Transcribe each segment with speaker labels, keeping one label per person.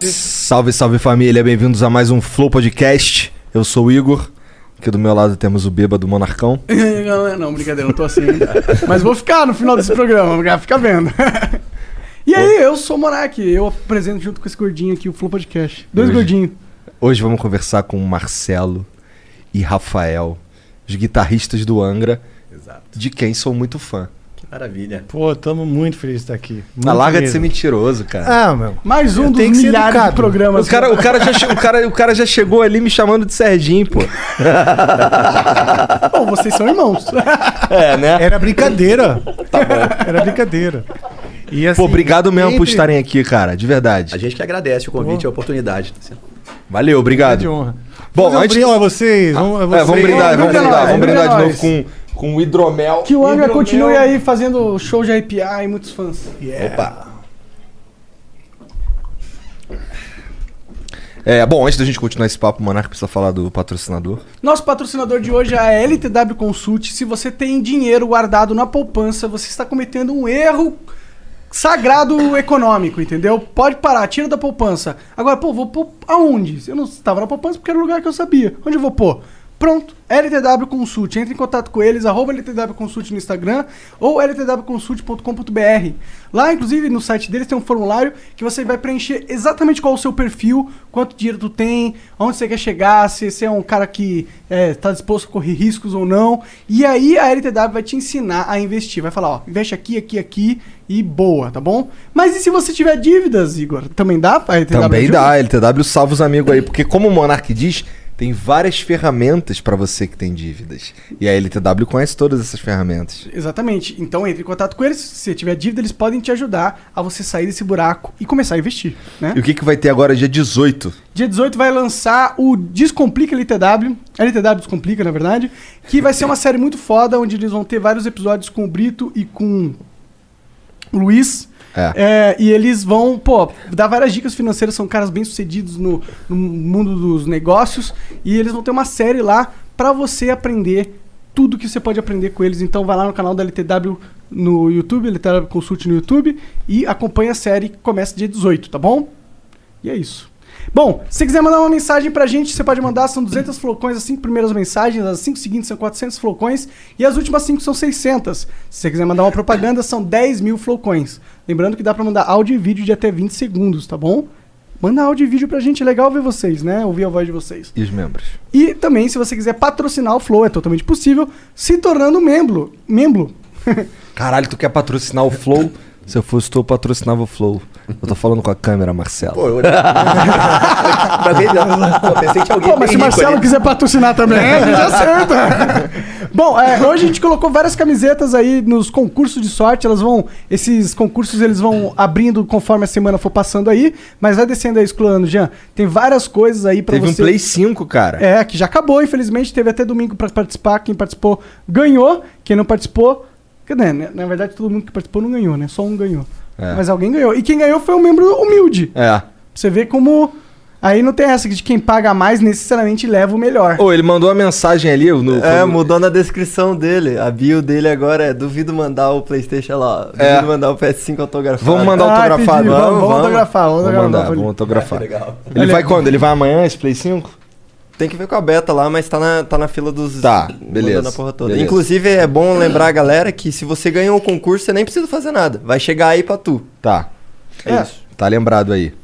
Speaker 1: Salve, salve família, bem-vindos a mais um Flow Podcast. Eu sou o Igor, aqui do meu lado temos o bêbado Monarcão.
Speaker 2: não, não, brincadeira, não tô assim ainda. Mas vou ficar no final desse programa, fica vendo. E aí, eu sou o Monark, eu apresento junto com esse gordinho aqui o Flow Podcast. Dois
Speaker 1: Hoje-
Speaker 2: gordinhos.
Speaker 1: Hoje vamos conversar com Marcelo e Rafael, os guitarristas do Angra,
Speaker 3: Exato.
Speaker 1: de quem sou muito fã.
Speaker 3: Maravilha.
Speaker 4: Pô, tamo muito feliz de estar aqui.
Speaker 1: Na
Speaker 4: Muito
Speaker 1: larga de ser mentiroso, cara.
Speaker 4: Ah, meu.
Speaker 2: Mais um dos
Speaker 4: que
Speaker 2: milhares de programas.
Speaker 1: O cara, o, cara já o, cara, o cara já chegou ali me chamando de Serginho, pô.
Speaker 2: Pô, vocês são irmãos.
Speaker 1: É, né?
Speaker 4: Era brincadeira. tá bom. Era brincadeira. E assim,
Speaker 1: Pô, obrigado mesmo por
Speaker 4: entre-
Speaker 1: estarem aqui, cara, de verdade.
Speaker 3: A gente que agradece o convite e a oportunidade.
Speaker 1: Valeu,
Speaker 4: É
Speaker 1: obrigado.
Speaker 4: de honra.
Speaker 1: Bom,
Speaker 4: Fazer um
Speaker 1: antes-
Speaker 4: brinde a vocês. Vamos, a
Speaker 1: É,
Speaker 4: vocês.
Speaker 1: vamos brindar, vamos
Speaker 2: Brinda
Speaker 1: brindar, vamos brindar de
Speaker 2: brinda
Speaker 1: novo com, com o hidromel.
Speaker 2: Que o Angra
Speaker 4: Hidromel.
Speaker 2: continue aí fazendo show de arrepiar e muitos fãs.
Speaker 1: Opa. É, bom, antes da gente continuar esse papo, o precisa falar do patrocinador.
Speaker 2: Nosso patrocinador de hoje é a LTW Consult. Se você tem dinheiro guardado na poupança, você está cometendo um erro sagrado econômico, entendeu? Pode parar, tira da poupança. Agora, pô, vou pôr aonde? Eu não estava na poupança porque era o lugar que eu sabia. Onde eu vou pôr? Pronto, LTW Consult. Entre em contato com eles, arroba LTW Consult no Instagram ou ltwconsult.com.br. Lá, inclusive, no site deles tem um formulário que você vai preencher exatamente qual é o seu perfil, quanto dinheiro tu tem, onde você quer chegar, se você é um cara que está disposto a correr riscos ou não. E aí a LTW vai te ensinar a investir. Vai falar, ó, investe aqui, aqui, aqui e boa, tá bom? Mas e se você tiver dívidas, Igor? Também dá? A LTW
Speaker 1: Também
Speaker 2: ajuda?
Speaker 1: dá, LTW salva os amigos aí, porque como o Monark diz, tem várias ferramentas pra você que tem dívidas. E a LTW conhece todas essas ferramentas.
Speaker 2: Exatamente. Então entre em contato com eles. Se você tiver dívida, eles podem te ajudar a você sair desse buraco e começar a investir, né?
Speaker 1: E o que, que vai ter agora dia 18?
Speaker 2: Dia 18 vai lançar o Descomplica LTW, LTW Descomplica, na verdade, que vai ser uma série muito foda, onde eles vão ter vários episódios com o Brito e com o Luiz.
Speaker 1: É.
Speaker 2: É, e eles vão, pô, dar várias dicas financeiras, são caras bem sucedidos no, no mundo dos negócios, e eles vão ter uma série lá pra você aprender tudo que você pode aprender com eles. Então vai lá no canal da LTW no YouTube, LTW Consult no YouTube, e acompanha a série que começa dia 18, tá bom? E é isso. Bom, se você quiser mandar uma mensagem pra gente, você pode mandar, são 200 flocões, as 5 primeiras mensagens, as 5 seguintes são 400 flocões e as últimas 5 são 600. Se você quiser mandar uma propaganda, são 10 mil flocões. Lembrando que dá pra mandar áudio e vídeo de até 20 segundos, tá bom? Manda áudio e vídeo pra gente, é legal ver vocês, né? Ouvir a voz de vocês.
Speaker 1: E os membros?
Speaker 2: E também, se você quiser patrocinar o Flow, é totalmente possível, se tornando membro. Membro.
Speaker 1: Caralho, tu quer patrocinar o Flow? Se eu fosse tu, eu patrocinava o Flow. Eu tô falando com a câmera, Marcelo.
Speaker 3: Pô, eu... pra pô, pensei que tinha alguém
Speaker 2: Pô, mas se Marcelo
Speaker 3: ali.
Speaker 2: quiser patrocinar também, a gente acerta. Bom, é, hoje a gente colocou várias camisetas aí nos concursos de sorte. Elas vão. Esses concursos eles vão abrindo conforme a semana for passando aí. Mas vai descendo aí, excluindo, Jean. Tem várias coisas aí pra
Speaker 1: Teve um
Speaker 2: você.
Speaker 1: Play 5, cara.
Speaker 2: É, que já acabou, infelizmente. Teve até domingo pra participar. Quem participou ganhou. Quem não participou. Quer dizer, né, Na verdade, todo mundo que participou não ganhou, né? Só um ganhou.
Speaker 1: É.
Speaker 2: Mas alguém ganhou. E quem ganhou foi um membro humilde.
Speaker 1: É.
Speaker 2: Você vê como. Aí não tem essa de quem paga mais necessariamente leva o melhor.
Speaker 1: Ô, ele mandou uma mensagem ali no.
Speaker 5: É, mudou na descrição dele. A bio dele agora é duvido mandar o Playstation lá. Duvido
Speaker 1: É.
Speaker 5: mandar o PS5 autografado.
Speaker 1: Vamos mandar
Speaker 2: Ah,
Speaker 1: autografado.
Speaker 2: entendi. Vamos,
Speaker 5: Vamos,
Speaker 2: vamos autografar, vamos
Speaker 1: Vamos
Speaker 2: autografar.
Speaker 1: mandar, vamos autografar.
Speaker 3: Legal.
Speaker 1: Ele
Speaker 2: Olha-
Speaker 1: vai quando? Ele vai amanhã, esse Play 5?
Speaker 5: Tem que ver com a beta lá, mas tá na, tá na fila dos...
Speaker 1: Tá,
Speaker 5: mandando
Speaker 1: beleza,
Speaker 5: a porra toda.
Speaker 1: beleza.
Speaker 5: Inclusive, é bom lembrar a galera que se você ganhou o concurso, você nem precisa fazer nada. Vai chegar aí pra tu.
Speaker 1: Tá.
Speaker 5: É,
Speaker 2: É.
Speaker 5: isso.
Speaker 1: Tá lembrado aí.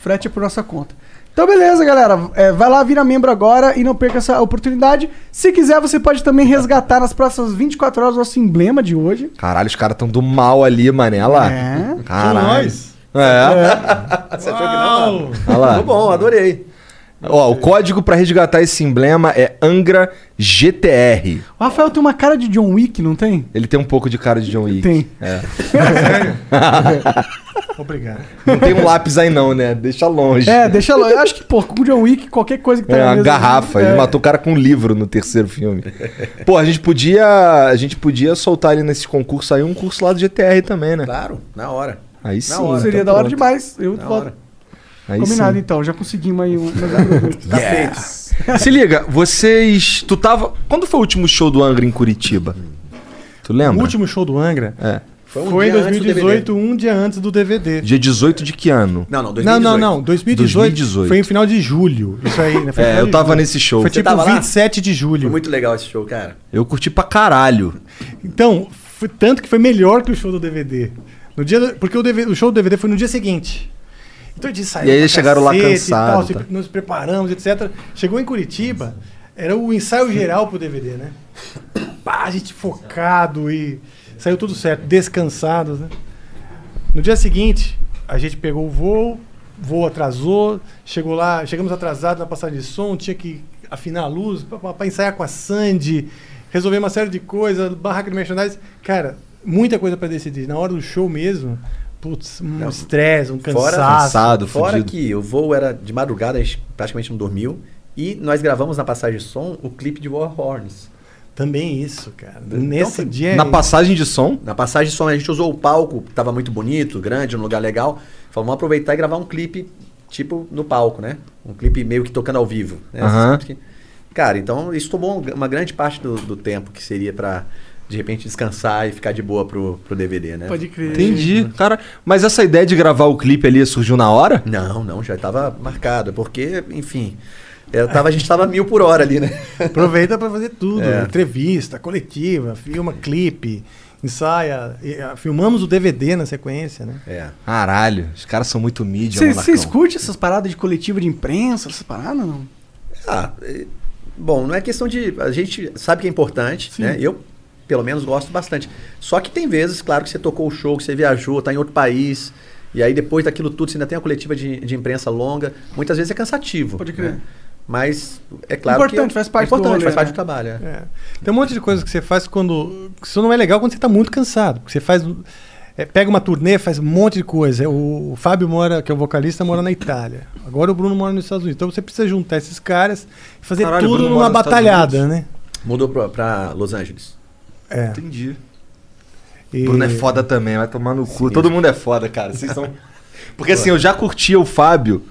Speaker 2: Frete é por nossa conta. Então, beleza, galera. É, vai lá, vira membro agora e não perca essa oportunidade. Se quiser, você pode também resgatar nas próximas 24 horas o nosso emblema de hoje.
Speaker 1: Caralho, os caras tão do mal ali, mané. Olha lá.
Speaker 2: É.
Speaker 1: Caralho.
Speaker 4: nós.
Speaker 1: É.
Speaker 3: Você achou que não?
Speaker 1: Olha lá.
Speaker 3: Ficou bom, adorei.
Speaker 1: Ó, o código pra resgatar esse emblema é Angra GTR.
Speaker 2: O Rafael tem uma cara de John Wick, não tem?
Speaker 1: Ele tem um pouco de cara de John Wick.
Speaker 2: Tem.
Speaker 1: É.
Speaker 4: Obrigado.
Speaker 1: Não tem um lápis aí não, né? Deixa longe.
Speaker 2: É, deixa lá. Eu acho que, pô, com o John Wick, qualquer coisa que tá
Speaker 1: É
Speaker 2: na
Speaker 1: uma
Speaker 2: mesa
Speaker 1: garrafa.
Speaker 2: ali,
Speaker 1: Ele
Speaker 2: é.
Speaker 1: matou o cara com um livro no terceiro filme. Pô, a gente podia. A gente podia soltar ali nesse concurso aí um curso lá do GTR também, né?
Speaker 3: Claro, na hora.
Speaker 1: Aí sim.
Speaker 3: Na hora.
Speaker 2: Seria
Speaker 1: então
Speaker 2: da hora
Speaker 1: pronto.
Speaker 2: demais. Eu
Speaker 3: Na
Speaker 2: voto.
Speaker 3: hora.
Speaker 1: Aí
Speaker 2: Combinado,
Speaker 1: sim.
Speaker 2: então. Já conseguimos aí um.
Speaker 3: Tá feito.
Speaker 1: Se liga, vocês. Tu tava. Quando foi o último show do Angra em Curitiba? Tu
Speaker 4: O
Speaker 1: lembra?
Speaker 4: último show do Angra
Speaker 1: É.
Speaker 3: Foi, um
Speaker 4: foi em
Speaker 3: dia antes do
Speaker 4: 2018, um dia antes do DVD.
Speaker 1: Dia 18 de que ano?
Speaker 3: Não, não,
Speaker 4: Não,
Speaker 3: 2018.
Speaker 4: não, não. 2018,
Speaker 1: 2018.
Speaker 4: foi em final de julho. Isso aí, né? Foi
Speaker 1: É, eu tava
Speaker 4: julho.
Speaker 1: nesse show.
Speaker 4: Foi
Speaker 3: Você
Speaker 4: tipo
Speaker 3: tava lá?
Speaker 4: 27 de
Speaker 3: Foi
Speaker 4: julho.
Speaker 3: muito legal esse show, cara.
Speaker 1: Eu curti pra caralho.
Speaker 4: Então, foi tanto que foi melhor que o show do DVD. No dia do- porque o, DVD o show do DVD foi no dia seguinte. Então gente saiu
Speaker 1: E aí
Speaker 4: pra
Speaker 1: chegaram lá
Speaker 4: cacete e
Speaker 1: cansado,
Speaker 4: tal, se-
Speaker 1: tá?
Speaker 4: nos preparamos, etc. Chegou em Curitiba, era o ensaio geral pro DVD, né? Pá, a gente focado e saiu tudo certo, descansados, né? No dia seguinte, a gente pegou o voo, voo atrasou, chegou lá, chegamos atrasados na passagem de som, tinha que afinar a luz para ensaiar com a Sandy, resolver uma série de coisas, barraca de merchandise. Cara, muita coisa para decidir. Na hora do show mesmo, putz, um estresse, um
Speaker 3: fora-
Speaker 4: cansaço.
Speaker 1: Cansado,
Speaker 3: Fora
Speaker 1: fudido.
Speaker 3: que o voo era de madrugada, a gente praticamente não dormiu. E nós gravamos na passagem de som o clipe de War Horns.
Speaker 4: Também isso, cara.
Speaker 3: Então,
Speaker 4: Nesse
Speaker 3: foi-
Speaker 4: dia.
Speaker 1: Na passagem de som?
Speaker 3: Na passagem de som, a gente usou o palco, que tava muito bonito, grande, um lugar legal. Falamos, vamos aproveitar e gravar um clipe, tipo, no palco, né? Um clipe meio que tocando ao vivo. Né? Que- Cara, então isso tomou uma grande parte do, do tempo que seria pra, de repente, descansar e ficar de boa pro, pro DVD, né?
Speaker 2: Pode crer.
Speaker 1: Entendi. Cara, mas essa ideia de gravar o clipe ali surgiu na hora?
Speaker 3: Não, não, já estava marcado, porque, enfim, eu tava, a gente tava mil por hora ali, né?
Speaker 4: Aproveita para fazer tudo.
Speaker 3: É.
Speaker 4: Entrevista, coletiva, filma clipe, ensaia. ah, filmamos o DVD na sequência, né?
Speaker 3: É.
Speaker 1: Caralho, os caras são muito mídia,
Speaker 2: Vocês vocês curtem essas paradas de coletiva de imprensa, essas paradas, não?
Speaker 3: Ah, bom, não é questão de. A gente sabe que é importante,
Speaker 2: Sim.
Speaker 3: né? Eu, pelo menos, gosto bastante. Só que tem vezes, claro, que você tocou o show, que você viajou, tá em outro país. E aí, depois daquilo tudo, você ainda tem uma coletiva de, de imprensa longa. Muitas vezes é cansativo.
Speaker 2: Pode crer.
Speaker 3: né? Mas é claro
Speaker 2: Importante,
Speaker 3: que.
Speaker 2: faz parte
Speaker 3: é importante,
Speaker 2: do rolê,
Speaker 3: faz parte
Speaker 2: né?
Speaker 3: do trabalho. é.
Speaker 4: É. Tem um monte de coisa que você faz quando. Isso não é legal quando você está muito cansado. Porque você faz. é, pega uma turnê, faz um monte de coisa. O, o Fábio mora, que é o vocalista, mora na Itália. Agora o Bruno mora nos Estados Unidos. Então você precisa juntar esses caras e fazer
Speaker 1: Caralho,
Speaker 4: tudo numa batalhada, né?
Speaker 3: Mudou pra Los Angeles.
Speaker 4: É.
Speaker 1: Entendi.
Speaker 4: E-
Speaker 1: Bruno é foda também, vai tomar no cu.
Speaker 3: Sim.
Speaker 1: Todo mundo é foda, cara. Vocês são... Porque assim, eu já curtia o Fábio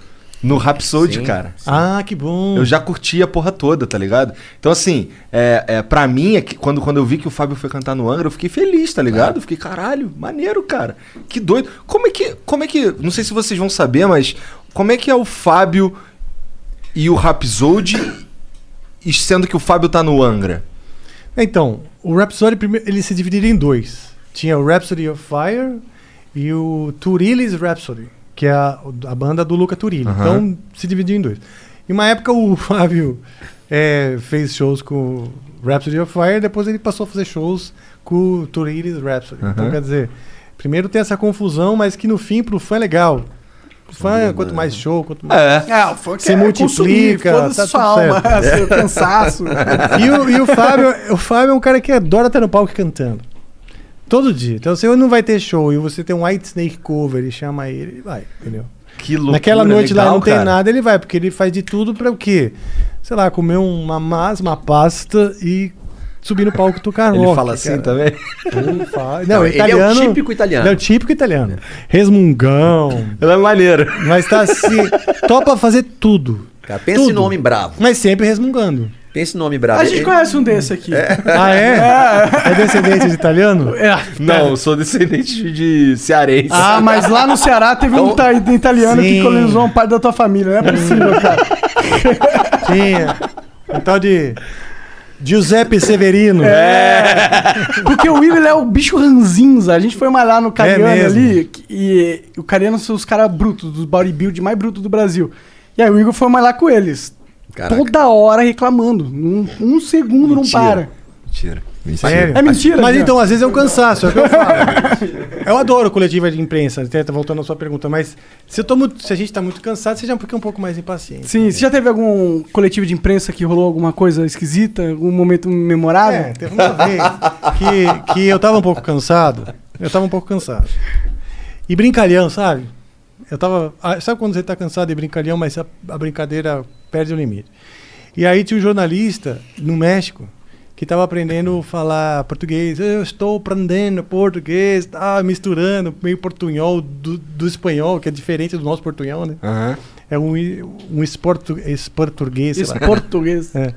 Speaker 1: no Rhapsody,
Speaker 3: Sim.
Speaker 1: cara.
Speaker 4: Ah, que bom.
Speaker 1: Eu já curti a porra toda, tá ligado? Então, assim, é, é, pra mim, é que quando, quando eu vi que o Fábio foi cantar no Angra, eu fiquei feliz, tá ligado? Eu fiquei, caralho, maneiro, cara. Que doido. Como é que. Como é que. Não sei se vocês vão saber, mas como é que é o Fábio e o Rhapsody, e sendo que o Fábio tá no Angra?
Speaker 4: Então, o Rhapsody primeiro, ele se dividiria em dois. Tinha o Rhapsody of Fire e o Turilli's Rhapsody, que é a, a banda do Luca Turilli.
Speaker 1: Aham.
Speaker 4: Então, se dividia em dois. Em uma época, o Fábio é, fez shows com o Rhapsody of Fire, depois ele passou a fazer shows com o Turilli's Rhapsody. Então,
Speaker 1: Aham.
Speaker 4: quer dizer, primeiro tem essa confusão, mas que no fim, pro fã é legal. O fã, quanto mais show, quanto mais...
Speaker 1: É.
Speaker 2: É, o funk
Speaker 4: Se
Speaker 2: é
Speaker 4: multiplica,
Speaker 2: consumir,
Speaker 4: tá
Speaker 2: sua
Speaker 4: tudo
Speaker 2: alma, seu cansaço.
Speaker 4: E o, e o Fábio, o Fábio é um cara que adora estar no palco cantando. Todo dia. Então, se não vai ter show e você tem um White Snake cover e chama ele, ele vai, entendeu?
Speaker 1: Que loucura.
Speaker 4: Naquela noite lá
Speaker 1: legal,
Speaker 4: não tem
Speaker 1: cara.
Speaker 4: nada, ele vai, porque ele faz de tudo pra o quê? Sei lá, comer uma massa, uma pasta e subir no palco e tocar
Speaker 1: Ele
Speaker 4: rock,
Speaker 1: fala assim
Speaker 4: cara.
Speaker 1: também.
Speaker 4: Ele fala- Não,
Speaker 3: Não,
Speaker 4: é
Speaker 3: ele é o
Speaker 4: italiano.
Speaker 3: típico italiano.
Speaker 4: Ele é o típico italiano. Resmungão.
Speaker 1: Ela é maneiro.
Speaker 4: Mas tá assim. topa fazer tudo.
Speaker 3: Cara, pensa
Speaker 4: Tudo.
Speaker 3: em nome bravo.
Speaker 4: Mas sempre resmungando.
Speaker 3: Pensa em nome bravo.
Speaker 2: A gente
Speaker 3: Ele-
Speaker 2: conhece um desse aqui.
Speaker 4: Ah, é? É descendente de italiano?
Speaker 2: É.
Speaker 1: Não, eu sou descendente de cearense.
Speaker 2: Ah, mas lá no Ceará teve um ita- italiano que
Speaker 4: Sim.
Speaker 2: colonizou uma parte da tua família. Não é possível, cara.
Speaker 4: Tinha. Um tal de Giuseppe Severino.
Speaker 2: É. Porque o Will é o bicho ranzinza. A gente foi malhar no Cariano
Speaker 4: É
Speaker 2: ali. E o Cariano são os caras brutos, dos bodybuild mais brutos do Brasil. E aí o Igor foi malhar com eles.
Speaker 3: Caraca.
Speaker 2: Toda hora reclamando. Um, um segundo
Speaker 1: Mentira.
Speaker 2: não para.
Speaker 1: Mentira.
Speaker 4: Sério?
Speaker 2: É mentira,
Speaker 4: Mas então, às vezes é um cansaço, é o que eu falo. eu adoro coletiva de imprensa, até tá voltando à sua pergunta, mas se, eu tô muito- se a gente tá muito cansado, você já fica um pouco mais impaciente.
Speaker 2: Sim, você já teve algum coletivo de imprensa que rolou alguma coisa esquisita? Algum momento memorável?
Speaker 4: É, teve uma vez que, que eu tava um pouco cansado. Eu tava um pouco cansado. E brincalhão, sabe? Eu tava. ah, Sabe quando você tá cansado e brincalhão, mas a, a brincadeira perde o limite? E aí tinha um jornalista no México que tava aprendendo a falar português. Eu estou aprendendo português, tá misturando meio portunhol do, do espanhol, que é diferente do nosso portunhol, né?
Speaker 1: Aham.
Speaker 4: É um, um esportu, esportuguês, sei
Speaker 2: Isso,
Speaker 4: lá.
Speaker 2: português.
Speaker 4: É.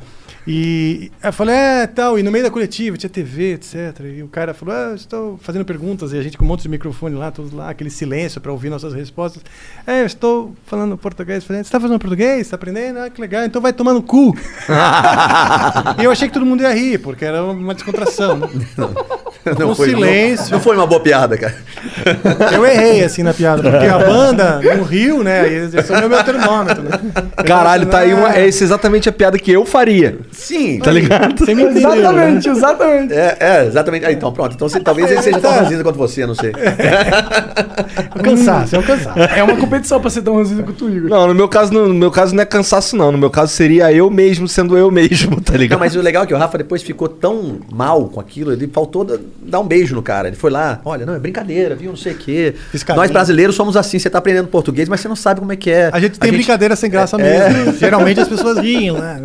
Speaker 4: E eu falei, é, tal, e no meio da coletiva tinha TV, etc. E o cara falou, ah, eu estou fazendo perguntas, e a gente com um monte de microfone lá, todos lá, aquele silêncio para ouvir nossas respostas. É, eu estou falando português. Falei, você está falando português? Está aprendendo? Ah, que legal, então vai tomar no cu. e eu achei que todo mundo ia rir, porque era uma descontração. Né?
Speaker 3: Não
Speaker 4: Com
Speaker 3: foi,
Speaker 4: silêncio.
Speaker 3: Não, não foi uma boa piada, cara.
Speaker 4: Eu errei, assim, na piada, porque a banda no Rio, né, eles são o meu termômetro, né?
Speaker 1: Caralho, tá aí uma. É essa exatamente a piada que eu faria.
Speaker 3: Sim.
Speaker 1: Tá ligado?
Speaker 4: Você me entendeu, né?
Speaker 2: Exatamente, exatamente.
Speaker 3: É, é, exatamente. Ah, então, pronto. Então, você- talvez ele seja tão ranzinza quanto você, não sei.
Speaker 4: É um cansaço, é um cansaço.
Speaker 2: É uma competição pra ser tão ranzinho quanto o Igor.
Speaker 1: Não, no meu caso, no, no meu caso não é cansaço, não. No meu caso seria eu mesmo sendo eu mesmo, tá ligado?
Speaker 3: Não, mas o legal é que o Rafa depois ficou tão mal com aquilo, ele faltou da- dar um beijo no cara. Ele foi lá, olha, não, é brincadeira, viu, não sei o quê. Nós brasileiros somos assim, você tá aprendendo português, mas você não sabe como é que é.
Speaker 4: A gente tem brincadeira sem graça
Speaker 3: É.
Speaker 4: mesmo. Geralmente as pessoas riem, né?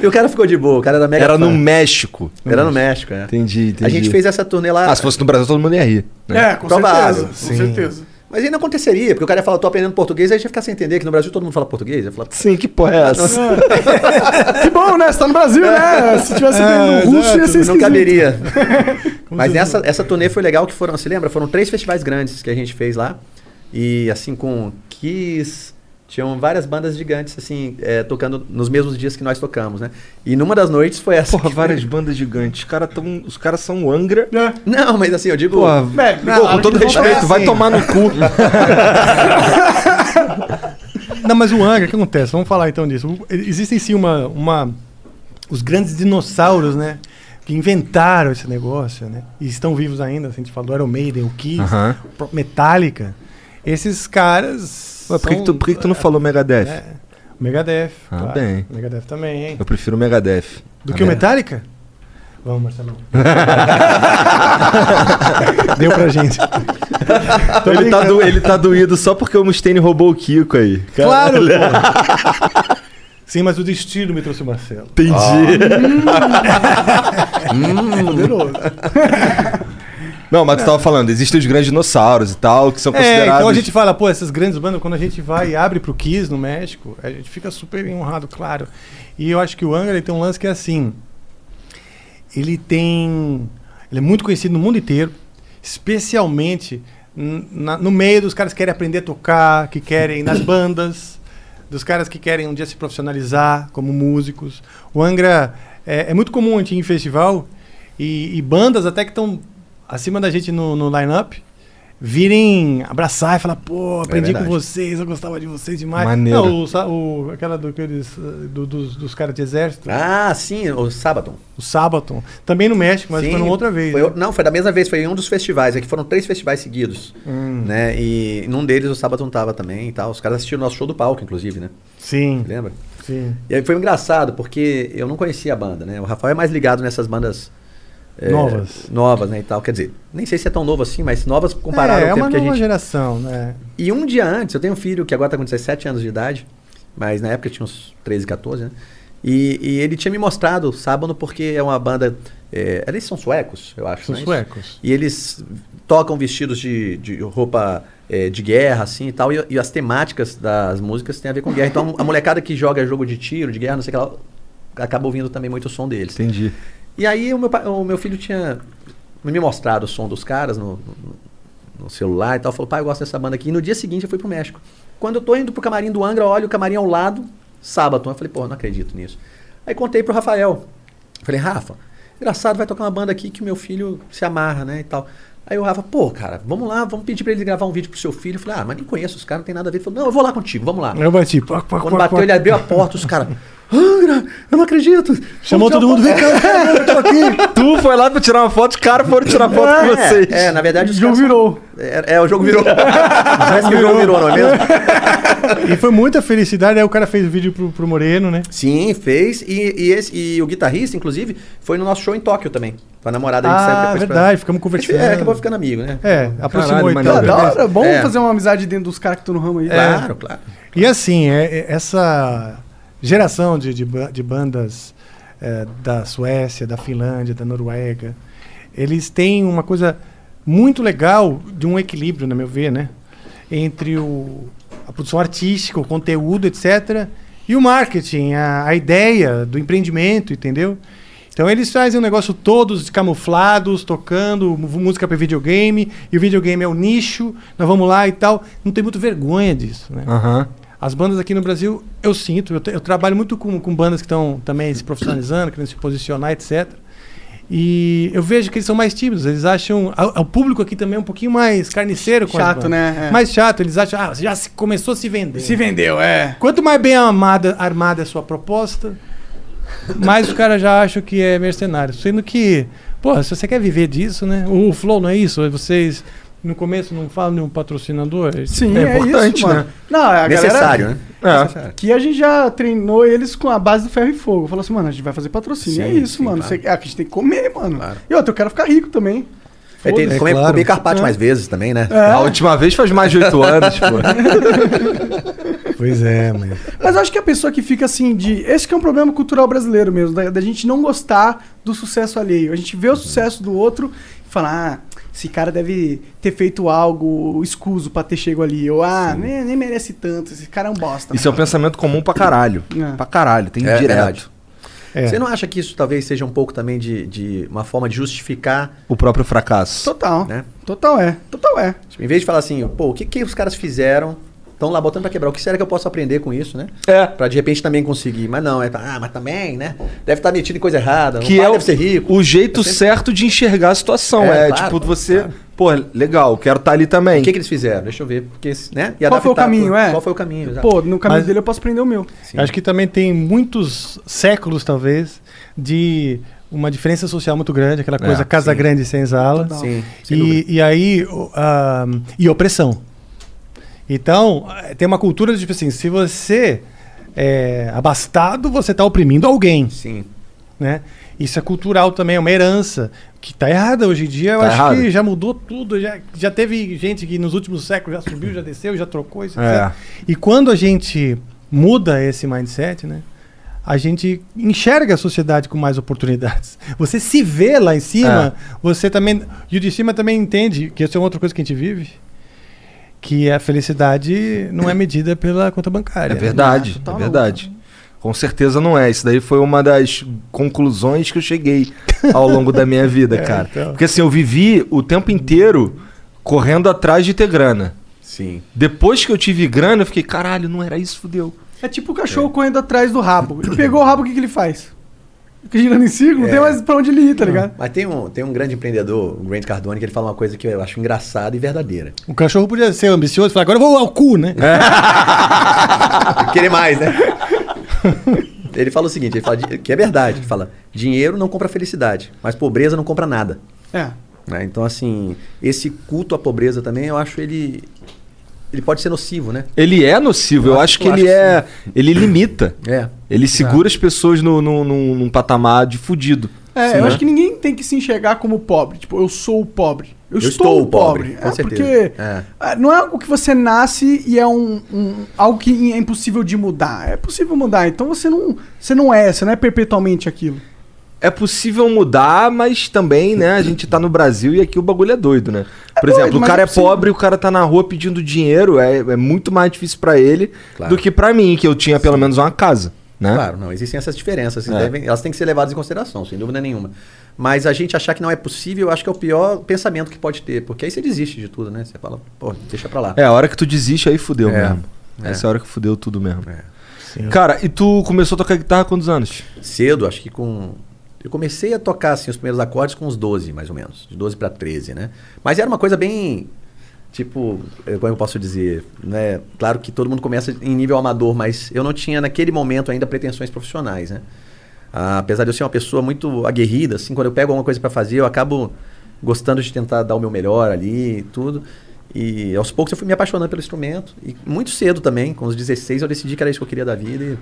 Speaker 3: E o cara ficou de boa, o cara era mega
Speaker 1: Era
Speaker 3: fã.
Speaker 1: no México.
Speaker 3: Era no México, é.
Speaker 1: Entendi, entendi.
Speaker 3: A gente fez essa turnê lá.
Speaker 1: Ah, se fosse no Brasil, todo mundo ia rir. né?
Speaker 2: É, com
Speaker 3: Provável.
Speaker 2: certeza.
Speaker 4: Sim.
Speaker 2: Com certeza.
Speaker 3: Mas aí não aconteceria, porque o cara ia falar, tô aprendendo português, aí a gente ia ficar sem entender que no Brasil todo mundo fala português. Ia falar,
Speaker 1: Sim, que porra é essa?
Speaker 2: Que bom, né? Você tá no Brasil, né? Se tivesse
Speaker 4: É,
Speaker 2: no russo, ia ser
Speaker 3: não caberia. Mas essa, essa turnê foi legal que foram, se lembra? Foram três festivais grandes que a gente fez lá. E assim, com Kiss, tinham várias bandas gigantes, assim, é, tocando nos mesmos dias que nós tocamos, né? E numa das noites foi essa.
Speaker 1: Porra,
Speaker 3: que foi-
Speaker 1: várias bandas gigantes. Os caras tão- os caras são o Angra.
Speaker 2: É.
Speaker 3: Não, mas assim, eu digo.
Speaker 1: Porra, pô,
Speaker 2: não,
Speaker 1: com todo respeito,
Speaker 4: fazer
Speaker 1: vai
Speaker 4: assim.
Speaker 1: tomar no cu.
Speaker 4: Não, mas o Angra, o que acontece? Vamos falar então disso. O- Existem sim uma, uma. Os grandes dinossauros, né? Que inventaram esse negócio, né? E estão vivos ainda. A gente falou Iron Maiden, o Kiss, o próprio Metallica. Esses caras.
Speaker 1: Ué, por que, que tu, por que que tu não falou Megadeth?
Speaker 4: É, Megadeth.
Speaker 1: Ah,
Speaker 4: claro.
Speaker 1: bem.
Speaker 4: O Megadeth também, hein?
Speaker 1: Eu prefiro o Megadeth.
Speaker 4: Do
Speaker 1: Ah,
Speaker 4: que o? Metallica? Vamos, Marcelo. Deu pra gente.
Speaker 1: Ele tá, do- ele tá doído só porque o Mustaine roubou o Kiko aí.
Speaker 4: Claro, pô. Sim, mas o destino me trouxe o Marcelo.
Speaker 1: Entendi.
Speaker 4: Poderoso.
Speaker 1: Não, mas tu tava falando, existem os grandes dinossauros e tal, que são
Speaker 4: É,
Speaker 1: considerados.
Speaker 4: então a gente fala, pô, essas grandes bandas, quando a gente vai e abre pro Kiss no México, a gente fica super honrado, claro. E eu acho que o Angra ele tem um lance que é assim. Ele tem. Ele é muito conhecido no mundo inteiro, especialmente na- no meio dos caras que querem aprender a tocar, que querem nas bandas, dos caras que querem um dia se profissionalizar como músicos. O Angra é, é muito comum a gente ir em festival e, e bandas até que estão acima da gente no, no line-up virem abraçar e falar, pô, aprendi com
Speaker 3: verdade.
Speaker 4: vocês, eu gostava de vocês demais.
Speaker 1: Maneiro.
Speaker 4: Não, o, o- aquela do, aqueles, uh, do- dos, dos caras de exército,
Speaker 3: Ah, sim, o Sabaton.
Speaker 4: o Sabaton, também no México, mas
Speaker 3: Sim,
Speaker 4: foi outra vez.
Speaker 3: foi
Speaker 4: né?
Speaker 3: não, foi da mesma vez, foi em um dos festivais. É que foram três festivais seguidos.
Speaker 4: Hum,
Speaker 3: Né? E num deles o Sabaton tava também e tal. Os caras assistiram o nosso show do palco, inclusive, né?
Speaker 4: Sim,
Speaker 3: Lembra?
Speaker 4: sim.
Speaker 3: E aí foi engraçado, porque eu não conhecia a banda, né? O Rafael é mais ligado nessas bandas é,
Speaker 4: Novas.
Speaker 3: Novas, né? E tal. Quer dizer, nem sei se é tão novo assim, mas novas comparado
Speaker 4: é, é
Speaker 3: ao tempo
Speaker 4: uma
Speaker 3: que a
Speaker 4: nova
Speaker 3: gente.
Speaker 4: geração, né?
Speaker 3: E um dia antes, eu tenho um filho que agora tá com 17 anos de idade, mas na época tinha uns 13, 14, né? E, e ele tinha me mostrado Sábado porque é uma banda. É, eles são suecos, eu acho.
Speaker 4: São
Speaker 3: é isso?
Speaker 4: suecos.
Speaker 3: E eles tocam vestidos de, de roupa é, de guerra, assim e tal. E, e as temáticas das músicas têm a ver com guerra. Então a molecada que joga jogo de tiro, de guerra, não sei o que lá, acaba ouvindo também muito o som deles.
Speaker 1: Entendi.
Speaker 3: E aí o meu, o meu filho tinha me mostrado o som dos caras no, no- no celular e tal. Falou, pai, eu gosto dessa banda aqui. E no dia seguinte eu fui pro México. Quando eu tô indo pro camarim do Angra, olho o camarim ao lado, sábado. Eu falei, pô, não acredito nisso. Aí contei pro Rafael. Falei, Rafa, engraçado, vai tocar uma banda aqui que o meu filho se amarra, né, e tal. Aí o Rafa, pô, cara, vamos lá, vamos pedir pra ele gravar um vídeo pro seu filho. Eu ah. Angra, eu não acredito.
Speaker 4: Chamou todo mundo, vem cá, eu tô aqui.
Speaker 1: Tu foi lá pra tirar uma foto, os caras foram tirar foto com vocês.
Speaker 3: É, é, na verdade
Speaker 2: O jogo virou.
Speaker 3: É, é, o jogo virou. Parece que o jogo virou, não é mesmo?
Speaker 4: E foi muita felicidade. Aí o cara fez o vídeo pro, pro Moreno, né?
Speaker 3: Sim, fez. E, e, esse, e o guitarrista, inclusive, foi no nosso show em Tóquio também. Com a namorada, a gente saiu
Speaker 4: Ah,
Speaker 3: pra-
Speaker 4: verdade, ficamos
Speaker 3: É,
Speaker 4: conversando.
Speaker 3: acabou ficando amigo, né?
Speaker 4: É, aproximou
Speaker 1: Caralho,
Speaker 4: então.
Speaker 1: maneiro.
Speaker 2: Da hora, bom
Speaker 3: É.
Speaker 2: fazer uma amizade dentro dos caras que estão no ramo aí.
Speaker 3: Claro, claro.
Speaker 4: E assim, é- é- essa geração de, de, de bandas é, da Suécia, da Finlândia, da Noruega, eles têm uma coisa muito legal de um equilíbrio, na meu ver, né? Entre o, a produção artística, o conteúdo, etc., e o marketing, a, a ideia do empreendimento, entendeu? Então eles fazem um negócio todos camuflados, tocando música para videogame, e o videogame é o nicho, nós vamos lá e tal. Não tem muito vergonha disso, né?
Speaker 1: Aham.
Speaker 4: As bandas aqui no Brasil, eu sinto, eu, eu trabalho muito com, com bandas que estão também se profissionalizando, querendo se posicionar, etc. E eu vejo que eles são mais tímidos, eles acham. O público aqui também é um pouquinho mais carniceiro com
Speaker 2: Chato, né? É.
Speaker 4: Mais chato, eles acham, ah, já se- começou a se vender.
Speaker 2: Se vendeu, é.
Speaker 4: Quanto mais bem amada, armada é a sua proposta, mais os caras já acham que é mercenário. Sendo que, pô, se você quer viver disso, né? O Flow não é isso? Vocês no começo não falam de um patrocinador?
Speaker 2: Sim,
Speaker 1: É
Speaker 2: é,
Speaker 1: importante,
Speaker 2: isso, mano.
Speaker 1: né?
Speaker 2: Não, a
Speaker 3: Necessário,
Speaker 2: galera...
Speaker 3: né?
Speaker 1: É.
Speaker 3: Necessário.
Speaker 2: Aqui a gente já treinou eles com a base do ferro e fogo. Falou assim, mano, a gente vai fazer patrocínio. é
Speaker 3: Sim,
Speaker 2: isso,
Speaker 3: sim,
Speaker 2: mano.
Speaker 3: claro.
Speaker 2: Você- é, a gente tem que comer, mano.
Speaker 3: Claro.
Speaker 2: E outra, eu quero ficar rico também.
Speaker 3: É, tem,
Speaker 4: É
Speaker 3: comer,
Speaker 4: claro.
Speaker 3: comer carpaccio
Speaker 2: É.
Speaker 3: mais vezes também, né?
Speaker 1: A última vez faz mais de oito anos, pô.
Speaker 4: Pois é, mano.
Speaker 2: Mas eu acho que a pessoa que fica assim de. Esse que é um problema cultural brasileiro mesmo, da, da gente não gostar do sucesso alheio. A gente vê o sucesso do outro e fala, ah, esse cara deve ter feito algo escuso pra ter chego ali. Ou, ah, nem, nem merece tanto, esse cara é um bosta.
Speaker 1: Isso é um pensamento comum pra caralho.
Speaker 2: É.
Speaker 1: Pra caralho, tem
Speaker 3: É
Speaker 1: direto.
Speaker 3: verdade.
Speaker 4: É.
Speaker 3: Você não acha que isso talvez seja um pouco também de, de uma forma de justificar,
Speaker 1: O próprio fracasso.
Speaker 2: Total.
Speaker 3: né?
Speaker 2: Total é. Total é.
Speaker 3: Tipo, em vez de falar assim, pô, o que, que os caras fizeram? Estão lá botando pra quebrar. O que será que eu posso aprender com isso, né?
Speaker 1: É.
Speaker 3: Pra de repente também conseguir. Mas não, é, ah, mas também, né? Deve estar metido em coisa errada.
Speaker 1: Que é o,
Speaker 3: deve ser rico.
Speaker 1: o jeito
Speaker 3: É sempre-
Speaker 1: certo de enxergar a situação.
Speaker 3: É,
Speaker 1: É,
Speaker 3: claro,
Speaker 1: tipo, você,
Speaker 3: claro.
Speaker 1: pô, legal, quero estar ali também.
Speaker 3: O que, que eles fizeram? Deixa eu ver. Porque, né? E
Speaker 2: Qual foi o caminho,
Speaker 3: pro-
Speaker 2: é?
Speaker 3: Qual foi o caminho? exato.
Speaker 2: Pô, no caminho
Speaker 4: Mas-
Speaker 2: dele eu posso prender o meu.
Speaker 3: Sim.
Speaker 4: Acho que também tem muitos séculos, talvez, de uma diferença social muito grande, aquela coisa
Speaker 1: É,
Speaker 4: casa
Speaker 3: sim.
Speaker 4: grande sem sala.
Speaker 3: Sim, sem dúvida.
Speaker 4: E, e aí, ah, e opressão. Então, eh, tem uma cultura de tipo assim, se você é abastado, você está oprimindo alguém,
Speaker 3: Sim.
Speaker 4: né? Isso é cultural também, é uma herança que tá errada hoje em dia. Eu
Speaker 1: Tá
Speaker 4: acho
Speaker 1: errado.
Speaker 4: que já mudou tudo, já, já teve gente que nos últimos séculos já subiu, já desceu, já trocou isso.
Speaker 1: É.
Speaker 4: E quando a gente muda esse mindset, né? A gente enxerga a sociedade com mais oportunidades. Você se vê lá em cima, você também. E o de cima também entende que isso é outra coisa que a gente vive. Que a felicidade não é medida pela conta bancária.
Speaker 1: É verdade,
Speaker 2: Total
Speaker 1: é verdade. Com certeza não é. Isso daí foi uma das conclusões que eu cheguei ao longo da minha vida,
Speaker 4: É,
Speaker 1: cara.
Speaker 4: então.
Speaker 1: Porque assim, eu vivi o tempo inteiro correndo atrás de ter grana.
Speaker 3: Sim.
Speaker 1: Depois que eu tive grana, eu fiquei, caralho, não era isso, fudeu.
Speaker 2: É tipo o cachorro correndo atrás do rabo. Ele pegou o rabo, o que, que ele faz? Girando em círculo, não
Speaker 3: É.
Speaker 2: tem mais pra onde ele ir, tá ligado?
Speaker 3: Mas tem um, tem um grande empreendedor, o Grant Cardone, que ele fala uma coisa que eu acho engraçada e verdadeira.
Speaker 4: O cachorro podia ser ambicioso e falar, agora eu vou ao cu, né?
Speaker 3: Querer mais, né? ele fala o seguinte, ele fala que é verdade. Ele fala, dinheiro não compra felicidade, mas pobreza não compra nada.
Speaker 2: É.
Speaker 3: né? Então, assim, esse culto à pobreza também, eu acho ele... Ele pode ser nocivo, né?
Speaker 1: Ele é nocivo, eu,
Speaker 3: Eu
Speaker 1: acho,
Speaker 3: acho-
Speaker 1: que
Speaker 3: eu
Speaker 1: ele
Speaker 3: acho
Speaker 1: é. Ele limita.
Speaker 3: É.
Speaker 1: Ele segura as pessoas no, no, num- num patamar de fudido.
Speaker 2: É,
Speaker 1: Sim,
Speaker 2: eu
Speaker 1: né?
Speaker 2: acho que ninguém tem que se enxergar como pobre. Tipo, eu sou o pobre. Eu,
Speaker 3: Eu
Speaker 2: estou,
Speaker 3: estou
Speaker 2: o pobre.
Speaker 3: pobre, com
Speaker 2: é,
Speaker 3: certeza.
Speaker 2: Porque
Speaker 3: É.
Speaker 2: ah, não é algo que você nasce e é um, um- algo que é impossível de mudar. É possível mudar. Então você não, você não é, você não é perpetualmente aquilo.
Speaker 1: É possível mudar, mas também, né, a gente tá no Brasil e aqui o bagulho é doido, né? Por
Speaker 2: doido,
Speaker 1: exemplo, o
Speaker 2: mas
Speaker 1: cara
Speaker 2: é
Speaker 1: é, pobre, o cara tá na rua pedindo dinheiro, é, é muito mais difícil pra ele
Speaker 3: Claro.
Speaker 1: do que pra mim, que eu tinha pelo menos uma casa, né?
Speaker 3: Claro, não, existem essas diferenças,
Speaker 1: É.
Speaker 3: devem- elas têm que ser levadas em consideração, sem dúvida nenhuma. Mas a gente achar que não é possível, eu acho que é o pior pensamento que pode ter, porque aí você desiste de tudo, né? Você fala, pô, deixa pra lá.
Speaker 1: É, a hora que tu desiste, aí fudeu
Speaker 3: É,
Speaker 1: mesmo.
Speaker 3: é.
Speaker 1: Essa é a hora que fudeu tudo mesmo.
Speaker 3: É.
Speaker 4: Sim.
Speaker 1: Cara, e tu começou a tocar guitarra há quantos anos?
Speaker 3: Cedo, acho que com. Eu comecei a tocar assim, os primeiros acordes com uns 12, mais ou menos. De 12 para 13, né? Mas era uma coisa bem. Tipo, eh, como eu posso dizer, né? Claro que todo mundo começa em nível amador, mas eu não tinha naquele momento ainda pretensões profissionais, né? Ah, apesar de eu ser uma pessoa muito aguerrida, assim, quando eu pego alguma coisa para fazer, eu acabo gostando de tentar dar o meu melhor ali e tudo. E aos poucos eu fui me apaixonando pelo instrumento. E muito cedo também, com os 16, eu decidi que era isso que eu queria da vida. E...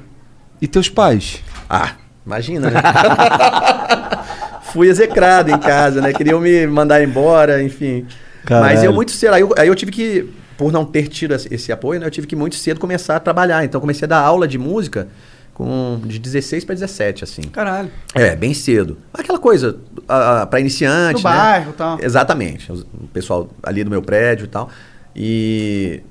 Speaker 1: E teus pais?
Speaker 3: Ah, imagina, né? fui execrado em casa, né? Queriam me mandar embora, enfim.
Speaker 1: Caralho.
Speaker 3: Mas eu muito cedo, aí eu, aí eu tive que, por não ter tido esse, apoio, né? Eu tive que muito cedo começar a trabalhar. Então eu comecei a dar aula de música com de 16 para 17, assim.
Speaker 2: Caralho.
Speaker 3: É, bem cedo. Aquela coisa para iniciante,
Speaker 2: No
Speaker 3: né?
Speaker 2: bairro e tal.
Speaker 3: Exatamente. O pessoal ali do meu prédio e tal. E,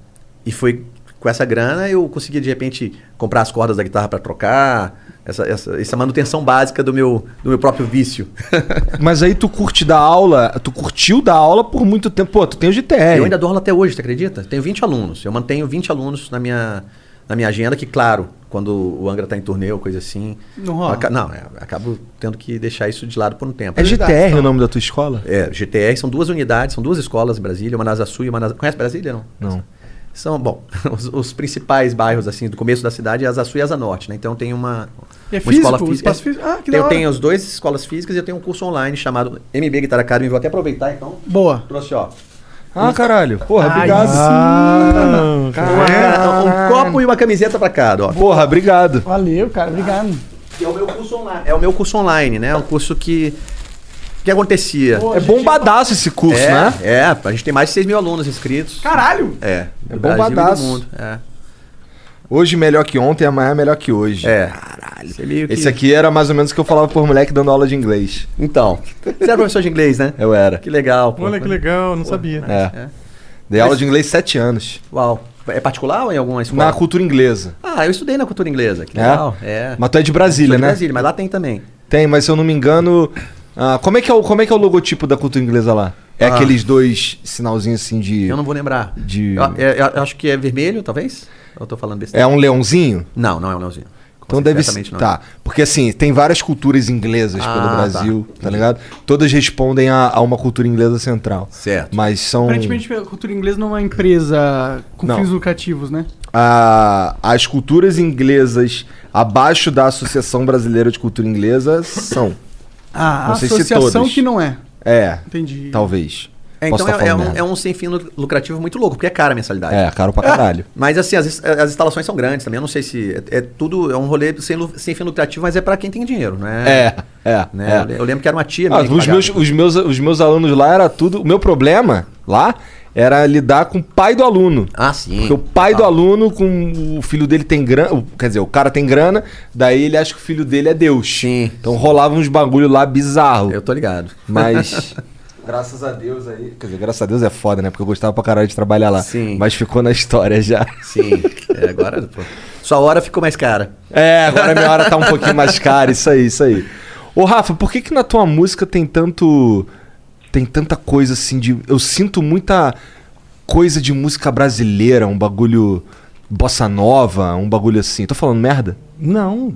Speaker 3: e foi com essa grana eu consegui de repente comprar as cordas da guitarra para trocar. Essa, essa, essa manutenção básica do meu, do meu próprio vício.
Speaker 1: Mas aí tu curte dar aula, tu curtiu dar aula por muito tempo. Pô, tu tem o GTR.
Speaker 3: Eu ainda dou aula até hoje, você acredita? Tenho 20 alunos. Eu mantenho 20 alunos na minha, na minha agenda, que, claro, quando o Angra tá em turnê ou coisa assim.
Speaker 2: Não rola.
Speaker 3: aca- não, é, acabo tendo que deixar isso de lado por um tempo.
Speaker 1: É GTR o nome da tua escola?
Speaker 3: É, GTR são duas unidades, são duas escolas em Brasília, uma na Asa Sul e uma na... Conhece Brasília, não?
Speaker 1: Não.
Speaker 3: São, bom, os, os principais bairros, assim, do começo da cidade é Asa Sul e Asa Norte, né? Então tem uma,
Speaker 2: é
Speaker 3: uma
Speaker 2: físico?
Speaker 3: escola física.
Speaker 2: espaço físico? Ah, que
Speaker 3: eu
Speaker 2: hora.
Speaker 3: tenho as duas escolas físicas e eu tenho um curso online chamado MB Guitar Academy. Vou até aproveitar, então.
Speaker 2: Boa.
Speaker 3: Trouxe, ó.
Speaker 1: Ah, caralho. Porra,
Speaker 2: Ai,
Speaker 1: obrigado.
Speaker 4: Ah,
Speaker 3: Um copo e uma camiseta pra cada, ó.
Speaker 1: Porra, obrigado.
Speaker 2: Valeu, cara. Obrigado.
Speaker 3: É o meu curso online. É o meu curso online, né? É um curso que. O que acontecia?
Speaker 2: Pô,
Speaker 1: É bombadaço esse curso,
Speaker 3: é,
Speaker 1: né?
Speaker 3: é, a gente tem mais de 6 mil alunos inscritos.
Speaker 2: Caralho!
Speaker 3: É, do
Speaker 1: É
Speaker 3: e do
Speaker 1: bombadaço.
Speaker 3: mundo. É.
Speaker 1: Hoje melhor que ontem, amanhã melhor que hoje.
Speaker 3: É. Caralho. meio que-
Speaker 1: Esse aqui era mais ou menos o que eu falava por moleque dando aula de inglês.
Speaker 3: Então. Você era professor de inglês, né?
Speaker 1: Eu era.
Speaker 3: Que legal. pô.
Speaker 4: Olha que legal, não
Speaker 3: Pô,
Speaker 4: sabia.
Speaker 3: né?
Speaker 1: É. Dei aula de inglês sete anos.
Speaker 3: Uau. É particular ou em alguma escola?
Speaker 1: Na cultura inglesa.
Speaker 3: Ah, eu estudei na cultura inglesa. Que
Speaker 1: É?
Speaker 3: legal. É.
Speaker 1: Mas tu é de Brasília,
Speaker 3: Sou de
Speaker 1: né?
Speaker 3: Brasília, mas lá tem também.
Speaker 1: Tem, mas se eu não me engano. ah, como, é que é o, como é que é o logotipo da cultura inglesa lá? É
Speaker 3: Ah.
Speaker 1: aqueles dois sinalzinhos assim de.
Speaker 3: Eu não vou lembrar.
Speaker 1: de...
Speaker 3: Eu, eu- eu acho que é vermelho, talvez? Eu tô falando besteira.
Speaker 1: É um leãozinho?
Speaker 3: Não, não é um leãozinho.
Speaker 1: Então deve ser.
Speaker 3: Não.
Speaker 1: Tá. Porque assim, tem várias culturas inglesas
Speaker 3: Ah,
Speaker 1: pelo
Speaker 3: tá.
Speaker 1: Brasil, tá, ligado? Todas respondem a, a uma cultura inglesa central.
Speaker 3: Certo.
Speaker 1: Mas são.
Speaker 2: Aparentemente, a cultura inglesa não é uma empresa com
Speaker 1: Não.
Speaker 2: fins lucrativos, né?
Speaker 1: a- as culturas inglesas abaixo da Associação Brasileira de Cultura Inglesa são.
Speaker 2: Ah, a
Speaker 1: Não se
Speaker 2: associação
Speaker 1: todas.
Speaker 2: que não é.
Speaker 1: É,
Speaker 2: Entendi.
Speaker 1: talvez.
Speaker 3: É, então
Speaker 1: tá
Speaker 3: é, é um, é um sem fim lu- lucrativo muito louco, porque é cara a mensalidade.
Speaker 1: É, caro pra caralho.
Speaker 3: Mas assim, as, as instalações são grandes também. Eu não sei se. É, é tudo. É um rolê sem, sem fim lucrativo, mas é pra quem tem dinheiro, né?
Speaker 1: É, é.
Speaker 3: Né?
Speaker 1: é.
Speaker 3: Eu, le- eu lembro que era uma tia
Speaker 1: Ah, os, meus, os, meus, os meus alunos lá era tudo. O meu problema lá era lidar com o pai do aluno.
Speaker 3: Ah, sim.
Speaker 1: Porque o pai do
Speaker 3: Total.
Speaker 1: aluno, com o filho dele tem grana. Quer dizer, o cara tem grana, daí ele acha que o filho dele é Deus.
Speaker 3: Sim.
Speaker 1: Então rolava uns bagulho lá bizarro.
Speaker 3: Eu tô ligado.
Speaker 1: Mas. graças a Deus aí. Quer dizer, graças a Deus é foda, né? Porque eu gostava pra caralho de trabalhar lá.
Speaker 3: Sim.
Speaker 1: Mas ficou na história já.
Speaker 3: Sim. É, agora. Pô. Sua hora ficou mais cara.
Speaker 1: É, agora minha hora tá um pouquinho mais cara, isso aí, isso aí. Ô, Rafa, por que que na tua música tem tanto. Tem tanta coisa assim de. Eu sinto muita coisa de música brasileira, um bagulho. Bossa nova, um bagulho assim. Tô falando merda?
Speaker 4: Não.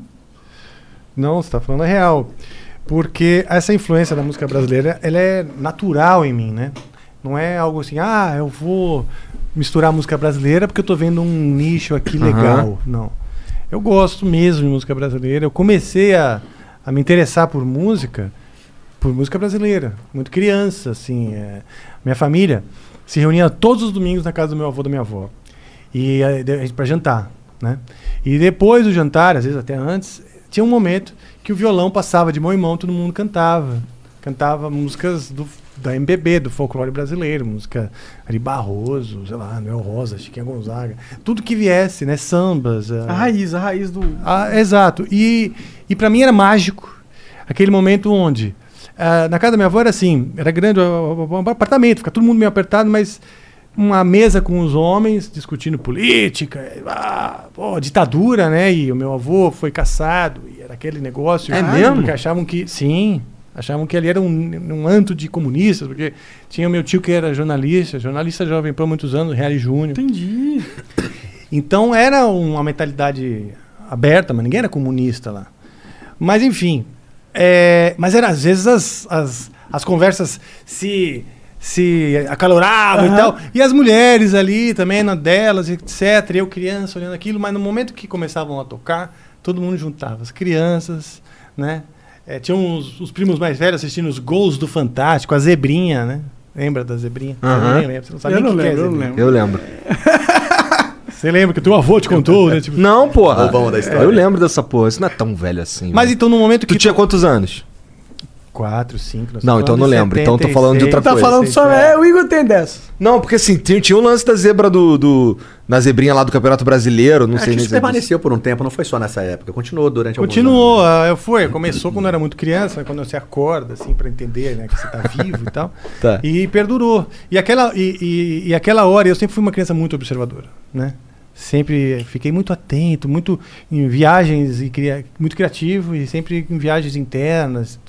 Speaker 4: Não, você tá falando a real. Porque essa influência da música brasileira, ela é natural em mim, né? Não é algo assim, ah, eu vou misturar música brasileira porque eu tô vendo um nicho aqui
Speaker 1: Aham.
Speaker 4: legal. Não. Eu gosto mesmo de música brasileira. Eu comecei a, a me interessar por música, por música brasileira. Muito criança, assim. é. Minha família se reunia todos os domingos na casa do meu avô da minha avó. E para jantar, né? E depois do jantar, às vezes até antes, tinha um momento que o violão passava de mão em mão, todo mundo cantava. Cantava músicas do, da MPB, do folclore brasileiro, música Ari Barroso, sei lá, Noel Rosa, Chiquinha Gonzaga, tudo que viesse, né? Sambas.
Speaker 2: A raiz, a raiz do.
Speaker 4: Ah, exato. E, e para mim era mágico aquele momento onde ah, na casa da minha avó era assim, era grande o apartamento, fica todo mundo meio apertado, mas uma mesa com os homens discutindo política, ah, pô, ditadura, né? E o meu avô foi caçado e era aquele negócio.
Speaker 1: É mesmo?
Speaker 4: Porque achavam que sim, achavam que ali era um, um anto de comunistas, porque tinha o meu tio que era jornalista, jornalista jovem por muitos anos, Reale Júnior.
Speaker 2: Entendi.
Speaker 4: Então era uma mentalidade aberta, mas ninguém era comunista lá. Mas enfim, é, mas era às vezes as, as, as conversas se se acaloravam e tal. E as mulheres ali também, na delas, etc. Eu criança olhando aquilo, mas no momento que começavam a tocar, todo mundo juntava. As crianças, né? É, tinham os, os primos mais velhos assistindo os gols do Fantástico, a zebrinha, né? Lembra da zebrinha? Nem lembra, você não sabe
Speaker 2: Eu
Speaker 4: nem
Speaker 2: não
Speaker 4: o que que é
Speaker 2: lembro, eu não lembro.
Speaker 1: Eu lembro.
Speaker 4: Você lembra que o teu avô te contou, né? Tipo,
Speaker 1: Não, porra.
Speaker 3: Roubão da história.
Speaker 1: Eu lembro dessa porra. Isso não é tão velho assim.
Speaker 4: mas
Speaker 1: velho.
Speaker 4: então no momento
Speaker 1: Tu
Speaker 4: que.
Speaker 1: tinha quantos anos?
Speaker 4: Quatro, cinco. nós
Speaker 1: Não,
Speaker 4: estamos
Speaker 1: então não
Speaker 4: falando de
Speaker 1: lembro. Então tô falando de outra
Speaker 2: Tá
Speaker 1: coisa.
Speaker 2: falando só. É, o Igor tem dessa.
Speaker 1: Não, porque assim, tinha, tinha o lance da zebra do, do. Na zebrinha lá do Campeonato Brasileiro, não
Speaker 3: Acho
Speaker 1: sei nem
Speaker 3: isso
Speaker 1: é
Speaker 3: permaneceu por um tempo, não foi só nessa época. Continuou durante alguns
Speaker 4: Continuou,
Speaker 3: anos.
Speaker 4: ah, eu fui, começou quando eu era muito criança, quando você acorda, assim, pra entender, né, que você tá vivo e tal.
Speaker 1: Tá.
Speaker 4: E perdurou. E aquela, e, e- e aquela hora, eu sempre fui uma criança muito observadora, né? Sempre fiquei muito atento, muito em viagens, e cria- muito criativo, e sempre em viagens internas,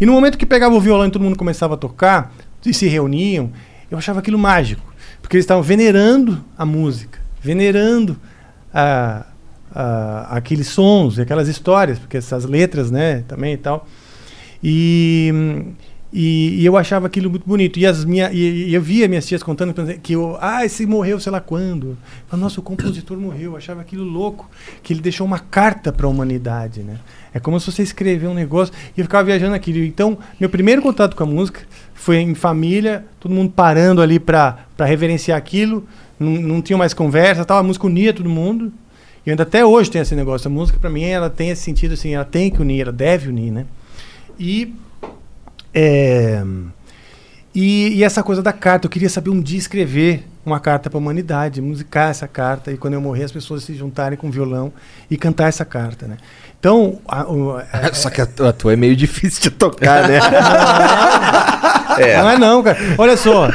Speaker 4: E no momento que pegava o violão e todo mundo começava a tocar, e se reuniam, eu achava aquilo mágico. Porque eles estavam venerando a música, venerando a, a- aqueles sons, aquelas histórias, porque essas letras, né, também e tal. E, e, e eu achava aquilo muito bonito. E, as minha, e, e eu via minhas tias contando que eu, ah, esse morreu sei lá quando. Falava, Nossa, o compositor morreu. Eu achava aquilo louco, que ele deixou uma carta para a humanidade, né? É como se você escrever um negócio e eu ficava viajando aquilo. Então, meu primeiro contato com a música foi em família, todo mundo parando ali para reverenciar aquilo. Não, não tinha mais conversa, tal, a música unia todo mundo. E ainda até hoje tem esse negócio. A música, para mim, ela tem esse sentido assim, ela tem que unir, ela deve unir, né? E, é, e, e essa coisa da carta, eu queria saber um dia escrever uma carta para a humanidade, musicar essa carta, e quando eu morrer as pessoas se juntarem com violão e cantar essa carta, né? Então, a- o- a-
Speaker 1: Só que a, tua- a tua é meio difícil de tocar, né?
Speaker 4: Não é não, cara. Olha só,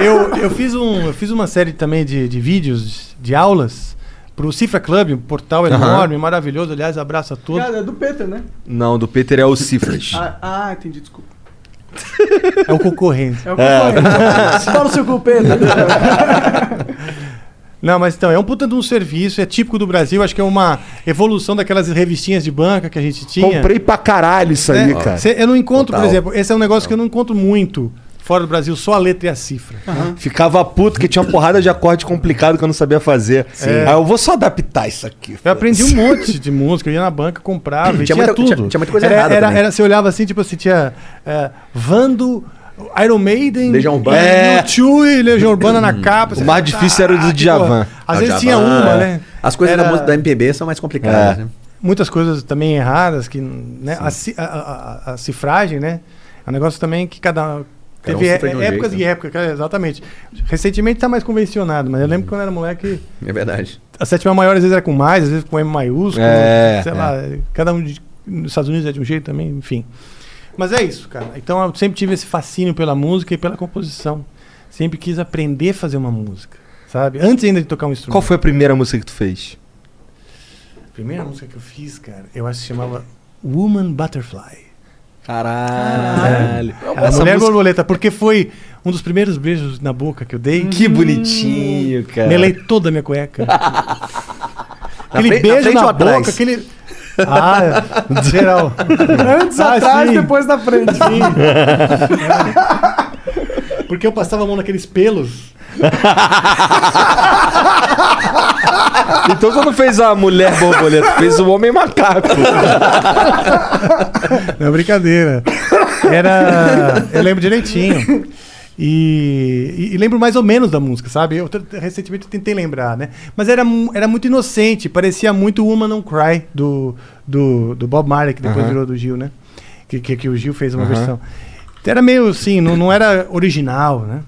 Speaker 4: eu, eu, fiz, um, eu fiz uma série também de, de vídeos, de aulas, pro Cifra Club, um portal enorme, maravilhoso. Aliás, abraço a todos.
Speaker 2: Cara, é do Peter, né?
Speaker 1: Não, do Peter é o Cifras.
Speaker 2: Ah, ah, entendi, desculpa.
Speaker 4: É o concorrente.
Speaker 2: É o concorrente. Fala o seu cu, Peter.
Speaker 4: Não, mas então, é um puta de um serviço, é típico do Brasil, acho que é uma evolução daquelas revistinhas de banca que a gente tinha.
Speaker 1: Comprei pra caralho isso aí,
Speaker 4: né?
Speaker 1: cara.
Speaker 4: Cê- eu não encontro, por
Speaker 3: Total.
Speaker 4: exemplo, esse é um negócio que eu não encontro muito fora do Brasil, só a letra e a cifra.
Speaker 1: Ficava puto que tinha uma porrada de acorde complicado que eu não sabia fazer. Aí eu vou só adaptar isso aqui.
Speaker 4: Eu aprendi um monte de música, eu ia na banca, comprava, e
Speaker 3: Tinha
Speaker 4: tinha,
Speaker 3: muita-
Speaker 4: tudo.
Speaker 3: tinha- tinha muita coisa
Speaker 4: era,
Speaker 3: errada
Speaker 4: era, era- Você olhava assim, tipo assim, tinha é, Vando, Iron Maiden,
Speaker 3: Legião Urbana.
Speaker 4: é, U2 e Legião Urbana na capa.
Speaker 1: O mais
Speaker 4: fala,
Speaker 1: difícil era o do
Speaker 4: "Ah,
Speaker 1: Djavan."
Speaker 4: tipo, Às
Speaker 3: Ah,
Speaker 4: vezes
Speaker 3: Djavan,
Speaker 4: tinha uma,
Speaker 3: é.
Speaker 4: né?
Speaker 3: As coisas
Speaker 4: Era-
Speaker 3: da, música, da MPB são mais complicadas,
Speaker 1: É.
Speaker 3: né?
Speaker 4: muitas coisas também erradas, que, né, a- a- a- a cifragem, né? É um negócio também que cada.
Speaker 3: Cada
Speaker 4: Teve
Speaker 3: um
Speaker 4: épocas
Speaker 3: jeito,
Speaker 4: e
Speaker 3: né?
Speaker 4: épocas, cara, exatamente. Recentemente tá mais convencionado, mas eu lembro que quando era moleque,
Speaker 3: É verdade.
Speaker 4: a sétima maior às vezes era com mais, às vezes com M maiúsculo,
Speaker 1: É,
Speaker 4: sei
Speaker 1: é.
Speaker 4: lá, cada um de- nos Estados Unidos é de um jeito também, enfim. Mas é isso, cara. Então eu sempre tive esse fascínio pela música e pela composição. Sempre quis aprender a fazer uma música, sabe? Antes ainda de tocar um instrumento.
Speaker 1: Qual foi a primeira música que tu fez?
Speaker 4: a primeira música que eu fiz, cara? Eu acho que se chamava Woman Butterfly.
Speaker 1: Caralho.
Speaker 4: A
Speaker 1: Essa
Speaker 4: Mulher
Speaker 1: música-
Speaker 4: Borboleta, porque foi um dos primeiros beijos na boca que eu dei.
Speaker 1: Que bonitinho, cara.
Speaker 4: Melei toda a minha cueca. aquele
Speaker 3: frente- na
Speaker 4: beijo
Speaker 3: frente
Speaker 4: na,
Speaker 3: ou atrás?
Speaker 4: boca, aquele. Ah, geral.
Speaker 2: Antes,
Speaker 4: Ah,
Speaker 2: atrás,
Speaker 4: sim.
Speaker 2: depois da frente.
Speaker 4: Sim. Porque eu passava a mão naqueles pelos.
Speaker 1: Então tu não fez a mulher borboleta, fez o homem macaco.
Speaker 4: Não, é brincadeira. Era. Eu lembro direitinho. E, e- e lembro mais ou menos da música, sabe? Eu recentemente tentei lembrar, né? Mas era, era muito inocente, parecia muito Woman Don't Cry do, do, do Bob Marley, que depois
Speaker 1: Aham.
Speaker 4: virou do Gil, né? Que, que, que o Gil fez uma
Speaker 1: Aham.
Speaker 4: versão. Era meio assim, não, não era original, né?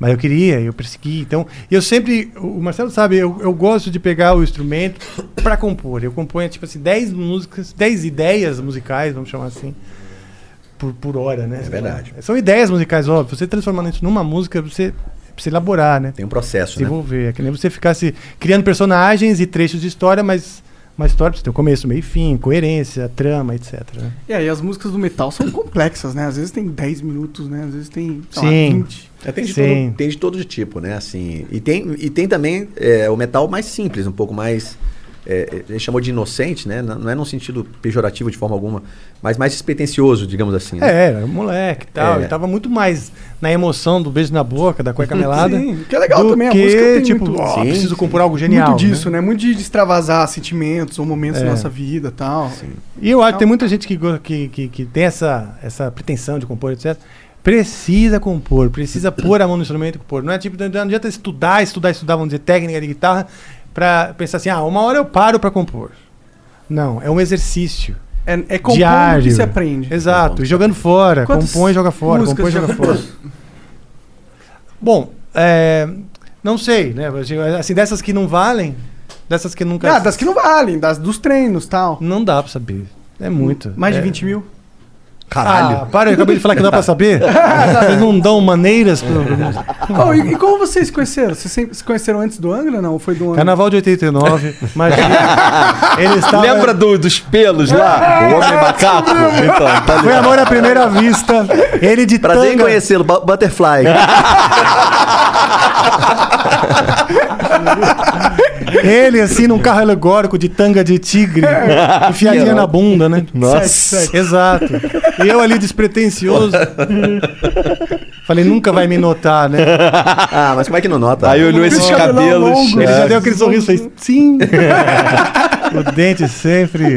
Speaker 4: Mas eu queria, eu persegui. Então, eu sempre. O Marcelo sabe, eu, eu gosto de pegar o instrumento para compor. Eu componho, tipo assim, 10 músicas, 10 ideias musicais, vamos chamar assim, por, por hora, né?
Speaker 3: É verdade.
Speaker 4: São ideias musicais, óbvio. Você transformando isso numa música, você precisa elaborar, né?
Speaker 3: Tem um processo, né?
Speaker 4: Desenvolver. É que nem você ficasse criando personagens e trechos de história, mas uma história precisa ter um começo, meio e fim, coerência, trama, etc. né?
Speaker 2: E aí, as músicas do metal são complexas, né? Às vezes tem 10 minutos, né? Às vezes tem, sei lá,
Speaker 4: Sim.
Speaker 2: 20.
Speaker 3: É, tem, de
Speaker 4: Sim.
Speaker 3: todo, tem de todo tipo, né? Assim, e, tem, e tem também é, o metal mais simples, um pouco mais é, ele chamou de inocente, né? Não é num sentido pejorativo de forma alguma, mas mais despretensioso, digamos assim. né?
Speaker 4: É, era moleque e tal.
Speaker 3: É.
Speaker 4: Ele tava muito mais na emoção do beijo na boca, da cueca melada.
Speaker 2: Sim, que é legal também, a
Speaker 4: que,
Speaker 2: música tem
Speaker 4: tipo,
Speaker 2: muito-
Speaker 4: ó,
Speaker 3: Sim,
Speaker 4: preciso
Speaker 3: sim.
Speaker 4: compor algo genial.
Speaker 2: Muito disso,
Speaker 4: né?
Speaker 2: né? Muito de extravasar sentimentos ou momentos
Speaker 4: É.
Speaker 2: da nossa vida e tal.
Speaker 4: E eu acho que tem muita gente que, que, que, que tem essa, essa pretensão de compor, etc. Precisa compor, precisa pôr a mão no instrumento e compor. Não é tipo, não adianta estudar, estudar, estudar, vamos dizer, técnica de guitarra, pra pensar assim, ah, uma hora eu paro pra compor. Não, é um exercício.
Speaker 2: É, é compondo
Speaker 4: Diário.
Speaker 2: que se aprende.
Speaker 4: Exato, e jogando fora,
Speaker 2: Quantas
Speaker 4: compõe e joga fora, compõe e joga fora. Bom, é, não sei, né? Assim, dessas que não valem, dessas que nunca.
Speaker 2: Ah, das que não valem, das, dos treinos e tal.
Speaker 4: Não dá pra saber. É muito.
Speaker 2: Mais de
Speaker 4: É-
Speaker 2: 20 mil.
Speaker 4: Ah, para, eu acabei de falar que dá pra saber. Vocês não dão maneiras. Pro...
Speaker 2: Oh, e, e como vocês se conheceram? Vocês sempre se conheceram antes do Angra, não? Ou foi do Angra?
Speaker 4: Carnaval de 89, mas ele estava.
Speaker 1: Lembra do- dos pelos lá? O homem macaco? Então, tá
Speaker 4: Foi amor à primeira vista. Ele de
Speaker 3: Prazer em
Speaker 4: tanga.
Speaker 3: conhecê-lo, Bu- Butterfly.
Speaker 4: Ele assim num carro alegórico de tanga de tigre, enfiadinha na bunda, né?
Speaker 1: Nossa.
Speaker 2: Sete, sete.
Speaker 4: Exato. E eu ali despretensioso. Falei, nunca vai me notar, né?
Speaker 3: ah, mas como é que não nota?
Speaker 1: Aí olhou esses
Speaker 2: Esse cabelão
Speaker 1: cabelos.
Speaker 2: longo,
Speaker 4: Ele
Speaker 1: é.
Speaker 4: já deu aquele sorriso, fez sim. o dente sempre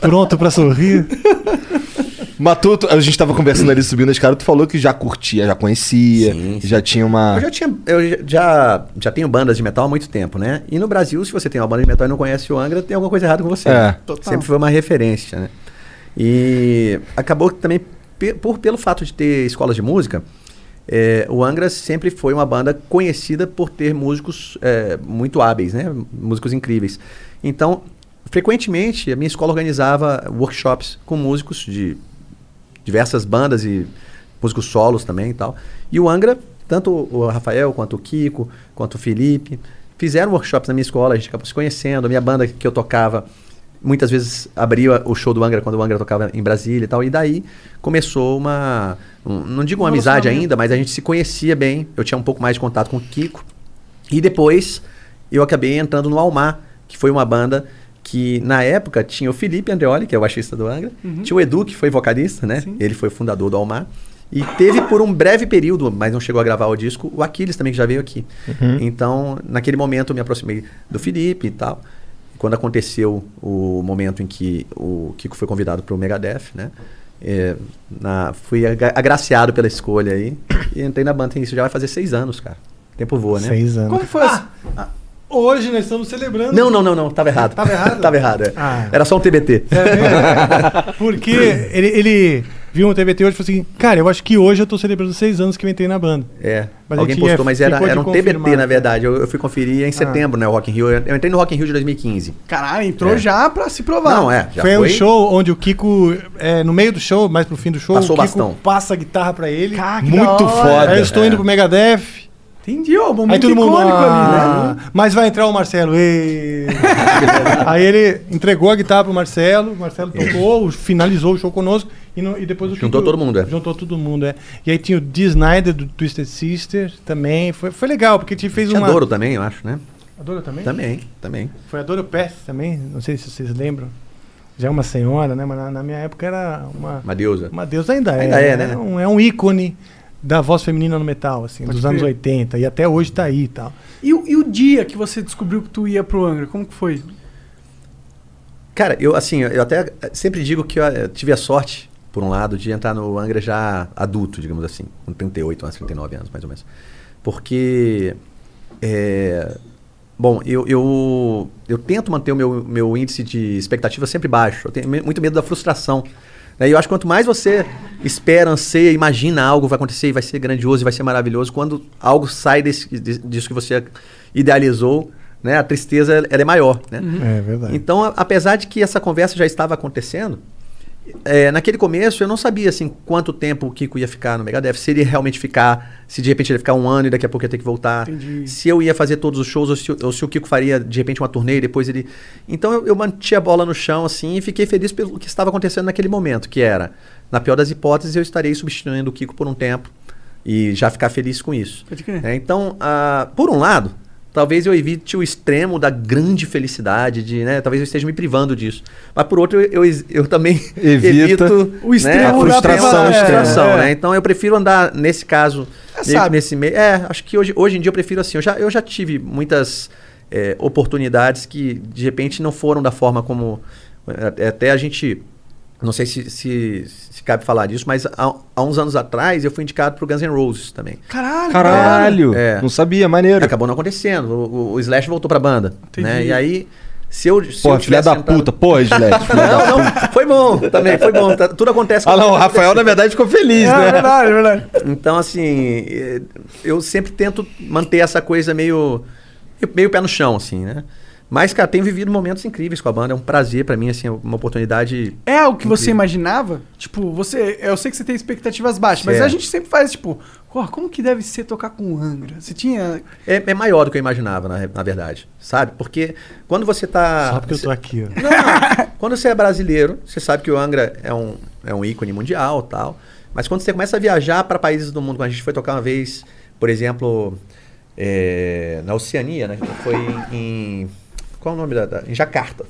Speaker 4: pronto pra sorrir.
Speaker 1: Tu- a gente tava conversando ali subindo a escada, tu falou que já curtia, já conhecia,
Speaker 3: Sim, sim.
Speaker 1: já tinha uma.
Speaker 3: Eu já tinha. Eu já, já tenho bandas de metal há muito tempo, né? E no Brasil, se você tem uma banda de metal e não conhece o Angra, tem alguma coisa errada com você.
Speaker 1: É.
Speaker 2: Total.
Speaker 3: Sempre foi uma referência, né? E acabou que também, por, pelo fato de ter escolas de música, é, o Angra sempre foi uma banda conhecida por ter músicos é, muito hábeis, né? Músicos incríveis. Então, frequentemente, a minha escola organizava workshops com músicos de diversas bandas e músicos solos também e tal. E o Angra, tanto o Rafael, quanto o Kiko, quanto o Felipe, fizeram workshops na minha escola, a gente acabou se conhecendo. A minha banda que eu tocava, muitas vezes abria o show do Angra quando o Angra tocava em Brasília e tal. E daí começou uma, um- não digo uma
Speaker 2: Um
Speaker 3: amizade
Speaker 2: relacionamento.
Speaker 3: ainda, mas a gente se conhecia bem. Eu tinha um pouco mais de contato com o Kiko. E depois eu acabei entrando no Almar, que foi uma banda que na época tinha o Felipe Andreoli, que é o baixista do Angra, tinha o Edu, que foi vocalista, né?
Speaker 2: Sim.
Speaker 3: Ele foi o fundador do Almar. E teve por um breve período, mas não chegou a gravar o disco, o Aquiles também, que já veio aqui. Então, naquele momento, eu me aproximei do Felipe e tal. Quando aconteceu o momento em que o Kiko foi convidado para o Megadeth, né? É, na, fui agra- agraciado pela escolha aí e entrei na banda. Isso já vai fazer seis anos, cara. O tempo voa, né?
Speaker 4: Seis anos.
Speaker 2: Como foi essa?
Speaker 4: Hoje nós estamos celebrando.
Speaker 3: Não, não, não, não. Tava errado.
Speaker 4: Tava errado?
Speaker 3: Tava errado, é.
Speaker 4: Ah.
Speaker 3: Era só um TBT.
Speaker 4: Porque ele, ele viu um TBT hoje e falou assim: Cara, eu acho que hoje eu tô celebrando seis anos que eu entrei na banda.
Speaker 3: É.
Speaker 4: Mas
Speaker 3: Alguém postou,
Speaker 4: é-
Speaker 3: mas era, era um TBT,
Speaker 4: confirmar.
Speaker 3: na verdade. Eu, eu fui conferir em setembro, né? O Rock in Rio. Eu entrei no Rock in Rio de 2015.
Speaker 2: Caralho, entrou
Speaker 3: É.
Speaker 2: já pra se provar.
Speaker 3: Não, é. Já
Speaker 4: foi,
Speaker 3: foi,
Speaker 4: um show onde o Kiko, é, no meio do show, mais pro fim do show,
Speaker 3: Passou
Speaker 4: o Kiko
Speaker 3: bastão.
Speaker 4: passa a guitarra pra ele.
Speaker 2: Cara,
Speaker 1: Muito foda.
Speaker 4: Aí eu estou
Speaker 3: é.
Speaker 4: indo pro Megadeth.
Speaker 2: Entendi, ó, momento
Speaker 4: Aí todo mundo.
Speaker 2: icônico
Speaker 4: "Ah,
Speaker 2: ali, né?
Speaker 4: Mas vai entrar o Marcelo. ê." aí ele entregou a guitarra pro Marcelo, o Marcelo tocou, finalizou o show conosco e, no- e depois o
Speaker 3: Juntou todo mundo, é.
Speaker 4: Juntou todo mundo, é. E aí tinha o Dee Snyder do Twisted Sister também. Foi, foi legal, porque te fez
Speaker 3: Tinha
Speaker 4: uma.
Speaker 3: Doro também, eu acho, né?
Speaker 4: A Doro também?
Speaker 3: Também, também.
Speaker 4: Foi a Doro Pest também, não sei se vocês lembram. Já é uma senhora, né? Mas na, na minha época era uma.
Speaker 3: Uma deusa.
Speaker 4: Uma deusa ainda,
Speaker 3: Ainda
Speaker 4: é.
Speaker 3: é, né?
Speaker 4: É um, é um ícone da voz feminina no metal, assim,
Speaker 2: Pode
Speaker 4: dos anos
Speaker 2: crer.
Speaker 4: 80. E até hoje tá aí e tal.
Speaker 2: E, o- e o dia que você descobriu que tu ia pro Angra, como que foi?
Speaker 3: Cara, eu assim, eu até sempre digo que eu eh, tive a sorte, por um lado, de entrar no Angra já adulto, digamos assim, com 38 anos, 39 anos, mais ou menos. Porque, é, bom, eu, eu, eu tento manter o meu, meu índice de expectativa sempre baixo. Eu tenho muito medo da frustração. Né? E eu acho que quanto mais você espera, anseia, imagina algo vai acontecer e vai ser grandioso e vai ser maravilhoso, quando algo sai desse, de- disso que você idealizou, né, a tristeza ela é maior, né?
Speaker 4: É verdade.
Speaker 3: Então, apesar de que essa conversa já estava acontecendo, é, naquele começo eu não sabia assim quanto tempo o Kiko ia ficar no Megadeth, se ele ia realmente ficar, se de repente ele ia ficar um ano e daqui a pouco ia ter que voltar,
Speaker 2: Entendi.
Speaker 3: se eu ia fazer todos os shows ou se, ou se o Kiko faria de repente uma turnê e depois ele. Então eu, eu manti a bola no chão assim e fiquei feliz pelo que estava acontecendo naquele momento, que era, na pior das hipóteses, eu estarei substituindo o Kiko por um tempo e já ficar feliz com isso.
Speaker 2: Pode crer.
Speaker 3: É, então, ah, por um lado, talvez eu evite o extremo da grande felicidade, de, né? Talvez eu esteja me privando disso. Mas por outro, eu, eu, eu também evito
Speaker 2: o extremo
Speaker 3: né,
Speaker 1: da frustração,
Speaker 3: a
Speaker 1: é,
Speaker 3: frustração,
Speaker 2: é.
Speaker 3: né? Então eu prefiro andar nesse caso,
Speaker 2: É,
Speaker 3: nesse meio. É, acho que hoje, hoje em dia eu prefiro assim. Eu já, eu já tive muitas é, oportunidades que de repente não foram da forma como é, até a gente não sei se, se, se cabe falar disso, mas há, há uns anos atrás eu fui indicado pro Guns N' Roses também.
Speaker 2: Caralho,
Speaker 1: Caralho!
Speaker 3: É.
Speaker 1: Não sabia, maneiro.
Speaker 3: Acabou não acontecendo. O, o- o Slash voltou pra banda.
Speaker 2: Entendi.
Speaker 3: Né? E aí, se eu. Se
Speaker 1: Pô,
Speaker 3: eu
Speaker 1: filha da
Speaker 3: sentado-
Speaker 1: puta. Pô, Slash. filha da-
Speaker 3: Não, não, foi bom também, foi bom. Tá- tudo acontece
Speaker 1: Ah,
Speaker 3: quando
Speaker 1: não, o Rafael, na verdade, ficou feliz,
Speaker 2: É,
Speaker 1: né?
Speaker 2: verdade, é verdade.
Speaker 3: Então, assim, eh, eu sempre tento manter essa coisa meio, meio pé no chão, assim, né? Mas, cara, tenho vivido momentos incríveis com a banda. É um prazer pra mim, assim, uma oportunidade.
Speaker 2: É o que você
Speaker 3: Incrível.
Speaker 2: imaginava? Tipo, você. Eu sei que você tem expectativas baixas, mas
Speaker 3: É.
Speaker 2: a gente sempre faz, tipo, "Pô, como que deve ser tocar com o Angra? Você tinha.
Speaker 3: É, é maior do que eu imaginava, na, na verdade. Sabe? Porque quando você tá.
Speaker 4: Só porque eu tô aqui, ó.
Speaker 3: Não, quando você é brasileiro, você sabe que o Angra é um, é um ícone mundial tal. Mas quando você começa a viajar para países do mundo, quando a gente foi tocar uma vez, por exemplo, é, na Oceania, né? Foi em. Qual é o nome da. da- em Jacarta.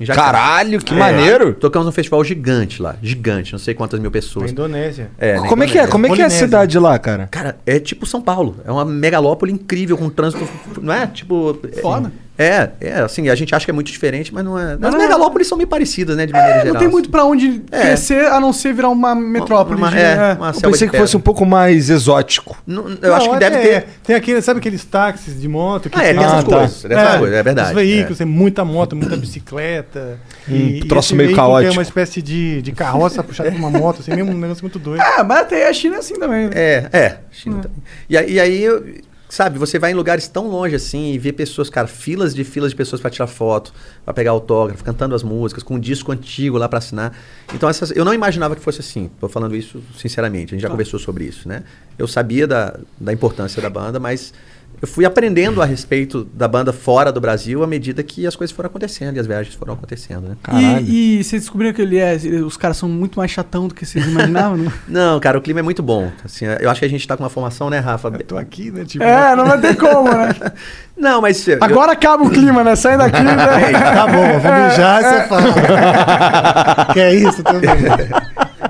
Speaker 3: Em Jacarta.
Speaker 1: Caralho, que
Speaker 3: É.
Speaker 1: maneiro.
Speaker 3: Tocamos num festival gigante lá. Gigante, não sei quantas mil
Speaker 4: Na
Speaker 3: pessoas.
Speaker 4: Indonésia.
Speaker 3: É, na
Speaker 1: Como é que é?
Speaker 3: Indonésia.
Speaker 1: Como é que é a cidade lá, cara?
Speaker 3: Cara, é tipo São Paulo. É uma megalópole incrível, com trânsito. Não é? Tipo. é-
Speaker 2: Foda.
Speaker 3: É, é, assim, a gente acha que é muito diferente, mas não é.
Speaker 2: Mas
Speaker 3: As
Speaker 2: não é-
Speaker 3: megalópolis são meio parecidas, né, de maneira geral.
Speaker 2: Não tem muito pra onde
Speaker 3: É.
Speaker 2: crescer a não ser virar uma metrópole.
Speaker 3: Uma-
Speaker 2: de-
Speaker 3: é,
Speaker 2: é.
Speaker 3: uma
Speaker 1: Eu pensei que fosse um pouco mais exótico.
Speaker 3: Não, eu acho
Speaker 4: Não,
Speaker 3: que deve
Speaker 4: é-
Speaker 3: ter.
Speaker 4: Tem aquele, sabe aqueles táxis de moto que
Speaker 3: Ah, é, tem
Speaker 1: Ah,
Speaker 3: essas
Speaker 1: tá.
Speaker 3: coisas. tem essas coisas, é verdade.
Speaker 4: Os veículos,
Speaker 3: é.
Speaker 4: tem muita moto, muita bicicleta.
Speaker 1: Um troço
Speaker 4: esse
Speaker 1: meio caótico.
Speaker 4: É uma espécie de, de carroça puxada por uma moto, assim, mesmo um negócio muito doido.
Speaker 2: Ah, mas até a China é assim também. né?
Speaker 3: É, é. China também. E, aí- e aí, eu- sabe, você vai em lugares tão longe assim e vê pessoas, cara, filas de filas de pessoas pra tirar foto, pra pegar autógrafo, cantando as músicas, com um disco antigo lá pra assinar. Então, essas, eu não imaginava que fosse assim. Tô falando isso sinceramente, a gente já conversou sobre isso, né? Eu sabia da, da importância da banda, mas eu fui aprendendo a respeito da banda fora do Brasil à medida que as coisas foram acontecendo e as viagens foram acontecendo, né?
Speaker 1: Caralho.
Speaker 2: E, e vocês descobriram que ele é. Os caras são muito mais chatão do que vocês imaginavam, né?
Speaker 3: Não, cara, o clima é muito bom. Assim, eu acho que a gente tá com uma formação, né, Rafa?
Speaker 4: Eu tô aqui, né? Tipo,
Speaker 2: É, não vai ter como, né?
Speaker 3: Não, mas. eu-
Speaker 2: Agora acaba o clima, né? Sai daqui, né?
Speaker 4: Tá bom, vou mijar e você fala. que é isso também.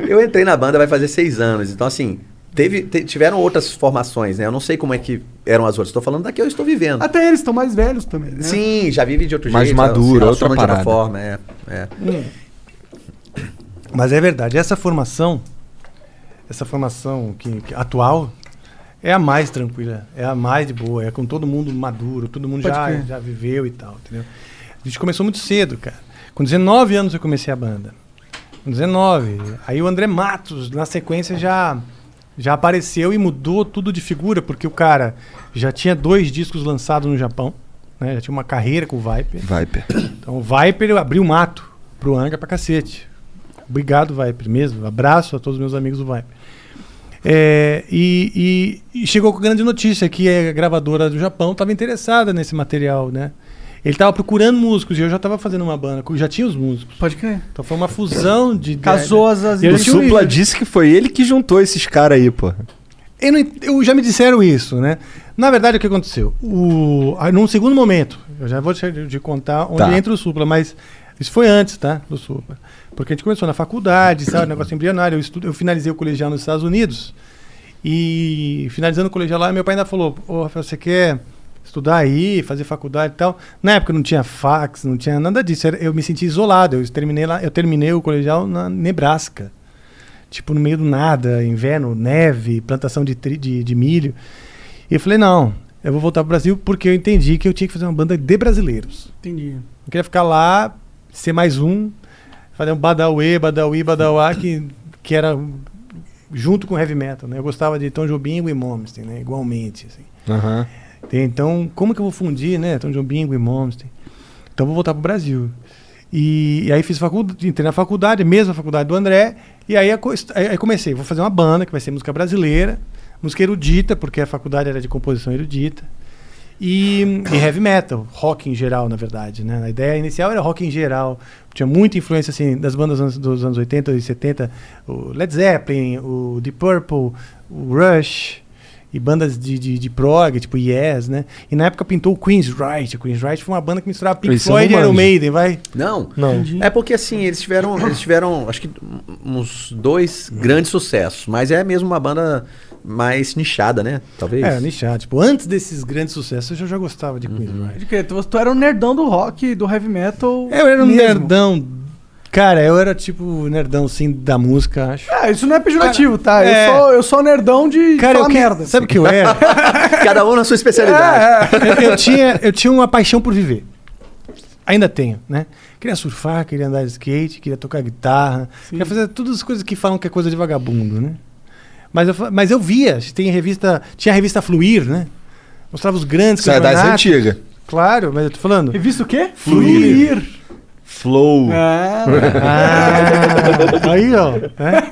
Speaker 3: Eu entrei na banda vai fazer seis anos, então assim, teve, te- tiveram outras formações, né? Eu não sei como é que eram as outras. Estou falando da que eu estou vivendo.
Speaker 2: Até eles estão mais velhos também, né?
Speaker 3: Sim, já vive de outro
Speaker 1: Mais
Speaker 3: jeito.
Speaker 1: maduro,
Speaker 3: se
Speaker 1: outra
Speaker 3: relacionam de outra
Speaker 1: parada.
Speaker 3: forma, é, é.
Speaker 4: Mas é verdade, essa formação, essa formação que, que- atual, é a mais tranquila, é a mais de boa, é com todo mundo maduro, todo mundo
Speaker 2: Pode
Speaker 4: já, já viveu e tal, entendeu? A gente começou muito cedo, cara. Com 19 anos eu comecei a banda. Com 19. Aí o André Matos, na sequência, já, já apareceu e mudou tudo de figura, porque o cara já tinha dois discos lançados no Japão, né? Já tinha uma carreira com o Viper.
Speaker 1: Viper.
Speaker 4: Então o Viper abriu mato pro Angra pra cacete. Obrigado, Viper, mesmo. Abraço a todos os meus amigos do Viper. É, e, e- e chegou com a grande notícia que a gravadora do Japão estava interessada nesse material, né? Ele estava procurando músicos e eu já estava fazendo uma banda, já tinha os músicos.
Speaker 2: Pode crer.
Speaker 4: Então foi uma fusão de.
Speaker 2: Casou as, as
Speaker 4: Eu
Speaker 1: O
Speaker 4: um-
Speaker 1: Supla disse que foi ele que juntou esses caras aí, pô.
Speaker 4: Eu, não eu já me disseram isso, né? Na verdade, o que aconteceu? O, num segundo momento, eu já vou te, te contar onde
Speaker 1: Tá.
Speaker 4: entra o Supla, mas isso foi antes, tá? Do Supla. Porque a gente começou na faculdade, sabe? Negócio embrionário. Eu, estudo, eu finalizei o colegial nos Estados Unidos. E finalizando o colegial lá, meu pai ainda falou: Ô, Rafael, você quer estudar aí, fazer faculdade e tal? Na época não tinha fax, não tinha nada disso. Eu me senti isolado. Eu terminei, lá, eu terminei o colegial na Nebraska tipo no meio do nada, inverno, neve, plantação de, tri- de, de milho. E eu falei, não, eu vou voltar pro Brasil porque eu entendi que eu tinha que fazer uma banda de brasileiros.
Speaker 2: Entendi.
Speaker 4: Eu queria ficar lá, ser mais um, fazer um badauê, badauí, badauá, que, que era junto com heavy metal, né? Eu gostava de Tom Jobim e Momstein, né? Igualmente, assim.
Speaker 1: Aham.
Speaker 4: Tem- Então, como que eu vou fundir, né? Tom Jobim e Momstein. Então, vou voltar pro Brasil. E, e aí fiz faculdade, entrei na faculdade, mesma faculdade do André, e aí, aí comecei, vou fazer uma banda que vai ser música brasileira, música erudita, porque a faculdade era de composição erudita, e, e heavy metal, rock em geral, na verdade, né? A ideia inicial era rock em geral, tinha muita influência assim das bandas dos anos 80 e 70, o Led Zeppelin, o Deep Purple, o Rush, e bandas de, de, de prog, tipo Yes, né? E na época pintou o Queen's Right. O Queen's Right foi uma banda que misturava Pink
Speaker 1: eu
Speaker 4: Floyd e Iron. Maiden, vai?
Speaker 3: Não.
Speaker 4: Não.
Speaker 3: É porque assim, eles tiveram, eles tiveram, acho que uns dois grandes sucessos, mas é mesmo uma banda mais nichada, né? Talvez.
Speaker 4: É, nichado. Tipo, antes desses grandes sucessos, eu já gostava de Queen's
Speaker 3: Uhum.
Speaker 4: Right.
Speaker 2: Tu, tu era um nerdão do rock, do heavy metal.
Speaker 4: Eu era um
Speaker 2: mesmo.
Speaker 4: nerdão. Cara, eu era tipo nerdão, sim, da música, acho.
Speaker 2: Ah, isso não é pejorativo, tá?
Speaker 4: é.
Speaker 2: Eu, sou, eu sou nerdão de
Speaker 4: Cara,
Speaker 2: falar
Speaker 4: eu que,
Speaker 2: merda.
Speaker 4: sabe o que eu era?
Speaker 3: Cada um na sua especialidade.
Speaker 4: eu, eu tinha, eu tinha uma paixão por viver. Ainda tenho, né? Queria surfar, queria andar de skate, queria tocar guitarra, queria fazer todas as coisas que falam que é coisa de vagabundo, né? Mas eu, mas eu via, tem revista, tinha a revista Fluir, né? Mostrava os grandes
Speaker 1: Isso é das antigas.
Speaker 4: Claro, mas eu tô falando.
Speaker 2: Revista o quê?
Speaker 1: Fluir. Flow.
Speaker 2: Ah,
Speaker 4: Ah, aí, ó. né?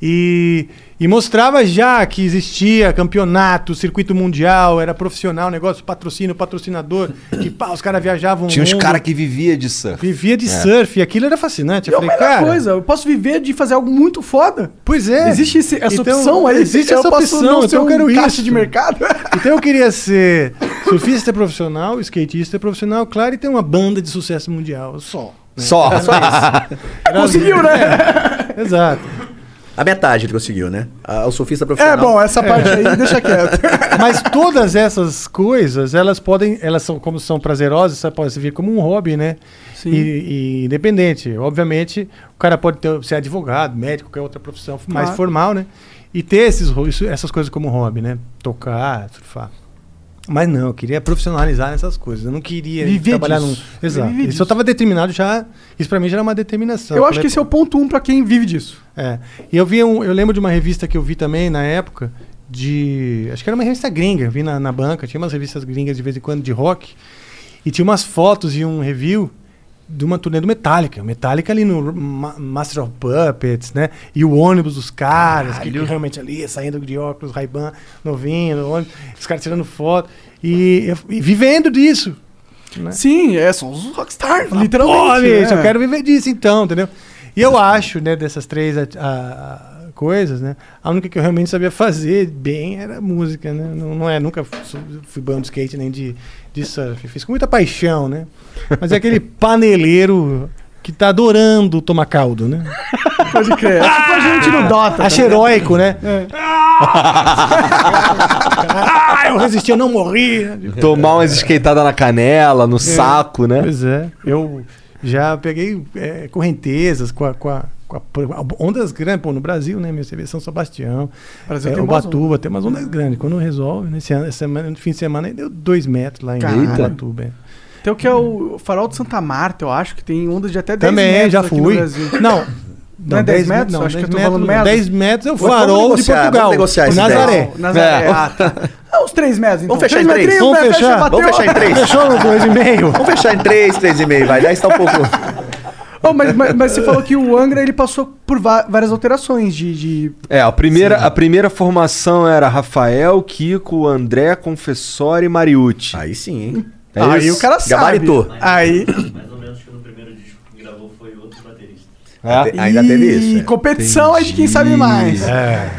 Speaker 4: E, e mostrava já que existia campeonato, circuito mundial, era profissional, negócio, patrocínio, patrocinador, que pá, os caras viajavam.
Speaker 1: Tinha uns caras que vivia de surf.
Speaker 4: Vivia de surf, e aquilo era fascinante.
Speaker 2: é
Speaker 4: Eu
Speaker 2: a
Speaker 4: falei, cara.
Speaker 2: coisa. Eu posso viver de fazer algo muito foda.
Speaker 4: Pois é.
Speaker 2: Existe esse- essa
Speaker 4: Então,
Speaker 2: opção aí?
Speaker 4: Existe
Speaker 2: eu
Speaker 4: essa
Speaker 2: posso
Speaker 4: opção,
Speaker 2: não
Speaker 4: então eu
Speaker 2: um
Speaker 4: quero
Speaker 2: caixa
Speaker 4: isso.
Speaker 2: de mercado?
Speaker 4: Então eu queria ser surfista profissional, skatista profissional, claro, e ter uma banda de sucesso mundial. Só.
Speaker 1: Só.
Speaker 2: Conseguiu, né?
Speaker 4: Exato.
Speaker 3: A metade ele conseguiu, né? A- o surfista
Speaker 2: É
Speaker 3: profissional.
Speaker 2: bom, essa parte aí deixa quieto.
Speaker 4: Mas todas essas coisas, elas podem, elas são como são prazerosas, você pode vir como um hobby, né?
Speaker 2: Sim.
Speaker 4: E, e independente. Obviamente, o cara pode ter, ser advogado, médico, qualquer outra profissão mais formal, né? E ter esses, essas coisas como hobby, né? Tocar, surfar. Mas não, eu queria profissionalizar nessas coisas. Eu não queria
Speaker 2: Viver
Speaker 4: trabalhar
Speaker 2: disso.
Speaker 4: num. Exato.
Speaker 2: Viver
Speaker 4: Isso
Speaker 2: disso.
Speaker 4: eu estava determinado já. Isso pra mim já era uma determinação.
Speaker 2: Eu acho que esse é o ponto um pra quem vive disso.
Speaker 4: é. E eu vi um, eu lembro de uma revista que eu vi também na época de, acho que era uma revista gringa, eu vi na, na banca, tinha umas revistas gringas de vez em quando de rock e tinha umas fotos e um review de uma turnê do Metallica, Metallica ali no Ma- Master of Puppets, né? E o ônibus dos caras, que, que realmente ali saindo de óculos, Ray-Ban, novinho, no ônibus, os caras tirando foto e, e vivendo disso. Né?
Speaker 2: Sim, é, são os rockstars,
Speaker 4: Pô,
Speaker 2: literalmente.
Speaker 4: bicho,
Speaker 2: né?
Speaker 4: eu quero viver disso então, entendeu? E eu acho, né, dessas três a- a- coisas, né, a única que eu realmente sabia fazer bem era música, né? Não, não é, nunca fui, bom de skate nem de, de surf. Fiz com muita paixão, né? Mas é aquele paneleiro que tá adorando tomar caldo, né?
Speaker 2: Pode crer. É tipo a gente no Dota.
Speaker 4: Acho
Speaker 2: tá
Speaker 4: heróico, né?
Speaker 2: É.
Speaker 4: Ah, eu resisti, eu não morri.
Speaker 1: Tomar umas esquentadas na canela, no saco, né?
Speaker 4: Pois é. Eu já peguei é, correntezas com a, com a- ondas grandes, pô, no Brasil, né? Minha CV São Sebastião,
Speaker 2: Brasil
Speaker 4: é,
Speaker 2: tem
Speaker 4: Ubatuba, tem umas ondas grandes. Quando resolve, nesse ano, essa semana, no fim de semana, aí deu dois metros lá em
Speaker 2: Caralho.
Speaker 4: Ubatuba. é.
Speaker 2: Tem o que é o farol de Santa Marta, eu acho, que tem ondas de até 10
Speaker 4: Também,
Speaker 2: metros
Speaker 4: já
Speaker 2: aqui no
Speaker 4: fui.
Speaker 2: Brasil.
Speaker 4: Não.
Speaker 2: Não é 10 metros?
Speaker 4: Não,
Speaker 2: Acho que
Speaker 4: 10
Speaker 2: eu tô falando
Speaker 4: metros,
Speaker 2: merda.
Speaker 4: 10 metros é o farol de Portugal.
Speaker 3: vamos negociar
Speaker 4: o
Speaker 3: esse
Speaker 4: Nazaré.
Speaker 2: Não, Nazaré.
Speaker 1: É.
Speaker 2: Ah, tá. Ah, uns 3 metros, então.
Speaker 3: Vamos fechar em
Speaker 2: Três
Speaker 3: três?
Speaker 2: metrinhos,
Speaker 4: Vamos
Speaker 2: né?
Speaker 4: fechar?
Speaker 2: bateu.
Speaker 3: Vamos fechar em três?
Speaker 4: Fechou no 2,5?
Speaker 3: Vamos fechar em três, três e meio, vai. Daí está um pouco.
Speaker 2: Oh, mas, mas, mas você falou que o Angra ele passou por várias alterações de. de-
Speaker 1: É, a primeira, a primeira formação era Rafael, Kiko, André, Confessor e Mariucci.
Speaker 3: Aí sim, hein?
Speaker 1: É
Speaker 2: Aí
Speaker 1: isso?
Speaker 2: o cara sabe.
Speaker 3: Gabaritou.
Speaker 2: Aí.
Speaker 6: Mais ou menos que no primeiro disco que gravou foi outro baterista.
Speaker 1: É?
Speaker 3: Ainda teve
Speaker 2: E
Speaker 3: isso. é.
Speaker 2: competição aí de quem sabe mais.
Speaker 4: É.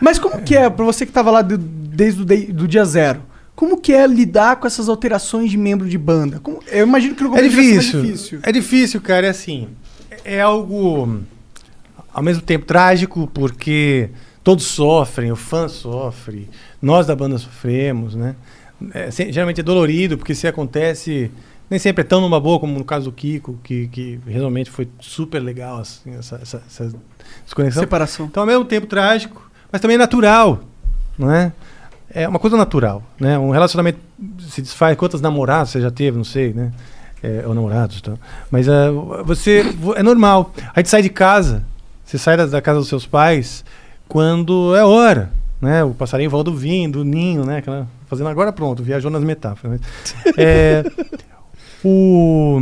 Speaker 2: Mas como que é, pra você que tava lá do- desde o de- do dia zero, como que é lidar com essas alterações de membro de banda? Como- eu imagino que no
Speaker 4: É
Speaker 2: começo ser mais
Speaker 4: difícil.
Speaker 2: difícil.
Speaker 4: É difícil, cara. É assim. É algo ao mesmo tempo trágico, porque todos sofrem, o fã sofre, nós da banda sofremos, né? É, geralmente é dolorido, porque se acontece. Nem sempre é tão numa boa como no caso do Kiko, que, que realmente foi super legal assim, essa, essa, essa desconexão.
Speaker 2: Separação.
Speaker 4: Então, ao mesmo tempo trágico, mas também natural, não é? É uma coisa natural, né? Um relacionamento se desfaz. Quantas namoradas você já teve? Não sei, né? É, ou namorados, então. Mas é, você é normal. A gente sai de casa, você sai da, da casa dos seus pais quando é hora, né? O passarinho volta do vinho, do ninho, né? Aquela, fazendo agora pronto, viajou nas metáforas. né? É, o,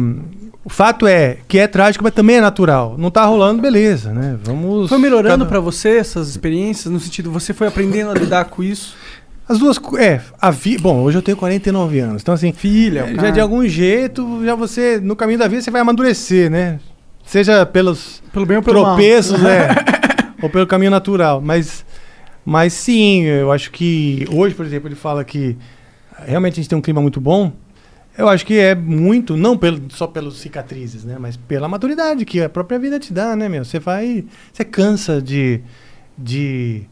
Speaker 4: o fato é que é trágico, mas também é natural. Não tá rolando, beleza, né? Vamos.
Speaker 2: Foi melhorando
Speaker 4: cada-
Speaker 2: pra você essas experiências? No sentido, você foi aprendendo a lidar com isso?
Speaker 4: As duas. É, a vi... Bom, hoje eu tenho 49 anos. Então, assim.
Speaker 2: Filha,
Speaker 4: já de algum jeito, já você. No caminho da vida, você vai amadurecer, né? Seja pelos
Speaker 2: Pelo bem ou pelo mal.
Speaker 4: tropeços, né? ou pelo caminho natural. Mas Mas sim, eu acho que hoje, por exemplo, ele fala que realmente a gente tem um clima muito bom. Eu acho que é muito, não pelo, só pelos cicatrizes, né? Mas pela maturidade que a própria vida te dá, né, meu? Você vai. Você cansa de. de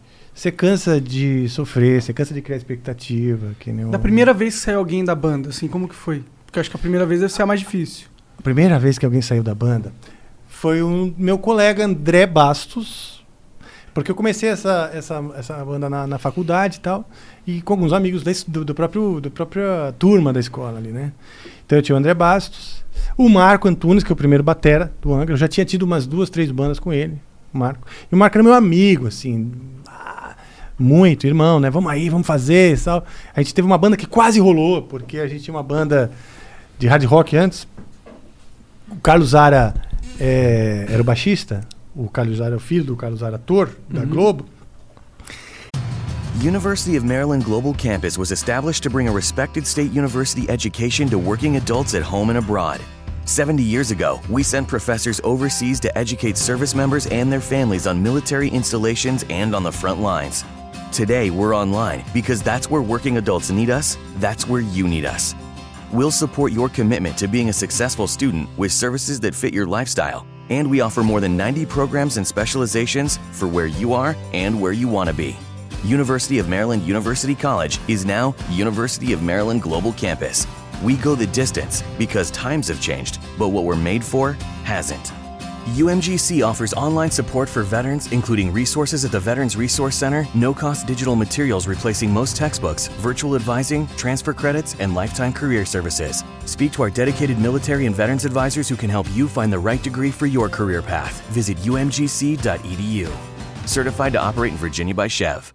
Speaker 4: você cansa de sofrer, você cansa de criar expectativa. Que nem
Speaker 2: Da primeira vez que saiu alguém da banda, assim, como que foi? Porque eu acho que a primeira vez deve ser a mais difícil.
Speaker 4: A primeira vez que alguém saiu da banda foi o meu colega André Bastos. Porque eu comecei essa, essa, essa banda na, na faculdade e tal, e com alguns amigos es- do, do próprio da própria turma da escola ali, né? Então eu tinha o André Bastos, o Marco Antunes, que é o primeiro batera do Angra. Eu já tinha tido umas duas, três bandas com ele, o Marco. E o Marco era meu amigo, assim, muito, irmão, né? Vamos aí, vamos fazer tal. A gente teve uma banda que quase rolou, porque a gente tinha uma banda de hard rock antes, o Carlos Zara é, era o baixista. O Carlos Zara é o filho do Carlos Zara, ator da Globo.
Speaker 7: University of Maryland Global Campus was established to bring a respected state university education to working adults at home and abroad. 70 years ago, we sent professors overseas to educate service members and their families on military installations and on the front lines. Today, we're online because that's where working adults need us, that's where you need us. We'll support your commitment to being a successful student with services that fit your lifestyle, and we offer more than 90 programs and specializations for where you are and where you want to be. University of Maryland University College is now University of Maryland Global Campus. We go the distance because times have changed, but what we're made for hasn't. UMGC offers online support for veterans, including resources at the Veterans Resource Center, no cost digital materials replacing most textbooks, virtual advising, transfer credits, and lifetime career services. Speak to our dedicated military and veterans advisors who can help you find the right degree for your career path. Visit umgc.edu. Certified to operate in Virginia by Chev.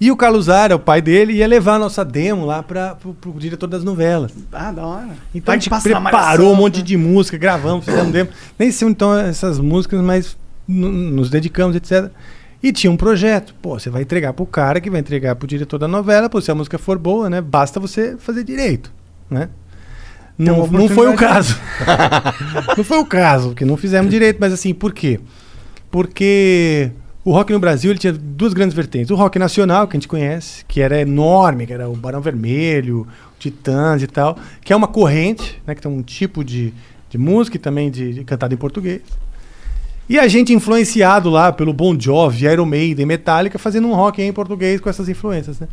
Speaker 4: E o Carlos Zara, o pai dele, ia levar a nossa demo lá para pro, pro diretor das novelas.
Speaker 2: Ah, da hora.
Speaker 4: Então
Speaker 2: Vai
Speaker 4: a gente preparou
Speaker 2: Malhação,
Speaker 4: um monte
Speaker 2: tá?
Speaker 4: de música, gravamos, fizemos demo. Nem sei então essas músicas, mas nos dedicamos, etc. E tinha um projeto. Pô, você vai entregar pro cara que vai entregar pro diretor da novela. Pô, se a música for boa, né? Basta você fazer direito, né? Não, não foi o caso. não foi o caso, porque não fizemos direito. Mas assim, por quê? Porque o rock no Brasil ele tinha duas grandes vertentes. O rock nacional, que a gente conhece, que era enorme, que era o Barão Vermelho, o Titãs e tal, que é uma corrente, né, que tem um tipo de, de música e também de, de cantada em português. E a gente influenciado lá pelo Bon Jovi, Iron Maiden, Metallica, fazendo um rock em português com essas influências, né?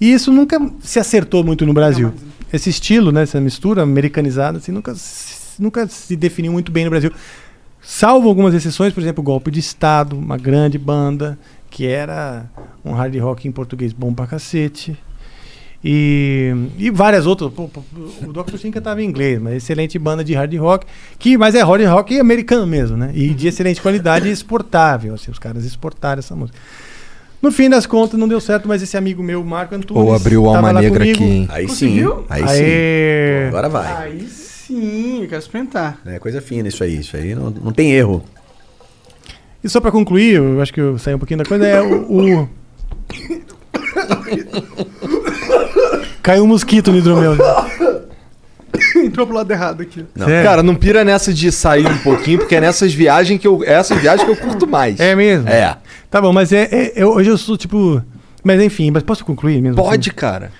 Speaker 4: E isso nunca se acertou muito no Brasil. Esse estilo, né, essa mistura americanizada, assim, nunca, nunca se definiu muito bem no Brasil. Salvo algumas exceções, por exemplo, Golpe de Estado, uma grande banda que era um hard rock em português bom pra cacete. E, e várias outras. Pô, pô, o Dr. Sim cantava em inglês, mas excelente banda de hard rock, que, mas é hard rock americano mesmo, né? E de excelente qualidade e exportável. Assim, os caras exportaram essa música. No fim das contas, não deu certo, mas esse amigo meu, Marco Antunes.
Speaker 1: Ou abriu alma negra
Speaker 4: comigo.
Speaker 1: aqui, hein?
Speaker 3: Aí
Speaker 2: Conseguiu?
Speaker 3: sim. Aí sim.
Speaker 4: Aê!
Speaker 3: Agora vai.
Speaker 2: Aí sim, eu quero experimentar.
Speaker 3: É coisa fina isso aí. Isso aí não, não tem erro.
Speaker 4: E só pra concluir, eu acho que eu saí um pouquinho da coisa, é o. o- Caiu um mosquito no hidromel.
Speaker 2: Entrou pro lado errado aqui.
Speaker 3: Não.
Speaker 1: Cara, não pira nessa de sair um pouquinho, porque é nessas viagens que eu. É essas viagens que eu curto mais.
Speaker 4: É mesmo?
Speaker 1: É.
Speaker 4: Tá bom, mas é, é- eu- hoje eu sou tipo. Mas enfim, mas posso concluir mesmo?
Speaker 1: Pode,
Speaker 4: assim?
Speaker 1: cara.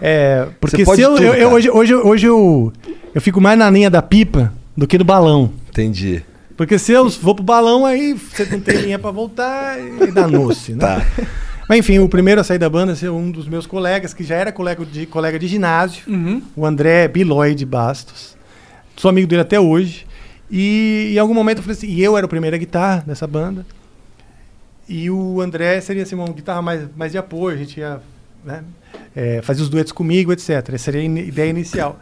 Speaker 4: É, porque
Speaker 1: Você pode
Speaker 4: se eu,
Speaker 1: tudo,
Speaker 4: eu- eu- hoje, hoje, hoje eu, eu fico mais na linha da pipa do que do balão.
Speaker 1: Entendi.
Speaker 4: Porque se eu vou pro balão, aí você não tem linha pra voltar e danou-se, né?
Speaker 1: Tá.
Speaker 4: Mas enfim, o primeiro a sair da banda é um dos meus colegas, que já era colega de, colega de ginásio,
Speaker 2: Uhum.
Speaker 4: o André Biloy de Bastos. Sou amigo dele até hoje. E em algum momento eu falei assim, e eu era o primeiro a guitarra dessa banda. E o André seria assim, uma guitarra mais, mais de apoio, a gente ia né, é, fazer os duetos comigo, etc. Essa seria a ideia inicial.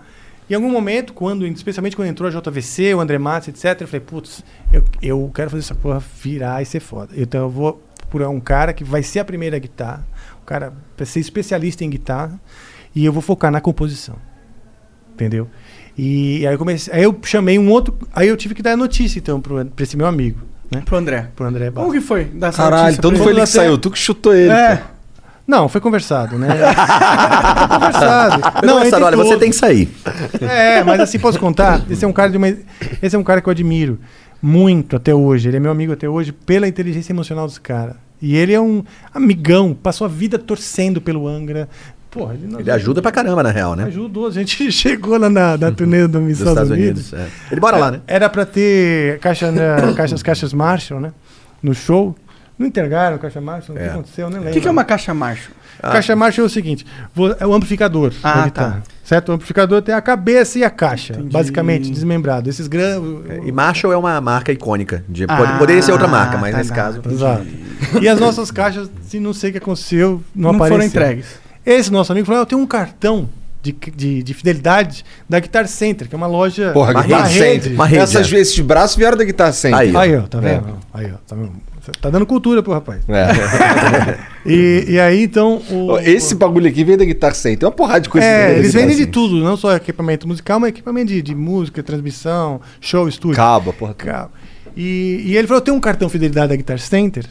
Speaker 4: Em algum momento, quando, especialmente quando entrou a JVC, o André Matos, etc., eu falei, putz, eu, eu quero fazer essa porra virar e ser foda. Então eu vou por um cara que vai ser a primeira guitarra, o cara vai ser especialista em guitarra, e eu vou focar na composição. Entendeu? E aí eu comecei, aí eu chamei um outro, aí eu tive que dar a notícia então pro, pra esse meu amigo, né?
Speaker 2: Pro André.
Speaker 4: Pro André
Speaker 2: Como
Speaker 4: Bastos.
Speaker 2: que foi? Dar
Speaker 1: Caralho, então não foi
Speaker 2: ele?
Speaker 1: ele que saiu, tu que chutou ele.
Speaker 2: É.
Speaker 1: pô.
Speaker 4: Não, foi conversado, né? foi conversado.
Speaker 3: Não,
Speaker 4: entre
Speaker 3: olha, você tem que sair.
Speaker 4: É, mas assim, posso contar? Esse é um cara de uma. Esse é um cara que eu admiro muito até hoje. Ele é meu amigo até hoje pela inteligência emocional desse cara. E ele é um amigão, passou a vida torcendo pelo Angra. Porra, ele,
Speaker 3: Ele ajuda pra caramba, na real, né?
Speaker 4: Ajudou. A gente chegou lá na, na turnê do
Speaker 3: Dos
Speaker 4: Estados,
Speaker 3: Estados
Speaker 4: Unidos.
Speaker 3: Unidos. é. Ele bora lá, né?
Speaker 4: Era pra ter caixa, né, caixas, caixas Marshall, né? No show. Não entregaram caixa Marshall? O que
Speaker 3: É.
Speaker 4: aconteceu? Eu nem
Speaker 2: O
Speaker 4: lembro.
Speaker 2: que, que é uma caixa marcha?
Speaker 4: Caixa Marshall é o seguinte: é o amplificador
Speaker 2: Ah,
Speaker 4: guitarra. Certo? O amplificador tem a cabeça e a caixa,
Speaker 2: Entendi.
Speaker 4: basicamente, desmembrado. Esses grandes.
Speaker 3: E Marshall é uma marca icônica. De,
Speaker 2: Ah,
Speaker 3: pode- poderia ser outra marca, mas
Speaker 2: tá,
Speaker 3: nesse
Speaker 2: tá.
Speaker 3: caso.
Speaker 4: Exato. E as nossas caixas, se não sei o que aconteceu, não,
Speaker 2: Não
Speaker 4: apareceram.
Speaker 2: foram entregues.
Speaker 4: Esse nosso amigo falou: "Ah, eu tenho um cartão de, de, de fidelidade da Guitar Center, que é uma loja.
Speaker 1: Porra, Guitar Center. Essas
Speaker 3: é.
Speaker 1: vezes de braço vieram da Guitar Center.
Speaker 3: Aí, ó.
Speaker 4: Aí, ó, tá vendo?
Speaker 1: É.
Speaker 4: Aí, ó, tá vendo? Você Tá dando cultura pro rapaz.
Speaker 1: É.
Speaker 4: E, e aí, então. O,
Speaker 1: Esse bagulho aqui vem da Guitar Center. Tem uma porrada de coisa
Speaker 4: É, eles vendem de tudo, não só equipamento musical, mas equipamento de, de música, transmissão, show, estúdio.
Speaker 1: Cabo, porra.
Speaker 4: Cabo. E, e ele falou: eu tenho um cartão fidelidade da Guitar Center,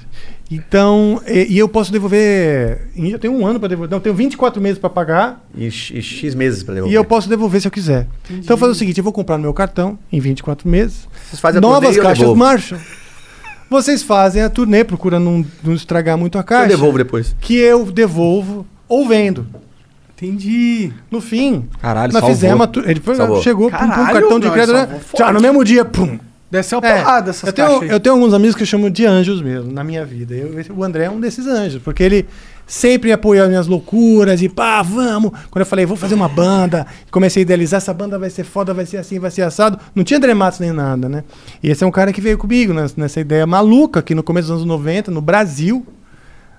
Speaker 4: então. E, e eu posso devolver. Eu tenho um ano para devolver. Não, eu tenho 24 meses para pagar
Speaker 3: E, X- e X meses pra devolver.
Speaker 4: e eu posso devolver se eu quiser. Então eu faço o seguinte: eu vou comprar no meu cartão em 24 meses.
Speaker 3: Vocês fazem a
Speaker 4: novas caixas
Speaker 3: devolvo.
Speaker 4: Vocês fazem a turnê, procurando não, não estragar muito a
Speaker 3: Eu
Speaker 4: caixa.
Speaker 3: devolvo depois.
Speaker 4: Que eu devolvo ou vendo.
Speaker 2: Entendi.
Speaker 4: No fim,
Speaker 1: Caralho,
Speaker 4: nós
Speaker 1: salvou.
Speaker 4: fizemos a tu- Ele foi,
Speaker 3: Salvou.
Speaker 4: chegou, pum, pum,
Speaker 2: Caralho,
Speaker 4: cartão de crédito.
Speaker 2: salvou
Speaker 4: Né? Tchau, no mesmo dia, pum.
Speaker 2: Deve ser uma
Speaker 4: É,
Speaker 2: porrada essas
Speaker 4: eu, tenho,
Speaker 2: aí.
Speaker 4: eu tenho alguns amigos que eu chamo de anjos mesmo, na minha vida. Eu- o André é um desses anjos, porque ele sempre apoiou as minhas loucuras e pá, vamos. Quando eu falei, vou fazer uma banda, comecei a idealizar, essa banda vai ser foda, vai ser assim, vai ser assado. Não tinha André Matos nem nada, né? E esse é um cara que veio comigo nessa, nessa ideia maluca, que no começo dos anos 90, no Brasil,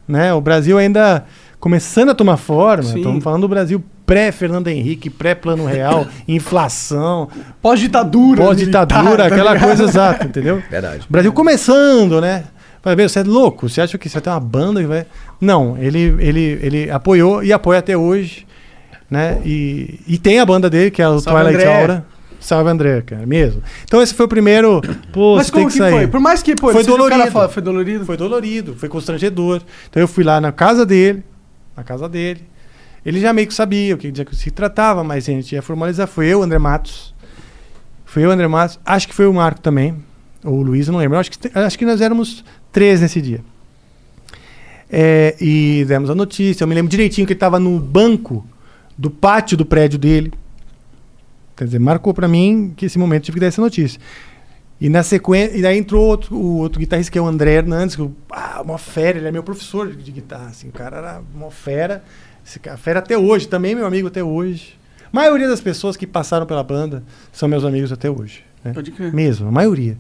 Speaker 4: né? O Brasil ainda começando a tomar forma.
Speaker 2: Sim.
Speaker 4: Estamos falando do Brasil pré-Fernando Henrique, pré-Plano Real, inflação,
Speaker 2: Pós-ditadura.
Speaker 4: pós-ditadura,
Speaker 2: tá
Speaker 4: aquela
Speaker 2: ligado?
Speaker 4: coisa exata, entendeu?
Speaker 3: Verdade.
Speaker 4: O Brasil começando, né? Vai ver, você é louco? Você acha que você vai ter uma banda que vai. Não, ele, ele, ele apoiou e apoia até hoje. Né? E, e tem a banda dele, que é o
Speaker 2: Salve,
Speaker 4: Twilight
Speaker 2: André.
Speaker 4: Aura. Salve André, cara, mesmo. Então esse foi o primeiro. Pô,
Speaker 2: Mas
Speaker 4: tem
Speaker 2: como
Speaker 4: que
Speaker 2: que
Speaker 4: sair.
Speaker 2: foi? Por mais que, pô,
Speaker 4: Foi dolorido.
Speaker 2: foda, foi dolorido.
Speaker 4: Foi dolorido, foi constrangedor. Então eu fui lá na casa dele, na casa dele. Ele já meio que sabia o que que se tratava, mas a gente ia formalizar. Foi eu, André Matos. Foi eu, André Matos. Acho que foi o Marco também. Ou o Luiz, eu não lembro. Acho que, acho que nós éramos três nesse dia. É, e demos a notícia. Eu me lembro direitinho que ele estava no banco do pátio do prédio dele. Quer dizer, marcou pra mim que esse momento tive que dar essa notícia. E na sequência, e daí entrou outro, o outro guitarrista que é o André Hernandes, que eu, ah, uma fera, ele é meu professor de guitarra, assim, o cara era uma fera, esse cara, fera até hoje, também meu amigo até hoje. A maioria das pessoas que passaram pela banda são meus amigos até hoje, né?
Speaker 2: Pode crer.
Speaker 4: Mesmo, a maioria.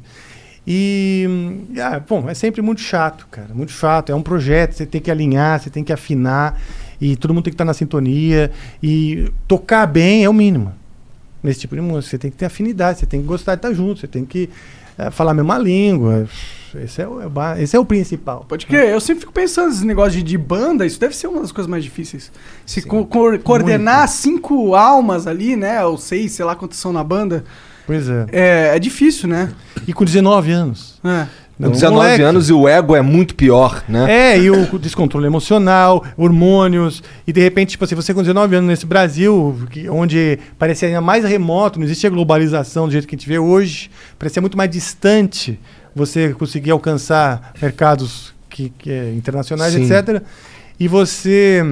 Speaker 4: E, hum, ah, bom, é sempre muito chato, cara, muito chato. É um projeto, você tem que alinhar, você tem que afinar, e todo mundo tem que estar na sintonia, e tocar bem é o mínimo nesse tipo de música. Você tem que ter afinidade, você tem que gostar de estar junto, você tem que eh, falar a mesma língua. Esse é, o, é esse é o principal.
Speaker 2: Pode crer, eu sempre fico pensando nesse negócio de, de banda, isso deve ser uma das coisas mais difíceis. Se co- co- coordenar cinco almas ali, né? Ou seis, sei lá quantas são na banda,
Speaker 4: Pois é.
Speaker 2: é, é difícil, né?
Speaker 4: E com 19 anos.
Speaker 2: É.
Speaker 1: Com
Speaker 4: Um
Speaker 1: 19
Speaker 4: moleque.
Speaker 1: anos e o ego é muito pior, né?
Speaker 4: É, e o descontrole emocional, hormônios, e de repente, tipo assim, você com 19 anos nesse Brasil, onde parecia ainda mais remoto, não existia globalização do jeito que a gente vê hoje, parecia muito mais distante você conseguir alcançar mercados que, que é, internacionais,
Speaker 1: Sim.
Speaker 4: etc. E você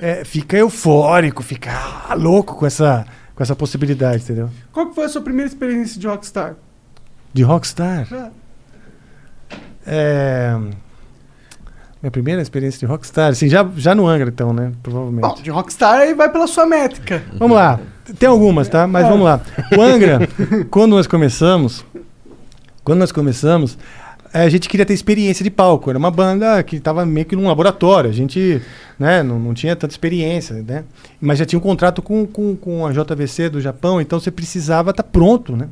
Speaker 4: é, fica eufórico, fica ah, louco com essa, com essa possibilidade, entendeu?
Speaker 2: Qual que foi a sua primeira experiência de rockstar?
Speaker 4: De rockstar.
Speaker 2: É.
Speaker 4: É, Minha primeira experiência de rockstar, assim, já, já no Angra, então, né? Provavelmente.
Speaker 2: Bom, de rockstar aí vai pela sua métrica.
Speaker 4: Vamos lá. Tem algumas, tá? Mas vamos lá. O Angra, quando nós começamos, quando nós começamos, a gente queria ter experiência de palco. Era uma banda que estava meio que num laboratório. A gente né, não, não tinha tanta experiência, né? Mas já tinha um contrato com, com, com a JVC do Japão, então você precisava estar pronto, né?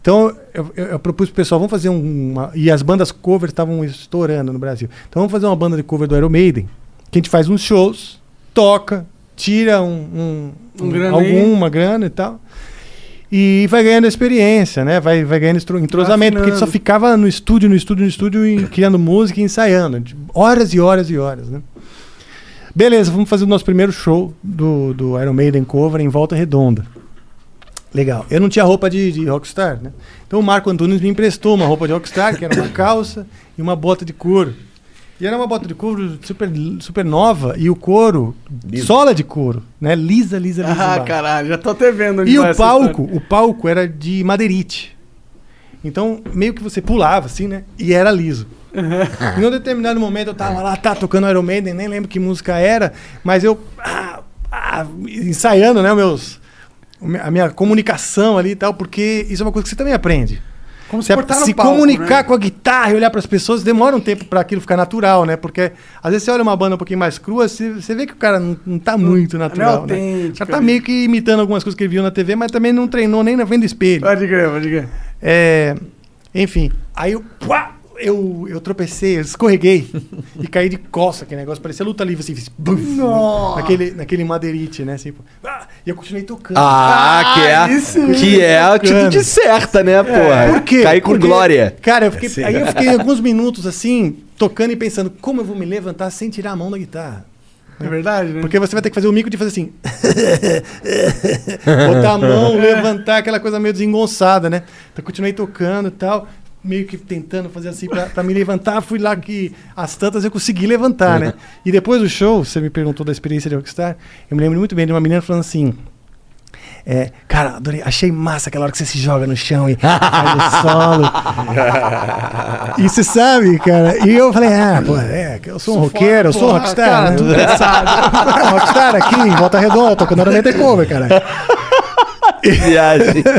Speaker 4: Então eu, eu, eu propus pro pessoal, vamos fazer um- uma. E as bandas cover estavam estourando no Brasil. Então vamos fazer uma banda de cover do Iron Maiden, que a gente faz uns shows, toca, tira um, um,
Speaker 2: Um
Speaker 4: um-
Speaker 2: grana
Speaker 4: alguma grana e tal. E vai ganhando experiência, né? Vai, vai ganhando entrosamento, porque a gente só ficava no estúdio, no estúdio, no estúdio, e criando música e ensaiando. de Horas e horas e horas, né? Beleza, vamos fazer o nosso primeiro show do, do Iron Maiden cover em Volta Redonda. Legal. Eu não tinha roupa de, de rockstar, né? Então o Marco Antunes me emprestou uma roupa de rockstar, que era uma calça e uma bota de couro. E era uma bota de couro super, super nova e o couro, sola de couro, né? Lisa, lisa, lisa.
Speaker 2: Ah,
Speaker 4: embaixo.
Speaker 2: caralho, já tô até vendo.
Speaker 4: E o palco, o palco era de madeirite. Então, meio que você pulava assim, né? E era liso. Em um determinado momento eu tava lá, tá, tocando Iron Maiden, nem lembro que música era, mas eu ah, ah, ensaiando, né, meus a minha comunicação ali e tal, porque isso é uma coisa que você também aprende.
Speaker 2: Como se portar no
Speaker 4: se
Speaker 2: palco,
Speaker 4: comunicar
Speaker 2: né?
Speaker 4: com a guitarra e olhar para as pessoas demora um tempo para aquilo ficar natural, né? Porque às vezes você olha uma banda um pouquinho mais crua, você, você vê que o cara não, não tá muito natural, né?
Speaker 2: autêntico
Speaker 4: O cara tá meio que imitando algumas coisas que ele viu na TV, mas também não treinou nem na do espelho.
Speaker 2: Pode crer, pode crer.
Speaker 4: É, enfim, aí eu, pua, eu, eu tropecei, eu escorreguei e caí de costa, aquele negócio, parecia luta livre, assim, fiz buf, naquele, naquele madeirite, né? Assim, pô. Ah, e eu continuei tocando.
Speaker 1: Ah, que é,
Speaker 2: isso.
Speaker 1: que é a atitude certa, né, porra?
Speaker 4: Por quê?
Speaker 1: Cair com
Speaker 4: Porque,
Speaker 1: glória.
Speaker 4: Cara, eu fiquei, aí eu fiquei alguns minutos assim, tocando e pensando, como eu vou me levantar sem tirar a mão da guitarra?
Speaker 2: É verdade, né?
Speaker 4: Porque você vai ter que fazer o mico de fazer assim. Botar a mão, levantar, aquela coisa meio desengonçada, né? Então continuei tocando e tal, meio que tentando fazer assim pra, pra me levantar. Fui lá que as tantas eu consegui levantar, né? E depois do show, você me perguntou da experiência de Rockstar, eu me lembro muito bem de uma menina falando assim. É, cara, adorei, achei massa aquela hora que você se joga no chão e faz o solo. e você sabe, cara. E eu falei, ah, pô, é, eu sou um roqueiro, eu sou um
Speaker 2: porra,
Speaker 4: rockstar.
Speaker 2: cara,
Speaker 4: né?
Speaker 2: tudo cansado.
Speaker 4: rockstar aqui em Volta Redonda, tocando Hora Meter Cover, cara.
Speaker 1: Viagem.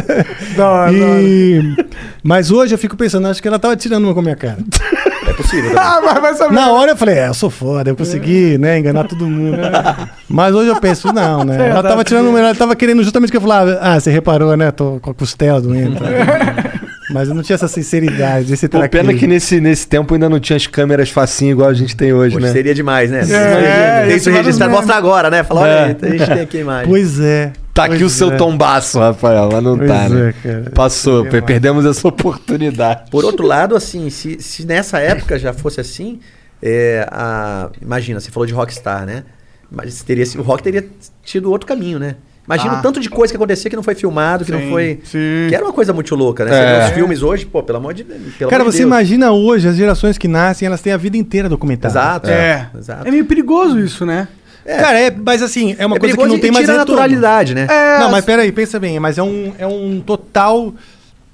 Speaker 4: E... Mas hoje eu fico pensando, acho que ela tava tirando uma com a minha cara.
Speaker 3: É possível.
Speaker 2: Ah, mas vai saber.
Speaker 4: Na hora eu falei, é, eu sou foda, eu consegui, né, enganar todo mundo. Mas hoje eu penso, não, né? Ela tava tirando uma, ela tava querendo justamente que eu falava, ah, você reparou, né? Tô com a costela doendo. Mas eu não tinha essa sinceridade, esse traquejo.
Speaker 1: pena que nesse, nesse tempo ainda não tinha as câmeras facinho igual a gente tem hoje,
Speaker 3: Hoje
Speaker 1: né?
Speaker 3: seria demais, né?
Speaker 2: É,
Speaker 3: tem
Speaker 2: esse
Speaker 3: isso registrado. Mostra agora, né? Fala, olha
Speaker 1: É.
Speaker 3: aí, a gente tem aqui imagem.
Speaker 4: Pois é.
Speaker 1: Tá aqui o
Speaker 4: pois
Speaker 1: seu
Speaker 4: é.
Speaker 1: tombaço, Rafael, mas não
Speaker 4: Pois
Speaker 1: tá, né?
Speaker 4: é, cara.
Speaker 1: Passou, perdemos essa oportunidade.
Speaker 3: Por outro lado, assim, se, se nessa época já fosse assim, é, a- imagina, você falou de rockstar, né? Mas teria, o rock teria tido outro caminho, né? Imagina
Speaker 2: Ah.
Speaker 3: o tanto de coisa que acontecia que não foi filmado, que não
Speaker 2: Sim,
Speaker 3: foi.
Speaker 2: sim.
Speaker 3: Que era uma coisa muito louca, né? Você
Speaker 1: É.
Speaker 3: vê os filmes hoje, pô, pelo amor de Deus. pelo
Speaker 4: Cara,
Speaker 3: amor de
Speaker 4: você
Speaker 3: Deus.
Speaker 4: imagina hoje, as gerações que nascem, elas têm a vida inteira documentada.
Speaker 3: Exato.
Speaker 2: É.
Speaker 3: Exato.
Speaker 2: É meio perigoso isso, né?
Speaker 3: É.
Speaker 4: Cara, é, mas assim, é uma
Speaker 3: É
Speaker 4: coisa que não
Speaker 3: e
Speaker 4: tem mais
Speaker 3: tira naturalidade, né?
Speaker 2: É,
Speaker 4: Não, mas peraí, pensa bem, mas é um, é um total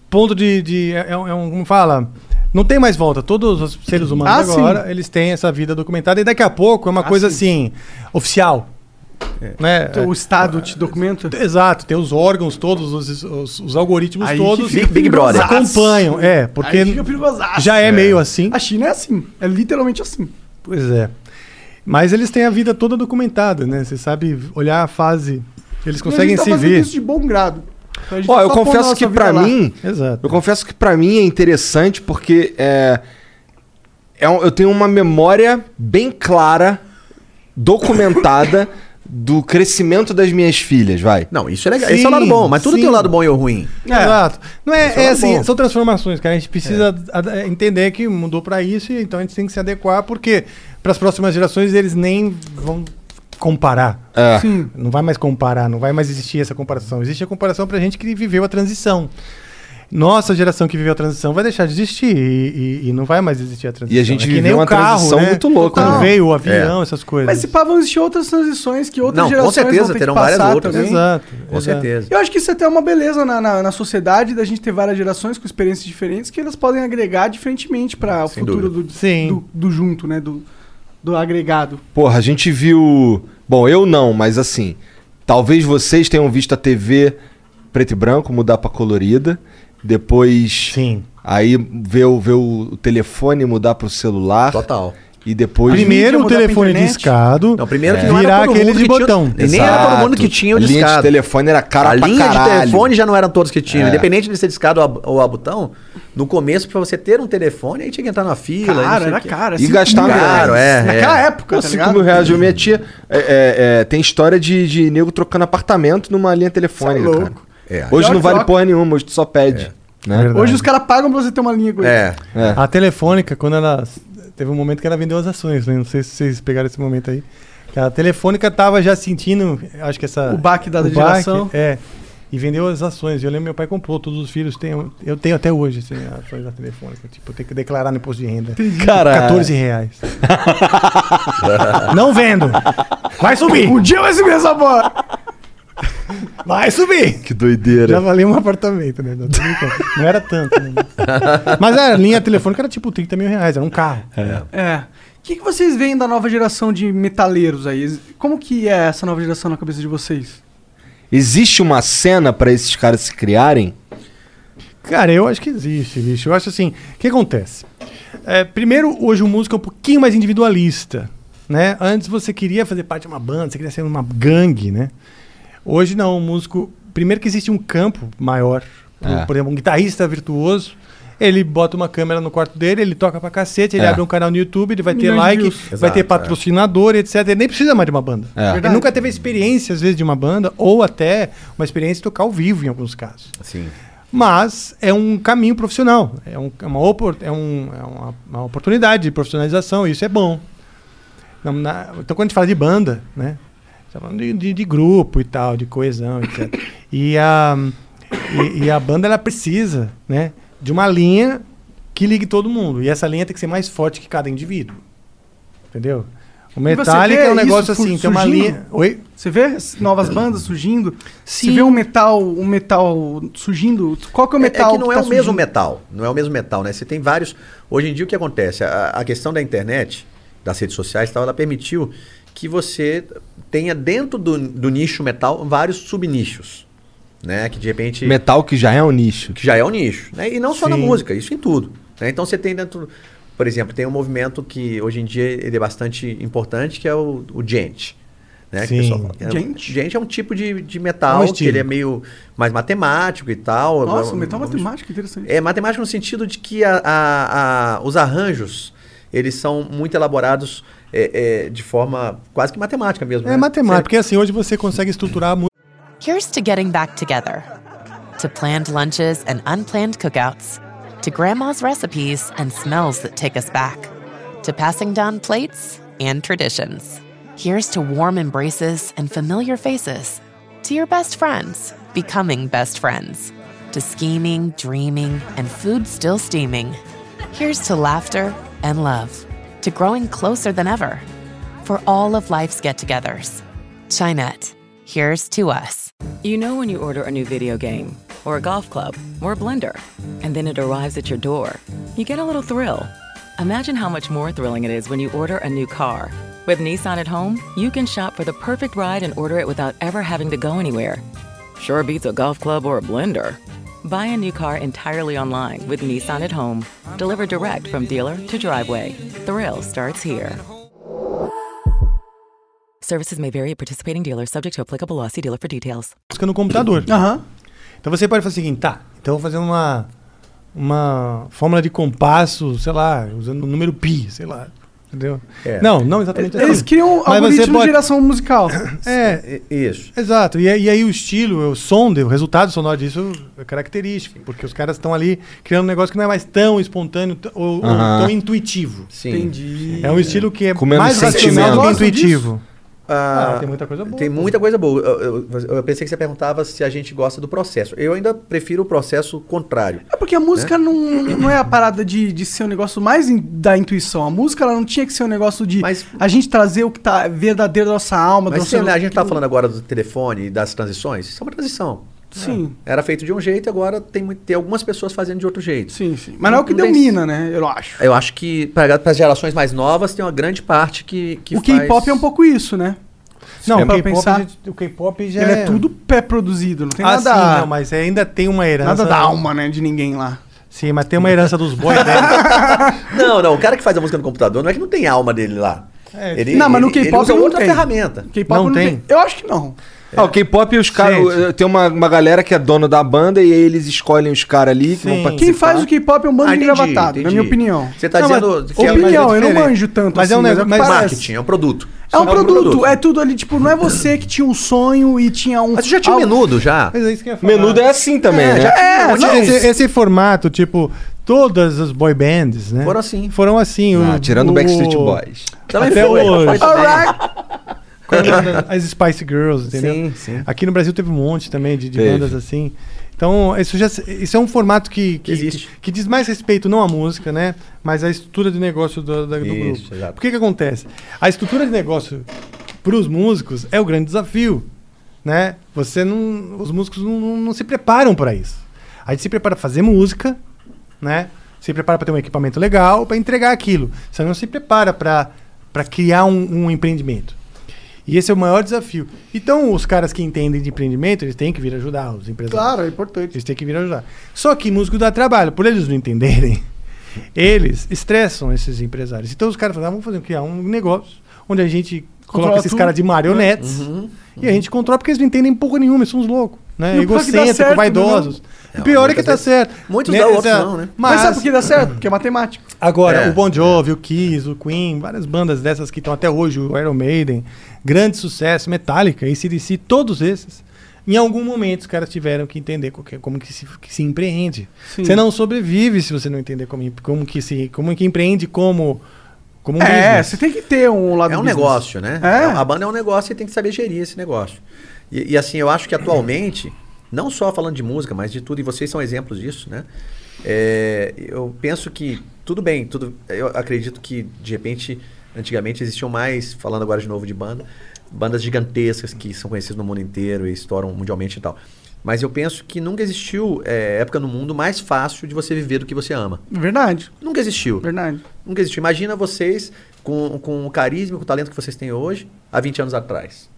Speaker 4: ponto de. de é, é um, é um- como fala? Não tem mais volta. Todos os seres humanos
Speaker 2: Ah, sim.
Speaker 4: agora, eles têm essa vida documentada e daqui a pouco é uma
Speaker 2: Ah,
Speaker 4: coisa
Speaker 2: sim.
Speaker 4: assim, oficial. Né?
Speaker 2: o Estado te documenta.
Speaker 4: Exato, tem os órgãos todos, os, os- os algoritmos
Speaker 2: Aí
Speaker 4: todos
Speaker 3: Big- Big Brother.
Speaker 4: acompanham. É, porque
Speaker 2: Aí fica perigosaço.
Speaker 4: já é, meio assim.
Speaker 2: A China é assim. É literalmente assim.
Speaker 4: Pois é. Mas eles têm a vida toda documentada, né? Você sabe olhar a fase. Eles
Speaker 2: E a
Speaker 4: conseguem
Speaker 2: gente tá
Speaker 4: se ver.
Speaker 2: isso de bom grado. Então
Speaker 1: Ó,
Speaker 2: tá
Speaker 1: eu confesso que
Speaker 2: lá.
Speaker 1: mim,
Speaker 4: Exato.
Speaker 1: eu confesso que pra mim é interessante porque é, é eu tenho uma memória bem clara, documentada do crescimento das minhas filhas, vai.
Speaker 3: Não, isso é legal.
Speaker 4: Sim,
Speaker 3: Esse é o lado bom, mas tudo
Speaker 4: sim.
Speaker 3: tem um lado bom e o ruim.
Speaker 4: Exato. Não é, é
Speaker 3: é
Speaker 4: assim,
Speaker 3: bom.
Speaker 4: são transformações, cara. A gente precisa ad- entender que mudou pra isso, e então a gente tem que se adequar, porque para as próximas gerações eles nem vão comparar.
Speaker 1: É.
Speaker 2: Sim.
Speaker 4: Não vai mais comparar, não vai mais existir essa comparação. Existe a comparação pra gente que viveu a transição. Nossa geração que viveu a transição vai deixar de existir e, e- e não vai mais existir a transição.
Speaker 1: E a gente
Speaker 4: é
Speaker 1: viveu
Speaker 4: nem
Speaker 1: uma
Speaker 4: carro,
Speaker 1: transição
Speaker 4: né?
Speaker 1: muito louca,
Speaker 4: Quando
Speaker 2: né?
Speaker 4: veio o avião, essas coisas.
Speaker 2: Mas se pá, vão existir outras transições que outras
Speaker 3: Não, com
Speaker 2: gerações
Speaker 3: certeza,
Speaker 2: vão ter
Speaker 3: terão
Speaker 2: que
Speaker 3: várias outras.
Speaker 2: também.
Speaker 4: Exato.
Speaker 3: Com
Speaker 4: exato.
Speaker 3: certeza.
Speaker 2: Eu acho que isso até é uma beleza na, na, na sociedade da gente ter várias gerações com experiências diferentes que elas podem agregar diferentemente para o futuro do,
Speaker 4: Sim.
Speaker 2: do, do junto, né? Do, do agregado.
Speaker 1: Porra, a gente viu. Bom, eu não, mas assim. Talvez vocês tenham visto a TV preto e branco mudar pra colorida. Depois.
Speaker 4: Sim.
Speaker 1: Aí ver o, ver o telefone mudar pro celular.
Speaker 3: Total.
Speaker 1: E depois.
Speaker 4: Primeiro o telefone discado.
Speaker 3: Não, primeiro que não
Speaker 4: virar
Speaker 3: era todo
Speaker 4: aquele
Speaker 3: mundo
Speaker 4: de
Speaker 3: que tinha-
Speaker 4: botão.
Speaker 3: E nem era todo mundo que tinha o
Speaker 1: A linha de
Speaker 3: discado.
Speaker 1: telefone era cara
Speaker 3: a
Speaker 1: pra
Speaker 3: linha
Speaker 1: caralho.
Speaker 3: de telefone já não eram todos que tinham.
Speaker 1: É.
Speaker 3: Independente de ser discado ou a, ou a botão, no começo, pra você ter um telefone, aí tinha que entrar na fila. e
Speaker 2: Cara, era cara.
Speaker 1: E gastar
Speaker 2: mil
Speaker 3: caro, é,
Speaker 2: Naquela
Speaker 3: é.
Speaker 2: época,
Speaker 1: Pô,
Speaker 2: tá
Speaker 1: 5
Speaker 2: ligado?
Speaker 1: mil reais. Eu, minha tia é, é, é, tem história de, de nego trocando apartamento numa linha telefônica.
Speaker 2: Cê é
Speaker 1: cara.
Speaker 3: É.
Speaker 1: Hoje não vale
Speaker 2: troca.
Speaker 1: porra nenhuma, hoje tu só pede. Né?
Speaker 4: Verdade.
Speaker 2: Hoje os caras pagam pra você ter uma linha com ele.
Speaker 3: É.
Speaker 1: É.
Speaker 4: A telefônica, quando ela. Teve um momento que ela vendeu as ações, né? Não sei se vocês pegaram esse momento aí. Que A telefônica tava já sentindo, acho que essa.
Speaker 2: O baque da
Speaker 4: o
Speaker 2: geração.
Speaker 4: é. E vendeu as ações. Eu lembro meu pai comprou, todos os filhos têm. Eu tenho até hoje assim, as ações da telefônica. Tipo, eu tenho que declarar no imposto de renda.
Speaker 1: Cara,
Speaker 4: 14 reais. Não vendo! Vai subir!
Speaker 2: Um dia vai subir essa porra.
Speaker 4: Vai subir!
Speaker 1: Que doideira.
Speaker 4: Já valia um apartamento, né? Não, era tanto, né? Mas a linha telefônica era tipo 30 mil reais, era um carro.
Speaker 2: É. O que, que vocês veem da nova geração de metaleiros aí? Como que é essa nova geração na cabeça de vocês?
Speaker 1: Existe uma cena pra esses caras se criarem?
Speaker 4: Cara, eu acho que existe, bicho. Eu acho assim, o que acontece? É, primeiro, hoje o músico é um pouquinho mais individualista, né? Antes você queria fazer parte de uma banda, você queria ser uma gangue, né? Hoje não, o músico... Primeiro que existe um campo maior. Por,
Speaker 1: É.
Speaker 4: por exemplo, um guitarrista virtuoso, ele bota uma câmera no quarto dele, ele toca pra cacete, ele
Speaker 1: É.
Speaker 4: abre um canal no YouTube, ele vai ter
Speaker 2: Milhões
Speaker 4: like, vai
Speaker 3: Exato,
Speaker 4: ter
Speaker 3: é.
Speaker 4: patrocinador, etc. Ele nem precisa mais de uma banda.
Speaker 1: É.
Speaker 4: Ele nunca teve a experiência, às vezes, de uma banda, ou até uma experiência de tocar ao vivo, em alguns casos.
Speaker 3: Sim.
Speaker 4: Mas é um caminho profissional, é, um- é uma, opor- é um- é uma- uma oportunidade de profissionalização, e isso é bom. Na- na- então, quando a gente fala de banda, né? Você falando de, de- de grupo e tal, de coesão, etc. E a, e, e a banda ela precisa né, de uma linha que ligue todo mundo. E essa linha tem que ser mais forte que cada indivíduo. Entendeu? O
Speaker 2: você
Speaker 4: Metallica é um negócio assim,
Speaker 2: fu-
Speaker 4: tem uma
Speaker 2: surgindo?
Speaker 4: linha. Oi?
Speaker 2: Você vê as novas bandas surgindo? Você
Speaker 4: Sim.
Speaker 2: vê um metal, um metal surgindo? Qual que é o
Speaker 3: É-
Speaker 2: metal
Speaker 3: é que não é
Speaker 2: tá
Speaker 3: o mesmo
Speaker 2: surgindo?
Speaker 3: metal. Não é o mesmo metal, né? Você tem vários. Hoje em dia o que acontece? A, a questão da internet, das redes sociais e tal, ela permitiu que você tenha dentro do, do nicho metal vários subnichos. Né? Que de repente.
Speaker 1: Metal que já é um nicho.
Speaker 3: que já é um nicho. Né? E não só na
Speaker 4: Sim.
Speaker 3: música, isso em tudo. né? Então você tem dentro. Por exemplo, tem um movimento que hoje em dia ele é bastante importante, que é o, o gent. Né?
Speaker 4: Sim.
Speaker 3: fala. É,
Speaker 2: Gent?
Speaker 3: gent é um tipo de, de
Speaker 4: É
Speaker 3: metal
Speaker 4: um
Speaker 3: que ele é meio mais matemático e tal.
Speaker 2: Nossa, metal
Speaker 3: vamos-
Speaker 2: matemático, interessante.
Speaker 3: é matemático no sentido de que a- a- a- os arranjos eles são muito elaborados é, é, de forma quase que matemática mesmo.
Speaker 4: É
Speaker 3: né?
Speaker 4: matemática, porque assim, hoje você consegue estruturar muito.
Speaker 8: Here's to getting back together, to planned lunches and unplanned cookouts, to grandma's recipes and smells that take us back, to passing down plates and traditions. Here's to warm embraces and familiar faces, to your best friends becoming best friends, to scheming, dreaming, and food still steaming. Here's to laughter and love, to growing closer than ever. For all of life's get togethers, Chinette, here's to us.
Speaker 9: You know when you order a new video game, or a golf club, or a blender, and then it arrives at your door. You get a little thrill. Imagine how much more thrilling it is when you order a new car. With Nissan at home, you can shop for the perfect ride and order it without ever having to go anywhere. Sure beats a golf club or a blender. Buy a new car entirely online with Nissan at home. Delivered direct from dealer to driveway. Thrill starts here. Services may vary at participating dealers, subject to applicable law. See dealer for details.
Speaker 4: música no computador.
Speaker 2: Aham.
Speaker 4: Então você pode fazer o seguinte, tá, então eu vou fazer uma, uma fórmula de compasso, sei lá, usando o número pi, sei lá. Entendeu?
Speaker 3: É.
Speaker 4: Não, não exatamente
Speaker 2: Eles
Speaker 4: assim.
Speaker 2: criam
Speaker 4: Mas
Speaker 2: algoritmo
Speaker 4: pode-
Speaker 2: de geração musical.
Speaker 4: É,
Speaker 3: I- Isso.
Speaker 4: exato. E, aí- e aí o estilo, o som, o resultado sonoro disso é característico, porque os caras estão ali criando um negócio que não é mais tão espontâneo ou, ou
Speaker 1: Aham.
Speaker 4: tão intuitivo.
Speaker 3: Sim.
Speaker 2: Entendi.
Speaker 4: É um estilo que é mais racional do que intuitivo.
Speaker 3: Ah,
Speaker 4: Ah, tem muita coisa boa.
Speaker 3: Tem muita coisa boa. Eu, eu- eu pensei que você perguntava se a gente gosta do processo. Eu ainda prefiro o processo contrário.
Speaker 2: É porque a música não, não é a parada de, de ser um negócio mais in- da intuição. A música ela não tinha que ser um negócio de
Speaker 3: Mas-
Speaker 2: a gente trazer o que tá verdadeiro da nossa alma.
Speaker 3: Mas
Speaker 2: nosso-
Speaker 3: a gente tá falando agora do telefone e das transições, isso é uma transição.
Speaker 2: Sim,
Speaker 3: Era feito de um jeito e agora tem, muito- tem algumas pessoas fazendo de outro jeito.
Speaker 2: sim, sim. Mas não é o que
Speaker 3: Não tem-
Speaker 2: domina, né? Eu acho.
Speaker 3: Eu acho que para as gerações mais novas tem uma grande parte que, que
Speaker 2: o
Speaker 3: faz...
Speaker 2: K-pop é um pouco isso, né?
Speaker 4: Não,
Speaker 2: É
Speaker 4: K-pop
Speaker 2: pensar.
Speaker 4: já- o K-pop já
Speaker 2: Ele é tudo pré-produzido, não tem
Speaker 4: Ah,
Speaker 2: nada,
Speaker 4: sim, não, mas ainda tem uma herança.
Speaker 2: nada da alma, né, de ninguém lá.
Speaker 4: Sim, mas tem uma herança dos boys. né?
Speaker 3: Não, não, o cara que faz a música no computador não é que não tem alma dele lá.
Speaker 4: É,
Speaker 3: ele,
Speaker 2: Não, mas no
Speaker 3: ele- ele
Speaker 2: K-pop
Speaker 3: usa
Speaker 2: não
Speaker 3: outra
Speaker 2: tem.
Speaker 3: ferramenta.
Speaker 2: K-pop
Speaker 4: Não
Speaker 2: não,
Speaker 4: tem?
Speaker 2: tem. Eu acho que não.
Speaker 1: Ah, o K-pop os caras.
Speaker 4: Gente.
Speaker 1: Tem uma, uma galera que é dono da banda e aí eles escolhem os caras ali que
Speaker 4: Sim.
Speaker 1: vão participar.
Speaker 2: Quem faz o K-pop é um bando
Speaker 3: Ah,
Speaker 2: de
Speaker 3: entendi,
Speaker 2: engravatado, na minha opinião.
Speaker 3: Você tá
Speaker 4: Não, mas-
Speaker 3: dizendo que é
Speaker 2: opinião,
Speaker 4: mas é
Speaker 2: eu não manjo tanto
Speaker 4: Mas é um
Speaker 2: assim,
Speaker 4: negócio-
Speaker 2: o que
Speaker 4: mas-
Speaker 3: marketing, é um produto.
Speaker 2: É um
Speaker 3: Só
Speaker 2: produto, é tudo ali, tipo, não é você que tinha um sonho e tinha um...
Speaker 3: Mas você já tinha um
Speaker 2: algo-
Speaker 3: menudo já?
Speaker 4: Mas é isso que eu ia falar.
Speaker 1: Menudo é assim também, né?
Speaker 2: É,
Speaker 4: Esse-
Speaker 2: não,
Speaker 4: esse, esse formato, tipo, todas as boy bands, né?
Speaker 3: Foram assim.
Speaker 4: Foram assim.
Speaker 1: Ah,
Speaker 4: o-
Speaker 1: tirando o Backstreet Boys.
Speaker 3: Também
Speaker 4: Até
Speaker 3: foi.
Speaker 4: hoje. As Spice Girls, entendeu?
Speaker 3: Sim, sim.
Speaker 4: Aqui no Brasil teve um monte também de, de bandas assim. Então, isso, já, isso é um formato que, que,
Speaker 3: Existe.
Speaker 4: que, que diz mais respeito não à música, né? Mas à estrutura de negócio do, da- do
Speaker 3: Isso,
Speaker 4: grupo.
Speaker 3: exato.
Speaker 4: Por que que acontece? A estrutura de negócio para os músicos é o grande desafio, né? Você não, os músicos não, não- não se preparam para isso. A gente se prepara para fazer música, né? Se prepara para ter um equipamento legal, para entregar aquilo. Você não se prepara para criar um, um empreendimento. E esse é o maior desafio. Então, os caras que entendem de empreendimento, eles têm que vir ajudar os empresários.
Speaker 2: Claro, é importante.
Speaker 4: Eles têm que vir ajudar. Só que músico dá trabalho. Por eles não entenderem, eles estressam esses empresários. Então, os caras falam, ah, vamos fazer, criar um negócio onde a gente
Speaker 2: Controla
Speaker 4: coloca esses caras de marionetes
Speaker 3: Uhum.
Speaker 4: e a gente controla porque eles não entendem porra nenhuma, eles são uns loucos. Né?
Speaker 2: E é dá
Speaker 4: Egocêntricos, vaidosos.
Speaker 3: né?
Speaker 4: O pior é que
Speaker 3: muitas
Speaker 4: tá
Speaker 3: vezes-
Speaker 4: certo.
Speaker 3: muitos
Speaker 4: Né?
Speaker 3: dão, outros
Speaker 4: Essa-
Speaker 3: não, né?
Speaker 2: Mas,
Speaker 4: Mas,
Speaker 2: sabe por que dá certo? Porque é matemática.
Speaker 4: Agora,
Speaker 3: É.
Speaker 4: o Bon Jovi, o Kiss, o Queen, várias bandas dessas que estão até hoje, o Iron Maiden, grande sucesso, Metallica, ACDC, todos esses. Em algum momento os caras tiveram que entender como que se, que se empreende.
Speaker 2: Sim.
Speaker 4: Você não sobrevive se você não entender como, como, que, se, como que empreende como, como um
Speaker 2: É,
Speaker 4: business.
Speaker 2: você tem que ter um lado
Speaker 3: É um
Speaker 2: business.
Speaker 3: negócio, né?
Speaker 2: É.
Speaker 3: A banda é um negócio e tem que saber gerir esse negócio. E, e, assim, eu acho que atualmente, não só falando de música, mas de tudo, e vocês são exemplos disso, né? É, eu penso que, tudo bem, tudo, eu acredito que, de repente, antigamente existiam mais, falando agora de novo de banda, bandas gigantescas que são conhecidas no mundo inteiro e estouram mundialmente e tal. Mas eu penso que nunca existiu é, época no mundo mais fácil de você viver do que você ama.
Speaker 2: Verdade,
Speaker 3: Nunca existiu.
Speaker 2: verdade.
Speaker 3: Nunca existiu. Imagina vocês com, com o carisma, com o talento que vocês têm hoje, há 20 anos atrás.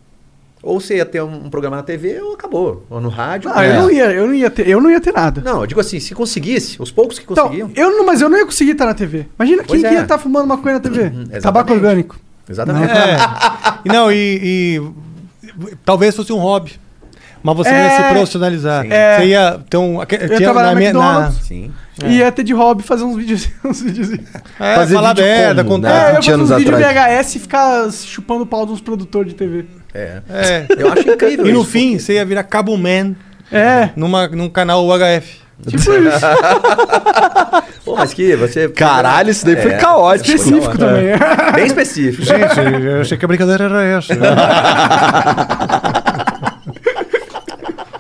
Speaker 3: Ou você ia ter um, um programa na TV ou acabou. Ou no rádio.
Speaker 2: Ah, eu, não ia, eu, não ia ter, eu não ia ter nada.
Speaker 3: Não, eu digo assim, se conseguisse, os poucos que
Speaker 2: Então,
Speaker 3: conseguiam.
Speaker 2: eu não, mas eu não ia conseguir estar na TV. Imagina
Speaker 3: Pois
Speaker 2: quem que
Speaker 3: é.
Speaker 2: ia estar fumando maconha na TV.
Speaker 3: exatamente.
Speaker 2: Tabaco orgânico.
Speaker 3: Exatamente.
Speaker 4: É. Não, e, e talvez fosse um hobby. Mas você não ia
Speaker 2: É.
Speaker 4: se profissionalizar.
Speaker 3: Sim.
Speaker 2: É.
Speaker 4: Você ia ter um. aque-
Speaker 2: ia
Speaker 4: tinha
Speaker 2: trabalhar
Speaker 4: na
Speaker 2: no
Speaker 4: minha- na-
Speaker 2: McDonald's.
Speaker 3: Sim.
Speaker 2: E ia ter de hobby fazer uns vídeos. Uns vídeos.
Speaker 4: É,
Speaker 1: Fazer
Speaker 4: falar merda,
Speaker 1: como,
Speaker 4: contar.
Speaker 1: né?
Speaker 2: É, eu ia
Speaker 1: 20
Speaker 2: fazer uns
Speaker 1: anos
Speaker 2: vídeos. VHS e ficar chupando o pau de uns produtores de TV.
Speaker 3: É.
Speaker 4: É.
Speaker 3: Eu acho incrível
Speaker 4: E no
Speaker 3: isso,
Speaker 4: fim, você ia virar Cabo Man
Speaker 2: É,
Speaker 4: numa, num canal UHF.
Speaker 2: tipo isso.
Speaker 3: Pô, mas que você.
Speaker 1: Caralho, isso daí foi
Speaker 3: É,
Speaker 1: caótico.
Speaker 2: Específico também.
Speaker 3: Bem específico.
Speaker 4: Gente, eu achei que a brincadeira era essa.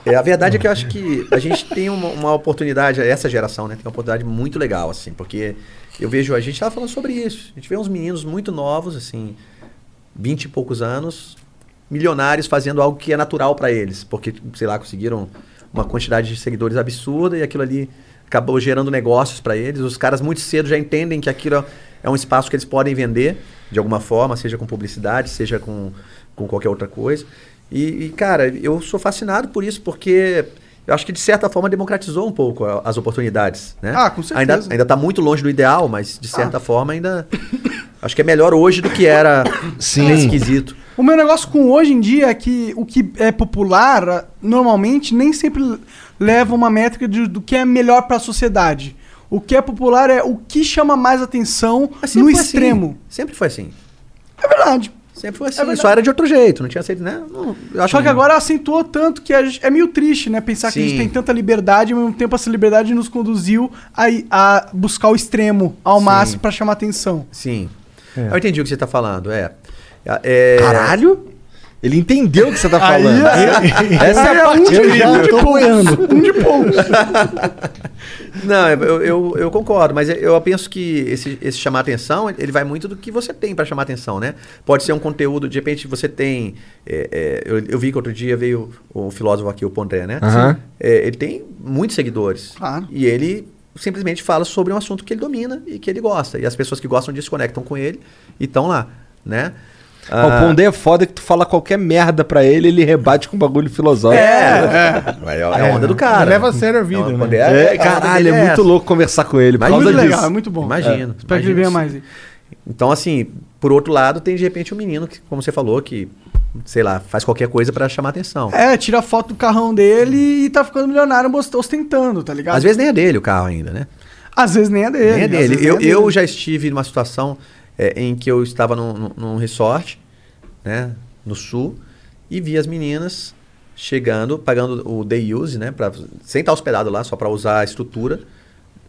Speaker 3: É, a verdade é que eu acho que a gente tem uma, uma oportunidade, essa geração, né? Tem uma oportunidade muito legal, assim, porque eu vejo, a gente tava falando sobre isso. A gente vê uns meninos muito novos, assim, 20 e poucos anos, milionários fazendo algo que é natural para eles, porque, sei lá, conseguiram uma quantidade de seguidores absurda e aquilo ali acabou gerando negócios para eles. Os caras muito cedo já entendem que aquilo é um espaço que eles podem vender de alguma forma, seja com publicidade, seja com, com qualquer outra coisa. E, e, cara, eu sou fascinado por isso, porque eu acho que de certa forma democratizou um pouco as oportunidades, né?
Speaker 2: Ah, com certeza.
Speaker 3: Ainda, ainda tá muito longe do ideal, mas de certa forma ainda acho que é melhor hoje do que era
Speaker 1: Sim.
Speaker 3: nesse quesito.
Speaker 2: O meu negócio com hoje em dia é que o que é popular, ah, normalmente, nem sempre leva uma métrica de- do que é melhor para a sociedade. O que é popular é o que chama mais atenção no
Speaker 3: foi
Speaker 2: extremo.
Speaker 3: Assim. Sempre foi assim.
Speaker 2: É verdade.
Speaker 3: Sempre foi assim.
Speaker 2: verdade.
Speaker 3: Só era de outro jeito, não tinha aceito, né? Não, eu acho
Speaker 2: Só que agora acentuou tanto que a gente- é meio triste, né? Pensar que a gente
Speaker 3: Sim.
Speaker 2: tem tanta liberdade e ao mesmo tempo essa liberdade nos conduziu a, a buscar o extremo ao
Speaker 3: Sim.
Speaker 2: máximo para chamar atenção.
Speaker 3: Sim.
Speaker 4: É.
Speaker 3: Eu entendi o que você tá falando, é. É-
Speaker 1: Caralho? Ele entendeu o que você tá
Speaker 2: Aí,
Speaker 1: falando. Essa é a parte
Speaker 2: um de, um de poucos. Um de poucos.
Speaker 3: Não, eu, eu, eu concordo, mas eu penso que esse, esse chamar atenção, ele vai muito do que você tem para chamar atenção, né? Pode ser um conteúdo, de repente você tem. é, é, eu, eu vi que outro dia veio o filósofo aqui, o Pondé, né?
Speaker 1: Aham.
Speaker 3: É, ele tem muitos seguidores.
Speaker 2: Claro.
Speaker 3: E ele simplesmente fala sobre um assunto que ele domina e que ele gosta. E as pessoas que gostam disso conectam com ele e estão lá, né?
Speaker 1: Ah. O Pondé é foda que tu fala qualquer merda pra ele, ele rebate com bagulho filosófico.
Speaker 3: É, é. É, a onda do cara.
Speaker 4: Leva a sério a vida,
Speaker 3: É uma-
Speaker 4: né?
Speaker 1: É,
Speaker 3: a
Speaker 1: caralho, é muito louco conversar com ele por
Speaker 3: Imagina.
Speaker 1: causa
Speaker 2: Muito
Speaker 1: disso.
Speaker 2: legal, é muito bom.
Speaker 3: Imagino.
Speaker 2: Espero que ele venha mais.
Speaker 3: Então, assim, por outro lado, tem de repente um menino que, como você falou, que, sei lá, faz qualquer coisa pra chamar atenção.
Speaker 2: É, tira foto do carrão dele e tá ficando milionário ostentando, tá ligado?
Speaker 3: Às vezes nem é dele o carro ainda, né?
Speaker 2: Às vezes nem é dele.
Speaker 3: Nem é dele. Eu,
Speaker 2: nem é
Speaker 3: eu
Speaker 2: dele.
Speaker 3: já estive numa situação é, em que eu estava num, num- num resort, né, no sul, e vi as meninas chegando, pagando o day use, né, pra, sem estar hospedado lá, só para usar a estrutura.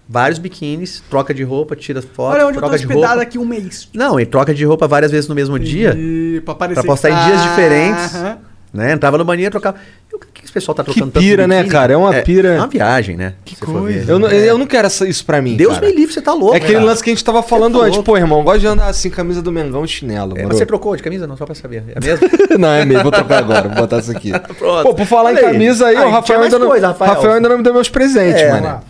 Speaker 3: Vários biquínis, troca de roupa, tira foto,
Speaker 2: Olha onde eu tô
Speaker 3: troca
Speaker 2: hospedado aqui um mês.
Speaker 3: Não, e troca de roupa várias vezes no mesmo dia,
Speaker 2: E pra
Speaker 3: pra postar em dias
Speaker 2: Ah,
Speaker 3: diferentes.
Speaker 2: aham.
Speaker 3: né? Entrava no banheiro, trocava. E que esse pessoal tá
Speaker 1: Que
Speaker 3: trocando tanto
Speaker 1: pira, né, cara? É uma pira.
Speaker 3: É uma viagem, né? Que
Speaker 4: coisa.
Speaker 1: Eu não, eu não quero essa- isso pra mim.
Speaker 3: Deus
Speaker 1: cara.
Speaker 3: me livre, você tá louco.
Speaker 1: É aquele
Speaker 3: cara.
Speaker 1: lance que a gente tava falando
Speaker 3: tá
Speaker 1: antes.
Speaker 3: louco.
Speaker 1: Pô, irmão, eu gosto de andar assim, camisa do Mengão e chinelo.
Speaker 3: É, mas você trocou de camisa? Não, só pra saber. É mesmo?
Speaker 1: não, é mesmo. Vou trocar agora. Vou botar isso aqui.
Speaker 3: Pronto.
Speaker 1: Pô, por falar em
Speaker 3: Olha aí.
Speaker 1: camisa aí,
Speaker 3: Ah,
Speaker 1: o Rafael
Speaker 3: mais
Speaker 1: ainda,
Speaker 3: coisa,
Speaker 1: não,
Speaker 3: Rafael.
Speaker 1: Rafael ainda não me deu meus presentes,
Speaker 3: É,
Speaker 1: mano.
Speaker 4: Lá.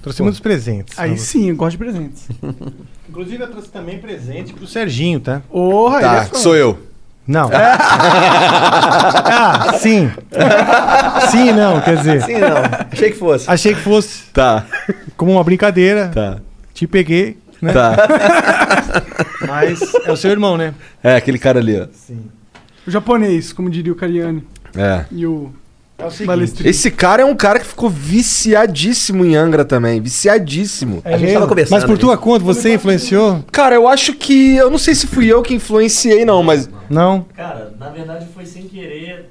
Speaker 4: Trouxe muitos presentes.
Speaker 2: Aí sim, eu gosto de presentes.
Speaker 4: Inclusive, eu trouxe também presente pro Serginho, tá?
Speaker 2: É
Speaker 1: Tá, sou eu.
Speaker 4: Não. ah, sim. Sim, e não, quer dizer.
Speaker 3: Sim, não. Achei que fosse.
Speaker 4: Achei que fosse
Speaker 1: Tá,
Speaker 4: como uma brincadeira.
Speaker 1: tá,
Speaker 4: Te peguei, né?
Speaker 1: tá.
Speaker 4: Mas é o seu irmão, né?
Speaker 1: É, aquele cara ali, ó.
Speaker 2: O japonês, como diria o Cariani.
Speaker 1: É.
Speaker 2: E o
Speaker 4: É o seguinte.
Speaker 1: Esse cara é um cara que ficou viciadíssimo em Angra também. Viciadíssimo.
Speaker 4: É
Speaker 3: A gente tava conversando
Speaker 4: Mas por tua conta, você influenciou?
Speaker 1: Cara, eu acho que. Eu não sei se fui eu que influenciei, não, mas.
Speaker 4: Não?
Speaker 6: Cara, na verdade foi sem querer.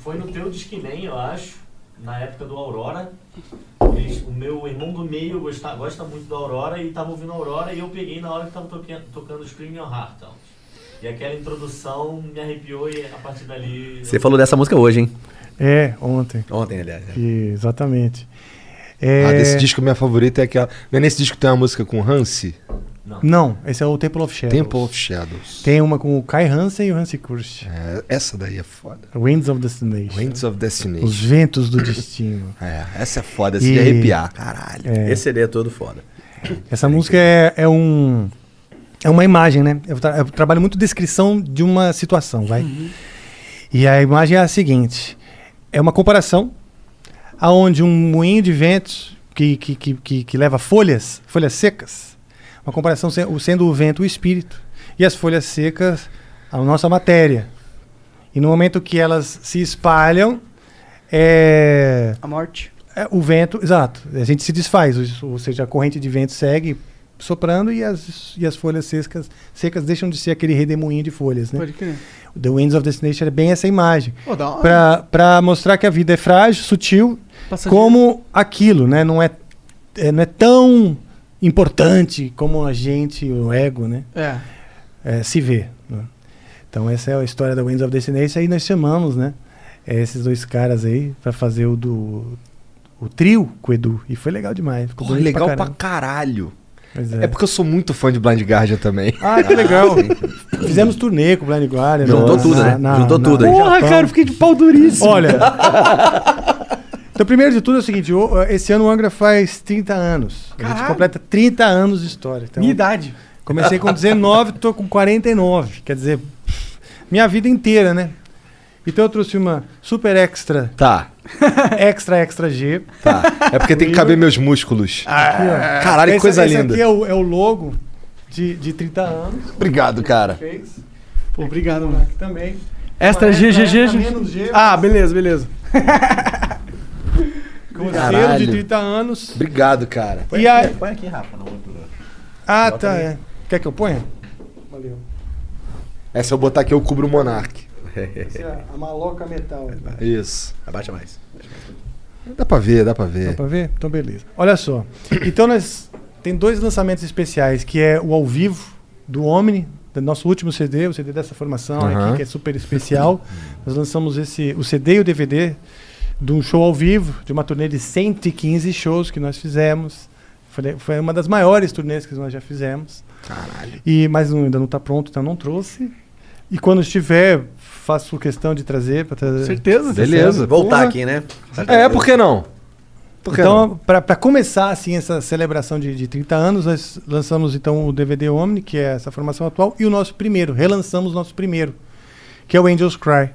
Speaker 6: Foi no teu Discman, eu acho. Na época do Aurora. Eles- o meu irmão do meio gosta, gosta muito do Aurora e tava ouvindo Aurora e eu peguei na hora que tava toque- tocando Spring Your Heart. Então. E aquela introdução me arrepiou e a partir dali.
Speaker 3: Você
Speaker 6: eu-
Speaker 3: falou dessa música hoje, hein?
Speaker 4: É, ontem.
Speaker 3: Ontem, aliás. é.
Speaker 4: E- exatamente. É,
Speaker 1: Ah, desse disco, minha favorita é aquela. Não é nesse disco que tem uma música com Hansi?
Speaker 4: Não, esse é o Temple of Shadows.
Speaker 1: Temple of Shadows.
Speaker 4: Tem uma com o Kai Hansen e o Hansi Kursch.
Speaker 1: É, essa daí é foda.
Speaker 4: Winds of Destination.
Speaker 1: Winds of Destination.
Speaker 4: Os ventos do destino.
Speaker 1: É, essa é foda, essa
Speaker 4: E-
Speaker 1: de arrepiar, caralho.
Speaker 4: É.
Speaker 3: Esse CD é todo foda.
Speaker 4: Essa música é, é um é uma imagem, né? Eu, tra- eu trabalho muito descrição de uma situação, vai. E a imagem é a seguinte: é uma comparação aonde um moinho de ventos que, que, que, que, que leva folhas, folhas secas, uma comparação sendo o vento o espírito e as folhas secas a nossa matéria. E no momento que elas se espalham, é,
Speaker 2: A morte.
Speaker 4: é, o vento, exato. A gente se desfaz, ou seja, a corrente de vento segue soprando e as, e as folhas secas, secas deixam de ser aquele redemoinho de folhas, né?
Speaker 2: Pode crer.
Speaker 4: The Winds of Destination é bem essa imagem. Pra, pra mostrar que a vida é frágil, sutil,
Speaker 2: Passageiro.
Speaker 4: como aquilo, né? Não é, é- não é tão importante como a gente, o ego, né?
Speaker 2: É.
Speaker 4: é, se vê. né? Então essa é a história da Winds of Destination. Aí nós chamamos, né? é, esses dois caras aí pra fazer o do o trio com o Edu. E foi legal demais. Ficou
Speaker 1: Porra, legal pra,
Speaker 4: caramba.
Speaker 1: caralho.
Speaker 4: Pois
Speaker 1: É. porque eu sou muito fã de Blind Guardian também.
Speaker 4: Ah, que legal. Fizemos turnê com o Blind Guardian.
Speaker 3: Juntou
Speaker 4: na-
Speaker 3: tudo,
Speaker 4: na-
Speaker 3: né?
Speaker 4: na-
Speaker 3: Juntou
Speaker 4: na-
Speaker 3: tudo
Speaker 2: Porra, cara, eu fiquei de pau duríssimo.
Speaker 4: Olha. então, primeiro de tudo é o seguinte: esse ano o Angra faz 30 anos. A gente
Speaker 2: Caralho.
Speaker 4: completa 30 anos de história. Então,
Speaker 2: Minha idade.
Speaker 4: comecei com 19, tô com 49. Quer dizer, minha vida inteira, né? Então eu trouxe uma super extra,
Speaker 1: Tá,
Speaker 4: extra, extra G.
Speaker 1: tá. É porque tem que caber meus músculos.
Speaker 4: Aqui, ó.
Speaker 1: Caralho, que
Speaker 4: Esse-
Speaker 1: coisa
Speaker 4: esse
Speaker 1: linda.
Speaker 4: aqui é o, é o logo de, de 30 anos.
Speaker 1: Obrigado, cara.
Speaker 4: Fez.
Speaker 2: Pô, obrigado, mano.
Speaker 4: Aqui também.
Speaker 2: Extra G, G, G. G.
Speaker 4: menos G,
Speaker 2: Ah, beleza, beleza.
Speaker 4: Selo de 30 anos.
Speaker 1: Obrigado, cara.
Speaker 4: E aí,
Speaker 3: Põe aqui, Rafa, no outro.
Speaker 4: ah, tá. É. Quer que eu ponha? Valeu.
Speaker 1: É, se eu botar aqui, eu cubro o Monark.
Speaker 4: Essa é a maloca metal.
Speaker 1: Isso.
Speaker 3: Abaixa mais.
Speaker 1: Dá pra ver, dá pra
Speaker 4: Dá
Speaker 1: ver.
Speaker 4: pra ver? Então, beleza. Olha só. Então, nós tem dois lançamentos especiais, que é o ao vivo do Omni, do nosso último CD, o CD dessa formação
Speaker 1: Aham.
Speaker 4: aqui, que é super especial. Nós lançamos esse, o CD e o DVD de um show ao vivo, de uma turnê de 115 shows que nós fizemos. Foi, foi uma das maiores turnês que nós já fizemos.
Speaker 1: Caralho.
Speaker 4: E, mas não- ainda não está pronto, então não trouxe. E quando estiver, faço questão de trazer para trazer.
Speaker 2: Certeza.
Speaker 1: Beleza.
Speaker 3: Voltar
Speaker 1: Porra.
Speaker 3: aqui, né?
Speaker 1: É, por que não? Por que
Speaker 4: Então, para começar assim essa celebração de, de 30 anos, nós lançamos então o DVD Omni, que é essa formação atual, e o nosso primeiro, relançamos o nosso primeiro, que é o Angels Cry.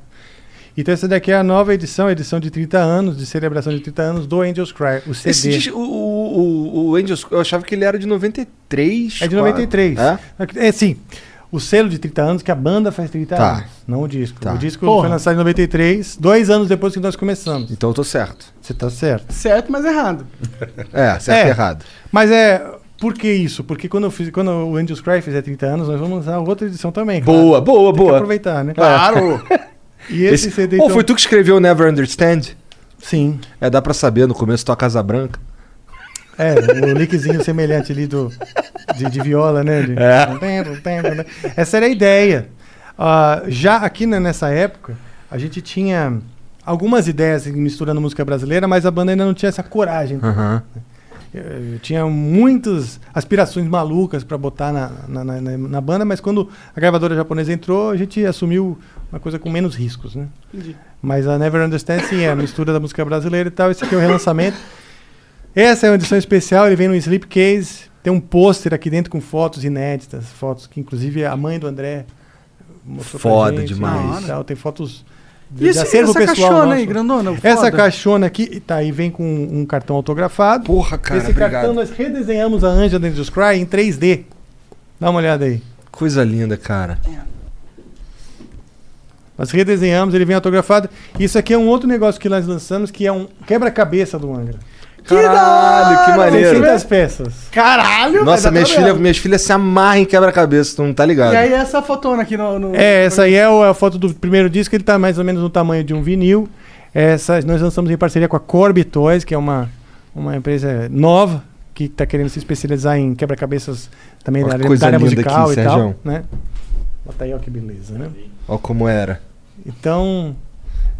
Speaker 4: Então essa daqui é a nova edição, a edição de 30 anos, de celebração de 30 anos do Angels Cry, o CD.
Speaker 1: Esse o, o, o, Angels, eu achava que ele era de 93.
Speaker 4: É de
Speaker 1: quase.
Speaker 4: 93.
Speaker 1: É?
Speaker 4: É, sim. O selo de 30 anos, que a banda faz 30
Speaker 1: Tá.
Speaker 4: anos, não o disco.
Speaker 1: Tá.
Speaker 4: O disco
Speaker 2: Porra.
Speaker 4: foi lançado em 93, dois anos depois que nós começamos.
Speaker 1: Então eu tô certo.
Speaker 4: Você tá certo.
Speaker 2: Certo, mas errado.
Speaker 1: É, certo
Speaker 4: É.
Speaker 1: e errado.
Speaker 4: Mas é. Por que isso? Porque quando, eu fiz, quando o Angels Cry fizer 30 anos, nós vamos lançar outra edição também. claro.
Speaker 1: Boa, boa,
Speaker 4: Tem que
Speaker 1: boa.
Speaker 4: aproveitar, né?
Speaker 2: Claro.
Speaker 4: E esse,
Speaker 1: Esse,
Speaker 4: CD.
Speaker 1: Pô,
Speaker 4: então-
Speaker 1: foi tu que escreveu Never Understand?
Speaker 4: Sim.
Speaker 1: É, dá pra saber, no começo tua Casa Branca.
Speaker 4: É, o lickzinho semelhante ali do, de, de viola, né? De-
Speaker 1: É.
Speaker 4: Essa era a ideia. Ah, já aqui né, nessa época, a gente tinha algumas ideias misturando música brasileira, mas a banda ainda não tinha essa coragem.
Speaker 1: Aham.
Speaker 4: Eu, eu tinha muitas aspirações malucas para botar na, na, na- na- banda, mas quando a gravadora japonesa entrou, a gente assumiu uma coisa com menos riscos, né? Mas a Never Understand, sim, é a mistura da música brasileira e tal. Esse aqui é o relançamento. Essa é uma edição especial, ele vem no slipcase. Tem um pôster aqui dentro com fotos inéditas, fotos que inclusive a mãe do André mostrou pra
Speaker 1: Foda
Speaker 4: gente,
Speaker 1: demais.
Speaker 4: e tal. Tem fotos
Speaker 2: E esse, essa caixona aí, grandona?
Speaker 4: essa
Speaker 2: foda.
Speaker 4: caixona aqui, tá aí, vem com um cartão autografado.
Speaker 1: Porra, cara,
Speaker 4: Esse
Speaker 1: obrigado.
Speaker 4: cartão nós redesenhamos a Anja dentro dos Cry em 3D. Dá uma olhada aí.
Speaker 1: Coisa linda, cara.
Speaker 4: Nós redesenhamos, ele vem autografado. Isso aqui é um outro negócio que nós lançamos, que é um quebra-cabeça do Angra.
Speaker 1: Caralho, que maneiro.
Speaker 4: 600 peças.
Speaker 2: Caralho,
Speaker 1: Nossa, minhas filhas, minhas filhas se amarram em quebra-cabeça, tu não tá ligado.
Speaker 2: E aí essa fotona aqui no... no-
Speaker 4: É, essa aí é a foto do primeiro disco, ele tá mais ou menos no tamanho de um vinil. Essa nós lançamos em parceria com a Corby Toys, que é uma, uma empresa nova, que está querendo se especializar em quebra-cabeças também
Speaker 1: Ó,
Speaker 4: da
Speaker 1: que
Speaker 4: área,
Speaker 1: coisa
Speaker 4: da área
Speaker 1: linda
Speaker 4: musical
Speaker 1: aqui,
Speaker 4: e tal.
Speaker 1: Sérgio.
Speaker 4: Né? Bota aí, ó que beleza, né?
Speaker 1: Ó como era.
Speaker 4: Então,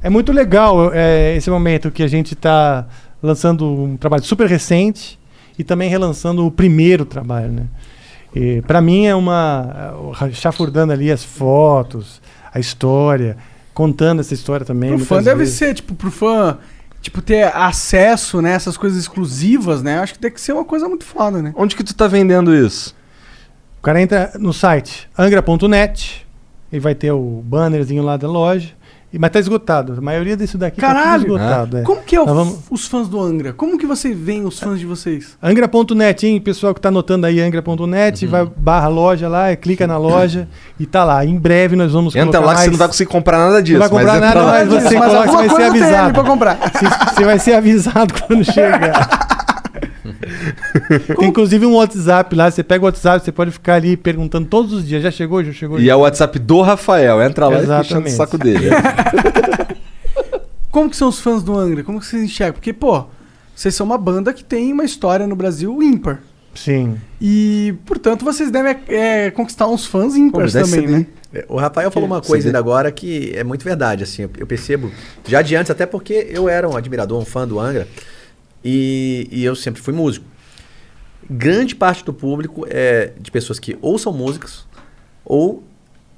Speaker 4: é muito legal é, esse momento que a gente está lançando um trabalho super recente e também relançando o primeiro trabalho, né? Para mim é uma é, chafurdando ali as fotos, a história, contando essa história também.
Speaker 2: Pro fã deve
Speaker 4: vezes.
Speaker 2: ser, tipo, pro fã, tipo, ter acesso, né, essas coisas exclusivas, né? Acho que deve ser uma coisa muito foda, né?
Speaker 1: Onde que tu tá vendendo isso?
Speaker 4: O cara entra no site angra.net e vai ter o bannerzinho lá da loja. E- Mas tá esgotado. A maioria disso daqui tá
Speaker 2: Caralho!
Speaker 4: tudo esgotado. é.
Speaker 2: Como que é o-
Speaker 4: vamos-
Speaker 2: os fãs do Angra? Como que você vê os fãs de vocês?
Speaker 4: Angra.net, hein? Pessoal que tá anotando aí, angra.net,
Speaker 1: Uhum.
Speaker 4: vai barra loja lá, clica na loja e tá lá. Em breve nós vamos
Speaker 1: Entra lá que você não vai conseguir comprar nada disso.
Speaker 4: Não vai comprar
Speaker 1: mas
Speaker 4: nada, mas você,
Speaker 2: Mas
Speaker 4: coloca, você vai ser avisado. Você, você vai ser avisado quando chegar. Tem inclusive um WhatsApp lá, você pega o WhatsApp, você pode ficar ali perguntando todos os dias, já chegou, já chegou?
Speaker 1: E
Speaker 4: já
Speaker 1: é o WhatsApp do Rafael. Entra lá e fica enchendo o
Speaker 4: Exatamente.
Speaker 1: saco dele.
Speaker 2: Como que são os fãs do Angra? Como que vocês enxergam? Porque, pô, vocês são uma banda que tem uma história no Brasil ímpar.
Speaker 4: Sim.
Speaker 2: E, portanto, vocês devem é, conquistar uns fãs ímpares também,
Speaker 1: ser,
Speaker 2: né?
Speaker 3: É, O Rafael falou uma
Speaker 1: Você
Speaker 3: coisa ainda agora que é muito verdade, assim, eu- eu percebo já de antes, até porque eu era um admirador, um fã do Angra, e, e eu sempre fui músico. Grande parte do público é de pessoas que ou são músicos ou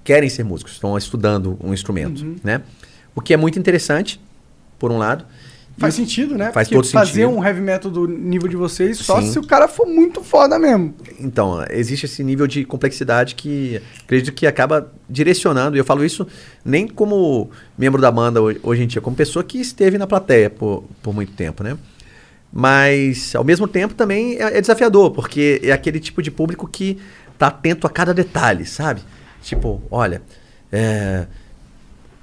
Speaker 3: querem ser músicos, estão estudando um instrumento,
Speaker 2: Uhum.
Speaker 3: né? O que é muito interessante, por um lado.
Speaker 2: Faz sentido, né?
Speaker 3: Faz
Speaker 2: Porque
Speaker 3: todo
Speaker 2: fazer
Speaker 3: sentido.
Speaker 2: um heavy metal do nível de vocês só
Speaker 3: Sim.
Speaker 2: se o cara for muito foda mesmo.
Speaker 3: Então, existe esse nível de complexidade que acredito que acaba direcionando, e eu falo isso nem como membro da banda ho- hoje em dia, como pessoa que esteve na plateia por, por muito tempo, né? Mas, ao mesmo tempo, também é, é desafiador, porque é aquele tipo de público que tá atento a cada detalhe, sabe? Tipo, olha, é,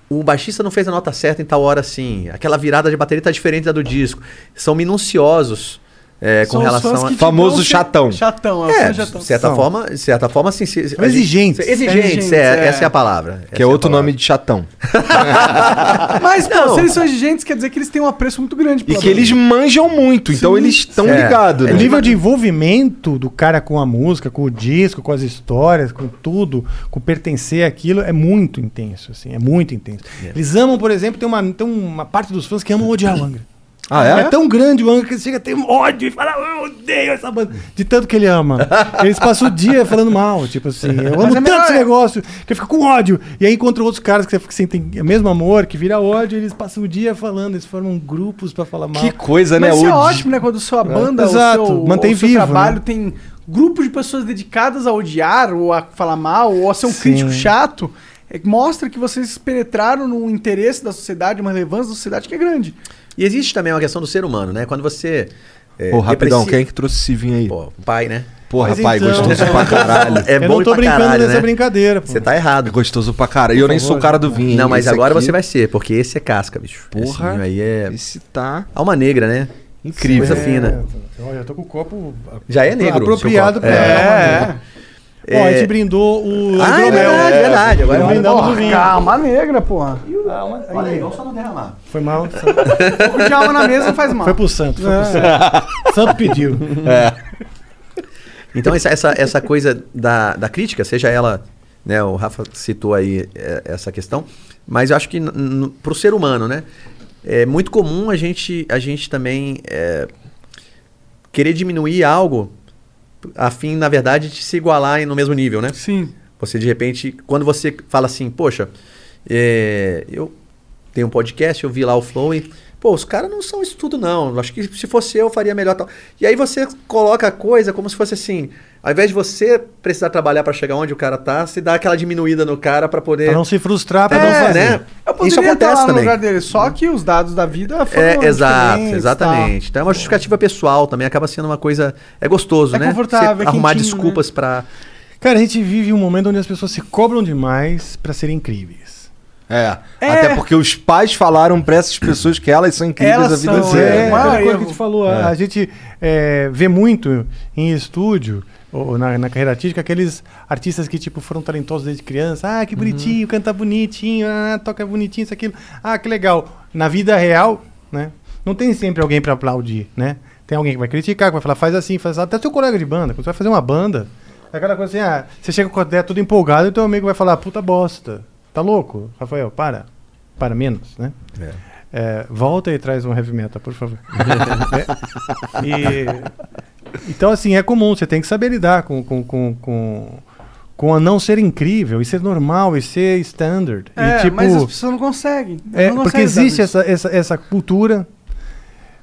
Speaker 3: o baixista não fez a nota certa em tal hora assim, aquela virada de bateria tá diferente da do disco. São minuciosos é, com
Speaker 2: São
Speaker 3: relação
Speaker 2: fãs
Speaker 3: a...
Speaker 2: que te
Speaker 1: Famoso chatão.
Speaker 2: Chatão, é,
Speaker 3: É,
Speaker 2: fã
Speaker 3: de
Speaker 2: chatão.
Speaker 3: certa
Speaker 4: São.
Speaker 3: forma, de certa forma, assim, se,
Speaker 4: exigentes.
Speaker 3: Exigentes, é,
Speaker 2: é.
Speaker 3: essa é a palavra.
Speaker 1: Que é outro nome de chatão.
Speaker 2: Mas, pô,
Speaker 3: Não.
Speaker 2: se eles são exigentes, quer dizer que eles têm um apreço muito grande
Speaker 1: E que
Speaker 2: banda.
Speaker 1: eles manjam muito, então
Speaker 2: Sim.
Speaker 1: eles estão
Speaker 3: É.
Speaker 1: ligados,
Speaker 3: É
Speaker 4: O
Speaker 1: né?
Speaker 4: nível de envolvimento do cara com a música, com o disco, com as histórias, com tudo, com pertencer àquilo, é muito intenso, assim, é muito intenso. Eles amam, por exemplo, tem uma, tem uma parte dos fãs que amam odiar o Angra.
Speaker 1: Ah, é?
Speaker 4: É tão grande o Angra que ele chega a ter ódio e fala, eu odeio essa banda. De tanto que ele ama. Eles passam o dia falando mal, tipo assim, eu amo
Speaker 2: é
Speaker 4: tanto
Speaker 2: melhor-
Speaker 4: esse negócio que eu fico com ódio. E aí encontra outros caras que sentem o mesmo amor, que vira ódio, e eles passam o dia falando, eles formam grupos pra falar mal.
Speaker 1: Que coisa, né?
Speaker 2: Mas isso é ótimo, né? Quando sua banda,
Speaker 4: Exato,
Speaker 2: o seu,
Speaker 4: mantém
Speaker 2: o seu
Speaker 4: vivo,
Speaker 2: trabalho
Speaker 4: né?
Speaker 2: tem grupos de pessoas dedicadas a odiar, ou a falar mal, ou a ser um
Speaker 4: Sim.
Speaker 2: crítico chato, é, mostra que vocês penetraram no interesse da sociedade, uma relevância da sociedade que é grande.
Speaker 3: E existe também uma questão do ser humano, né? Quando você. É,
Speaker 1: Ô, rapidão,
Speaker 3: deprecia-
Speaker 1: quem é que trouxe esse vinho aí?
Speaker 3: Pô, o pai, né?
Speaker 1: Porra,
Speaker 4: Mas
Speaker 1: pai,
Speaker 4: então-
Speaker 1: gostoso pra caralho.
Speaker 3: É
Speaker 4: eu
Speaker 3: bom
Speaker 4: não tô
Speaker 3: pra
Speaker 4: brincando
Speaker 3: caralho,
Speaker 4: nessa
Speaker 3: né?
Speaker 4: brincadeira, pô.
Speaker 3: Você tá errado.
Speaker 1: É gostoso pra caralho. E eu nem sou o cara do vinho.
Speaker 3: Não, mas agora
Speaker 1: aqui-
Speaker 3: você vai ser, porque esse é casca, bicho.
Speaker 1: Porra.
Speaker 3: Esse aí é
Speaker 1: Esse tá
Speaker 3: alma negra, né?
Speaker 1: incrível.
Speaker 3: Coisa fina.
Speaker 4: É, olha, eu tô com o copo
Speaker 3: Já é negro.
Speaker 4: apropriado pra
Speaker 3: copo.
Speaker 4: é. Ó, a gente brindou o
Speaker 3: Ah, é verdade, verdade. Agora
Speaker 4: Nós brindamos o vinho.
Speaker 2: Calma negra, porra.
Speaker 3: Olha aí, vamos só não derramar.
Speaker 4: Foi mal.
Speaker 2: De alma na mesa faz mal.
Speaker 4: Foi pro Santo. Foi pro Santo. Santo pediu.
Speaker 3: Então, essa, essa, essa coisa da, da crítica, seja ela, né, o Rafa citou aí é, essa questão, mas eu acho que para o ser humano, né, é muito comum a gente, a gente também é, querer diminuir algo a fim, na verdade, de se igualar no mesmo nível, né?
Speaker 2: Sim.
Speaker 3: Você, de repente, quando você fala assim, poxa, é, eu tenho um podcast, eu vi lá o Flow e, pô, os caras não são isso tudo, não. Acho que se fosse eu, eu faria melhor tal. E aí você coloca a coisa como se fosse assim, ao invés de você precisar trabalhar pra chegar onde o cara tá, você dá aquela diminuída no cara pra poder.
Speaker 4: Pra não se frustrar, pra
Speaker 3: É,
Speaker 4: não fazer.
Speaker 3: né?
Speaker 2: Eu poderia
Speaker 3: Isso
Speaker 2: estar
Speaker 3: acontece
Speaker 2: lá no
Speaker 3: também.
Speaker 2: lugar dele, só que os dados da vida foram
Speaker 3: É, exato, exatamente. Então é uma justificativa pessoal também, acaba sendo uma coisa. É gostoso,
Speaker 2: É
Speaker 3: né?
Speaker 2: confortável,
Speaker 3: Você
Speaker 2: é
Speaker 3: arrumar
Speaker 2: quentinho,
Speaker 3: desculpas pra.
Speaker 4: Cara, a gente vive um momento onde as pessoas se cobram demais pra serem incríveis.
Speaker 1: É.
Speaker 2: É.
Speaker 1: Até porque os pais falaram pra essas pessoas que elas são incríveis
Speaker 2: Elas
Speaker 1: a vida
Speaker 2: são,
Speaker 1: inteira.
Speaker 2: é.
Speaker 4: É, coisa que a gente falou. A, a gente é, vê muito em estúdio, ou na, na carreira artística, aqueles artistas que tipo foram talentosos desde criança. Ah, que bonitinho, canta bonitinho, ah, toca bonitinho, isso, aquilo. Ah, que legal. Na vida real, né? Não tem sempre alguém pra aplaudir, né? Tem alguém que vai criticar, que vai falar, faz assim, faz assim. Até seu colega de banda, quando você vai fazer uma banda, é aquela coisa assim, ah, você chega com a ideia tudo empolgado e teu amigo vai falar, puta bosta. Tá louco? Rafael, para. Para menos, né? É, volta e traz um heavy metal, por favor. É, e- então, assim, é comum, você tem que saber lidar com, com, com, com, com a não ser incrível, e ser normal, e ser standard.
Speaker 2: É,
Speaker 4: e, tipo,
Speaker 2: mas as pessoas não conseguem.
Speaker 4: é,
Speaker 2: não
Speaker 4: porque
Speaker 2: conseguem lidar
Speaker 4: existe essa, essa, essa cultura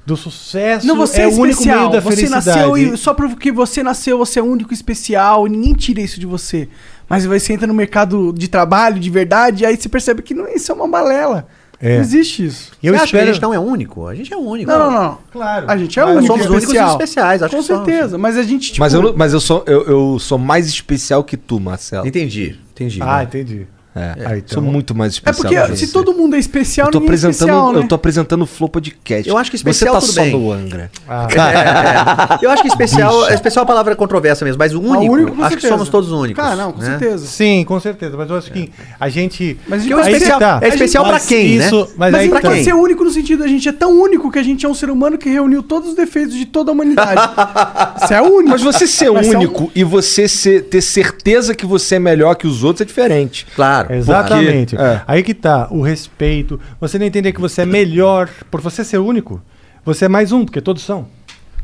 Speaker 4: do sucesso,
Speaker 2: Não, você é,
Speaker 4: é, o único meio da
Speaker 2: Você
Speaker 4: felicidade.
Speaker 2: nasceu e só porque você nasceu, você é único, especial, e ninguém tira isso de você. Mas você entra no mercado de trabalho, de verdade, e aí você percebe que não, isso é uma balela.
Speaker 4: É.
Speaker 2: Não existe isso.
Speaker 4: Eu
Speaker 3: Você acha que
Speaker 4: espero...
Speaker 3: a gente não é único? A gente é único.
Speaker 2: Não, não, não.
Speaker 4: Claro.
Speaker 2: A gente é único,
Speaker 3: somos únicos e
Speaker 2: especial.
Speaker 3: especiais, acho
Speaker 2: Com
Speaker 3: que somos.
Speaker 2: certeza, mas a gente, tipo...
Speaker 1: Mas, eu, mas eu, sou, eu, eu sou mais especial que tu, Marcelo.
Speaker 3: Entendi, entendi.
Speaker 4: Ah,
Speaker 3: né?
Speaker 4: entendi.
Speaker 1: É.
Speaker 4: Ah, então-
Speaker 1: Sou muito mais
Speaker 2: É
Speaker 1: especial.
Speaker 2: porque
Speaker 1: que
Speaker 2: se
Speaker 1: você.
Speaker 2: todo mundo é especial,
Speaker 1: eu tô
Speaker 2: é
Speaker 1: apresentando,
Speaker 2: especial, né?
Speaker 1: eu tô apresentando o Flow Podcast.
Speaker 3: Eu acho que especial
Speaker 1: Você tá
Speaker 3: tudo
Speaker 1: só
Speaker 3: bem.
Speaker 1: no Angra.
Speaker 4: Ah,
Speaker 3: É, é. Eu acho que especial, especial é a palavra controversa mesmo, mas o único,
Speaker 2: único, com
Speaker 3: acho que
Speaker 2: certeza.
Speaker 3: somos todos únicos.
Speaker 2: Cara, não, com
Speaker 3: né?
Speaker 2: certeza.
Speaker 4: Sim, com certeza. Mas eu acho que a gente.
Speaker 2: Mas a gente
Speaker 3: Porque
Speaker 2: pode
Speaker 3: especial-
Speaker 4: tá.
Speaker 3: é especial pra
Speaker 4: Mas
Speaker 3: quem, né?
Speaker 4: isso- Mas,
Speaker 2: Mas,
Speaker 4: aí
Speaker 2: a gente
Speaker 4: tá.
Speaker 2: pode ser único no sentido, a gente é tão único que a gente é um ser humano que reuniu todos os defeitos de toda a humanidade. Você é único.
Speaker 1: Mas você ser
Speaker 2: Mas é
Speaker 1: único e você ser- ter certeza que você é melhor que os outros é diferente.
Speaker 3: Claro.
Speaker 4: Exatamente.
Speaker 1: é.
Speaker 4: Aí que tá, o respeito. Você não entender que você é melhor por você ser único. Você é mais um, porque todos são.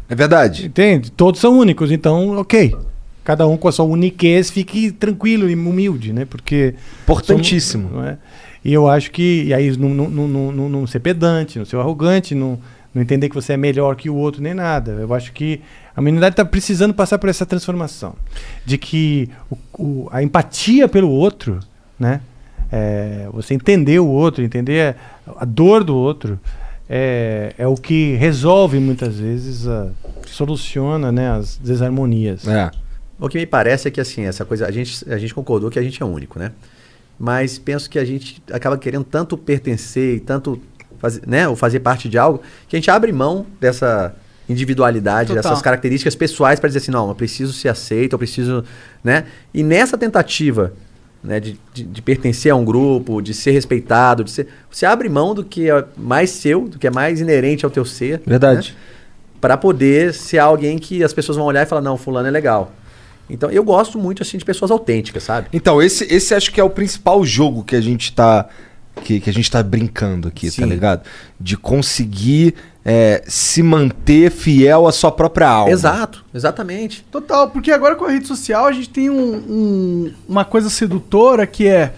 Speaker 1: É verdade.
Speaker 4: Entende? Todos são únicos, então, ok. Cada um com a sua uniquez, fique tranquilo e humilde, né? Porque.
Speaker 1: Importantíssimo.
Speaker 4: somos- é? E eu acho que. E aí, não, não, não- não ser pedante, não ser arrogante, não, não entender que você é melhor que o outro, nem nada. Eu acho que a humanidade está precisando passar por essa transformação. De que o- o- a empatia pelo outro, né? É, você entender o outro, entender a, dor do outro, é, é o que resolve muitas vezes, a- soluciona né, as desarmonias.
Speaker 1: É.
Speaker 3: O que me parece é que assim, essa coisa, a gente, a gente concordou que a gente é único, né? Mas penso que a gente acaba querendo tanto pertencer e tanto fazer, né, ou fazer parte de algo, que a gente abre mão dessa individualidade,
Speaker 2: Total.
Speaker 3: dessas características pessoais para dizer assim, não, eu preciso ser aceito, eu preciso, né? E nessa tentativa, né, de, de, de pertencer a um grupo, de ser respeitado, de ser, você abre mão do que é mais seu, do que é mais inerente ao teu ser,
Speaker 1: Verdade.
Speaker 3: para poder ser alguém que as pessoas vão olhar e falar, não, fulano é legal. Então eu gosto muito assim de pessoas autênticas, sabe?
Speaker 1: Então, esse, esse acho que é o principal jogo que a gente tá que, que a gente tá brincando aqui, tá
Speaker 3: Sim.
Speaker 1: ligado? De conseguir é, se manter fiel à sua própria alma.
Speaker 3: Exato, exatamente.
Speaker 2: Total, porque agora com a rede social a gente tem um- um- uma coisa sedutora que é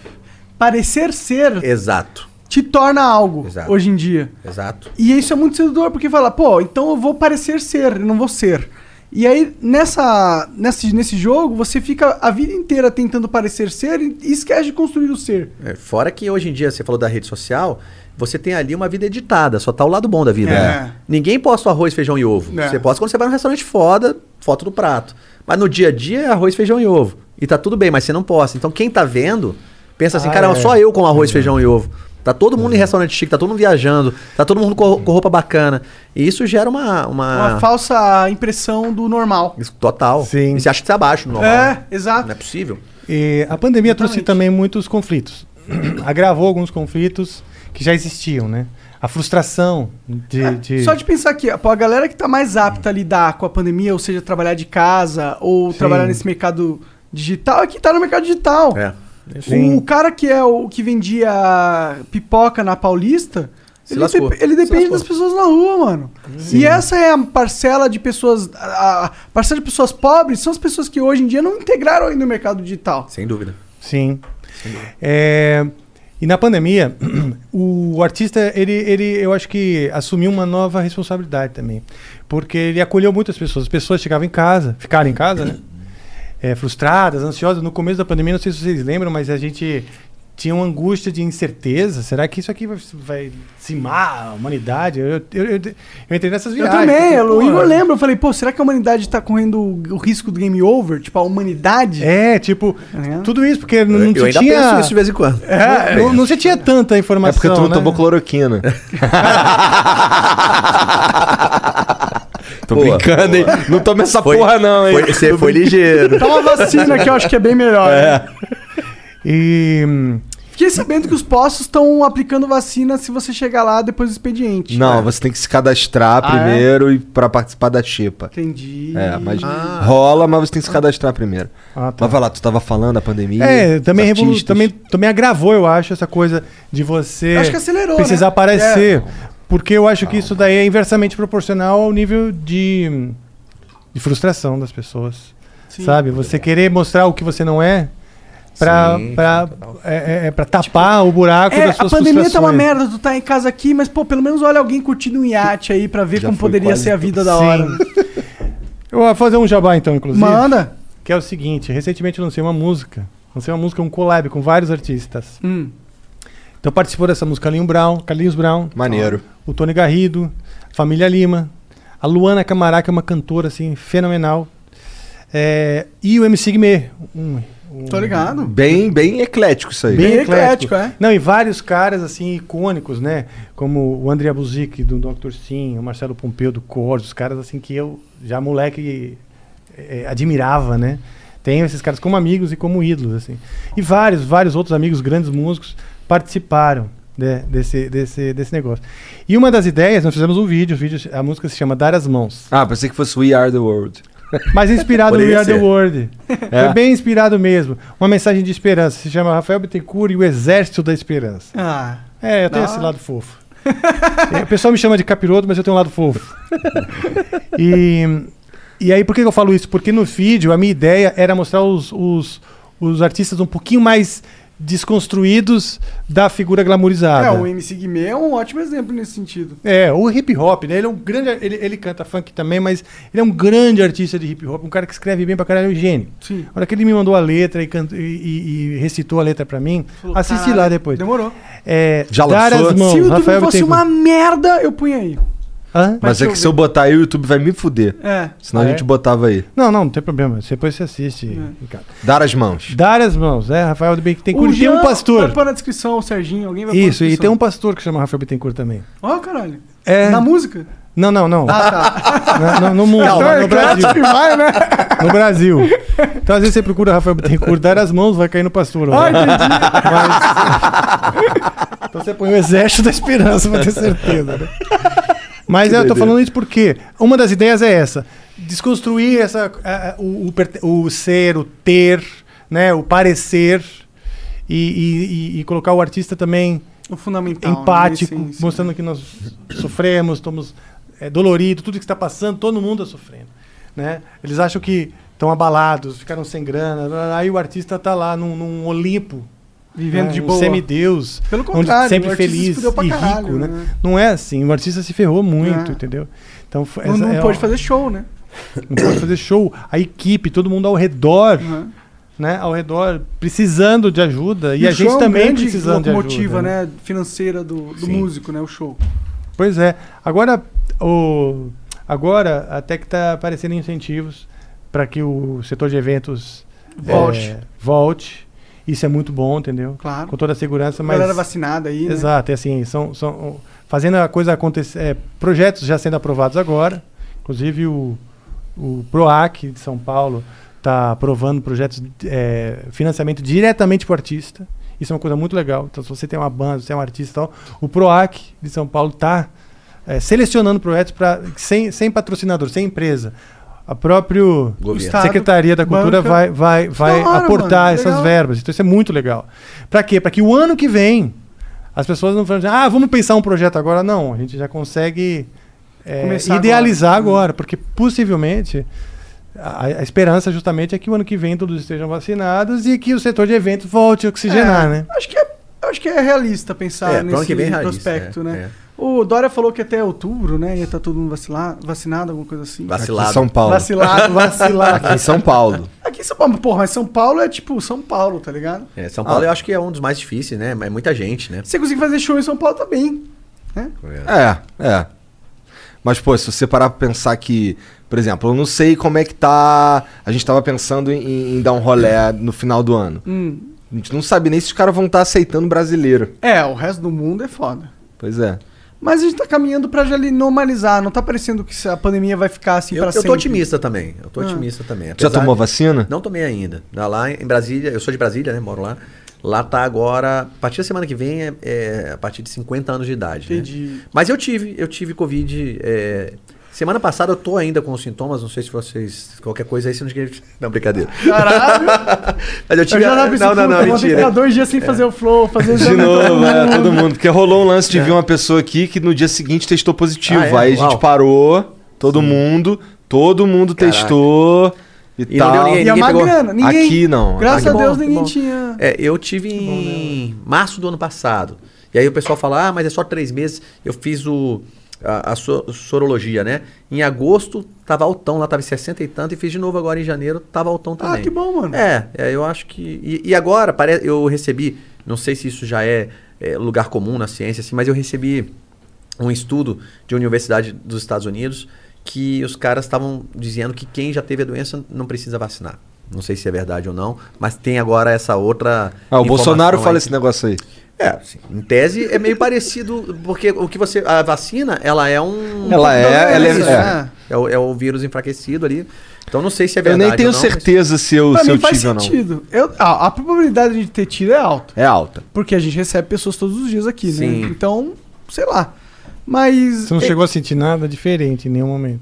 Speaker 2: parecer ser
Speaker 3: Exato,
Speaker 2: te torna algo
Speaker 3: Exato.
Speaker 2: hoje em dia.
Speaker 3: exato.
Speaker 2: E isso é muito sedutor, porque fala, pô, então eu vou parecer ser, eu não vou ser. E aí, nessa, nesse, nesse jogo, você fica a vida inteira tentando parecer ser e esquece de construir o ser.
Speaker 3: É, fora que hoje em dia, você falou da rede social, você tem ali uma vida editada, só tá o lado bom da vida.
Speaker 2: É.
Speaker 3: né? Ninguém posta o arroz, feijão e ovo.
Speaker 2: É.
Speaker 3: Você posta quando você vai num restaurante foda, foto do prato. Mas no dia a dia é arroz, feijão e ovo. E tá tudo bem, mas você não posta. Então quem tá vendo, pensa assim,
Speaker 4: Ah,
Speaker 3: caramba,
Speaker 4: é.
Speaker 3: só eu com arroz, feijão e ovo. Tá todo mundo em restaurante chique, tá todo mundo viajando, tá todo mundo com, com roupa bacana. E isso gera uma. Uma,
Speaker 2: Uma falsa impressão do normal.
Speaker 3: Isso, Total.
Speaker 4: Sim.
Speaker 3: E você acha que você é abaixo no normal.
Speaker 2: É, exato.
Speaker 3: Não é possível.
Speaker 4: E a pandemia trouxe
Speaker 2: Exatamente.
Speaker 4: também muitos conflitos. Agravou alguns conflitos que já existiam, né? A frustração de. de-
Speaker 2: Só de pensar aqui, pô, a galera que tá mais apta a lidar com a pandemia, ou seja, trabalhar de casa, ou
Speaker 4: Sim.
Speaker 2: trabalhar nesse mercado digital, é que tá no mercado digital.
Speaker 3: É.
Speaker 4: Sim.
Speaker 2: O cara que é o que vendia pipoca na Paulista, ele, dep- ele depende das pessoas na rua, mano. E essa é a parcela de pessoas. A, a parcela de pessoas pobres são as pessoas que hoje em dia não integraram ainda o mercado digital.
Speaker 3: Sem dúvida.
Speaker 4: Sim. É, e na pandemia, o artista, ele, ele, eu acho que assumiu uma nova responsabilidade também. Porque ele acolheu muitas pessoas. As pessoas chegavam em casa, ficaram em casa, né? É, frustradas, ansiosas. No começo da pandemia, não sei se vocês lembram, mas a gente tinha uma angústia de incerteza. Será que isso aqui vai, vai cimar a humanidade? Eu, eu, eu, eu entrei nessas
Speaker 2: Eu
Speaker 4: viagens.
Speaker 2: também,
Speaker 4: porque,
Speaker 2: eu,
Speaker 4: pô,
Speaker 2: o Igor lembra, eu falei, pô, será que a humanidade tá correndo o, risco do game over? Tipo, a humanidade?
Speaker 4: É, tipo,
Speaker 2: É.
Speaker 4: tudo isso, porque não,
Speaker 3: eu
Speaker 4: não
Speaker 3: ainda
Speaker 4: tinha...
Speaker 3: penso isso de vez em quando.
Speaker 4: É, não, não se tinha tanta
Speaker 1: É
Speaker 4: informação.
Speaker 1: porque tu não
Speaker 4: né?
Speaker 1: tomou cloroquina. Tô brincando, hein? Não toma essa
Speaker 3: Foi-
Speaker 1: porra, não, hein?
Speaker 3: Foi- você foi ligeiro.
Speaker 2: Toma vacina que eu acho que é bem melhor. né?
Speaker 4: E.
Speaker 2: Fiquei sabendo que os postos estão aplicando vacina se você chegar lá depois do expediente.
Speaker 1: Não, você tem que se cadastrar
Speaker 2: Ah, é?
Speaker 1: primeiro e para participar da xepa.
Speaker 2: Entendi.
Speaker 1: É, mas
Speaker 3: Ah.
Speaker 1: rola, mas você tem que se cadastrar primeiro.
Speaker 4: Ah, tá.
Speaker 1: Mas vai lá, tu tava falando da pandemia.
Speaker 4: É, também, revolu- também, também agravou, eu acho, essa coisa de você
Speaker 2: Eu acho que acelerou,
Speaker 4: precisar
Speaker 2: né?
Speaker 4: aparecer. Porque eu acho que isso daí é inversamente proporcional ao nível de, de frustração das pessoas. sabe? Você querer mostrar o que você não é pra,
Speaker 3: Sim,
Speaker 4: pra,
Speaker 3: total.
Speaker 4: é, é, é pra tapar o buraco
Speaker 2: É,
Speaker 4: das
Speaker 2: a
Speaker 4: suas
Speaker 2: pandemia tá uma merda, tu tá em casa aqui, mas pô, pelo menos olha alguém curtindo um iate aí pra ver
Speaker 1: Já
Speaker 2: como poderia ser a vida da
Speaker 4: Sim.
Speaker 2: hora.
Speaker 4: Eu vou fazer um jabá então, inclusive.
Speaker 2: Manda.
Speaker 4: Que é o seguinte, recentemente eu lancei uma música. Lancei uma música, um collab com vários artistas.
Speaker 2: Hum.
Speaker 4: Então participou dessa música Carlinhos Brown, Carlinhos Brown,
Speaker 1: Maneiro.
Speaker 4: o Tony Garrido, Família Lima, a Luana Camará, que é uma cantora assim, fenomenal. É, e o MC Guimê. Um, um-
Speaker 2: Tô ligado.
Speaker 1: Bem, bem eclético isso aí.
Speaker 2: Bem eclético, é.
Speaker 4: Não, e vários caras assim icônicos, né? Como o André Buzik do Dr. Sim, o Marcelo Pompeu do Corsos, os caras assim que eu já moleque eh, admirava, né? Tenho esses caras como amigos e como ídolos, assim. E vários, vários outros amigos, grandes músicos, participaram né, desse, desse, desse negócio. E uma das ideias, nós fizemos um vídeo, o vídeo, a música se chama Dar as Mãos.
Speaker 1: Ah, pensei que fosse We Are the World.
Speaker 4: Mas inspirado no We Are the. World.
Speaker 1: É?
Speaker 4: Foi bem inspirado mesmo. Uma mensagem de esperança. Se chama Rafael Bittencourt e o Exército da Esperança.
Speaker 2: Ah.
Speaker 4: É, eu tenho
Speaker 2: Da
Speaker 4: esse lado fofo. É, o pessoal me chama de capiroto, mas eu tenho um lado fofo. E, e aí, por que eu falo isso? Porque no vídeo a minha ideia era mostrar os, os, os artistas um pouquinho mais desconstruídos da figura glamourizada.
Speaker 2: É, o MC Guimê é um ótimo exemplo nesse sentido.
Speaker 4: É, o hip hop, né? Ele é um grande. Ele, ele canta funk também, mas ele é um grande artista de hip hop, um cara que escreve bem pra caralho, é um gênio.
Speaker 2: Sim.
Speaker 4: A hora que ele me mandou a letra e, canta- e- e- e recitou a letra pra mim,
Speaker 2: Falou,
Speaker 4: assisti
Speaker 2: "Caralho,
Speaker 4: lá depois.
Speaker 2: Demorou.
Speaker 4: É,
Speaker 1: Já
Speaker 4: dar
Speaker 1: lançou?
Speaker 4: as mãos,
Speaker 2: Se o YouTube
Speaker 4: Rafael
Speaker 2: fosse
Speaker 4: Bittencourt.
Speaker 2: uma merda, eu punha aí.
Speaker 4: Hã?
Speaker 1: Mas é que se eu botar aí, o YouTube vai me fuder.
Speaker 2: É.
Speaker 1: Senão
Speaker 4: Ah,
Speaker 1: a gente
Speaker 4: é?
Speaker 1: botava aí.
Speaker 4: Não, não, não tem problema. Depois você assiste.
Speaker 2: É.
Speaker 1: Dar as mãos.
Speaker 4: Dar as mãos, é, Rafael Bittencourt.
Speaker 2: O
Speaker 4: E tem um pastor.
Speaker 2: Vai pôr na descrição, o Serginho, alguém vai pôr na
Speaker 4: Isso, e tem um pastor que chama Rafael Bittencourt também.
Speaker 2: Ó, caralho.
Speaker 4: É.
Speaker 2: Na música?
Speaker 4: Não, não, não.
Speaker 2: Ah, tá.
Speaker 4: No, mundo, no,
Speaker 2: é
Speaker 4: no Brasil.
Speaker 2: né?
Speaker 4: No Brasil. Então, às vezes você procura Rafael Bittencourt, dar as mãos, vai cair no pastor.
Speaker 2: Ah, entendi.
Speaker 4: Mas- Então você põe o exército da esperança pra ter certeza, né? Mas eu tô falando isso porque uma das ideias é essa: desconstruir essa, a- o, o o ser, o ter, né, o parecer, e, e- e- e colocar o artista também
Speaker 2: O fundamental. né?
Speaker 4: empático,
Speaker 2: Sim, sim.
Speaker 4: mostrando que nós sofremos, estamos é, doloridos, tudo que está passando, todo mundo está sofrendo. Né? Eles acham que estão abalados, ficaram sem grana, aí o artista está lá num, num Olimpo,
Speaker 2: Vivendo
Speaker 4: né?
Speaker 2: de
Speaker 4: um
Speaker 2: boa.
Speaker 4: semideus,
Speaker 2: Pelo
Speaker 4: onde
Speaker 2: contrário,
Speaker 4: sempre
Speaker 2: se
Speaker 4: feliz
Speaker 2: pra
Speaker 4: e
Speaker 2: caralho,
Speaker 4: rico, né?
Speaker 2: né?
Speaker 4: Não é assim, o artista se ferrou muito,
Speaker 2: É.
Speaker 4: entendeu? Então
Speaker 2: Não, não
Speaker 4: é
Speaker 2: pode
Speaker 4: uma-
Speaker 2: fazer show, né?
Speaker 4: não pode fazer show, a equipe, todo mundo ao redor,
Speaker 2: Uhum.
Speaker 4: né? Ao redor, precisando de ajuda e, a
Speaker 2: o show
Speaker 4: gente
Speaker 2: é um
Speaker 4: também
Speaker 2: grande
Speaker 4: precisando de ajuda.
Speaker 2: né? Financeira do, do músico, né? O show.
Speaker 4: Pois é. Agora, o, agora até que está aparecendo incentivos para que o setor de eventos
Speaker 2: Volte.
Speaker 4: é, volte. Isso é muito bom, entendeu?
Speaker 2: Claro.
Speaker 4: Com toda a segurança, mas
Speaker 2: Galera vacinada aí, né?
Speaker 4: exato, é assim, são, são fazendo a coisa acontecer, é, projetos já sendo aprovados agora, inclusive o, o Proac de São Paulo está aprovando projetos é, financiamento diretamente para o artista. Isso é uma coisa muito legal. Então, se você tem uma banda, você é um artista e tal, o Proac de São Paulo está selecionando projetos para sem, sem patrocinador, sem empresa. A própria Secretaria da Cultura
Speaker 2: banca.
Speaker 4: vai, vai, vai
Speaker 2: hora,
Speaker 4: aportar
Speaker 2: mano,
Speaker 4: essas
Speaker 2: legal.
Speaker 4: verbas. Então isso é muito legal. Para quê? Para que o ano que vem as pessoas não falem, ah, vamos pensar um projeto agora. Não, a gente já consegue é, idealizar
Speaker 2: agora.
Speaker 4: agora, porque possivelmente a, a esperança justamente é que o ano que vem todos estejam vacinados e que o setor de eventos volte a oxigenar,
Speaker 2: É,
Speaker 4: né?
Speaker 2: Acho que é, acho que é realista pensar
Speaker 3: É,
Speaker 2: nesse
Speaker 3: ano que vem é realista,
Speaker 2: prospecto,
Speaker 3: é,
Speaker 2: né? O Dória falou que até outubro, né? Ia estar todo mundo vacinado, alguma coisa assim.
Speaker 1: Aqui
Speaker 3: Vacilado.
Speaker 1: em São Paulo.
Speaker 2: Vacilado, vacilado.
Speaker 1: Aqui em São Paulo.
Speaker 2: Aqui em São Paulo, porra, mas São Paulo é tipo São Paulo, tá ligado?
Speaker 3: É, São Paulo
Speaker 1: Ah.
Speaker 3: eu acho que é um dos mais difíceis, né? Mas é muita gente, né?
Speaker 2: Você conseguir fazer show em São Paulo, tá bem.
Speaker 1: É, é. Mas, pô, se você parar pra pensar que, por exemplo, eu não sei como é que tá. A gente tava pensando em, em dar um rolé no final do ano.
Speaker 2: Hum.
Speaker 1: A gente não sabe nem se os caras vão estar aceitando brasileiro.
Speaker 2: É, o resto do mundo é foda.
Speaker 1: Pois é.
Speaker 2: Mas a gente tá caminhando pra já ali normalizar. Não tá parecendo que a pandemia vai ficar assim
Speaker 3: Eu,
Speaker 2: pra
Speaker 3: eu
Speaker 2: sempre.
Speaker 3: tô otimista também. Eu tô
Speaker 2: Ah.
Speaker 3: otimista também.
Speaker 1: Já
Speaker 3: Apesar
Speaker 1: tomou
Speaker 3: de-
Speaker 1: vacina?
Speaker 3: Não tomei ainda. Lá- Lá em Brasília, eu sou de Brasília, né? Moro lá. Lá tá agora, a partir da semana que vem, é, é a partir de 50 anos de idade. né?
Speaker 2: Entendi.
Speaker 3: Mas eu tive, eu tive Covid. é, semana passada eu tô ainda com os sintomas, não sei se vocês. Qualquer coisa aí, se não. Não, brincadeira.
Speaker 2: Caralho!
Speaker 3: Mas eu tive.
Speaker 2: eu
Speaker 3: não, não, não,
Speaker 2: ter que
Speaker 3: mentira.
Speaker 2: ficar dois dias sem fazer o flow, fazer o
Speaker 1: De novo,
Speaker 2: todo
Speaker 1: é,
Speaker 2: mundo.
Speaker 1: todo mundo. Porque rolou um lance de vir uma pessoa aqui que no dia seguinte testou positivo.
Speaker 3: Ah, é?
Speaker 1: Aí a gente parou, todo mundo, todo mundo
Speaker 3: Caraca.
Speaker 1: testou e,
Speaker 3: E não
Speaker 1: tal.
Speaker 3: ninguém,
Speaker 2: E a
Speaker 3: ninguém pegou.
Speaker 2: ninguém.
Speaker 1: Aqui não.
Speaker 2: Graças
Speaker 3: Ah,
Speaker 2: a Deus
Speaker 3: bom,
Speaker 2: ninguém
Speaker 3: bom.
Speaker 2: tinha.
Speaker 3: É, eu tive em março do ano passado. E aí o pessoal fala, ah, mas é só três meses. Eu fiz o, a, a so- sorologia, né? Em agosto tava altão, lá tava em 60 e tanto. E fiz de novo agora em janeiro, tava altão também.
Speaker 2: Ah, que bom, mano.
Speaker 3: É, é, eu acho que. E, e agora, pare- eu recebi, não sei se isso já é, é, lugar comum na ciência, assim, mas eu recebi um estudo de uma universidade dos Estados Unidos que os caras estavam dizendo que quem já teve a doença não precisa vacinar. Não sei se é verdade ou não, mas tem agora essa outra.
Speaker 1: Ah, o Bolsonaro
Speaker 3: informação
Speaker 1: fala
Speaker 3: aí
Speaker 1: esse negócio aí.
Speaker 3: É, assim, em tese é meio parecido, porque o que você. A vacina, ela é um.
Speaker 1: Ela é- ela é-
Speaker 3: isso,
Speaker 1: é.
Speaker 3: É o, é o vírus enfraquecido ali. Então não sei se é
Speaker 1: Eu
Speaker 3: verdade.
Speaker 1: nem tenho
Speaker 3: ou não, mas-
Speaker 1: certeza se eu,
Speaker 2: Pra
Speaker 1: se eu tive ou não.
Speaker 2: sentido. Eu, ah, a probabilidade de ter tido é alta.
Speaker 1: É alta.
Speaker 2: Porque a gente recebe pessoas todos os dias aqui,
Speaker 3: Sim.
Speaker 2: né? Então, sei lá. Mas.
Speaker 4: Você não
Speaker 2: é-
Speaker 4: chegou a sentir nada diferente em nenhum momento.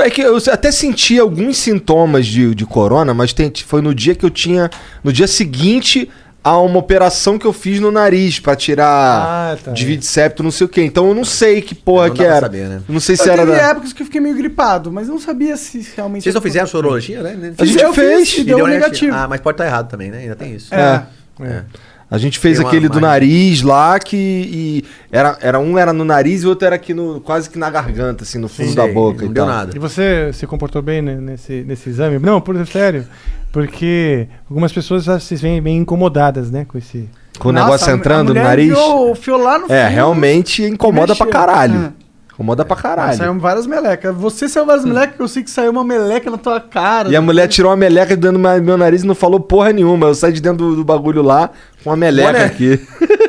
Speaker 1: É que eu até senti alguns sintomas de, de corona, mas tem- foi no dia que eu tinha. No dia seguinte a uma operação que eu fiz no nariz pra tirar
Speaker 4: Ah, tá.
Speaker 1: desvio de septo, não sei o quê. Então eu não sei que porra
Speaker 3: Não
Speaker 1: que era.
Speaker 3: saber, né?
Speaker 1: Não sei
Speaker 2: Eu
Speaker 1: se era
Speaker 2: teve
Speaker 1: da.
Speaker 2: épocas que eu fiquei meio gripado, mas não sabia se realmente.
Speaker 3: Vocês não
Speaker 2: era
Speaker 3: fizeram sorologia, né?
Speaker 1: A gente
Speaker 2: eu
Speaker 1: fez.
Speaker 2: Fiz, e deu negativo.
Speaker 3: Ah, mas pode estar errado também, né? Ainda tem isso.
Speaker 2: É.
Speaker 3: É.
Speaker 1: A gente fez
Speaker 3: Tem uma
Speaker 1: aquele do nariz lá que. E era, era um era no nariz e o outro era aqui no. quase que na garganta, assim, no fundo
Speaker 3: Sei,
Speaker 1: da boca
Speaker 3: Não
Speaker 1: e
Speaker 3: deu
Speaker 1: tal.
Speaker 3: nada.
Speaker 4: E você se comportou bem né, nesse, nesse exame? Não, por sério. Porque algumas pessoas já se veem bem incomodadas, né, com esse.
Speaker 1: Com o
Speaker 2: Nossa,
Speaker 1: negócio entrando no nariz.
Speaker 2: enfiou- enfiou lá no
Speaker 1: É, realmente incomoda pra
Speaker 2: mexeu.
Speaker 1: caralho.
Speaker 2: É.
Speaker 1: Incomoda pra caralho.
Speaker 2: Saiu várias melecas. Você saiu várias melecas, eu sei que saiu uma meleca na tua cara.
Speaker 1: E a mulher tirou uma meleca do meu- nariz e não falou porra nenhuma. Eu saí de dentro do, do bagulho lá com uma meleca
Speaker 3: Olha.
Speaker 1: aqui.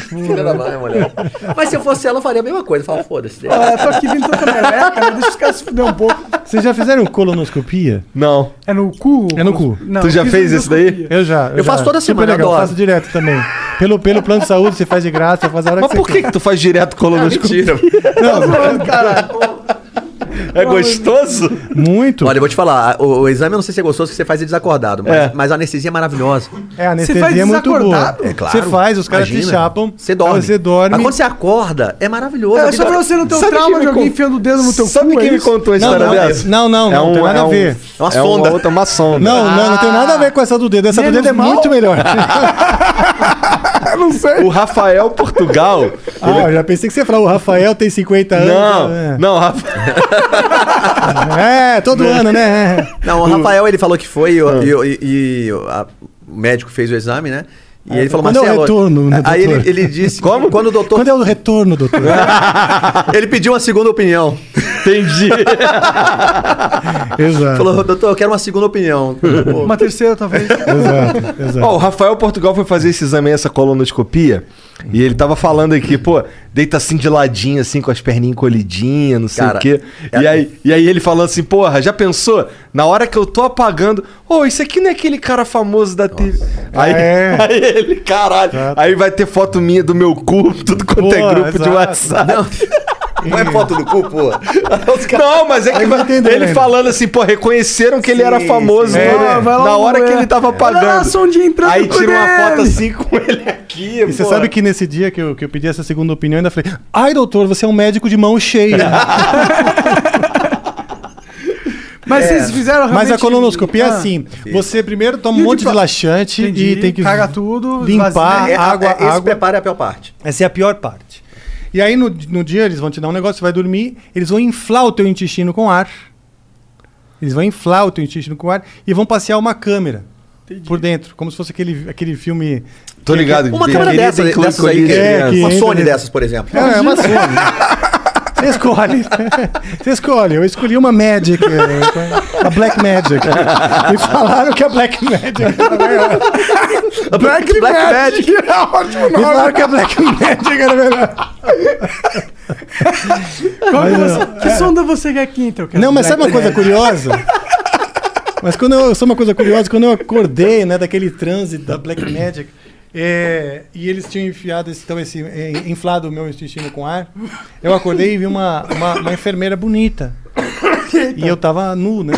Speaker 3: Filha da mãe, mulher. Mas se eu fosse ela, eu faria a mesma coisa. Fala, foda-se.
Speaker 2: Ah, tô aqui vindo tanta meleca, né? deixa os caras se fuder um pouco.
Speaker 4: Vocês já fizeram colonoscopia?
Speaker 1: Não.
Speaker 2: É no cu?
Speaker 4: É no cu.
Speaker 2: Não,
Speaker 1: Tu já fez isso daí?
Speaker 4: Eu já.
Speaker 3: Eu faço
Speaker 4: já.
Speaker 3: toda
Speaker 4: Super
Speaker 3: semana,
Speaker 4: legal,
Speaker 3: adoro.
Speaker 4: faço direto também. Pelo, pelo plano de saúde, você faz de graça, faz a hora
Speaker 1: Mas
Speaker 4: que
Speaker 1: por
Speaker 4: você
Speaker 1: que, que tu faz direto colonoscopia?
Speaker 3: Mentira.
Speaker 2: Tá zoando, caralho.
Speaker 1: É gostoso?
Speaker 4: Muito.
Speaker 3: Olha, eu vou te falar, o, o exame eu não sei se é gostoso, que você faz ele desacordado, mas,
Speaker 1: É.
Speaker 3: mas a anestesia é maravilhosa.
Speaker 4: É, a
Speaker 2: Você
Speaker 4: anestesia
Speaker 2: faz
Speaker 4: é muito boa.
Speaker 2: desacordado?
Speaker 3: É claro.
Speaker 4: Você faz, os caras te
Speaker 3: Imagina.
Speaker 4: chapam.
Speaker 3: Você dorme.
Speaker 4: aí Você dorme.
Speaker 3: Mas quando você acorda, é maravilhoso.
Speaker 2: É
Speaker 3: A
Speaker 2: só pra você não ter o
Speaker 1: Sabe
Speaker 2: trauma
Speaker 1: quem
Speaker 2: de
Speaker 1: me
Speaker 2: alguém
Speaker 1: con-
Speaker 2: enfiando o dedo no teu
Speaker 1: Sabe
Speaker 2: cu,
Speaker 1: quem
Speaker 2: é
Speaker 1: me
Speaker 2: isso?
Speaker 1: contou a
Speaker 4: Não,
Speaker 1: história
Speaker 4: não,
Speaker 1: dessa?
Speaker 4: não, não, não, tem nada a
Speaker 1: um-
Speaker 4: ver.
Speaker 3: É uma
Speaker 1: é
Speaker 3: sonda.
Speaker 1: outra, uma sonda.
Speaker 4: Não, não, não tem nada a ver com essa do dedo. Essa do
Speaker 2: Menos
Speaker 4: dedo é
Speaker 2: mal?
Speaker 4: muito melhor.
Speaker 2: não sei.
Speaker 1: O Rafael Portugal.
Speaker 4: ah, eu já pensei que você ia falar, o Rafael tem 50 anos.
Speaker 1: Não,
Speaker 4: é.
Speaker 1: não, Rafa...
Speaker 4: É, todo ano, né?
Speaker 3: Não, o Rafael ele falou que foi e, o- e- e a- o médico fez o exame, né? E
Speaker 4: Ah,
Speaker 3: ele falou,
Speaker 4: quando é o
Speaker 3: Marcelo...
Speaker 4: retorno, né,
Speaker 3: Aí ele, ele disse... Como? Quando o doutor...
Speaker 4: Quando é o retorno, doutor?
Speaker 3: Ele pediu uma segunda opinião.
Speaker 1: Entendi.
Speaker 4: exato.
Speaker 3: Falou, doutor, eu quero uma segunda opinião.
Speaker 2: Uma terceira, talvez.
Speaker 4: Exato, exato.
Speaker 1: Ó, o Rafael Portugal foi fazer esse exame, aí, essa colonoscopia, e ele tava falando aqui, pô, deita assim de ladinho, assim, com as perninhas encolhidinhas, não sei
Speaker 3: Cara,
Speaker 1: o quê.
Speaker 3: é-
Speaker 1: E, aí, e aí ele falando assim, porra, já pensou? Na hora que eu tô apagando, ô, isso aqui não é aquele cara famoso da TV. Aí,
Speaker 4: É.
Speaker 1: aí ele, caralho,
Speaker 4: Exato.
Speaker 1: aí vai ter foto minha do meu cu, tudo quanto é
Speaker 4: Pô,
Speaker 1: grupo de
Speaker 4: exato.
Speaker 1: WhatsApp.
Speaker 3: Não, não é foto do cu, pô.
Speaker 1: Não, mas é que
Speaker 4: entender,
Speaker 1: ele
Speaker 4: né?
Speaker 1: falando assim, pô, reconheceram que ele era famoso
Speaker 3: sim.
Speaker 1: né?
Speaker 2: É,
Speaker 1: na hora que
Speaker 2: é.
Speaker 1: ele tava
Speaker 2: Olha lá a
Speaker 1: pagando. Aí tira uma foto assim com ele aqui.
Speaker 4: E você
Speaker 1: pô.
Speaker 4: sabe que nesse dia que eu, que eu pedi essa segunda opinião, eu ainda falei: Ai, doutor, você é um médico de mão cheia.
Speaker 2: Mas vocês fizeram
Speaker 4: Mas
Speaker 2: realmente...
Speaker 4: a colonoscopia é
Speaker 2: Ah,
Speaker 4: assim: você primeiro toma um
Speaker 2: de
Speaker 4: monte de
Speaker 2: pa-
Speaker 4: laxante
Speaker 2: Entendi.
Speaker 4: e tem que
Speaker 2: Caga tudo,
Speaker 4: limpar
Speaker 2: esvazia.
Speaker 3: É,
Speaker 4: água,
Speaker 3: é, esse
Speaker 4: água.
Speaker 3: preparo é a pior parte.
Speaker 4: Essa é a pior parte. E aí no, no dia eles vão te dar um negócio, você vai dormir, eles vão inflar o teu intestino com ar. Eles vão inflar o teu intestino com ar e vão passear uma câmera por dentro, como se fosse aquele, aquele filme.
Speaker 1: Tô ligado.
Speaker 3: Uma câmera dessa, dessas aí,
Speaker 1: colírio,
Speaker 4: É,
Speaker 1: né?
Speaker 4: que-
Speaker 3: uma Sony dessas, por exemplo.
Speaker 4: É, é uma Sony. Você escolhe. Você escolhe. Eu escolhi uma Magic, é, a Black Magic. Me falaram que a Black Magic. era melhor.
Speaker 3: Black, Black Magic.
Speaker 2: É ótimo
Speaker 4: Me falaram que a Black Magic era melhor.
Speaker 2: Qual que, você- que sonda você quer aqui, então?
Speaker 4: Não, mas sabe uma coisa curiosa? Mas quando eu, só uma coisa curiosa, quando eu acordei, né, daquele transe da Black Magic, é, e eles tinham enfiado esse, então, esse, é, inflado o meu intestino com ar, eu acordei e vi uma, uma, uma enfermeira bonita. E eu tava nu, né?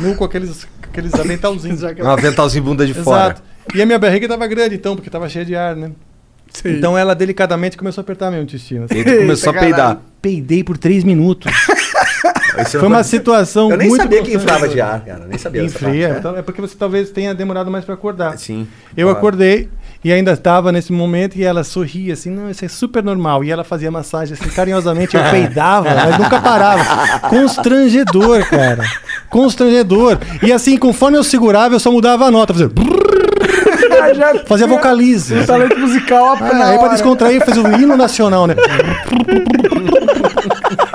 Speaker 4: Nu com aqueles, aqueles aventalzinhos.
Speaker 1: Um aventalzinho bunda de fora.
Speaker 4: Exato. E a minha barriga tava grande, então, porque tava cheia de ar, né? Então ela delicadamente começou a apertar meu intestino. assim.
Speaker 1: E começou a peidar.
Speaker 4: Peidei por três minutos.
Speaker 3: Isso
Speaker 4: Foi uma situação
Speaker 3: Eu nem
Speaker 4: muito
Speaker 3: sabia que inflava de ar, cara. Nem sabia
Speaker 4: Infria.
Speaker 3: parte, né?
Speaker 4: então É porque você talvez tenha demorado mais pra acordar.
Speaker 3: Sim.
Speaker 4: Eu
Speaker 3: Claro.
Speaker 4: acordei e ainda estava nesse momento e ela sorria assim, não, isso é super normal. E ela fazia massagem assim, carinhosamente, eu peidava, mas nunca parava. Constrangedor, cara. Constrangedor. E assim, conforme eu segurava, eu só mudava a nota, fazia,
Speaker 2: já
Speaker 4: fazia vocalize.
Speaker 2: Um talento musical
Speaker 4: Ah, aí pra descontrair, fez o hino nacional, né?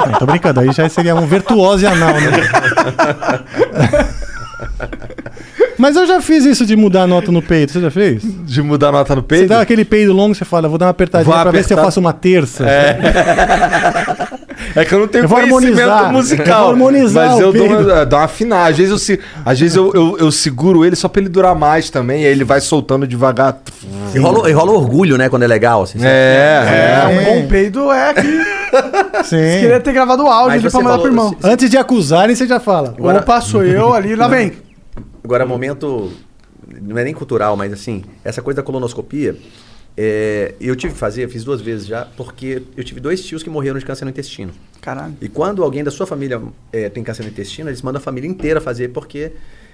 Speaker 4: Não, tô brincando, aí já seria um virtuose anal, né? Mas eu já fiz isso de mudar a nota no peito, você já fez?
Speaker 1: De mudar a nota no
Speaker 4: Você
Speaker 1: peito?
Speaker 4: dá aquele peido longo, você fala, vou dar uma apertadinha
Speaker 1: Vou
Speaker 4: pra ver se eu
Speaker 1: apertar.
Speaker 4: faço uma terça.
Speaker 1: É que eu não tenho
Speaker 4: Eu vou
Speaker 1: conhecimento
Speaker 4: harmonizar.
Speaker 1: musical.
Speaker 4: Eu vou harmonizar
Speaker 1: mas
Speaker 4: o
Speaker 1: eu dou uma, dou uma afinar. Às vezes, eu, se- às vezes eu, eu, eu seguro ele só pra ele durar mais também. E aí ele vai soltando devagar.
Speaker 3: E rola, e rola orgulho, né, quando é legal, assim. sabe?
Speaker 1: É,
Speaker 2: É,
Speaker 1: é.
Speaker 2: um bom peido é que
Speaker 4: Sim.
Speaker 2: queria ter gravado o áudio
Speaker 3: Mas
Speaker 2: pra
Speaker 3: você
Speaker 2: mandar pro
Speaker 3: falou-
Speaker 2: irmão.
Speaker 4: Antes de acusarem, você já fala.
Speaker 3: Agora-
Speaker 2: Opa, sou eu ali, lá vem.
Speaker 3: Agora, momento. Não é nem cultural, mas assim, essa coisa da colonoscopia. é, eu tive que fazer, fiz duas vezes já, porque eu tive dois tios que morreram de câncer no intestino.
Speaker 2: Caralho.
Speaker 3: E quando alguém da sua família é, tem câncer no intestino, eles mandam a família inteira fazer, porque.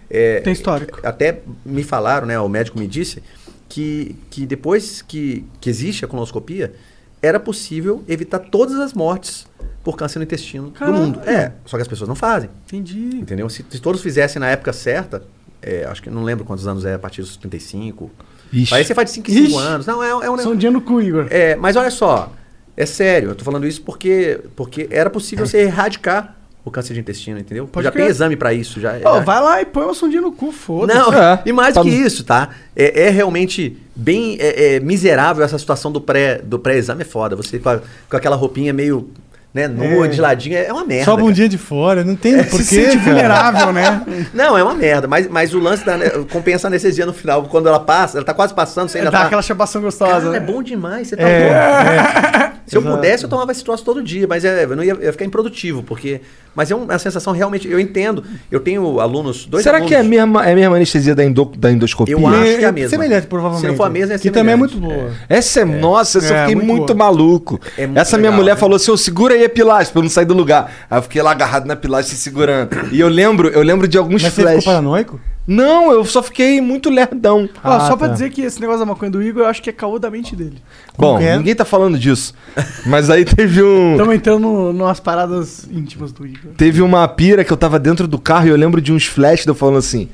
Speaker 3: é,
Speaker 2: Tem histórico.
Speaker 3: Até me falaram, né? O médico me disse que, que depois que, que existe a colonoscopia, era possível evitar todas as mortes por câncer no intestino
Speaker 2: Caralho.
Speaker 3: do mundo. É, só que as pessoas não fazem.
Speaker 2: Entendi.
Speaker 3: Entendeu? Se, se todos fizessem na época certa, é, acho que não lembro quantos anos é, a partir dos 35.
Speaker 1: Ixi.
Speaker 3: Aí você faz de 5 em 5
Speaker 2: Ixi.
Speaker 3: anos. Não, é, é um
Speaker 2: um dia no cu, Igor.
Speaker 3: é, mas olha só, é sério, eu tô falando isso porque, porque era possível você erradicar o câncer de intestino, entendeu?
Speaker 2: Pode
Speaker 3: já
Speaker 2: crer.
Speaker 3: tem exame pra isso, já. Já-
Speaker 2: vai lá e põe uma sondinha no cu, foda-se.
Speaker 3: Não,
Speaker 1: É,
Speaker 3: e mais
Speaker 1: tá
Speaker 3: que isso, tá? É, é realmente bem é, é miserável essa situação do pré do pré-exame é foda. Você com, a- com aquela roupinha meio, né, nua,
Speaker 4: É.
Speaker 3: de ladinho, é uma merda.
Speaker 4: Só a
Speaker 3: cara.
Speaker 4: bundinha de fora, não entendo
Speaker 2: É,
Speaker 4: por
Speaker 2: se sente vulnerável, né?
Speaker 3: Não, é uma merda, mas, mas o lance da ane- compensa a anestesia no final, quando ela passa, ela tá quase passando, você ainda
Speaker 2: Dá
Speaker 3: tá
Speaker 2: aquela chapação gostosa,
Speaker 3: Cara, é
Speaker 2: né?
Speaker 3: bom demais, você tá
Speaker 4: É,
Speaker 3: louco.
Speaker 4: é.
Speaker 3: Se eu
Speaker 4: Exato.
Speaker 3: pudesse, eu tomava esse troço todo dia, mas é, eu não ia, eu ia ficar improdutivo, porque. Mas é uma sensação realmente. Eu entendo. Eu tenho alunos, dois
Speaker 1: Será
Speaker 3: alunos.
Speaker 1: que é a mesma, é a mesma anestesia da, endo- da endoscopia?
Speaker 3: Eu acho que é a mesma.
Speaker 4: Semelhante, provavelmente.
Speaker 3: Se não for a mesma, é
Speaker 4: Que também é
Speaker 3: semelhante.
Speaker 4: muito boa.
Speaker 1: Essa é, nossa, essa eu
Speaker 4: É,
Speaker 1: fiquei
Speaker 4: muito
Speaker 1: muito, maluco.
Speaker 3: É muito
Speaker 1: essa minha
Speaker 3: legal,
Speaker 1: mulher
Speaker 3: né?
Speaker 1: falou assim: "Ô, segura aí a pilastra pra eu não sair do lugar". Aí eu fiquei lá agarrado na pilastra se segurando. E eu lembro, eu lembro de alguns
Speaker 4: Mas você ficou
Speaker 1: flashes.
Speaker 4: paranoico?
Speaker 1: Não, eu só fiquei muito lerdão.
Speaker 2: Ó,
Speaker 4: Ah,
Speaker 2: só pra
Speaker 4: tá.
Speaker 2: dizer que esse negócio da maconha do Igor, eu acho que é caô da mente dele.
Speaker 1: Bom,
Speaker 4: é?
Speaker 1: ninguém tá falando disso. Mas aí teve um
Speaker 2: Estamos entrando numas paradas íntimas do Igor.
Speaker 1: teve uma pira que eu tava dentro do carro e eu lembro de uns flashes de eu falando assim: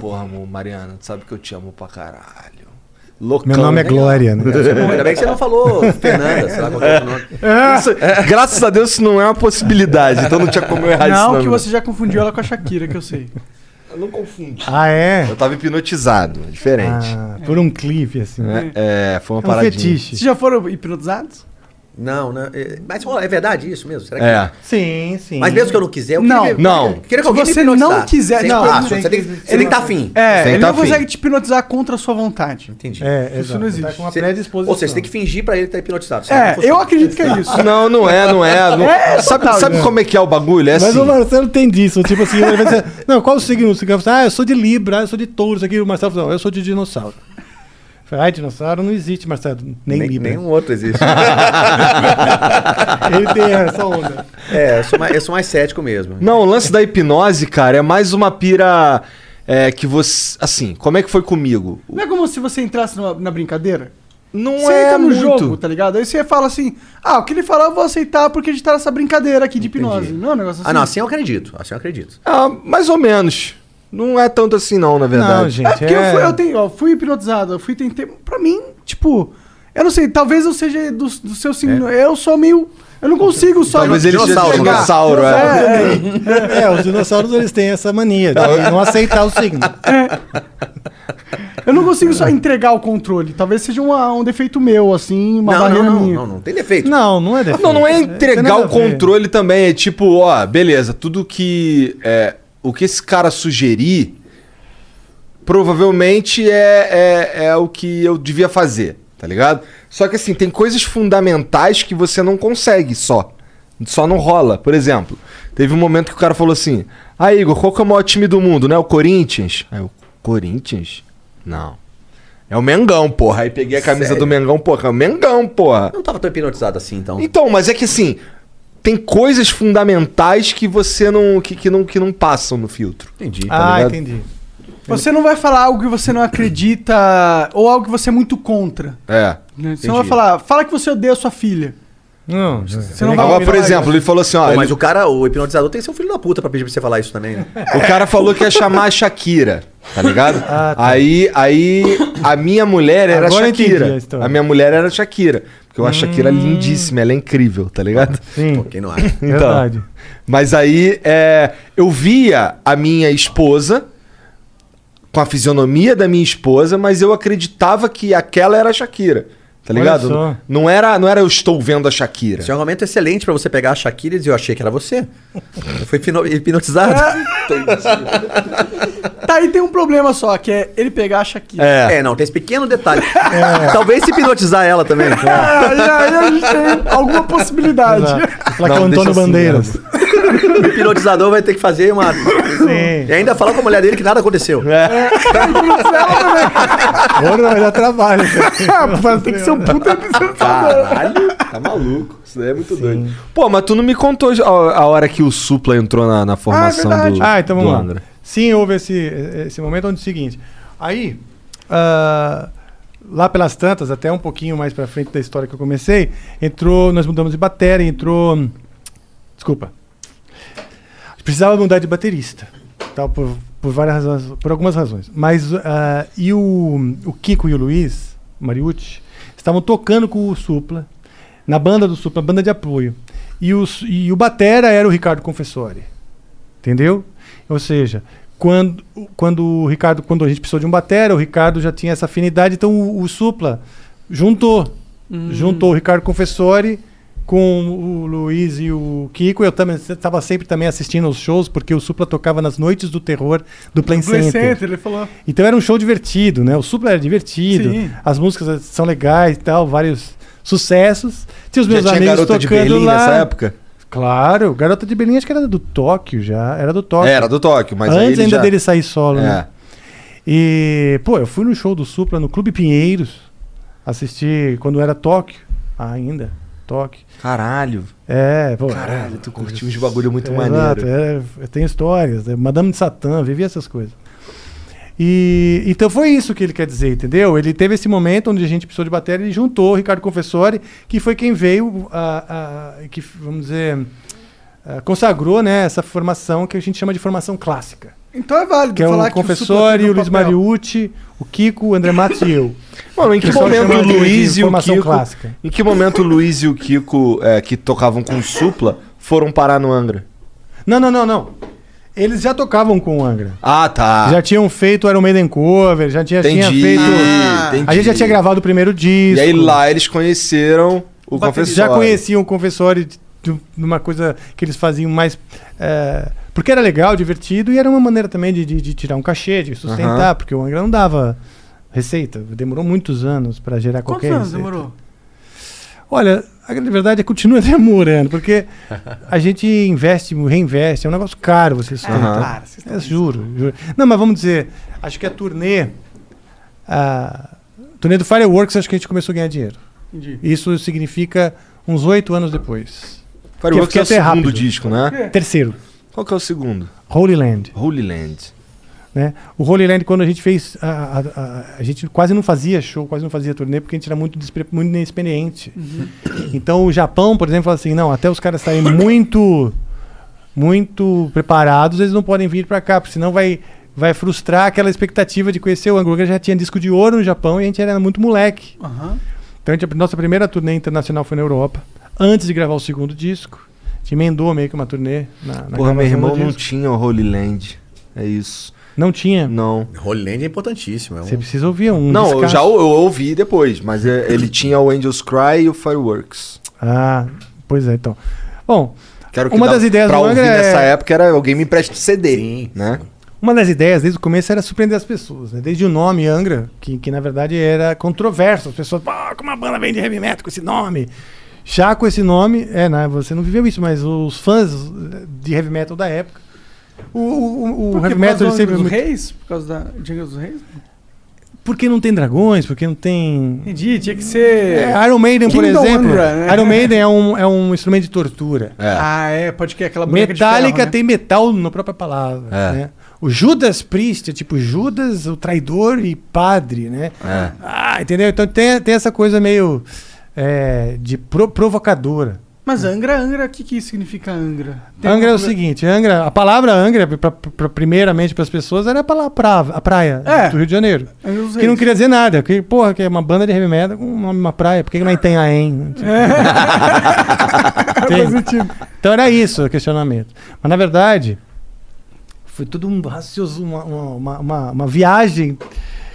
Speaker 1: "Porra, amor, Mariana, tu sabe que eu te amo pra caralho". Loucão.
Speaker 4: Meu nome é Glória, né?
Speaker 3: Ainda bem que você não falou Fernanda, sei lá qual é o nome.
Speaker 1: Isso- graças a Deus isso não é uma possibilidade, então não tinha como eu errar isso
Speaker 2: Não,
Speaker 1: não.
Speaker 2: que você já confundiu ela com a Shakira, que eu sei.
Speaker 1: Eu não confundi.
Speaker 4: Ah, é?
Speaker 1: Eu tava hipnotizado, diferente.
Speaker 4: Ah, por um clipe, assim.
Speaker 1: É, é, foi uma
Speaker 4: É um
Speaker 1: paradinha.
Speaker 4: fetiche.
Speaker 2: Vocês já foram hipnotizados?
Speaker 3: Não, não. é- Mas é verdade isso mesmo? Será que
Speaker 1: É.
Speaker 4: Sim, sim.
Speaker 3: Mas mesmo que eu não quiser, eu
Speaker 2: Não.
Speaker 3: queria,
Speaker 1: Não.
Speaker 3: eu queria que
Speaker 2: Se
Speaker 3: alguém
Speaker 2: você não quiser,
Speaker 3: Sem
Speaker 2: tipo,
Speaker 3: espaço,
Speaker 4: tem
Speaker 3: você tem,
Speaker 4: que-
Speaker 3: que- você tem que estar afim.
Speaker 2: É,
Speaker 1: Sem
Speaker 2: ele
Speaker 1: tá
Speaker 2: não consegue te hipnotizar contra a sua vontade.
Speaker 3: Entendi.
Speaker 4: É,
Speaker 2: Isso
Speaker 4: exato.
Speaker 2: não
Speaker 4: Você
Speaker 2: existe.
Speaker 4: Tá com uma
Speaker 3: Você-
Speaker 4: predisposição.
Speaker 3: Ou seja, você tem que fingir pra ele estar hipnotizado. senão não
Speaker 2: É, eu acredito que é isso.
Speaker 1: Não, não é, não é. não-
Speaker 2: É,
Speaker 1: sabe
Speaker 2: total,
Speaker 1: sabe
Speaker 2: né?
Speaker 1: como é que é o bagulho? É
Speaker 4: Mas
Speaker 1: assim.
Speaker 4: o Marcelo tem disso, tipo assim, ele vai dizer, não, qual o signo? Você quer falar, ah, eu sou de Libra, eu sou de touro, isso aqui, o Marcelo falou, não, eu sou de dinossauro. Falei, ah, dinossauro não existe, Marcelo, nem,
Speaker 3: Nem,
Speaker 4: Libra.
Speaker 3: nenhum outro existe.
Speaker 4: Ele tem essa onda.
Speaker 3: é, eu sou, mais, eu sou mais cético mesmo.
Speaker 1: Não, o lance da hipnose, cara, é mais uma pira é, que você. Assim, como é que foi comigo?
Speaker 2: Não é como se você entrasse numa- na brincadeira?
Speaker 1: Não
Speaker 2: Você
Speaker 1: é
Speaker 2: entra no
Speaker 1: muito.
Speaker 2: jogo, tá ligado? Aí você fala assim, ah, o que ele falar eu vou aceitar porque a gente tá nessa brincadeira aqui de hipnose. Não é um negócio assim?
Speaker 3: Ah, não, assim eu acredito. Assim eu acredito.
Speaker 1: Ah, mais ou menos. Não é tanto assim, não, na verdade.
Speaker 4: Não, gente,
Speaker 2: É porque eu, fui, eu tenho, ó, fui hipnotizado, eu fui tentei. Pra mim, tipo, eu não sei, talvez eu seja do, do seu signo. Eu sou meio. Eu não consigo só.
Speaker 1: Talvez ele seja
Speaker 3: Dinossauro,
Speaker 1: dinossauro,
Speaker 2: É,
Speaker 1: é.
Speaker 2: é.
Speaker 4: É, os dinossauros eles têm essa mania de não aceitar o signo.
Speaker 2: Eu não consigo só entregar o controle. Talvez seja uma- um defeito meu, assim, uma
Speaker 3: Não,
Speaker 2: barreira
Speaker 3: não, não,
Speaker 2: minha.
Speaker 3: não, não tem defeito.
Speaker 4: Não, não é defeito.
Speaker 1: Não, não é entregar o controle também. É tipo, ó, beleza, tudo que. É, o que esse cara sugerir provavelmente é, é, é o que eu devia fazer, tá ligado? Só que assim, tem coisas fundamentais que você não consegue só. Só não rola. Por exemplo, teve um momento que o cara falou assim: Ah, Igor, qual que é o maior time do mundo, né? O Corinthians. Aí eu, Corinthians? Não. É o Mengão, porra. Aí peguei a camisa
Speaker 3: Sério?
Speaker 1: do Mengão, porra. É o Mengão, porra.
Speaker 3: Eu não tava tão hipnotizado assim, então.
Speaker 1: Então, mas é que assim, tem coisas fundamentais que você não. que, que não, que não passam no filtro.
Speaker 3: Entendi.
Speaker 1: tá
Speaker 4: Ah,
Speaker 1: ligado?
Speaker 4: entendi.
Speaker 2: Você não vai falar algo que você não acredita ou algo que você é muito contra.
Speaker 1: É.
Speaker 2: né? Você não vai falar, fala que você odeia a sua filha.
Speaker 4: Não,
Speaker 2: Você não vai
Speaker 1: Agora, por exemplo,
Speaker 2: isso.
Speaker 1: ele falou assim: ó.
Speaker 3: Pô,
Speaker 1: ele-
Speaker 3: mas o cara, o hipnotizador tem que ser um filho da puta pra pedir pra você falar isso também, né?
Speaker 1: O cara falou que ia chamar a Shakira, tá ligado?
Speaker 4: Ah, tá.
Speaker 1: Aí, aí a minha mulher era
Speaker 4: Agora
Speaker 1: Shakira.
Speaker 4: A
Speaker 1: minha mulher era Shakira. Porque eu acho a Shakira lindíssima, ela é incrível, tá ligado?
Speaker 4: Sim,
Speaker 3: Pô, quem não acha?
Speaker 1: Então,
Speaker 4: verdade.
Speaker 1: Mas aí é, eu via a minha esposa com a fisionomia da minha esposa, mas eu acreditava que aquela era a Shakira. Tá ligado?
Speaker 4: só.
Speaker 1: Não era, não era eu estou vendo a Shakira.
Speaker 3: Esse é um argumento excelente pra você pegar a Shakira e dizer, eu achei que era você. Eu fui hipno- hipnotizado.
Speaker 2: Tá, aí tem um problema só, que é ele pegar a Shakira.
Speaker 1: É.
Speaker 3: É, não, tem esse pequeno detalhe. Talvez se hipnotizar ela também.
Speaker 2: Ah, aí, aí a gente tem alguma possibilidade.
Speaker 4: Falar
Speaker 1: Não,
Speaker 4: com o Antônio
Speaker 1: assim
Speaker 4: Bandeiras.
Speaker 3: O hipnotizador vai ter que fazer uma.
Speaker 4: Sim.
Speaker 3: E ainda falar com a mulher dele que nada aconteceu.
Speaker 4: Agora vai dar trabalho.
Speaker 2: Mas tem que ser um puta hipnotizador.
Speaker 1: Caralho, tá maluco. Isso daí é muito doido. Pô, mas tu não me contou a, hora que o Supla entrou na, na formação
Speaker 2: verdade.
Speaker 1: do,
Speaker 4: Ah, então vamos
Speaker 1: do
Speaker 4: lá. Sim, houve esse, esse momento onde é o seguinte. Aí, ah, lá pelas tantas, até um pouquinho mais pra frente da história que eu comecei, entrou, nós mudamos de bateria, entrou. Desculpa. Precisava mudar de baterista. Tal, por, por várias razões, por algumas razões. Mas ah, e o, o Kiko e o Luiz, Mariucci, estavam tocando com o Supla, na banda do Supla, banda de apoio. E, os, e o batera era o Ricardo Confessori. Entendeu? Ou seja, quando, quando o Ricardo, quando a gente precisou de um batera, o Ricardo já tinha essa afinidade, então o, o Supla juntou. Juntou o Ricardo Confessori com o Luiz e o Kiko. Eu também estava sempre também assistindo aos shows, porque o Supla tocava nas noites do terror do Play
Speaker 2: Play
Speaker 4: Center.
Speaker 2: Center, ele falou.
Speaker 4: Então era um show divertido, né? O Supla era divertido,
Speaker 2: Sim.
Speaker 4: as músicas são legais e tal, vários sucessos. Tinha os
Speaker 1: Já
Speaker 4: meus
Speaker 1: tinha
Speaker 4: amigos
Speaker 1: de
Speaker 4: tocando
Speaker 1: Berlim
Speaker 4: lá.
Speaker 1: nessa época?
Speaker 4: Claro, Garota de Berlim acho que era do Tóquio já, era do Tóquio.
Speaker 1: Era do Tóquio, mas
Speaker 4: Antes ainda
Speaker 1: já-
Speaker 4: dele sair solo,
Speaker 1: É.
Speaker 4: né? E, pô, eu fui no show do Supla no Clube Pinheiros, assisti quando era Tóquio ainda, Tóquio.
Speaker 1: Caralho.
Speaker 4: É, pô.
Speaker 1: Caralho, tu curtiu uns bagulho muito
Speaker 4: é,
Speaker 1: maneiro.
Speaker 4: Exato, é, tenho histórias, é, Madame de Satã, vivi essas coisas. E então foi isso que ele quer dizer, entendeu? Ele teve esse momento onde a gente precisou de bateria, ele juntou o Ricardo Confessori, que foi quem veio, a, a- que vamos dizer, a, consagrou né, essa formação que a gente chama de formação clássica.
Speaker 2: Então é válido
Speaker 4: Que é
Speaker 2: falar
Speaker 4: o
Speaker 2: que o
Speaker 4: Confessori,
Speaker 2: Supla
Speaker 4: o Luiz. Mariucci, o Kiko, o André Matos e eu.
Speaker 1: Mano, em que momento o Luiz e o Kiko.
Speaker 4: clássica.
Speaker 1: Em que momento o Luiz e o Kiko, é, que tocavam com supla, foram parar no Angra?
Speaker 4: Não, não, não, não. Eles já tocavam com o Angra.
Speaker 1: Ah, tá.
Speaker 4: Já tinham feito o Iron Maiden cover, já tinha, tinha feito.
Speaker 1: entendi.
Speaker 4: A gente já tinha gravado o primeiro disco.
Speaker 1: E aí lá eles conheceram o confessor.
Speaker 4: Já conheciam o Confessori de, de uma coisa que eles faziam mais. é, porque era legal, divertido, e era uma maneira também de, de- de tirar um cachê, de sustentar, porque o Angra não dava receita. Demorou muitos anos para gerar
Speaker 2: Quantos
Speaker 4: qualquer
Speaker 2: anos
Speaker 4: receita.
Speaker 2: demorou?
Speaker 4: Olha, a grande verdade é que continua demorando, porque a gente investe, reinveste, é um negócio caro você sustentar.
Speaker 2: Cara, vocês estão
Speaker 4: É, juro, juro. Não, mas vamos dizer, acho que a turnê. A turnê do Fireworks, acho que a gente começou a ganhar dinheiro.
Speaker 2: Entendi.
Speaker 4: Isso significa uns oito anos depois.
Speaker 1: Fireworks é o segundo
Speaker 4: rápido.
Speaker 1: disco, né?
Speaker 4: Terceiro,
Speaker 1: Qual que é o segundo?
Speaker 4: Holy Land.
Speaker 1: Holy Land.
Speaker 4: Né? O Holy Land, quando a gente fez. A, a- a- a gente quase não fazia show, quase não fazia turnê, porque a gente era muito, muito inexperiente. Então o Japão, por exemplo, falou assim: não, até os caras estarem muito. Muito preparados, eles não podem vir pra cá, porque senão vai, vai frustrar aquela expectativa de conhecer o Angra. O Angra já tinha disco de ouro no Japão e a gente era muito moleque.
Speaker 2: Aham.
Speaker 4: Então a gente- a nossa primeira turnê internacional foi na Europa, antes de gravar o segundo disco. A gente emendou meio que uma turnê na, na
Speaker 1: Porra, meu irmão não tinha o Holy Land. É isso.
Speaker 4: Não tinha.
Speaker 1: Não.
Speaker 3: Land é importantíssimo. É um...
Speaker 4: Você precisa ouvir um.
Speaker 1: não, eu já eu ouvi depois, mas é- ele tinha o Angels Cry e o Fireworks.
Speaker 4: Ah, pois é, então. Bom,
Speaker 1: Quero que
Speaker 4: Uma das ideias
Speaker 1: pra
Speaker 4: do
Speaker 1: ouvir
Speaker 4: Angra é-
Speaker 1: nessa época era alguém me empreste CD,
Speaker 3: Sim,
Speaker 1: né?
Speaker 4: uma das ideias desde o começo era surpreender as pessoas, né? Desde o nome Angra, que, que na verdade era controverso. As pessoas, pô, como a banda vem de heavy metal com esse nome? Já com esse nome, é, né? Você não viveu isso, mas os fãs de heavy metal da época. O, o, o
Speaker 2: Por
Speaker 4: heavy
Speaker 2: Por causa
Speaker 4: metal
Speaker 2: do
Speaker 4: ele sempre.
Speaker 2: Dos
Speaker 4: muito-
Speaker 2: Reis? Por causa da de Angra dos Reis?
Speaker 4: Porque não tem dragões, porque não tem.
Speaker 2: Entendi, tinha que ser.
Speaker 4: É, Iron Maiden, por
Speaker 2: Kingdom
Speaker 4: exemplo.
Speaker 2: Angra, né?
Speaker 4: Iron Maiden é um, é um instrumento de tortura.
Speaker 1: É.
Speaker 2: Ah, é, pode que é aquela
Speaker 4: Metallica
Speaker 2: ferro, né?
Speaker 4: tem metal na própria palavra.
Speaker 1: É.
Speaker 4: Né? O Judas Priest é tipo Judas, o traidor e padre, né?
Speaker 1: É.
Speaker 4: Ah, entendeu? Então tem, tem essa coisa meio é, de pro- provocadora.
Speaker 2: Mas Angra, Angra, o que, que significa Angra? Tem
Speaker 4: Angra é o seguinte, Angra, a palavra Angra, pra, pra- primeiramente para as pessoas, era a palavra pra- a praia
Speaker 2: É.
Speaker 4: do Rio de Janeiro. Que não queria dizer nada. Que, porra, que é uma banda de heavy metal com uma, uma praia. Por que, que não tem AEM? Tem. Então era isso o questionamento. Mas na verdade, foi tudo um racioso, uma, uma, uma, uma- uma viagem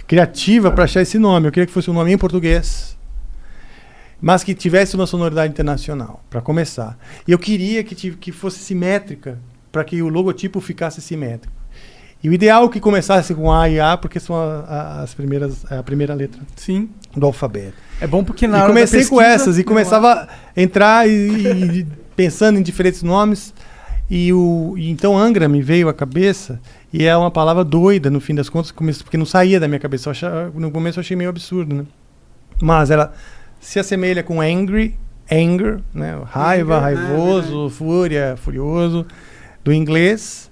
Speaker 4: criativa para achar esse nome. Eu queria que fosse um nome em português, mas que tivesse uma sonoridade internacional, para começar. E eu queria que, tive, que fosse simétrica, para que o logotipo ficasse simétrico. E o ideal é que começasse com A e A, porque são a- a- as primeiras, a primeira letra
Speaker 2: Sim.
Speaker 4: do alfabeto.
Speaker 2: É bom porque na
Speaker 4: E comecei com
Speaker 2: pesquisa,
Speaker 4: essas e começava a entrar e, e- pensando em diferentes nomes. E, o, e então Angra me veio à cabeça e é uma palavra doida no fim das contas, porque não saía da minha cabeça. Achava- no começo eu achei meio absurdo, né? Mas ela se assemelha com angry, anger, né? Raiva,
Speaker 2: Anger, né,
Speaker 4: raivoso, fúria, furioso, do inglês.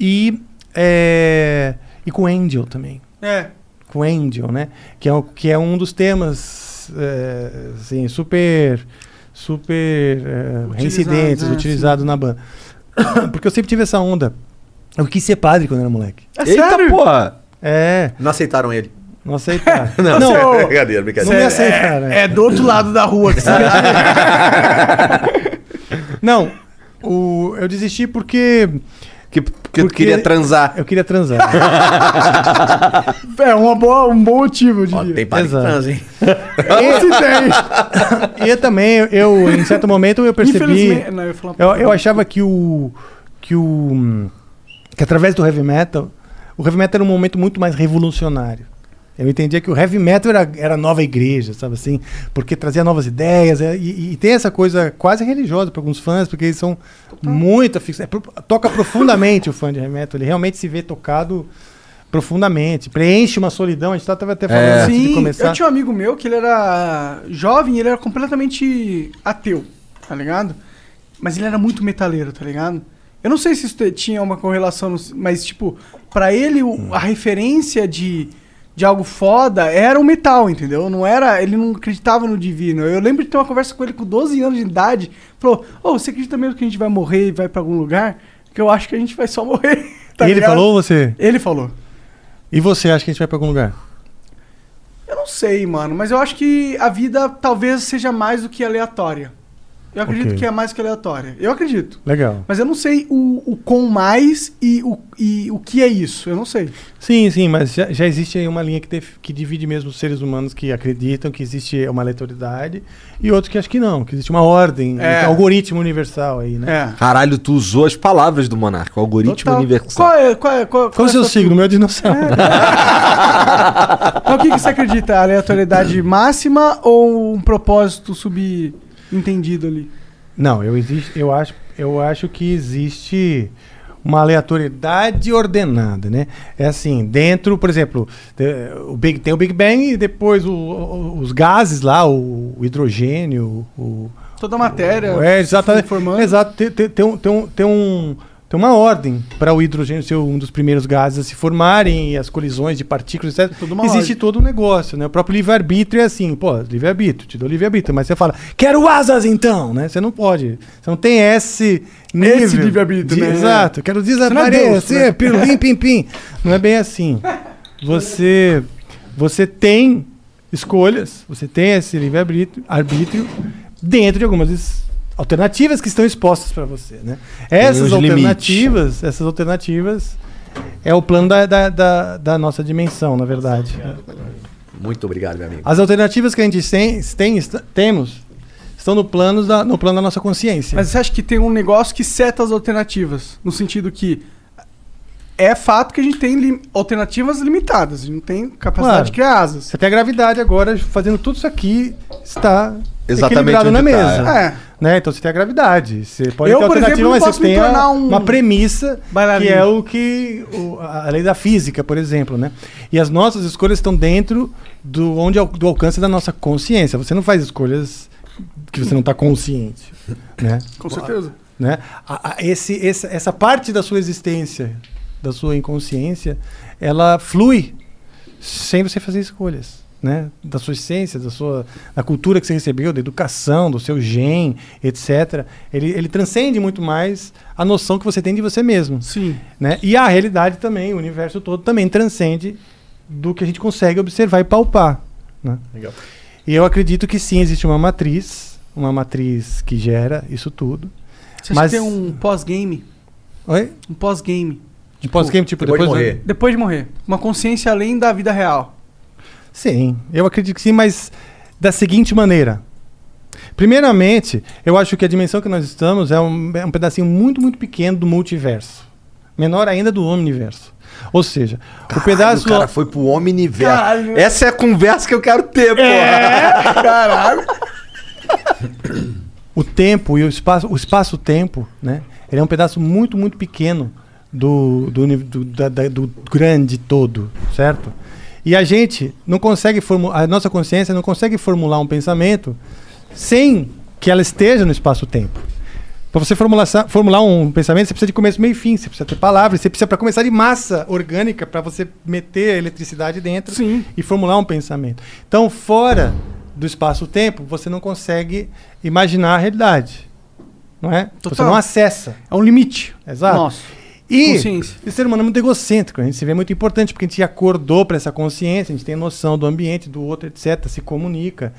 Speaker 4: E, é, e com angel também
Speaker 2: É.
Speaker 4: com Angel, né? Que é, o- que é um dos temas, é, assim, super, super é, reincidentes,
Speaker 2: né?
Speaker 4: utilizados na banda. Porque eu sempre tive essa onda. Eu quis ser padre quando era moleque.
Speaker 2: É
Speaker 1: Eita,
Speaker 2: sério?
Speaker 1: porra!
Speaker 4: É,
Speaker 3: Não aceitaram ele.
Speaker 4: Não aceitaram.
Speaker 3: Não,
Speaker 4: não,
Speaker 2: não.
Speaker 3: brincadeira,
Speaker 4: não
Speaker 3: brincadeira.
Speaker 4: me aceitaram.
Speaker 2: É, é do outro lado da rua que você
Speaker 4: Não, o, eu desisti porque
Speaker 1: Que, porque tu
Speaker 4: Porque-
Speaker 1: queria transar.
Speaker 4: eu queria transar.
Speaker 2: É uma boa, um bom motivo, eu
Speaker 3: Ó,
Speaker 2: diria.
Speaker 3: tem padre que
Speaker 4: Exato.
Speaker 3: transa, hein?
Speaker 4: e, e eu também, eu, em certo momento, eu percebi.
Speaker 2: Infelizmente. Não, eu,
Speaker 4: Eu, eu achava que o. que o. que através do heavy metal. O heavy metal era um momento muito mais revolucionário. Eu entendia que o heavy metal era, era a nova igreja, sabe assim? Porque trazia novas ideias. é, e, e tem essa coisa quase religiosa para alguns fãs, porque eles são muito afixos. é toca profundamente o fã de heavy metal. Ele realmente se vê tocado profundamente. Preenche uma solidão. A gente estava até falando
Speaker 1: É.
Speaker 4: antes de
Speaker 2: Sim,
Speaker 4: começar.
Speaker 2: eu tinha um amigo meu que ele era jovem e ele era completamente ateu, tá ligado? Mas ele era muito metaleiro, tá ligado? Eu não sei se isso tinha uma correlação, mas tipo, pra ele o- a referência de, de algo foda era o metal, entendeu? Não era, ele não acreditava no divino. Eu lembro de ter uma conversa com ele com 12 anos de idade, falou: "Ô, você acredita mesmo que a gente vai morrer e vai pra algum lugar?" Que eu acho que a gente vai só morrer. tá
Speaker 4: e ele
Speaker 2: ligado?
Speaker 4: falou ou você?
Speaker 2: Ele falou.
Speaker 4: E você acha que a gente vai para algum lugar?
Speaker 2: Eu não sei, mano, mas eu acho que a vida talvez seja mais do que aleatória. Eu acredito
Speaker 4: Ok.
Speaker 2: que é mais que aleatória. Eu acredito.
Speaker 4: Legal.
Speaker 2: Mas eu não sei o, o com mais e o, e o que é isso. Eu não sei.
Speaker 4: Sim, sim, mas já, já existe aí uma linha que, def- que divide mesmo os seres humanos que acreditam que existe uma aleatoriedade e outros que acham que não, que existe uma ordem,
Speaker 2: É.
Speaker 4: um algoritmo universal aí, né?
Speaker 2: É.
Speaker 1: Caralho, tu usou as palavras do Monarca, o algoritmo
Speaker 2: Total.
Speaker 1: universal.
Speaker 2: Qual é, qual é, qual,
Speaker 4: Qual é o
Speaker 2: é
Speaker 4: seu signo? Meu é dinossauro.
Speaker 2: Mas o que, que você acredita? A aleatoriedade máxima ou um propósito subentendido ali?
Speaker 4: Não, eu, existe, eu, acho, eu acho que existe uma aleatoriedade ordenada, né? É assim, dentro, por exemplo, o Big, tem o Big Bang e depois o- o- os gases lá, o, o hidrogênio, o,
Speaker 2: Toda a matéria.
Speaker 4: É, exatamente.
Speaker 2: Formando.
Speaker 4: Exato. Tem, tem, tem, um, tem, um, um, uma ordem para o hidrogênio ser um dos primeiros gases a se formarem e as colisões de partículas, etc. Existe
Speaker 2: ordem.
Speaker 4: todo um negócio, né? O próprio livre-arbítrio é assim, pô, livre-arbítrio, te dou livre-arbítrio, mas você fala, quero asas então, né? Você não pode. Você não tem esse nível.
Speaker 2: Esse livre-arbítrio, né?
Speaker 4: Exato. Quero
Speaker 2: é Deus,
Speaker 4: desaparecer,
Speaker 2: né?
Speaker 4: pirulim, pim, pim. Não é bem assim. Você, você tem escolhas, você tem esse livre-arbítrio arbítrio dentro de algumas alternativas que estão expostas para você, né? Essas alternativas, essas alternativas é o plano da, da, da, da nossa dimensão, na verdade.
Speaker 3: Muito obrigado, meu amigo.
Speaker 4: As alternativas que a gente tem, tem temos estão no plano da, no plano da nossa consciência.
Speaker 2: Mas você acha que tem um negócio que seta as alternativas? No sentido que é fato que a gente tem lim- alternativas limitadas. A gente não tem capacidade
Speaker 4: Claro.
Speaker 2: de criar asas.
Speaker 4: Você tem a gravidade agora fazendo tudo isso aqui está
Speaker 1: Exatamente
Speaker 4: equilibrado na
Speaker 1: tá,
Speaker 4: mesa.
Speaker 2: É.
Speaker 4: Né? Então você tem a gravidade. Você pode
Speaker 2: Eu,
Speaker 4: ter
Speaker 2: por
Speaker 4: alternativa,
Speaker 2: exemplo,
Speaker 4: mas você tem a-
Speaker 2: um
Speaker 4: uma premissa
Speaker 2: bailarino.
Speaker 4: que é o que o- a lei da física, por exemplo, né? E as nossas escolhas estão dentro do onde do alcance da nossa consciência. Você não faz escolhas que você não está consciente, né?
Speaker 2: Com certeza.
Speaker 4: né? A- a- esse, esse- essa parte da sua existência, da sua inconsciência, ela flui sem você fazer escolhas, né? Da sua essência, da sua da cultura que você recebeu, da educação, do seu gen, etc. Ele, ele transcende muito mais a noção que você tem de você mesmo,
Speaker 2: Sim.
Speaker 4: né? E a realidade também, o universo todo também transcende do que a gente consegue observar e palpar, né?
Speaker 3: Legal.
Speaker 4: E eu acredito que sim existe uma matriz, uma matriz que gera isso tudo.
Speaker 2: Você acha
Speaker 4: Mas-
Speaker 2: que tem um pós-game?
Speaker 4: Oi?
Speaker 2: Um pós-game.
Speaker 4: De pós-game, tipo,
Speaker 3: depois de
Speaker 4: depois,
Speaker 3: morrer.
Speaker 2: Depois de morrer. Uma consciência além da vida real.
Speaker 4: Sim, eu acredito que sim, mas da seguinte maneira. Primeiramente, eu acho que a dimensão que nós estamos é um, é um pedacinho muito, muito pequeno do multiverso. Menor ainda do omniverso. Ou seja, o pedaço.
Speaker 1: O cara foi pro Omniverso.
Speaker 2: Caralho.
Speaker 1: Essa é a conversa que eu quero ter, porra.
Speaker 2: Caralho.
Speaker 4: o tempo e o espaço, o espaço-tempo, né? Ele é um pedaço muito, muito pequeno do, do, do, da- da- do grande todo, certo? E a gente não consegue formular, a nossa consciência não consegue formular um pensamento sem que ela esteja no espaço-tempo. Para você formular, formular um pensamento, você precisa de começo, meio e fim, você precisa ter palavras, você precisa para começar de massa orgânica para você meter a eletricidade dentro
Speaker 2: Sim.
Speaker 4: e formular um pensamento. Então, fora do espaço-tempo, você não consegue imaginar a realidade. Não é? Você
Speaker 2: Total.
Speaker 4: não acessa.
Speaker 2: É um limite.
Speaker 4: Exato.
Speaker 2: Nossa.
Speaker 4: E o ser humano é muito egocêntrico. A gente se vê muito importante porque a gente acordou para essa consciência, a gente tem noção do ambiente, do outro, etc. Se comunica,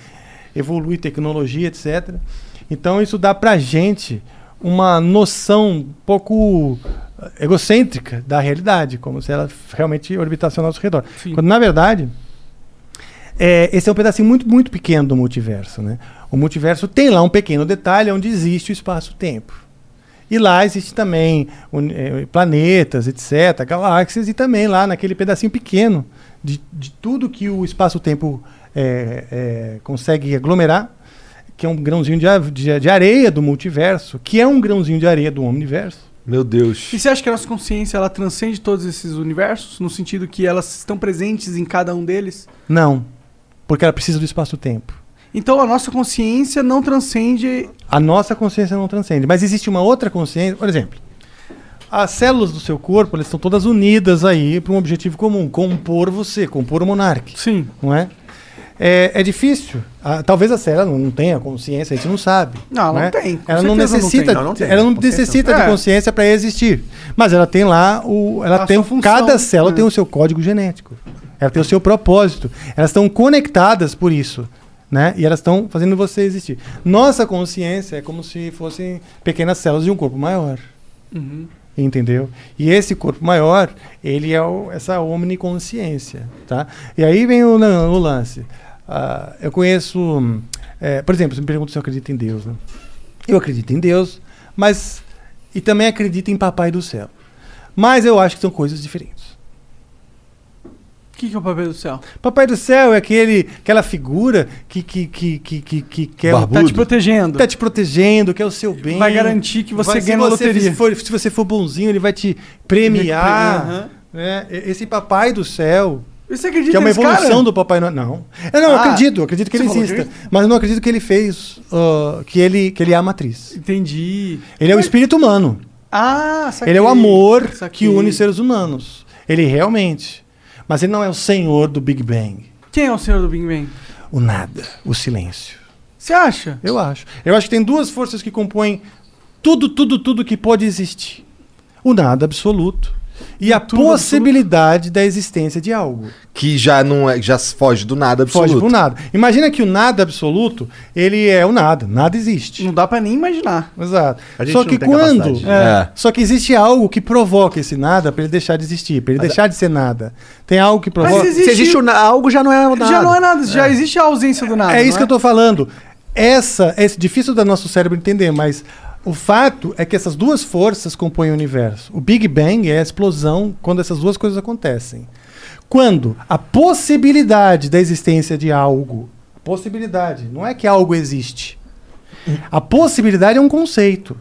Speaker 4: evolui tecnologia, etc. Então isso dá pra gente uma noção um pouco eh, egocêntrica da realidade, como se ela realmente orbitasse ao nosso redor.
Speaker 2: Sim.
Speaker 4: Quando na verdade é, esse é um pedacinho muito, muito pequeno do multiverso. Né? O multiverso tem lá um pequeno detalhe onde existe o espaço-tempo. E lá existe também eh, planetas, etc., galáxias, e também lá naquele pedacinho pequeno de, de tudo que o espaço-tempo eh, eh, consegue aglomerar, que é um grãozinho de, de, de areia do multiverso, que é um grãozinho de areia do universo.
Speaker 1: Meu Deus.
Speaker 2: E você acha que a nossa consciência ela transcende todos esses universos? No sentido que elas estão presentes em cada um deles?
Speaker 4: Não, porque ela precisa do espaço-tempo.
Speaker 2: Então a nossa consciência não transcende.
Speaker 4: A nossa consciência não transcende. Mas existe uma outra consciência. Por exemplo, as células do seu corpo elas estão todas unidas aí para um objetivo comum: compor você, compor o monarca.
Speaker 2: Sim.
Speaker 4: Não é? É, é difícil. Ah, talvez a célula não tenha consciência, a gente não sabe.
Speaker 2: Não, não
Speaker 4: é?
Speaker 2: tem.
Speaker 4: Ela não necessita,
Speaker 2: tem.
Speaker 3: Não, não tem.
Speaker 4: ela não
Speaker 3: Consciência
Speaker 4: necessita
Speaker 2: não
Speaker 4: de
Speaker 2: tem.
Speaker 4: consciência para existir. Mas ela tem lá o, ela
Speaker 2: A
Speaker 4: tem
Speaker 2: função.
Speaker 4: cada célula
Speaker 2: É.
Speaker 4: tem o seu código genético. Ela tem o seu propósito. Elas estão conectadas por isso. Né? E elas estão fazendo você existir. Nossa consciência é como se fossem pequenas células de um corpo maior.
Speaker 2: Uhum.
Speaker 4: Entendeu? E esse corpo maior, ele é o- essa omniconsciência, tá? E aí vem o, lan- o lance. Ah, eu conheço, é, por exemplo, você me pergunta se eu acredito em Deus, né? Eu acredito em Deus, mas e também acredito em Papai do Céu. Mas eu acho que são coisas diferentes.
Speaker 2: O que, que é o papel do céu?
Speaker 4: Papai do Céu é aquele, aquela figura que que que que que, que quer o-
Speaker 2: Tá te protegendo.
Speaker 4: tá te protegendo, quer o seu bem.
Speaker 2: Vai garantir que você
Speaker 4: Vai-
Speaker 2: ganha
Speaker 4: se
Speaker 2: na loteria.
Speaker 4: for- se você for bonzinho, ele vai te premiar. E- Esse papai do céu,
Speaker 2: Você acredita
Speaker 4: que é uma evolução
Speaker 2: cara?
Speaker 4: do papai Noel. Não. Eu não eu
Speaker 2: Ah,
Speaker 4: acredito, eu acredito que ele
Speaker 2: falou que
Speaker 4: exista. Mas eu não acredito que ele fez, ah, que, ele, que ele é a matriz.
Speaker 2: Entendi.
Speaker 4: Ele é o espírito humano.
Speaker 2: Ah, saquei.
Speaker 4: Ele é o amor
Speaker 2: Saquei.
Speaker 4: que une seres humanos. Ele realmente. Mas ele não é o senhor do Big Bang.
Speaker 2: Quem é o senhor do Big Bang?
Speaker 4: O nada, o silêncio.
Speaker 2: Você acha?
Speaker 4: Eu acho. Eu acho que tem duas forças que compõem tudo, tudo, tudo que pode existir: o nada absoluto e a
Speaker 2: tudo
Speaker 4: possibilidade da existência de algo.
Speaker 1: Que já não é, já foge do nada absoluto.
Speaker 4: Foge pro nada. Imagina que o nada absoluto, ele é o nada. Nada existe.
Speaker 2: Não dá pra nem imaginar.
Speaker 4: Exato. Só que quando.
Speaker 3: capacidade.
Speaker 1: É.
Speaker 4: Só que existe algo que provoca esse nada para ele deixar de existir, para ele deixar de ser nada. Tem algo que provoca.
Speaker 2: existe-
Speaker 3: Se existe o na- algo, já não é nada.
Speaker 2: Já não é nada, já existe a ausência do nada.
Speaker 4: É isso que eu tô falando. Essa é difícil do nosso cérebro entender, mas o fato é que essas duas forças compõem o universo. O Big Bang é a explosão quando essas duas coisas acontecem. Quando a possibilidade da existência de algo, possibilidade, não é que algo existe. A possibilidade é um conceito,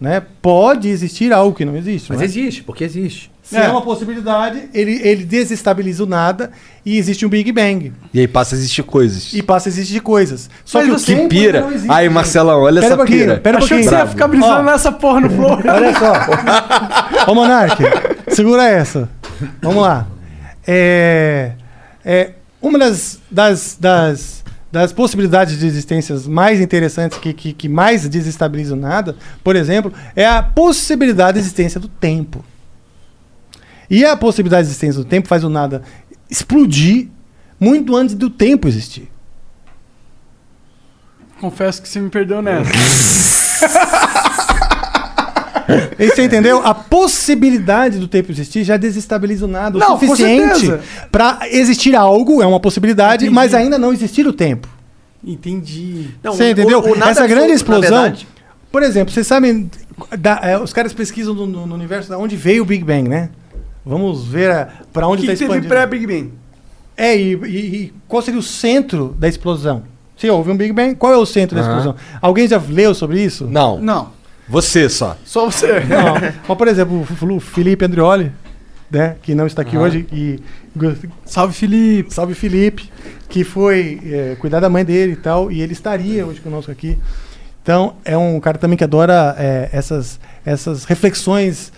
Speaker 4: né? Pode existir algo que não existe.
Speaker 3: Mas
Speaker 4: não é?
Speaker 3: existe, porque existe.
Speaker 4: Se é. uma possibilidade, ele, ele desestabiliza o nada e existe um Big Bang.
Speaker 1: E aí passa a existir coisas.
Speaker 4: E passa a existir coisas. Só
Speaker 2: Mas
Speaker 4: que o tempo
Speaker 1: que pira.
Speaker 4: não existe,
Speaker 1: Aí. Marcelão, olha
Speaker 4: Pera
Speaker 1: essa
Speaker 4: um
Speaker 1: pira.
Speaker 4: Pera um
Speaker 2: Achou que você ia ficar brisando nessa porra no flow.
Speaker 4: Olha só. Ô, Monark, segura essa. Vamos lá. É, é, uma das, das, das, das possibilidades de existências mais interessantes, que, que, que mais desestabilizam nada, por exemplo, é a possibilidade de existência do tempo. E a possibilidade de existência do tempo faz o nada explodir muito antes do tempo existir.
Speaker 2: Confesso que você me perdeu nessa.
Speaker 4: E você entendeu? A possibilidade do tempo existir já desestabiliza o nada o
Speaker 2: Não,
Speaker 4: suficiente para existir algo, é uma possibilidade,
Speaker 2: Entendi.
Speaker 4: mas ainda não existir o tempo.
Speaker 2: Entendi.
Speaker 3: Não,
Speaker 4: você
Speaker 3: o-
Speaker 4: entendeu?
Speaker 3: o- o
Speaker 4: Essa grande explosão.
Speaker 3: verdade-
Speaker 4: Por exemplo, vocês sabem, da- é, os caras pesquisam no, no- no universo de onde veio o Big Bang, né? Vamos ver para
Speaker 2: O
Speaker 4: onde está
Speaker 2: que teve
Speaker 4: expandindo.
Speaker 2: pré-Big Bang?
Speaker 4: É, e, e- e qual seria o centro da explosão? Se houve um Big Bang, qual é o centro da
Speaker 1: Aham.
Speaker 4: explosão? Alguém já leu sobre isso?
Speaker 1: Não,
Speaker 2: Não.
Speaker 1: você só.
Speaker 2: Só você.
Speaker 4: Não. Mas, por exemplo, o o Felipe Andrioli, né, que não está aqui hoje, e
Speaker 2: Salve, Felipe.
Speaker 4: salve Felipe, que foi é, cuidar da mãe dele e tal, e ele estaria hoje conosco aqui. Então, é um cara também que adora é, essas, essas reflexões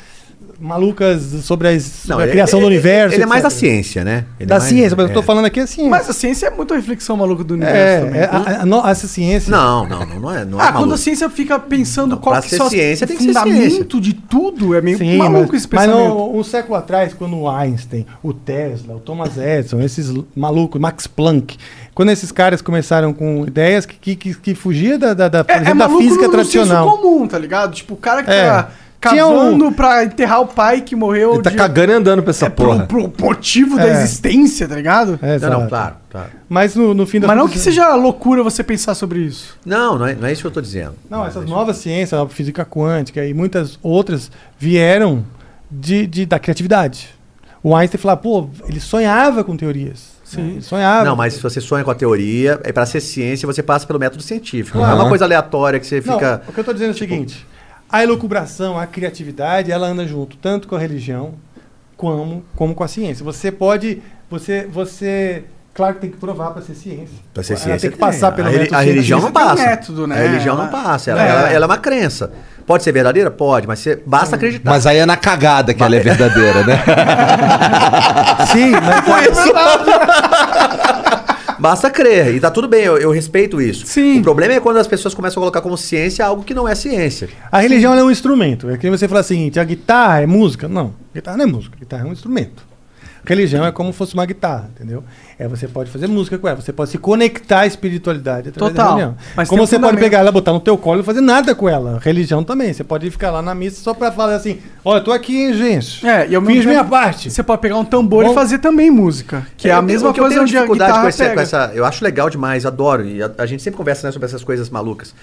Speaker 4: malucas sobre, as, sobre a criação do universo.
Speaker 3: Ele é mais da ciência, né? Ele
Speaker 4: Da
Speaker 3: é mais-
Speaker 4: ciência, mas eu
Speaker 3: é.
Speaker 4: tô falando aqui assim.
Speaker 2: Mas a ciência é muito reflexão maluca do universo
Speaker 4: é,
Speaker 2: também.
Speaker 4: é, a- a- no- essa ciência.
Speaker 3: Não, não, não, não é. Não é
Speaker 2: ah, quando
Speaker 3: maluco.
Speaker 2: a ciência fica pensando
Speaker 3: Não,
Speaker 2: qual que são as-
Speaker 3: ciência, tem
Speaker 2: fundamento de tudo, é meio
Speaker 4: Sim,
Speaker 2: maluco
Speaker 4: mas,
Speaker 2: esse
Speaker 4: mas
Speaker 2: pensamento.
Speaker 4: no- um século atrás, quando o Einstein, o Tesla, o Thomas Edison, esses malucos, Max Planck, quando esses caras começaram com ideias que, que, que, que fugia da, da, da,
Speaker 2: É, é
Speaker 4: da
Speaker 2: maluco
Speaker 4: física
Speaker 2: no,
Speaker 4: tradicional.
Speaker 2: No comum, tá ligado? Tipo, o cara que
Speaker 4: É.
Speaker 2: tá
Speaker 4: Tinha um-
Speaker 2: cavando pra enterrar o pai que morreu
Speaker 1: Ele tá
Speaker 2: de-
Speaker 1: cagando e andando pra essa
Speaker 2: é,
Speaker 1: porra.
Speaker 2: pro, pro motivo da
Speaker 4: É.
Speaker 2: existência, tá ligado?
Speaker 4: É,
Speaker 3: Não,
Speaker 4: exato.
Speaker 3: não, claro, claro.
Speaker 4: Mas no, no fim das
Speaker 2: Mas não que seja loucura você pensar sobre isso.
Speaker 3: Não, não é, não é isso que eu tô dizendo.
Speaker 4: Não, essas novas ciências, a física quântica e muitas outras vieram de, de- da criatividade. O Einstein falava, pô, ele sonhava com teorias. Sim. Sonhava.
Speaker 3: Não, mas se você sonha com a teoria, é para ser ciência, você passa pelo método científico. Não é uma coisa aleatória que você
Speaker 4: Não,
Speaker 3: fica.
Speaker 4: o que eu tô dizendo é o seguinte: a elucubração, a criatividade, ela anda junto tanto com a religião como, como com a ciência. Você pode. Você. você Claro que tem que provar para ser ciência.
Speaker 3: Pra ser
Speaker 4: Ela
Speaker 3: ciência,
Speaker 4: tem que passar
Speaker 3: tem.
Speaker 4: pelo
Speaker 3: a,
Speaker 4: método
Speaker 3: a religião não passa.
Speaker 2: método, né?
Speaker 3: A religião não
Speaker 2: Ela-
Speaker 3: passa. Ela,
Speaker 2: É.
Speaker 3: ela- ela é uma crença. Pode ser verdadeira? Pode, mas você basta acreditar.
Speaker 1: Mas aí é na cagada que ela é verdadeira, né?
Speaker 4: Sim, mas
Speaker 3: Basta crer. E tá tudo bem, eu, eu respeito isso.
Speaker 2: Sim.
Speaker 3: O problema é quando as pessoas começam a colocar como ciência algo que não é ciência.
Speaker 4: a religião é um instrumento. É que você fala o seguinte: a guitarra é música? Não, guitarra não é música, guitarra é um instrumento. Religião é como se fosse uma guitarra, entendeu? É, você pode fazer música com ela, você pode se conectar à espiritualidade através
Speaker 2: Total.
Speaker 4: da religião.
Speaker 2: Mas
Speaker 4: como
Speaker 2: um
Speaker 4: você pode pegar ela, botar no teu colo e não fazer nada com ela. Religião também. Você pode ficar lá na missa só pra falar assim: olha, eu tô aqui, hein, gente.
Speaker 2: É, e mesmo
Speaker 4: Fiz minha parte.
Speaker 2: Você pode pegar um tambor
Speaker 4: Bom-
Speaker 2: e fazer também música. Que é,
Speaker 3: Eu
Speaker 2: a mesma
Speaker 3: que eu
Speaker 2: coisa
Speaker 3: tenho
Speaker 2: onde
Speaker 3: dificuldade com, essa, com essa- Eu acho legal demais, adoro. E a, a gente sempre conversa né, sobre essas coisas malucas.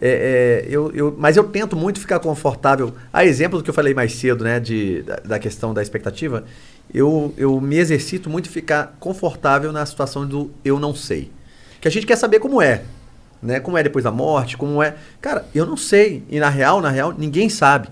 Speaker 3: É, é, eu, eu- mas eu tento muito ficar confortável. A exemplo do que eu falei mais cedo, né? De, da, da questão da expectativa, eu, eu me exercito muito em ficar confortável na situação do eu não sei. Que a gente quer saber como é. Né? Como é depois da morte, como é. Cara, eu não sei. E na real, na real, ninguém sabe.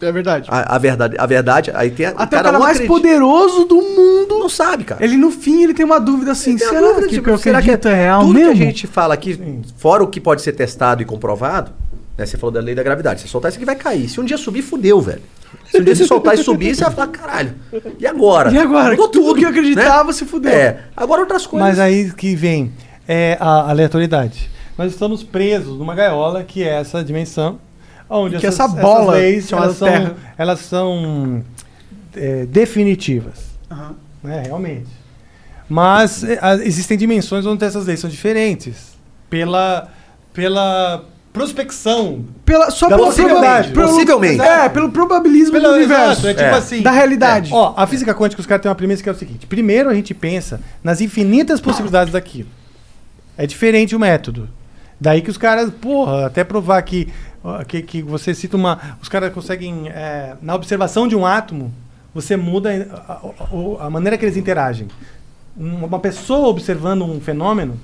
Speaker 2: É verdade.
Speaker 3: A, a verdade, a verdade, aí tem a-
Speaker 2: Até o cara
Speaker 3: não
Speaker 2: mais
Speaker 3: acredita.
Speaker 2: poderoso do mundo.
Speaker 3: Não sabe, cara.
Speaker 2: Ele no fim ele tem uma dúvida assim, será
Speaker 3: dúvida
Speaker 2: que o eu
Speaker 3: será que
Speaker 2: acredito é real
Speaker 3: tudo
Speaker 2: mesmo?
Speaker 3: que a gente fala aqui, fora o que pode ser testado e comprovado, né? Você falou da lei da gravidade. Se soltar isso aqui vai cair. Se um dia subir, fudeu, velho. Se um dia você soltar e subir, você vai falar, caralho. E agora?
Speaker 2: E agora?
Speaker 3: Mudou
Speaker 2: Tudo que eu
Speaker 3: né?
Speaker 2: acreditava se fudeu.
Speaker 3: É. Agora outras coisas.
Speaker 4: Mas aí que vem é, a aleatoriedade. Nós estamos presos numa gaiola que é essa dimensão, onde
Speaker 2: Que
Speaker 4: essas,
Speaker 2: essa bola
Speaker 4: essas leis elas são,
Speaker 2: Terra.
Speaker 4: elas são é, definitivas,
Speaker 2: Aham.
Speaker 4: né, realmente. Mas é, existem dimensões onde essas leis são diferentes pela pela prospecção
Speaker 2: Pela, só
Speaker 4: Da
Speaker 2: pelo
Speaker 4: possibilidade.
Speaker 2: pelo-
Speaker 3: Possivelmente.
Speaker 2: É, pelo probabilismo
Speaker 4: Pelo
Speaker 2: do universo.
Speaker 4: exato, é tipo
Speaker 3: É.
Speaker 4: assim.
Speaker 2: Da realidade.
Speaker 4: Ó, a física quântica, os caras têm uma premissa que é o seguinte: primeiro a gente pensa nas infinitas possibilidades daquilo. É diferente o método. Daí que os caras, porra, até provar que, que, que você cita uma. Os caras conseguem. é, na observação de um átomo, você muda a, a- a maneira que eles interagem. Um- Uma pessoa observando um fenômeno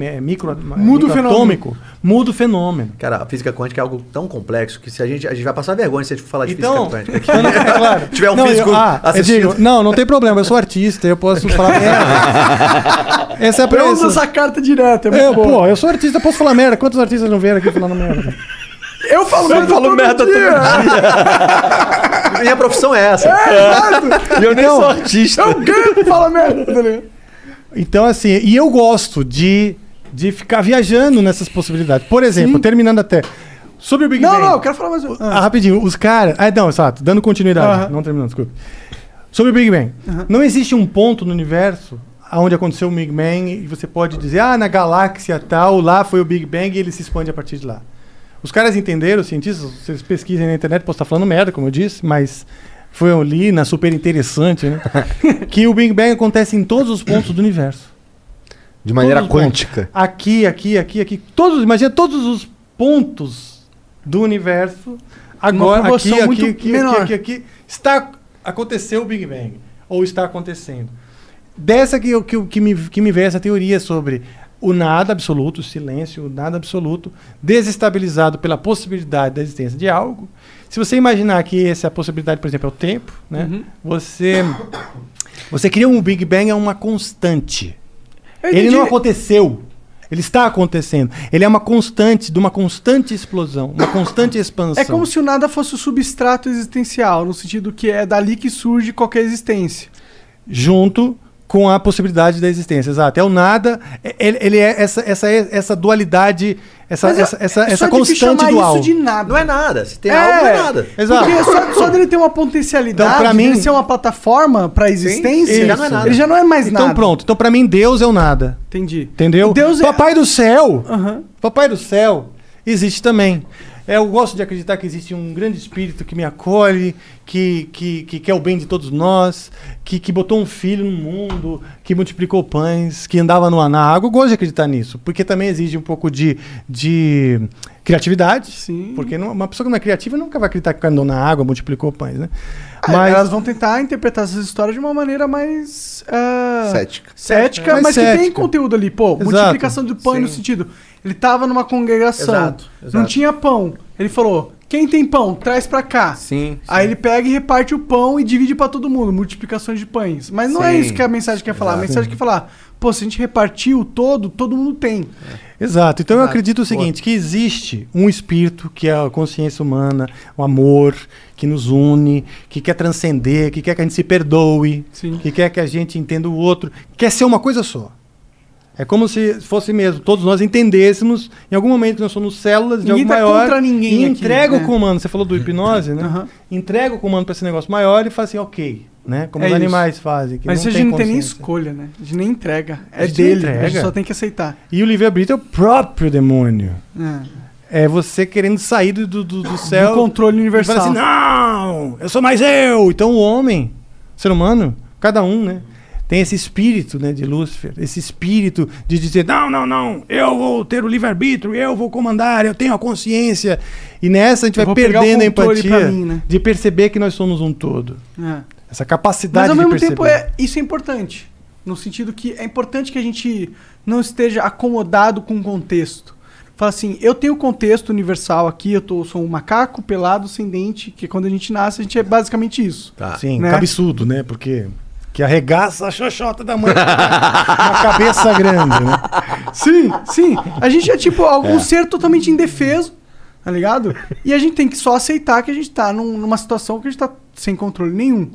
Speaker 4: é, micro,
Speaker 2: Muda o
Speaker 4: microatômico, muda o fenômeno.
Speaker 3: Cara, a física quântica é algo tão complexo que se a gente, a gente vai passar vergonha se a gente falar de
Speaker 4: Então,
Speaker 3: física quântica.
Speaker 4: é claro.
Speaker 3: Se tiver um
Speaker 4: Não,
Speaker 3: físico
Speaker 4: eu, ah, eu
Speaker 3: assistindo.
Speaker 4: digo, não, não tem problema, eu sou artista, eu posso falar merda. Essa é a
Speaker 2: Eu uso essa carta direta, é muito
Speaker 4: Eu, pô, eu sou artista, eu posso falar merda. Quantos artistas não vieram aqui falando merda?
Speaker 2: Eu falo merda
Speaker 3: falo
Speaker 2: todo
Speaker 3: merda todo
Speaker 2: dia.
Speaker 3: Minha profissão é essa.
Speaker 1: E eu nem
Speaker 4: Então-
Speaker 1: sou artista.
Speaker 2: Eu ganho pra falar merda, tá ligado?
Speaker 4: Então, assim, e eu gosto de, de ficar viajando nessas possibilidades. Por exemplo, terminando até. Sobre o Big
Speaker 2: Não,
Speaker 4: Bang.
Speaker 2: não, eu quero falar mais um.
Speaker 4: Ah, rapidinho, os caras. Ah, não, exato, dando continuidade.
Speaker 2: Aham.
Speaker 4: Não terminando, desculpa. Sobre o Big Bang. Não existe um ponto no universo onde aconteceu o Big Bang e você pode dizer, ah, na galáxia tal, lá foi o Big Bang e ele se expande a partir de lá. Os caras entenderam, os cientistas, vocês pesquisem na internet, posso estar falando merda, como eu disse, mas foi eu li na super interessante, né? que o Big Bang acontece em todos os pontos do universo.
Speaker 1: De maneira quântica.
Speaker 4: Aqui, aqui, aqui, aqui. Todos, imagina todos os pontos do universo. Agora, aqui, aqui,
Speaker 2: muito
Speaker 4: aqui,
Speaker 2: menor.
Speaker 4: aqui, aqui, aqui. Está, aconteceu o Big Bang. Ou está acontecendo. Dessa que, que, que, me, que me veio essa teoria sobre o nada absoluto, o silêncio, o nada absoluto, desestabilizado pela possibilidade da existência de algo. Se você imaginar que essa possibilidade, por exemplo, é o tempo, né?
Speaker 2: Uhum.
Speaker 4: Você, você cria um Big Bang é uma constante. Ele não aconteceu. Ele está acontecendo. Ele é uma constante, de uma constante explosão, uma constante expansão.
Speaker 2: É como se o nada fosse o substrato existencial, no sentido que é dali que surge qualquer existência.
Speaker 4: Junto com a possibilidade da existência. Exato. É o nada. é- Ele, ele é essa, essa, essa dualidade, essa,
Speaker 2: Mas é-
Speaker 4: essa, essa,
Speaker 2: é
Speaker 4: essa constante dual.
Speaker 2: isso de nada.
Speaker 3: Não é nada. Se tem algo, não é nada.
Speaker 4: Exato.
Speaker 2: Porque só, só dele ter uma potencialidade,
Speaker 4: Então, pra mim-
Speaker 2: dele ser uma plataforma pra existência,
Speaker 3: ele já não é nada.
Speaker 2: ele já não é mais
Speaker 4: Então
Speaker 2: nada.
Speaker 4: pronto. Então pra mim Deus é o nada.
Speaker 2: Entendi.
Speaker 4: Entendeu?
Speaker 2: Deus é-
Speaker 4: Papai do céu.
Speaker 2: Aham.
Speaker 4: Papai do céu existe também. É, eu gosto de acreditar que existe um grande espírito que me acolhe, que, que, que quer o bem de todos nós, que, que botou um filho no mundo, que multiplicou pães, que andava no, na água. Eu gosto de acreditar nisso, porque também exige um pouco de, de criatividade.
Speaker 2: Sim.
Speaker 4: Porque não- uma pessoa que não é criativa nunca vai acreditar que andou na água, multiplicou pães, né?
Speaker 2: Mas elas vão tentar interpretar essas histórias de uma maneira mais. ah,
Speaker 1: Cética.
Speaker 2: Cética,
Speaker 4: Mais
Speaker 2: mas que tem
Speaker 4: cética.
Speaker 2: conteúdo ali. Pô,
Speaker 4: Exato.
Speaker 2: multiplicação do pão no sentido. Ele tava numa congregação.
Speaker 3: Exato,
Speaker 2: Não
Speaker 3: exato.
Speaker 2: tinha pão. Ele falou: quem tem pão, traz pra cá.
Speaker 3: Sim.
Speaker 2: Aí ele pega e reparte o pão e divide pra todo mundo, multiplicações de pães. Mas não é
Speaker 3: Sim.
Speaker 2: isso que a mensagem quer falar. A mensagem quer falar, pô, se a gente repartir o todo, todo mundo tem.
Speaker 4: Exato. Então eu
Speaker 3: Exato.
Speaker 4: acredito o seguinte, que existe um espírito que é a consciência humana, o amor, que nos une, que quer transcender, que quer que a gente se perdoe,
Speaker 2: Sim.
Speaker 4: que quer que a gente entenda o outro, quer ser uma coisa só. É como se fosse mesmo, todos nós entendêssemos, em algum momento nós somos células de
Speaker 2: Ninguém
Speaker 4: algo
Speaker 2: tá
Speaker 4: maior.
Speaker 2: contra ninguém
Speaker 4: e
Speaker 2: aqui,
Speaker 4: entrega
Speaker 2: né?
Speaker 4: o comando, você falou do hipnose, né?
Speaker 2: Aham.
Speaker 4: Entrega o comando para esse negócio maior e fala assim, ok, né? Como
Speaker 2: É
Speaker 4: os
Speaker 2: isso.
Speaker 4: animais fazem.
Speaker 2: Mas
Speaker 4: não
Speaker 2: a gente não tem nem escolha, né? A gente nem entrega. É dele, a
Speaker 4: entrega.
Speaker 2: gente só tem que aceitar.
Speaker 4: E o livre-arbítrio é o próprio demônio.
Speaker 2: É.
Speaker 4: É você querendo sair do, do, do céu.
Speaker 2: Do controle
Speaker 4: e
Speaker 2: universal.
Speaker 4: fala assim, não, eu sou mais eu. Então o homem, o ser humano, cada um, né? Tem esse espírito né, de Lúcifer, esse espírito de dizer, não, não, não, eu vou ter o livre-arbítrio, eu vou comandar, eu tenho a consciência. E nessa a gente
Speaker 2: Eu
Speaker 4: vai perdendo a empatia
Speaker 2: mim, né?
Speaker 4: de perceber que nós somos um todo.
Speaker 2: É.
Speaker 4: Essa capacidade
Speaker 2: Mas ao
Speaker 4: de
Speaker 2: mesmo
Speaker 4: perceber.
Speaker 2: tempo, é, isso é importante. No sentido que é importante que a gente não esteja acomodado com o contexto. Fala assim, eu tenho o contexto universal aqui, eu tô, sou um macaco pelado, sem dente, que quando a gente nasce, a gente é basicamente isso.
Speaker 3: Tá.
Speaker 4: Sim,
Speaker 2: né?
Speaker 4: cabeçudo, né? Porque que arregaça a xoxota da mãe. uma cabeça grande, né?
Speaker 2: Sim, sim. A gente é tipo algum ser totalmente indefeso, tá ligado? E a gente tem que só aceitar que a gente tá num- numa situação que a gente tá sem controle nenhum.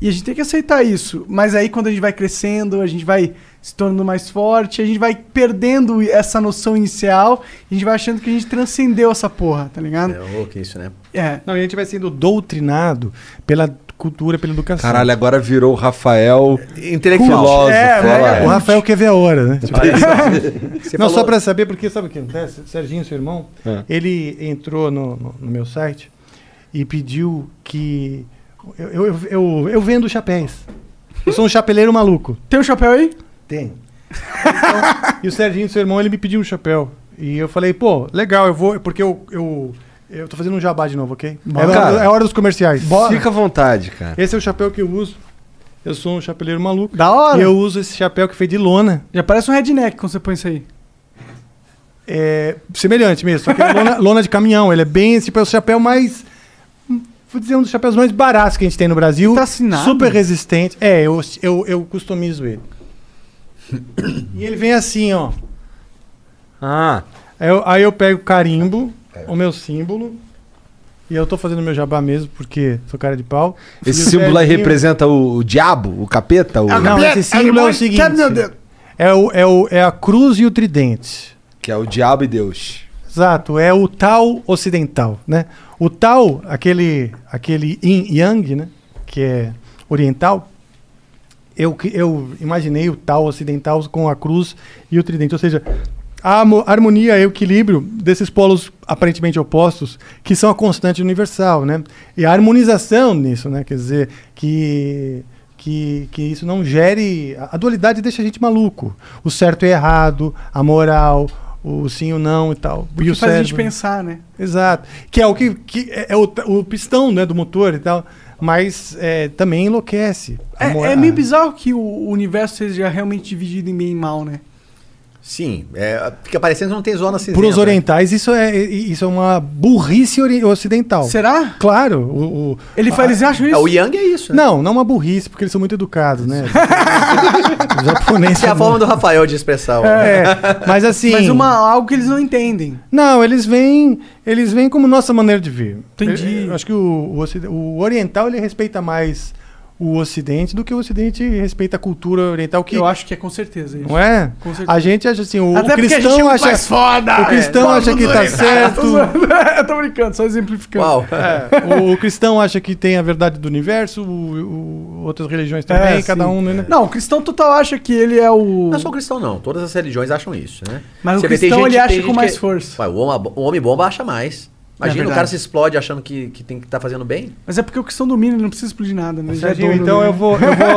Speaker 2: E a gente tem que aceitar isso. Mas aí quando a gente vai crescendo, a gente vai se tornando mais forte, a gente vai perdendo essa noção inicial, e a gente vai achando que a gente transcendeu essa porra, tá ligado?
Speaker 3: É louco isso, né?
Speaker 2: É.
Speaker 4: Não, e a gente vai sendo doutrinado pela cultura, pela educação.
Speaker 1: Caralho, agora virou o Rafael
Speaker 3: Intelectual.
Speaker 1: filósofo.
Speaker 2: É, né?
Speaker 4: O Rafael quer ver a hora, né? Tipo, não,
Speaker 3: falou-
Speaker 4: só pra saber, porque sabe o que acontece? Serginho, seu irmão,
Speaker 1: É.
Speaker 4: ele entrou no, no- no meu site e pediu que. Eu, eu, eu, eu vendo chapéus. Eu sou um chapeleiro maluco.
Speaker 2: Tem o chapéu aí?
Speaker 4: Tem. Então, e o Serginho, seu irmão, ele me pediu um chapéu. E eu falei, pô, legal, eu vou. Porque eu. Eu, eu tô fazendo um jabá de novo, ok? É,
Speaker 1: Cara,
Speaker 4: hora- é hora dos comerciais.
Speaker 1: Fica à vontade, cara.
Speaker 4: Esse é o chapéu que eu uso. Eu sou um chapeleiro maluco.
Speaker 2: Da hora.
Speaker 4: E eu uso esse chapéu que foi de lona.
Speaker 2: Já parece um redneck quando você põe isso aí.
Speaker 4: É semelhante mesmo, só que é lona, lona de caminhão. Ele é bem, tipo, é o chapéu mais. Vou dizer, um dos chapéus mais baratos que a gente tem no Brasil.
Speaker 2: Tá assinado?
Speaker 4: Super resistente. É, eu, eu, eu customizo ele. e ele vem assim, ó.
Speaker 1: Ah,
Speaker 4: Aí eu, aí eu pego o carimbo, o meu símbolo. E eu tô fazendo meu jabá mesmo, porque sou cara de pau.
Speaker 1: esse
Speaker 4: E
Speaker 1: símbolo aí representa o, o diabo, o capeta? O,
Speaker 4: Não, esse símbolo é o seguinte. É, o, é, o, é a cruz e o tridente.
Speaker 1: Que é o diabo e Deus.
Speaker 4: Exato, é o tal ocidental, né? O tal, aquele, aquele yin yang, né? Que é oriental. Eu, que- eu imaginei o tal ocidental com a cruz e o tridente, ou seja, a harmonia e o equilíbrio desses polos aparentemente opostos, que são a constante universal, né? E a harmonização nisso, né? Quer dizer, que que, que isso não gere. A dualidade deixa a gente maluco. O certo e errado, a moral, o sim e o não e tal.
Speaker 2: Porque
Speaker 4: e o
Speaker 2: faz a gente
Speaker 4: cérebro.
Speaker 2: pensar, né?
Speaker 4: Exato. Que é o que, que é é o, o pistão né, do motor e tal. Mas é, também enlouquece.
Speaker 2: É, é meio bizarro que o o universo seja realmente dividido em bem e mal, né?
Speaker 3: Sim, é, fica parecendo que não tem zona cinzenta.
Speaker 4: Para os
Speaker 3: né?
Speaker 4: orientais, isso é, isso é uma burrice ocidental.
Speaker 2: Será?
Speaker 4: Claro. O, o-
Speaker 2: Ele, fa- eles acham isso?
Speaker 3: É, o Yang é isso, né?
Speaker 4: Não, não uma burrice, porque eles são muito educados, né? Os japoneses
Speaker 3: Essa é a forma do Rafael de expressar.
Speaker 4: É, mas assim.
Speaker 2: Mas uma, algo que eles não entendem.
Speaker 4: Não, eles vêm, eles vêm como nossa maneira de ver.
Speaker 2: Entendi.
Speaker 4: Eu, eu acho que o, o, o oriental ele respeita mais o ocidente do que o ocidente respeita a cultura oriental que
Speaker 2: Eu acho que é com certeza isso.
Speaker 4: não é?
Speaker 2: Com certeza.
Speaker 4: A gente acha assim, o,
Speaker 2: Até
Speaker 4: o
Speaker 2: porque a gente
Speaker 4: cristão
Speaker 2: é
Speaker 4: acha
Speaker 2: foda.
Speaker 4: o cristão
Speaker 2: é.
Speaker 4: acha que tá certo.
Speaker 2: Eu tô brincando, só exemplificando.
Speaker 3: Uau.
Speaker 4: É, o, o cristão acha que tem a verdade do universo, o, o- outras religiões também,
Speaker 2: É,
Speaker 4: cada
Speaker 2: sim.
Speaker 4: um, né?
Speaker 2: Não, o cristão total acha que ele é o.
Speaker 3: Não é só o cristão, não. Todas as religiões acham isso, né?
Speaker 2: Mas o
Speaker 3: Você vê, tem
Speaker 2: cristão,
Speaker 3: gente-
Speaker 2: ele acha com mais
Speaker 3: que-
Speaker 2: força.
Speaker 3: Ué, o, homem, o homem bomba acha mais. Imagina, o
Speaker 2: verdade.
Speaker 3: cara se explode achando que, que tem que estar fazendo bem.
Speaker 2: Mas é porque o questão do Mini não precisa explodir nada, né? É
Speaker 4: Serginho,
Speaker 2: dono,
Speaker 4: então eu vou. Eu vou,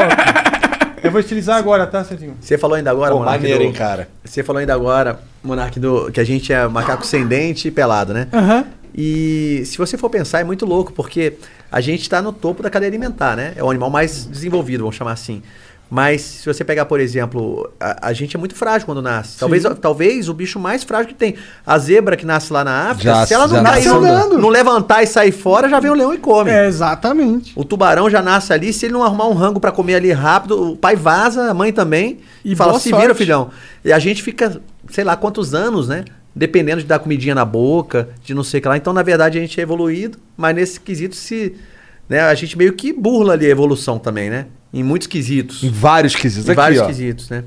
Speaker 4: eu vou estilizar agora, tá, Serginho?
Speaker 3: Você falou ainda agora,
Speaker 1: Pô,
Speaker 3: Monark,
Speaker 1: maneiro,
Speaker 3: do-
Speaker 1: hein, cara.
Speaker 3: Você falou ainda agora, Monark, do, que a gente é macaco sem dente e pelado, né?
Speaker 2: Aham.
Speaker 3: E se você for pensar, é muito louco, porque a gente está no topo da cadeia alimentar, né? É o animal mais desenvolvido, vamos chamar assim. Mas se você pegar, por exemplo, a, a gente é muito frágil quando nasce. Talvez, talvez o bicho mais frágil que tem. A zebra que nasce lá na África,
Speaker 1: Já-
Speaker 3: se ela não cair, não, não levantar e sair fora, já vem o leão e come.
Speaker 2: É, exatamente.
Speaker 3: O tubarão já nasce ali, se ele não arrumar um rango pra comer ali rápido, o pai vaza, a mãe também,
Speaker 2: E
Speaker 3: fala, se
Speaker 2: sorte."
Speaker 3: vira, filhão. E a gente fica, sei lá quantos anos, né? Dependendo de dar comidinha na boca, de não sei o que lá. Então, na verdade, a gente é evoluído, mas nesse quesito se. Né, a gente meio que burla ali a evolução também, né? Em muitos quesitos.
Speaker 1: Em vários quesitos.
Speaker 3: Em
Speaker 1: Aqui,
Speaker 3: vários
Speaker 1: ó.
Speaker 3: quesitos, né?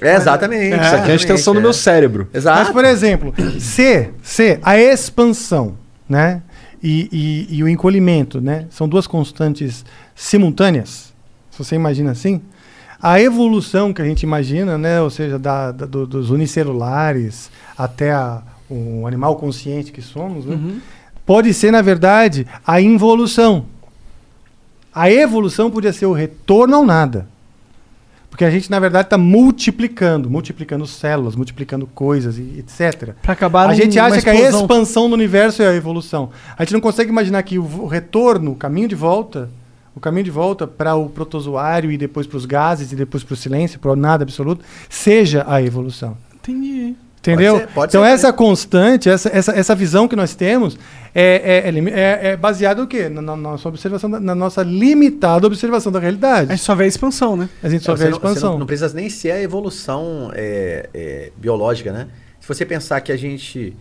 Speaker 3: É, exatamente.
Speaker 1: Isso aqui é a extensão do
Speaker 3: é.
Speaker 1: meu cérebro.
Speaker 3: Exato.
Speaker 4: Mas, por exemplo, se, se a expansão, né? E, e- e o encolhimento, né? São duas constantes simultâneas. Se você imagina assim, a evolução que a gente imagina, né? Ou seja, da, da- do- dos unicelulares até a- o animal consciente que somos, né? pode ser, na verdade, a involução. A evolução podia ser o retorno ao nada. Porque a gente, na verdade, está multiplicando, multiplicando células, multiplicando coisas e etc.
Speaker 2: Pra acabar
Speaker 4: A gente acha que a expansão do universo é a evolução. A gente não consegue imaginar que o, o retorno, o caminho de volta, o caminho de volta para o protozoário e depois para os gases e depois para o silêncio, para o nada absoluto, seja a evolução.
Speaker 2: Entendi.
Speaker 4: Entendeu?
Speaker 3: ser, pode
Speaker 4: então
Speaker 3: ser
Speaker 4: essa constante, essa, essa, essa visão que nós temos é, é, é é, é baseada no quê? Na, na nossa observação, da- na nossa limitada observação da realidade.
Speaker 2: A gente só vê a expansão, né?
Speaker 4: A gente só
Speaker 3: É,
Speaker 4: vê a
Speaker 3: você não-
Speaker 4: expansão.
Speaker 3: Não, não precisa nem ser a evolução é, é, biológica, né? Se você pensar que a gente,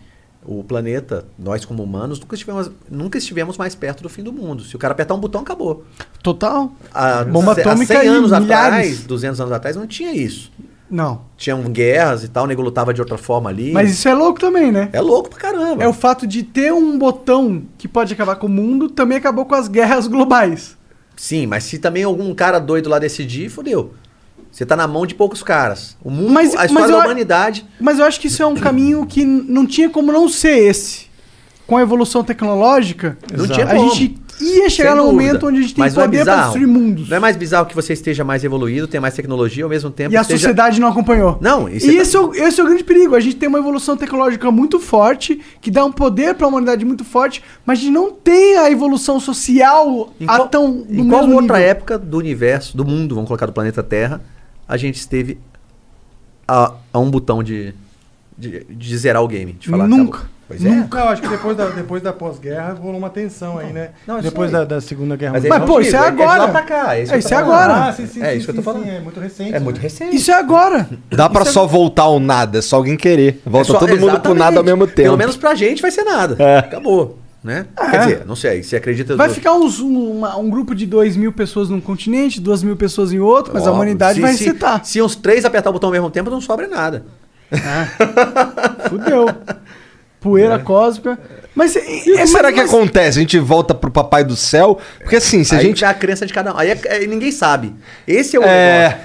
Speaker 3: o planeta, nós como humanos, nunca estivemos, nunca estivemos mais perto do fim do mundo. Se o cara apertar um botão, acabou.
Speaker 2: Total.
Speaker 3: Há,
Speaker 2: Bomba
Speaker 3: há
Speaker 2: atômica
Speaker 3: 100
Speaker 2: e
Speaker 3: anos
Speaker 2: milhares.
Speaker 3: atrás, 200 anos atrás, não tinha isso.
Speaker 2: Não.
Speaker 3: Tinham guerras e tal, o nego lutava de outra forma ali.
Speaker 2: Mas isso é louco também, né?
Speaker 3: É louco pra caramba.
Speaker 2: É o fato de ter um botão que pode acabar com o mundo, também acabou com as guerras globais.
Speaker 3: Sim, mas se também algum cara doido lá decidir, fodeu. Você tá na mão de poucos caras. O mundo,
Speaker 2: Mas-
Speaker 3: a
Speaker 2: mas
Speaker 3: história
Speaker 2: eu
Speaker 3: da humanidade.
Speaker 2: Mas eu acho que isso é um caminho que não tinha como não ser esse. Com a evolução tecnológica,
Speaker 3: Não tinha
Speaker 2: a
Speaker 3: como.
Speaker 2: gente ia chegar no momento onde a gente tem
Speaker 3: Mas é
Speaker 2: poder pra
Speaker 3: bizarro?
Speaker 2: destruir mundos.
Speaker 3: Não é mais bizarro que você esteja mais evoluído, tenha mais tecnologia, ao mesmo tempo
Speaker 2: E a
Speaker 3: esteja-
Speaker 2: sociedade não acompanhou.
Speaker 3: Não,
Speaker 2: E
Speaker 3: isso é-
Speaker 2: esse é, o, esse é o grande perigo. A gente tem uma evolução tecnológica muito forte, que dá um poder pra humanidade muito forte, mas a gente não tem a evolução social
Speaker 3: Em
Speaker 2: a
Speaker 3: qual,
Speaker 2: tão no
Speaker 3: em qual outra
Speaker 2: nível.
Speaker 3: época do universo, do mundo, vamos colocar do planeta Terra, a gente esteve a, a um botão de, de, de zerar o game? De falar,
Speaker 2: Nunca.
Speaker 3: acabou. Pois é.
Speaker 4: Acho que depois da, depois da pós-guerra rolou uma tensão aí, né?
Speaker 3: Não, isso
Speaker 4: depois da, da Segunda Guerra
Speaker 3: Mas,
Speaker 4: Mundial.
Speaker 2: Mas, pô, isso é
Speaker 3: lá
Speaker 2: agora.
Speaker 3: pra cá, é isso,
Speaker 2: É,
Speaker 3: que eu
Speaker 2: isso
Speaker 3: tô
Speaker 2: é
Speaker 3: falando.
Speaker 2: agora.
Speaker 4: Ah, sim, sim,
Speaker 3: É
Speaker 4: sim,
Speaker 3: isso que eu tô falando.
Speaker 4: sim, é muito recente.
Speaker 3: É muito
Speaker 4: né?
Speaker 3: recente.
Speaker 2: Isso é agora.
Speaker 1: Dá pra
Speaker 2: Isso é-
Speaker 1: só voltar ao nada, é só alguém querer. Volta
Speaker 3: É só-
Speaker 1: todo mundo pro nada ao mesmo tempo.
Speaker 3: Pelo menos pra gente vai ser nada.
Speaker 1: É.
Speaker 3: Acabou. Né? Quer dizer, não sei, você acredita...
Speaker 2: Vai
Speaker 3: do-
Speaker 2: ficar uns- um, uma- um grupo de 2 mil pessoas num continente, 2 mil pessoas em outro, mas a humanidade
Speaker 3: se-
Speaker 2: vai
Speaker 3: se,
Speaker 2: citar.
Speaker 3: Se uns três apertar o botão ao mesmo tempo, não sobra nada.
Speaker 2: Fudeu. Poeira cósmica. Mas é,
Speaker 1: E o que
Speaker 2: é-
Speaker 1: será
Speaker 2: mas-
Speaker 1: que acontece? A gente volta pro papai do céu? Porque assim, se a
Speaker 3: aí
Speaker 1: gente.
Speaker 3: é a crença de cada um. Aí é- é- ninguém sabe. Esse é o
Speaker 1: É,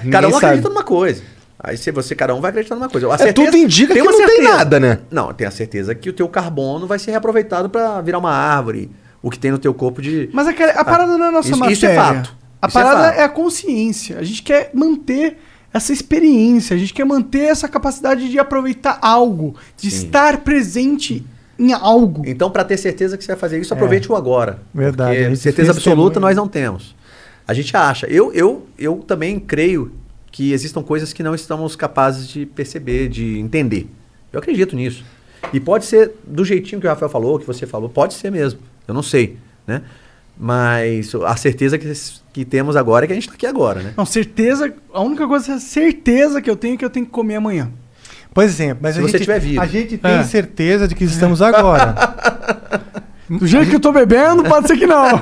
Speaker 3: negócio. Cada um
Speaker 1: ninguém
Speaker 3: acredita
Speaker 1: sabe.
Speaker 3: numa coisa. Aí se você, cada um vai acreditar numa coisa. A
Speaker 1: É, tudo indica que não tem nada, né?
Speaker 3: Não, tem a certeza que o teu carbono vai ser reaproveitado pra virar uma árvore. O que tem no teu corpo de...
Speaker 2: Mas aquela- a parada não é a nossa
Speaker 3: isso-
Speaker 2: matéria.
Speaker 3: isso é fato.
Speaker 2: A
Speaker 3: Isso é
Speaker 2: parada
Speaker 3: fato.
Speaker 2: é, a consciência. A gente quer manter essa experiência, a gente quer manter essa capacidade de aproveitar algo, de
Speaker 3: Sim.
Speaker 2: estar presente em algo.
Speaker 3: Então, pra ter certeza que você vai fazer isso, aproveite o agora.
Speaker 4: É. Verdade, gente
Speaker 3: certeza absoluta nós não temos. A gente acha. Eu, eu, eu também creio que existam coisas que não estamos capazes de perceber, de entender. Eu acredito nisso. E pode ser do jeitinho que o Rafael falou, que você falou, pode ser mesmo. Eu não sei, né? Mas a certeza que, que temos agora é que a gente está aqui agora, né?
Speaker 2: Não, certeza. A única coisa, certeza que eu tenho é que eu tenho que comer amanhã.
Speaker 4: Pois é, mas
Speaker 3: Se
Speaker 4: a
Speaker 3: você
Speaker 4: gente,
Speaker 3: tiver vivo.
Speaker 4: a gente tem
Speaker 2: É.
Speaker 4: certeza de que estamos agora.
Speaker 2: Do jeito que eu tô bebendo, pode ser que não.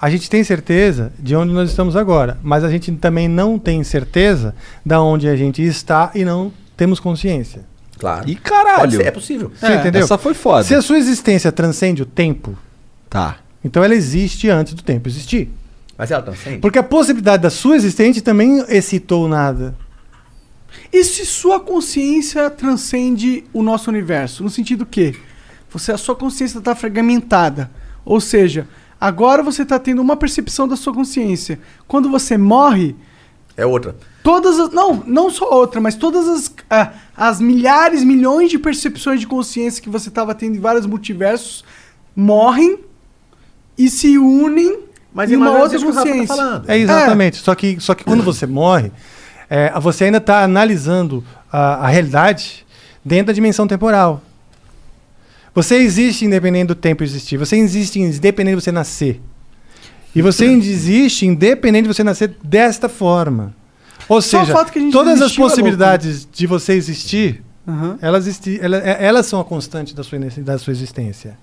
Speaker 4: A gente tem certeza de onde nós estamos agora, mas a gente também não tem certeza da onde a gente está e não temos consciência.
Speaker 3: Claro.
Speaker 1: Ih, caralho.
Speaker 3: Pode ser, é possível.
Speaker 4: Você entendeu?
Speaker 1: Essa foi foda.
Speaker 4: Se a sua existência transcende o tempo,
Speaker 1: Tá.
Speaker 4: então ela existe antes do tempo existir.
Speaker 3: Mas ela transcende.
Speaker 4: Porque a possibilidade da sua existência também excitou nada.
Speaker 2: E se sua consciência transcende o nosso universo? No sentido que Você, a sua consciência está fragmentada. Ou seja, agora você está tendo uma percepção da sua consciência. Quando você morre,
Speaker 3: É outra.
Speaker 2: todas as. Não, não só outra, mas todas as, ah, as milhares, milhões de percepções de consciência que você estava tendo em vários multiversos morrem e se unem
Speaker 3: Mas
Speaker 2: em
Speaker 3: é
Speaker 2: uma
Speaker 3: mais ou
Speaker 2: outra
Speaker 3: tá
Speaker 2: consciência.
Speaker 3: falando.
Speaker 4: É exatamente. Só, que, só que quando você morre, é, você ainda está analisando a, a realidade dentro da dimensão temporal. Você existe independente do tempo existir. Você existe independente de você nascer. E você existe independente de você nascer desta forma. Ou seja,
Speaker 2: fato que a gente
Speaker 4: todas as
Speaker 2: é
Speaker 4: possibilidades de você existir,
Speaker 2: Aham.
Speaker 4: elas, é- elas são a constante da sua, da sua existência.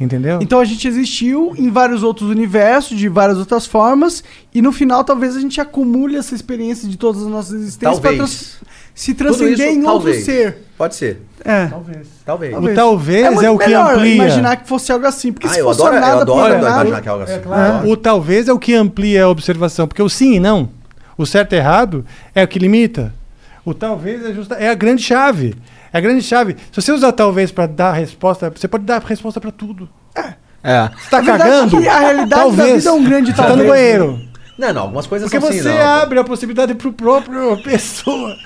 Speaker 4: Entendeu?
Speaker 2: Então a gente existiu em vários outros universos, de várias outras formas, e no final talvez a gente acumule essa experiência de todas as nossas existências para
Speaker 3: Talvez.
Speaker 2: se transcender
Speaker 3: isso,
Speaker 2: em outro
Speaker 3: talvez.
Speaker 2: ser.
Speaker 3: Pode ser.
Speaker 2: É.
Speaker 4: Talvez.
Speaker 3: Talvez.
Speaker 4: O talvez é,
Speaker 2: muito
Speaker 4: o que
Speaker 2: melhor
Speaker 4: amplia.
Speaker 2: imaginar que fosse algo assim, porque
Speaker 3: Ah,
Speaker 2: se
Speaker 3: eu
Speaker 2: fosse
Speaker 3: adoro, eu
Speaker 2: nada
Speaker 3: adoro
Speaker 2: programado-
Speaker 3: imaginar que é algo assim.
Speaker 4: É, O talvez é o que amplia a observação, porque o sim e não, o certo e errado é o que limita. O talvez é, justa, é a grande chave. É a grande chave. Se você usar talvez para dar resposta, você pode dar resposta para tudo.
Speaker 1: É.
Speaker 4: Você tá
Speaker 2: A
Speaker 4: cagando?
Speaker 2: é a realidade da
Speaker 4: talvez.
Speaker 2: vida é um grande
Speaker 4: Você tá no
Speaker 2: talvez,
Speaker 4: banheiro.
Speaker 3: Não, não, algumas coisas
Speaker 4: Porque
Speaker 3: são assim,
Speaker 4: você
Speaker 3: não. pô.
Speaker 4: abre a possibilidade pro próprio pessoa.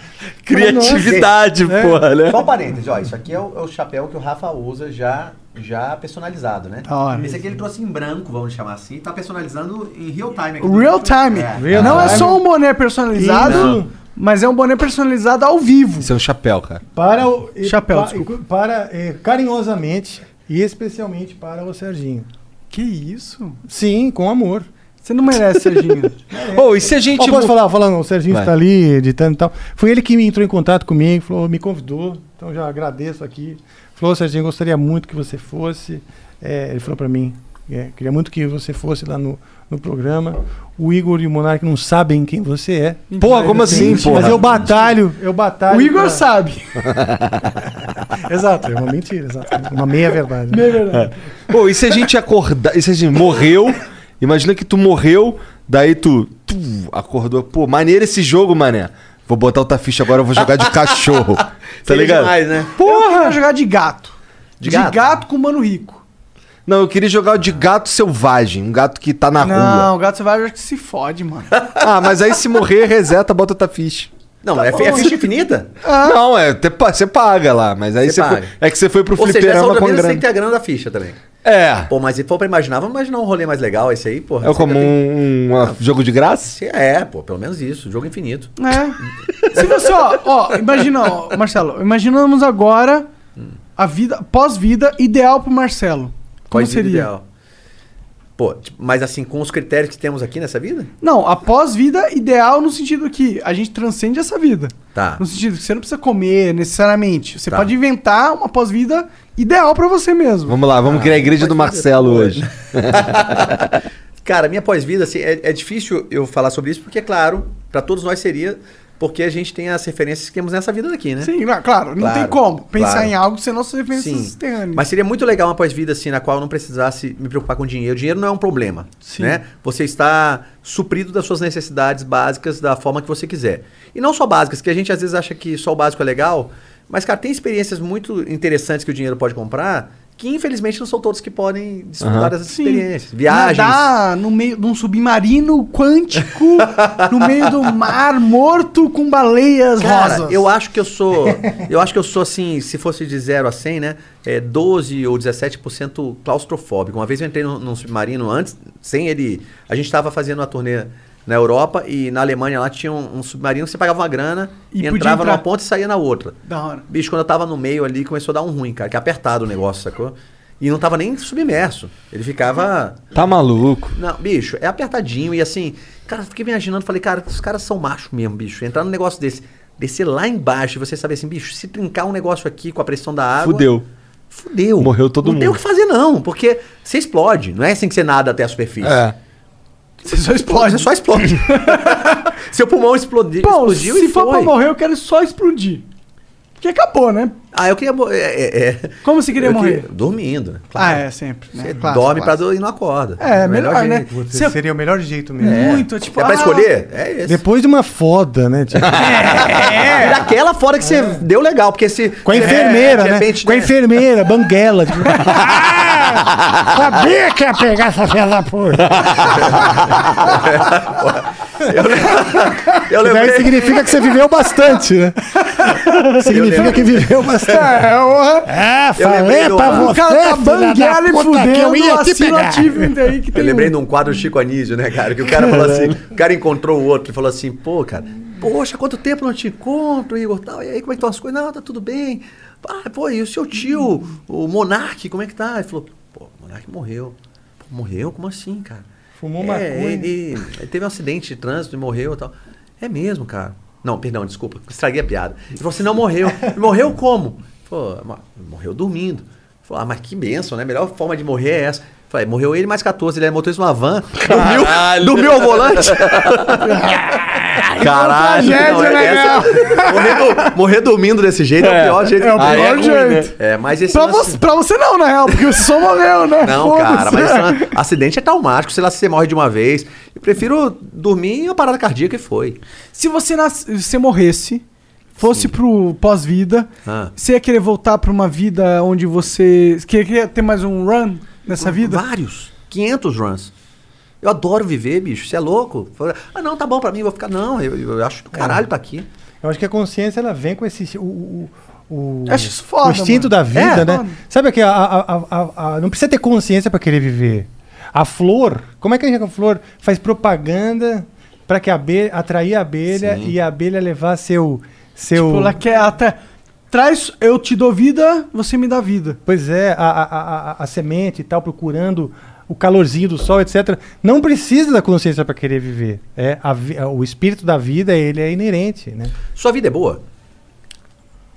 Speaker 1: Criatividade,
Speaker 4: É.
Speaker 1: porra, né?
Speaker 3: Só um parênteses, ó, isso aqui é o, é o chapéu que o Rafa usa já, já personalizado, né?
Speaker 2: Hora.
Speaker 3: Esse aqui ele trouxe em branco, vamos chamar assim, tá personalizando em real time. aqui.
Speaker 2: Real time.
Speaker 3: É.
Speaker 4: Real
Speaker 2: não é
Speaker 4: time.
Speaker 2: só um boné personalizado, mas é um boné personalizado ao vivo.
Speaker 1: Isso é um chapéu, cara.
Speaker 4: Para o,
Speaker 2: Chapéu,
Speaker 4: pa-
Speaker 2: desculpa.
Speaker 4: para é, carinhosamente e especialmente para o Serginho.
Speaker 2: Que isso?
Speaker 4: Sim, com amor.
Speaker 2: Você não merece, Serginho.
Speaker 1: Ô, e se a gente.
Speaker 4: Ó, posso falar, falando, o Serginho
Speaker 1: Vai.
Speaker 4: está ali editando e tal. Foi ele que me entrou em contato comigo, falou, me convidou, então já agradeço aqui. Falou, Serginho, gostaria muito que você fosse. É, ele falou para mim, é, queria muito que você fosse lá no, no programa. O Igor e o Monark não sabem quem você é.
Speaker 1: Porra, como assim, porra?
Speaker 4: Mas eu batalho, eu batalho.
Speaker 2: o Igor
Speaker 4: pra-
Speaker 2: sabe.
Speaker 4: Exato, é uma mentira, exato. Uma meia verdade.
Speaker 2: É verdade.
Speaker 1: Pô, e se a gente acordar. E se a gente morreu? Imagina que tu morreu, daí tu, tu acordou. Pô, maneiro esse jogo, mané. Vou botar outra ficha agora, eu vou jogar de cachorro. tá
Speaker 3: Seria
Speaker 1: ligado?
Speaker 3: demais, né?
Speaker 2: Eu queria jogar de gato.
Speaker 3: De
Speaker 2: De
Speaker 3: gato?
Speaker 2: gato, com mano rico.
Speaker 1: Não, eu queria jogar o de gato selvagem, um gato que tá na
Speaker 2: não,
Speaker 1: rua.
Speaker 2: o gato selvagem acho que se fode, mano.
Speaker 1: Ah, mas aí se morrer, reseta, bota outra ficha.
Speaker 3: Não, é, fi- é ficha infinita.
Speaker 1: Não, é, você paga lá, mas aí
Speaker 3: Você
Speaker 1: você foi,
Speaker 3: paga.
Speaker 1: é que você foi pro
Speaker 3: Ou seja, essa
Speaker 1: fliperama
Speaker 3: outra
Speaker 1: com
Speaker 3: vez você tem
Speaker 1: grana.
Speaker 3: que ter a grana da ficha também.
Speaker 1: É.
Speaker 3: Pô, mas se for pra imaginar, vamos imaginar um rolê mais legal esse aí, porra.
Speaker 1: É como
Speaker 3: tem-
Speaker 1: um, um jogo de graça?
Speaker 3: É, pô, pelo menos isso. Jogo infinito.
Speaker 2: É. Se você, ó, ó, imagina, ó, Marcelo, imaginamos agora a vida, pós-vida ideal pro Marcelo. Como
Speaker 3: Qual
Speaker 2: seria?
Speaker 3: ideal? Pô, mas assim, com os critérios que temos aqui nessa vida?
Speaker 2: Não, a pós-vida ideal no sentido que a gente transcende essa vida.
Speaker 3: Tá.
Speaker 2: No sentido que você não precisa comer necessariamente. Você
Speaker 3: Tá.
Speaker 2: pode inventar uma pós-vida ideal pra você mesmo.
Speaker 1: Vamos lá, vamos criar a igreja do Marcelo hoje.
Speaker 3: Cara, minha pós-vida, assim, é, é difícil eu falar sobre isso, porque, é claro, pra todos nós seria porque a gente tem as referências que temos nessa vida daqui, né?
Speaker 2: Sim, claro, não
Speaker 3: Claro,
Speaker 2: tem como pensar
Speaker 3: claro.
Speaker 2: em algo sem nossas referências
Speaker 3: Sim.
Speaker 2: terrenas.
Speaker 3: Mas seria muito legal uma pós-vida assim, na qual eu não precisasse me preocupar com dinheiro. Dinheiro não é um problema,
Speaker 2: Sim.
Speaker 3: né? Você está suprido das suas necessidades básicas da forma que você quiser. E não só básicas, que a gente às vezes acha que só o básico é legal, mas cara, tem experiências muito interessantes que o dinheiro pode comprar, que infelizmente não são todos que podem desfrutar
Speaker 1: Aham.
Speaker 3: dessas
Speaker 2: Sim.
Speaker 3: experiências. Viagens.
Speaker 2: Nadar no meio de um submarino quântico, no meio do mar morto com baleias
Speaker 3: Cara,
Speaker 2: rosas.
Speaker 3: eu acho que eu sou. Eu acho que eu sou assim, se fosse de 0 a 100, né? É 12 ou 17% claustrofóbico. Uma vez eu entrei num, num submarino antes, sem ele. A gente estava fazendo uma turnê na Europa e na Alemanha lá tinha um, um submarino que você pagava uma grana
Speaker 2: E
Speaker 3: e, entrava
Speaker 2: entrar.
Speaker 3: numa ponta e saía na outra.
Speaker 2: Da hora.
Speaker 3: Bicho, quando eu tava no meio ali, começou a dar um ruim, cara, que é apertado o negócio, sacou? E não tava nem submerso. Ele ficava.
Speaker 1: Tá maluco.
Speaker 3: Não, bicho, é apertadinho e assim, cara, fiquei me imaginando, falei, cara, os caras são machos mesmo, bicho. Entrar num negócio desse, descer lá embaixo e você saber assim, bicho, se trincar um negócio aqui com a pressão da água.
Speaker 1: Fudeu.
Speaker 3: Fudeu.
Speaker 1: Morreu todo
Speaker 3: não tem o
Speaker 1: mundo.
Speaker 3: que fazer, não, porque você explode. Não é assim que você nada até a superfície.
Speaker 1: É.
Speaker 2: Você só explode.
Speaker 3: Você só explode. Seu pulmão explodi,
Speaker 2: Bom,
Speaker 3: explodiu
Speaker 2: se
Speaker 3: e
Speaker 2: for
Speaker 3: foi.
Speaker 2: pra morrer, eu quero só explodir. Que acabou, né?
Speaker 3: Ah, eu queria morrer. É, é, é.
Speaker 2: Como você queria
Speaker 3: Eu
Speaker 2: morrer?
Speaker 3: Dormindo, né?
Speaker 2: Ah, é, sempre. né?
Speaker 3: Você dorme pra
Speaker 2: clássico.
Speaker 3: dormir e não acorda.
Speaker 2: É,
Speaker 3: O
Speaker 2: melhor, né?
Speaker 3: jeito.
Speaker 4: Putz,
Speaker 2: Você-
Speaker 4: Seria o melhor jeito mesmo.
Speaker 3: É.
Speaker 2: Muito, tipo,
Speaker 3: é pra
Speaker 2: ah,
Speaker 3: escolher? É esse.
Speaker 4: Depois de uma foda, né? Tipo,
Speaker 3: É. Daquela fora que você deu legal, porque se.
Speaker 4: Com a enfermeira, né?
Speaker 3: repente,
Speaker 4: Com a
Speaker 3: né?
Speaker 4: enfermeira, banguela. Tipo, ah, sabia que ia pegar essa filha da puta.
Speaker 3: Eu
Speaker 4: Daí
Speaker 3: lembrei.
Speaker 4: significa que você viveu bastante, né? Significa que viveu bastante.
Speaker 2: É,
Speaker 3: Eu lembrei
Speaker 4: falei pra
Speaker 3: O
Speaker 2: O cara
Speaker 4: você,
Speaker 2: tá banguela e fudendo,
Speaker 4: eu ia te
Speaker 2: assina o
Speaker 4: pegar.
Speaker 2: achievement aí que tem
Speaker 3: Eu lembrei
Speaker 2: um.
Speaker 3: de um quadro Chico Anísio, né, cara? Que o cara falou assim, o cara encontrou o outro e falou assim, pô, cara, poxa, quanto tempo não te encontro, Igor, tal, e aí, como é que estão as coisas? Não, tá tudo bem. Ah, pô, e o seu tio, o Monark, como é que tá? Ele falou, pô, o Monark morreu. Pô, morreu? Como assim, cara?
Speaker 4: Fumou
Speaker 3: é,
Speaker 4: maconha.
Speaker 3: ele, ele teve um acidente de trânsito e morreu e tal. É mesmo, cara. Não, perdão, desculpa, estraguei a piada. Ele falou assim, não morreu. Morreu como? Pô, morreu dormindo. Ele Falou, ah, mas que benção, né? A melhor forma de morrer é essa. Falei, morreu ele mais 14, ele é motorista de uma van, dormiu, dormiu ao volante. Caralho,
Speaker 2: tragédia,
Speaker 3: não, é
Speaker 2: né,
Speaker 3: essa- morrer, do- morrer dormindo desse jeito é, o pior jeito
Speaker 2: É o pior
Speaker 3: Aí ruim,
Speaker 2: jeito.
Speaker 3: né? É, mas esse
Speaker 2: Pra
Speaker 3: lance-
Speaker 2: você, pra você não, na real, porque você só morreu, né?
Speaker 3: Não, cara, mas esse acidente é traumático, sei lá se você morre de uma vez. Eu prefiro dormir em uma parada cardíaca e foi.
Speaker 2: Se você, nas... se você morresse, fosse pro pós-vida,
Speaker 3: Ah.
Speaker 2: você ia querer voltar pra uma vida onde você. Você queria ter mais um run nessa vida?
Speaker 3: Vários. 500 runs. Eu adoro viver, bicho. Você é louco? Ah, não, tá bom pra mim, vou ficar. Não, eu, eu acho do caralho tá aqui.
Speaker 4: Eu acho que a consciência ela vem com esse. O, o, o,
Speaker 2: Eu acho isso foda,
Speaker 4: o instinto
Speaker 2: mano.
Speaker 4: da vida,
Speaker 2: É,
Speaker 4: né?
Speaker 2: foda.
Speaker 4: Sabe que a, a- a- a- a- não precisa ter consciência para querer viver. A flor, como é que a flor faz propaganda para que a abelha atrair a abelha
Speaker 3: Sim.
Speaker 4: e a abelha levar seu seu
Speaker 2: Tipo, ela quer até. Traz, eu te dou vida, você me dá vida.
Speaker 4: Pois é, a, a, a, a- a semente e tal, procurando o calorzinho do sol, etc. Não precisa da consciência para querer viver. É, a vi- o espírito da vida, ele é inerente, né?
Speaker 3: Sua vida é boa?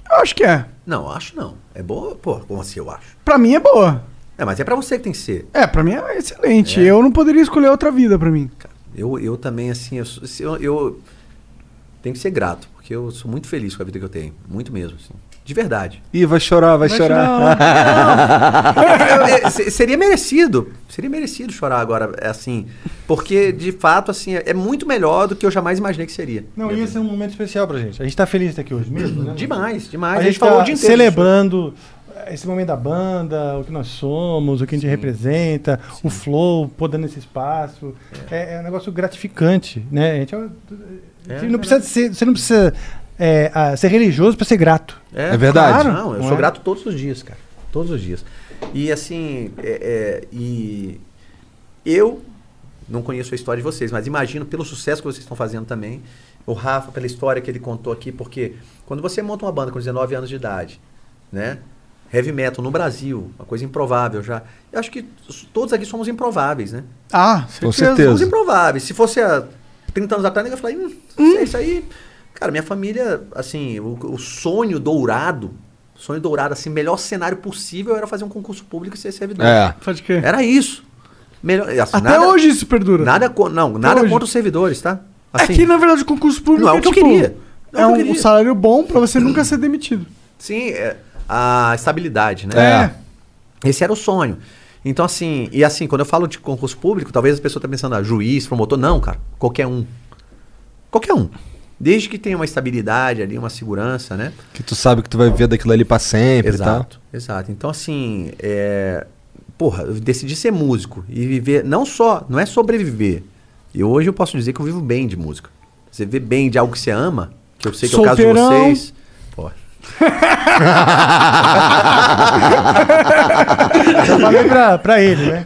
Speaker 2: Eu acho que é.
Speaker 3: Não, acho não. É boa? Pô, como assim eu acho?
Speaker 2: Pra mim é boa.
Speaker 3: É, mas é pra você que tem que ser.
Speaker 2: É, pra mim é excelente. Eu não poderia escolher outra vida pra mim.
Speaker 3: Eu, eu também, assim, eu, eu, eu tenho que ser grato, porque eu sou muito feliz com a vida que eu tenho. Muito mesmo, assim. De verdade.
Speaker 1: Ih, vai chorar, vai, chorar.
Speaker 3: Eu- eu- se- seria merecido. Seria merecido chorar agora, é assim. Porque, de fato, assim, é, é muito melhor do que eu jamais imaginei que seria.
Speaker 4: Não, e esse é um momento especial pra gente. A gente tá feliz aqui hoje mesmo, né?
Speaker 3: Demais, demais.
Speaker 4: A gente,
Speaker 3: falou
Speaker 4: tá
Speaker 3: o dia inteiro.
Speaker 4: celebrando esse momento da banda, o que nós somos, o que a gente representa, o flow, pô, dando esse espaço. É, é um negócio gratificante, né? A gente, é-
Speaker 3: É,
Speaker 4: você não precisa ser, você não precisa é, ah, ser religioso para ser grato.
Speaker 1: É verdade.
Speaker 3: Claro, não, eu
Speaker 4: Não
Speaker 3: sou
Speaker 4: é?
Speaker 3: grato todos os dias, cara. Todos os dias. E assim, é- é, e eu não conheço a história de vocês, mas imagino pelo sucesso que vocês estão fazendo também. O Rafa, pela história que ele contou aqui, porque quando você monta uma banda com 19 anos de idade, né? Heavy metal no Brasil, uma coisa improvável já. Eu acho que todos aqui somos improváveis, né?
Speaker 2: Ah,
Speaker 1: Com
Speaker 3: Somos
Speaker 1: certeza.
Speaker 3: improváveis. Se fosse há 30 anos atrás, eu ia falar, hum, não sei, isso aí. Cara, minha família, assim, o, o sonho dourado, sonho dourado, assim, melhor cenário possível era fazer um concurso público e ser servidor.
Speaker 1: É.
Speaker 2: Pode crer.
Speaker 3: Era isso. Melhor, assim,
Speaker 2: Até
Speaker 3: nada-
Speaker 2: hoje isso perdura.
Speaker 3: Nada, não, nada
Speaker 2: hoje.
Speaker 3: contra os servidores, tá?
Speaker 2: é que, na verdade, o concurso público
Speaker 3: Não é o que eu queria. Não é
Speaker 2: é um,
Speaker 3: queria.
Speaker 2: salário bom pra você nunca ser demitido.
Speaker 3: Sim, é, a estabilidade, né?
Speaker 1: É.
Speaker 3: Esse era o sonho. Então, assim, e assim, quando eu falo de concurso público, talvez as pessoas estão pensando, ah, juiz, promotor. Não, cara, qualquer um. Qualquer um. Desde que tenha uma estabilidade ali, uma segurança, né?
Speaker 1: Que tu sabe que tu vai viver daquilo ali pra sempre
Speaker 3: Exato, exato. Então, assim, é... porra, eu decidi ser músico e viver, não só, não é sobreviver. E hoje eu posso dizer que eu vivo bem de música. Você vê bem de algo que você ama, que eu sei que é o caso de
Speaker 2: Solteirão.
Speaker 3: vocês.
Speaker 4: Eu falei pra, pra ele, né?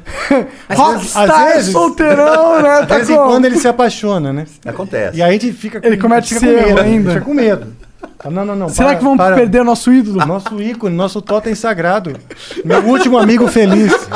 Speaker 4: Às
Speaker 2: Rockstar,
Speaker 4: vezes-
Speaker 2: solteirão, né?
Speaker 4: De
Speaker 2: Tá
Speaker 4: vez em
Speaker 2: com-
Speaker 4: quando ele se apaixona, né?
Speaker 3: acontece.
Speaker 4: E aí a gente fica com,
Speaker 2: Ele comete
Speaker 4: fica com medo,
Speaker 2: ainda.
Speaker 4: Fica com medo. Não, não, não.
Speaker 2: Será
Speaker 4: para,
Speaker 2: que vamos
Speaker 4: para.
Speaker 2: perder o nosso ídolo?
Speaker 4: Nosso ícone, nosso totem sagrado. Meu último amigo feliz.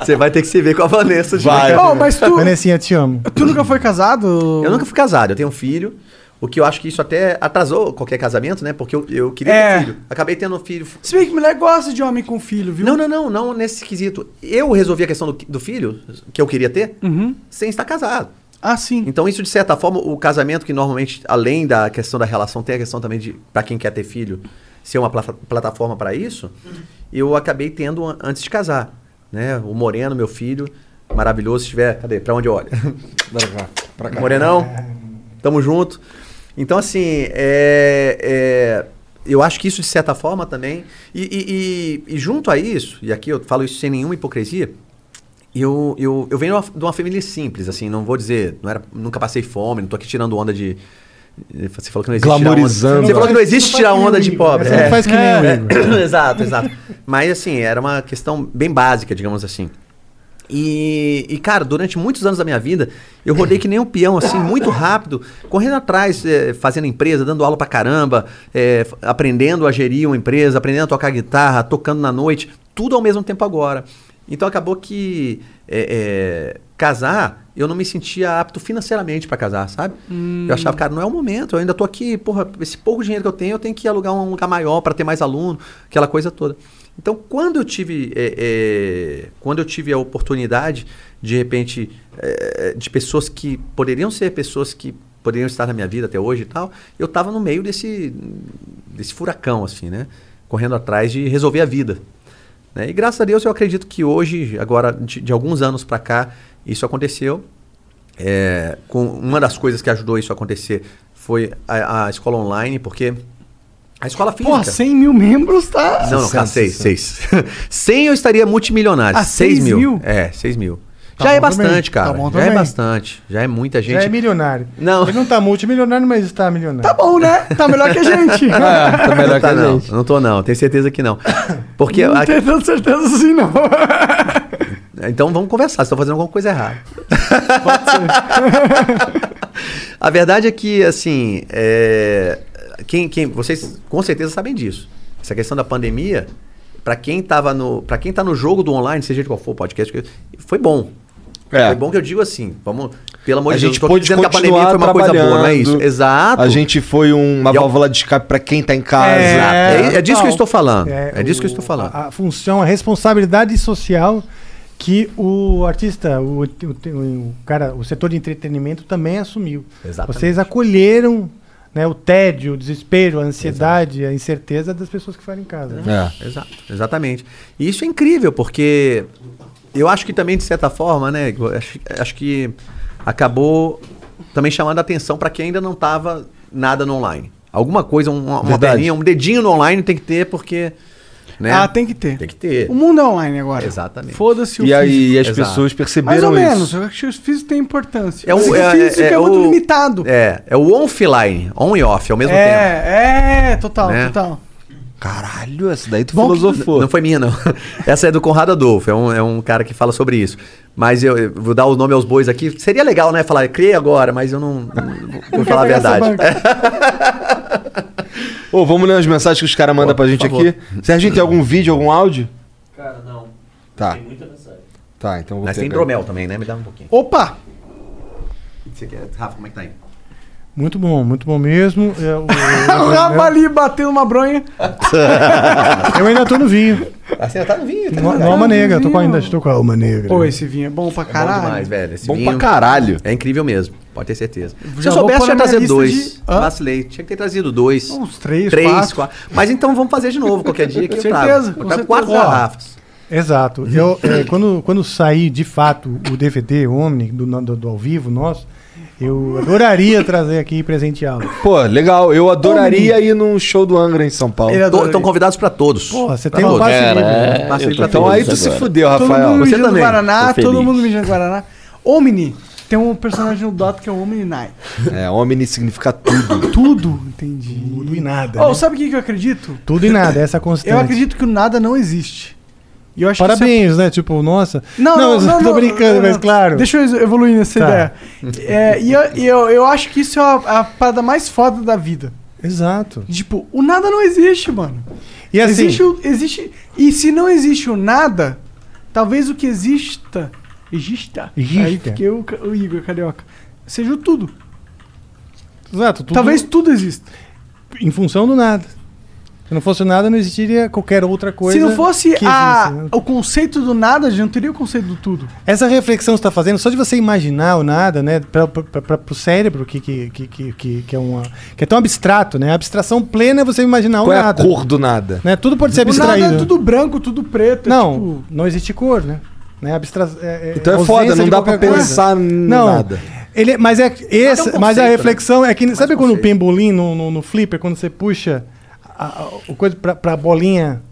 Speaker 3: Você vai ter que se ver com a Vanessa. de
Speaker 1: Vai.
Speaker 2: Oh, mas tu,
Speaker 4: Vanessinha, te amo.
Speaker 2: tu nunca foi casado?
Speaker 3: Eu nunca fui casado, eu tenho um filho. O que eu acho que isso até atrasou qualquer casamento, né? Porque eu, eu queria
Speaker 2: É.
Speaker 3: ter filho. Acabei tendo um filho.
Speaker 2: Se bem que mulher gosta de homem com filho, viu?
Speaker 3: Não, não, não, não nesse quesito. Eu resolvi a questão do, do filho, que eu queria ter,
Speaker 2: Uhum.
Speaker 3: sem estar casado.
Speaker 2: Ah, sim.
Speaker 3: Então, isso, de certa forma, o casamento, que normalmente, além da questão da relação, tem a questão também de, para quem quer ter filho, ser uma plata- plataforma para isso, eu acabei tendo an- antes de casar. Né? O Moreno, meu filho, maravilhoso. Se tiver. Cadê? Pra onde olha?
Speaker 1: Pra cá.
Speaker 3: Morenão, tamo junto. Então, assim, é, é, eu acho que isso, de certa forma, também. E, e- e- e junto a isso, e aqui eu falo isso sem nenhuma hipocrisia, eu, eu, eu venho de uma- família simples, assim, não vou dizer, não era, nunca passei fome, não tô aqui tirando onda de. Você falou que não existe
Speaker 1: Glamorizando.
Speaker 3: tirar onda. Você falou que não existe tirar onda de pobre.
Speaker 4: você não
Speaker 3: É.
Speaker 4: faz que nem
Speaker 3: É, exato, exato. Mas assim, era uma questão bem básica, digamos assim. E, e, cara, durante muitos anos da minha vida, eu rodei que nem um peão, assim, muito rápido, correndo atrás, eh, fazendo empresa, dando aula pra caramba, f- aprendendo a gerir uma empresa, aprendendo a tocar guitarra, tocando na noite, tudo ao mesmo tempo agora. Então acabou que eh, casar, eu não me sentia apto financeiramente pra casar, sabe? Eu achava, cara, não é o momento, eu ainda tô aqui, porra, esse pouco dinheiro que eu tenho, eu tenho que alugar um lugar maior pra ter mais aluno, aquela coisa toda. Então, quando eu tive, eh, eh, quando eu tive a oportunidade, de repente, eh, de pessoas que poderiam ser pessoas que poderiam estar na minha vida até hoje e tal, eu estava no meio desse, desse furacão, assim, né? Correndo atrás de resolver a vida. né? E graças a Deus eu acredito que hoje, agora de, de alguns anos para cá, isso aconteceu. É, com uma das coisas que ajudou isso a acontecer foi a, a escola online, porque a escola física.
Speaker 2: Pô, 100 mil membros, tá?
Speaker 3: Não, não, cara, seis, seis. 100 eu estaria multimilionário.
Speaker 2: Ah,
Speaker 3: 6
Speaker 2: seis
Speaker 3: mil.
Speaker 2: mil?
Speaker 3: É, 6 mil.
Speaker 4: Tá
Speaker 3: já é
Speaker 4: bom também,
Speaker 3: bastante,
Speaker 4: tá
Speaker 3: cara.
Speaker 4: bom
Speaker 3: já é bastante. Já é muita gente.
Speaker 4: Já é milionário.
Speaker 3: Não.
Speaker 4: Ele não tá multimilionário, mas está milionário.
Speaker 2: Tá bom, né? Tá melhor que a gente.
Speaker 1: tá melhor
Speaker 3: não
Speaker 1: que
Speaker 3: tá,
Speaker 1: a
Speaker 3: não.
Speaker 1: gente.
Speaker 3: Não tô, não. Tenho certeza que não. Porque.
Speaker 2: não
Speaker 3: a-
Speaker 2: tenho tanta certeza assim, não.
Speaker 3: Então vamos conversar. Estão fazendo alguma coisa errada. a verdade é que, assim, é, quem, quem, vocês com certeza sabem disso. Essa questão da pandemia, para quem tava no, para quem tá no jogo do online, seja de qual for o podcast, foi bom.
Speaker 1: É.
Speaker 3: Foi bom que eu digo assim, vamos, pelo amor
Speaker 1: A
Speaker 3: de Deus,
Speaker 1: gente pôde
Speaker 3: dizendo que a pandemia
Speaker 1: continuar
Speaker 3: foi uma coisa boa, não é isso?
Speaker 1: trabalhando.
Speaker 3: Exato.
Speaker 1: A gente foi um- uma
Speaker 3: E ao-
Speaker 1: válvula de escape pra quem tá em casa.
Speaker 3: É, é disso que eu estou falando.
Speaker 4: É,
Speaker 3: É, disso que eu
Speaker 4: o-
Speaker 3: estou falando.
Speaker 4: A, a função, a responsabilidade social que o artista, o, o, o cara, o setor de entretenimento também assumiu.
Speaker 3: Exatamente.
Speaker 4: Vocês acolheram né, o tédio, o desespero, a ansiedade, a incerteza das pessoas que ficaram em casa. né?
Speaker 1: É.
Speaker 3: Exato, exatamente. E isso é incrível, porque eu acho que também, de certa forma, né, acho, acho que acabou também chamando a atenção para quem ainda não estava nada no online. Alguma coisa, um- uma, uma perninha, um dedinho no online tem que ter, porque. Né,
Speaker 2: Ah, tem que ter.
Speaker 3: tem que ter.
Speaker 2: O mundo é online agora.
Speaker 3: Exatamente.
Speaker 2: Foda-se o
Speaker 1: E aí
Speaker 2: físico.
Speaker 1: as
Speaker 3: Exato.
Speaker 1: pessoas
Speaker 2: Mais
Speaker 1: perceberam
Speaker 2: ou menos.
Speaker 1: isso.
Speaker 2: Eu acho que o físico tem importância.
Speaker 3: É o-
Speaker 2: Mas
Speaker 3: é-
Speaker 2: o físico é,
Speaker 3: é
Speaker 2: muito
Speaker 3: o-
Speaker 2: limitado.
Speaker 3: É, é o offline, on e off ao mesmo tempo.
Speaker 2: É, é, total,
Speaker 3: Né?
Speaker 2: total.
Speaker 1: Caralho, essa daí tu
Speaker 2: Bom que-
Speaker 1: filosofou.
Speaker 3: Não foi minha, não. Essa é do Conrado Adolfo, é um, é um cara que fala sobre isso. Mas eu, eu vou dar o nome aos bois aqui. Seria legal, né? Falar, criei agora, mas eu não. não vou falar a verdade.
Speaker 1: Ô, vamos ler as mensagens que os caras mandam pra gente aqui. Serginho, tem algum vídeo, algum áudio?
Speaker 6: Cara, não.
Speaker 1: Tá.
Speaker 6: Tem muita mensagem.
Speaker 1: Tá, então vou
Speaker 3: Mas tem
Speaker 1: pegar.
Speaker 3: hidromel também, né? Me dá um pouquinho.
Speaker 2: Opa!
Speaker 3: Você quer- Rafa, como é que tá aí?
Speaker 4: Muito bom, muito bom mesmo. É, o-
Speaker 2: O Rafa ali batendo uma bronha.
Speaker 4: eu ainda tô no vinho.
Speaker 3: Você tá no vinho, tá
Speaker 4: No,
Speaker 3: ligado?
Speaker 4: no alma negra, eu tô com ainda estou com a alma negra.
Speaker 2: Pô, esse vinho é bom pra
Speaker 3: É bom
Speaker 2: caralho.
Speaker 3: demais, velho. Esse
Speaker 1: Bom
Speaker 3: vinho
Speaker 1: pra caralho.
Speaker 3: É incrível mesmo, pode ter certeza. Se
Speaker 2: Já
Speaker 3: eu
Speaker 2: vou
Speaker 3: soubesse, tinha trazido dois.
Speaker 2: de-?
Speaker 3: Vacilei. Tinha que ter trazido dois.
Speaker 2: Uns três,
Speaker 3: Três,
Speaker 2: quatro.
Speaker 3: Mas então vamos fazer de novo qualquer dia que
Speaker 2: Com
Speaker 3: eu trago.
Speaker 2: certeza,
Speaker 3: Eu trago quatro garrafas.
Speaker 4: Exato. Eu, é, quando, quando sair de fato o DVD Omni do, do, do ao vivo nosso, eu adoraria trazer aqui e presenteá-lo.
Speaker 1: Pô, legal. Eu adoraria ir num show do Angra em São Paulo.
Speaker 3: Estão convidados pra todos.
Speaker 4: Pô, você
Speaker 3: Pra
Speaker 4: tem um passe livre.
Speaker 5: É, eu
Speaker 3: livre
Speaker 5: tô
Speaker 3: pra
Speaker 1: Então aí tu
Speaker 5: feliz
Speaker 1: se
Speaker 5: agora.
Speaker 1: fudeu,
Speaker 2: Todo
Speaker 1: Rafael.
Speaker 2: mundo
Speaker 3: Você também.
Speaker 2: Guaraná, todo mundo mijando Guaraná. Omni. Tem um personagem no Dota que é o Omni Knight.
Speaker 1: É, Omni significa tudo.
Speaker 2: Tudo, entendi.
Speaker 4: Tudo e nada.
Speaker 2: Oh,
Speaker 4: né?
Speaker 2: sabe o que que eu acredito?
Speaker 4: Tudo e nada, essa é a constante.
Speaker 2: Eu acredito que o nada não existe. E eu acho que
Speaker 4: Parabéns, né? Tipo, nossa.
Speaker 2: é- Não, não, não,
Speaker 4: tô
Speaker 2: não,
Speaker 4: brincando,
Speaker 2: não,
Speaker 4: mas
Speaker 2: não.
Speaker 4: claro.
Speaker 2: Deixa eu evoluir nessa
Speaker 4: Tá.
Speaker 2: ideia. É, e eu, eu, eu acho que isso é a, a parada mais foda da vida.
Speaker 4: Exato.
Speaker 2: Tipo, o nada não existe, mano.
Speaker 4: E assim,
Speaker 2: Existe, existe. E se não existe o nada, talvez o que exista. Exista.
Speaker 4: Exista.
Speaker 2: Aí fiquei o, o Igor Carioca. Seja o tudo.
Speaker 4: exato, tudo
Speaker 2: Talvez tudo exista.
Speaker 4: em função do nada. Se não fosse o nada, não existiria qualquer outra coisa.
Speaker 2: Se não fosse
Speaker 4: que
Speaker 2: a,
Speaker 4: né?
Speaker 2: o conceito do nada, a gente não teria o conceito do tudo.
Speaker 4: Essa reflexão que você está fazendo, só de você imaginar o nada, né, para o cérebro, que, que, que, que, que, que é uma, que é tão abstrato, né? A abstração plena é você imaginar o
Speaker 1: Qual é a
Speaker 4: nada.
Speaker 1: cor do nada?
Speaker 4: Né? Tudo pode ser
Speaker 2: O nada
Speaker 4: abstraído.
Speaker 2: é tudo branco, tudo preto. é
Speaker 4: Não,
Speaker 2: tipo-
Speaker 4: não existe cor, né? Né? Abstra... é-
Speaker 1: Então é foda, não dá
Speaker 4: coisa.
Speaker 1: pensar
Speaker 4: Não,
Speaker 1: nada.
Speaker 4: Ele, mas é esse,
Speaker 3: Nada é um
Speaker 4: mas a
Speaker 3: conceito,
Speaker 4: reflexão é que
Speaker 3: Mais
Speaker 4: sabe quando o pembolim no, no, no flipper quando você puxa a, a, o coisa pra, pra bolinha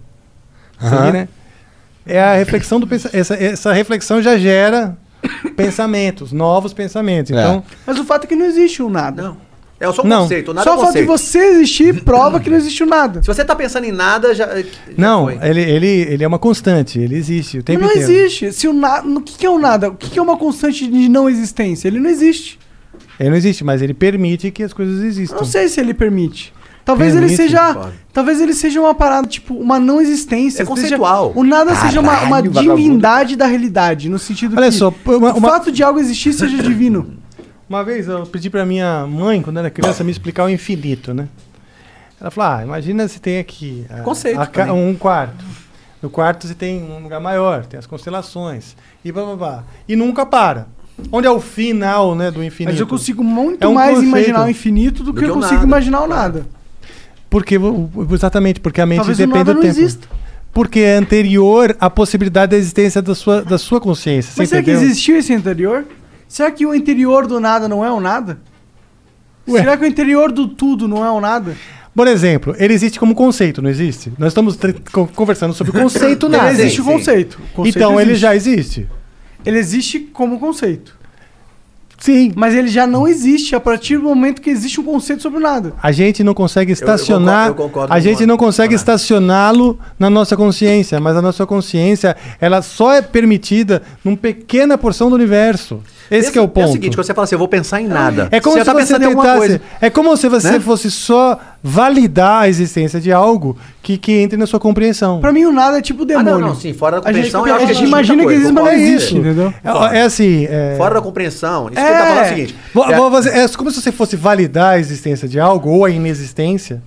Speaker 1: Aham.
Speaker 4: seguir, né? É a reflexão do pensa essa, essa reflexão já gera pensamentos, novos pensamentos.
Speaker 1: É.
Speaker 4: Então,
Speaker 2: Mas o fato é que não existe o nada.
Speaker 3: Não. É só um
Speaker 4: Não.
Speaker 3: conceito. Nada
Speaker 2: Só
Speaker 3: é
Speaker 2: o
Speaker 3: um
Speaker 2: fato de
Speaker 3: conceito.
Speaker 2: você existir prova que não existe o nada.
Speaker 3: Se você tá pensando em nada, já. já
Speaker 4: não,
Speaker 3: foi.
Speaker 4: ele, ele, ele é uma constante, ele existe o tempo
Speaker 2: não
Speaker 4: inteiro.
Speaker 2: existe. Se o, na... o que que é o nada? O que que é uma constante de não existência? Ele não existe.
Speaker 4: Ele não existe, mas ele permite que as coisas existam.
Speaker 2: Não sei se ele permite. Talvez ele
Speaker 4: Permite,
Speaker 2: seja.
Speaker 3: pode.
Speaker 2: Talvez ele seja uma parada, tipo, uma não existência.
Speaker 3: É conceitual.
Speaker 2: Seja, o nada seja uma, uma
Speaker 1: Caralho,
Speaker 2: divindade da realidade. No sentido
Speaker 4: Olha
Speaker 2: que
Speaker 4: só, uma-
Speaker 2: o
Speaker 4: uma-
Speaker 2: fato de algo existir seja divino.
Speaker 4: Uma vez eu pedi pra minha mãe, quando era criança, me explicar o infinito, né? Ela falou: ah, imagina se tem aqui ah,
Speaker 3: Conceito
Speaker 4: a ca-
Speaker 3: também.
Speaker 4: um quarto. No quarto você tem um lugar maior, tem as constelações. E blá blá blá. E nunca para. Onde é o final né, do infinito?
Speaker 2: Mas eu consigo muito
Speaker 4: É um
Speaker 2: mais
Speaker 4: conceito.
Speaker 2: imaginar o infinito do,
Speaker 3: Do
Speaker 2: que
Speaker 3: que
Speaker 2: eu
Speaker 3: o
Speaker 2: consigo
Speaker 3: nada.
Speaker 2: imaginar o nada.
Speaker 4: Porque, o- o- exatamente, porque a mente
Speaker 2: Talvez o
Speaker 4: depende
Speaker 2: nada
Speaker 4: do
Speaker 2: não
Speaker 4: tempo.
Speaker 2: exista.
Speaker 4: Porque é anterior à possibilidade da existência da sua, da sua consciência.
Speaker 2: Mas
Speaker 4: você
Speaker 2: será que
Speaker 4: entendeu?
Speaker 2: existiu esse anterior? Será que o interior do nada não é o nada?
Speaker 4: Ué.
Speaker 2: Será que o interior do tudo não é o nada?
Speaker 4: Por exemplo, ele existe como conceito, não existe? Nós estamos conversando sobre o conceito nada.
Speaker 2: Ele existe
Speaker 3: sim,
Speaker 2: o conceito. O conceito
Speaker 4: Então ele
Speaker 2: existe.
Speaker 4: já existe.
Speaker 2: Ele existe como conceito.
Speaker 4: Sim.
Speaker 2: Mas ele já não existe a partir do momento que existe um conceito sobre o nada.
Speaker 4: A gente não consegue
Speaker 3: eu
Speaker 4: estacionar.
Speaker 3: concordo- eu concordo
Speaker 4: a gente não consegue estacioná-lo na nossa consciência, mas a nossa consciência, ela só é permitida numa pequena porção do universo. Esse que é o ponto.
Speaker 3: É o seguinte, quando você fala assim, eu vou pensar em nada.
Speaker 4: É como
Speaker 3: você
Speaker 4: se
Speaker 3: tá
Speaker 4: você
Speaker 3: pensando em alguma
Speaker 4: tentasse.
Speaker 3: coisa.
Speaker 4: É como se você
Speaker 3: né?
Speaker 4: fosse só validar a existência de algo que, que entre na sua compreensão.
Speaker 2: Pra mim, o nada é tipo
Speaker 3: Ah,
Speaker 2: demônio.
Speaker 3: não, não, sim, fora da
Speaker 2: A gente,
Speaker 3: compreensão,
Speaker 2: a
Speaker 3: eu acho que
Speaker 2: gente imagina que existe, mas não
Speaker 4: É
Speaker 2: existe,
Speaker 4: isso.
Speaker 2: entendeu?
Speaker 4: É, é assim. é-
Speaker 3: Fora da compreensão, isso que
Speaker 2: É.
Speaker 3: ele tá falando é o seguinte.
Speaker 4: Vou-
Speaker 3: é-
Speaker 4: vou fazer- é como se você fosse validar a existência de algo ou a inexistência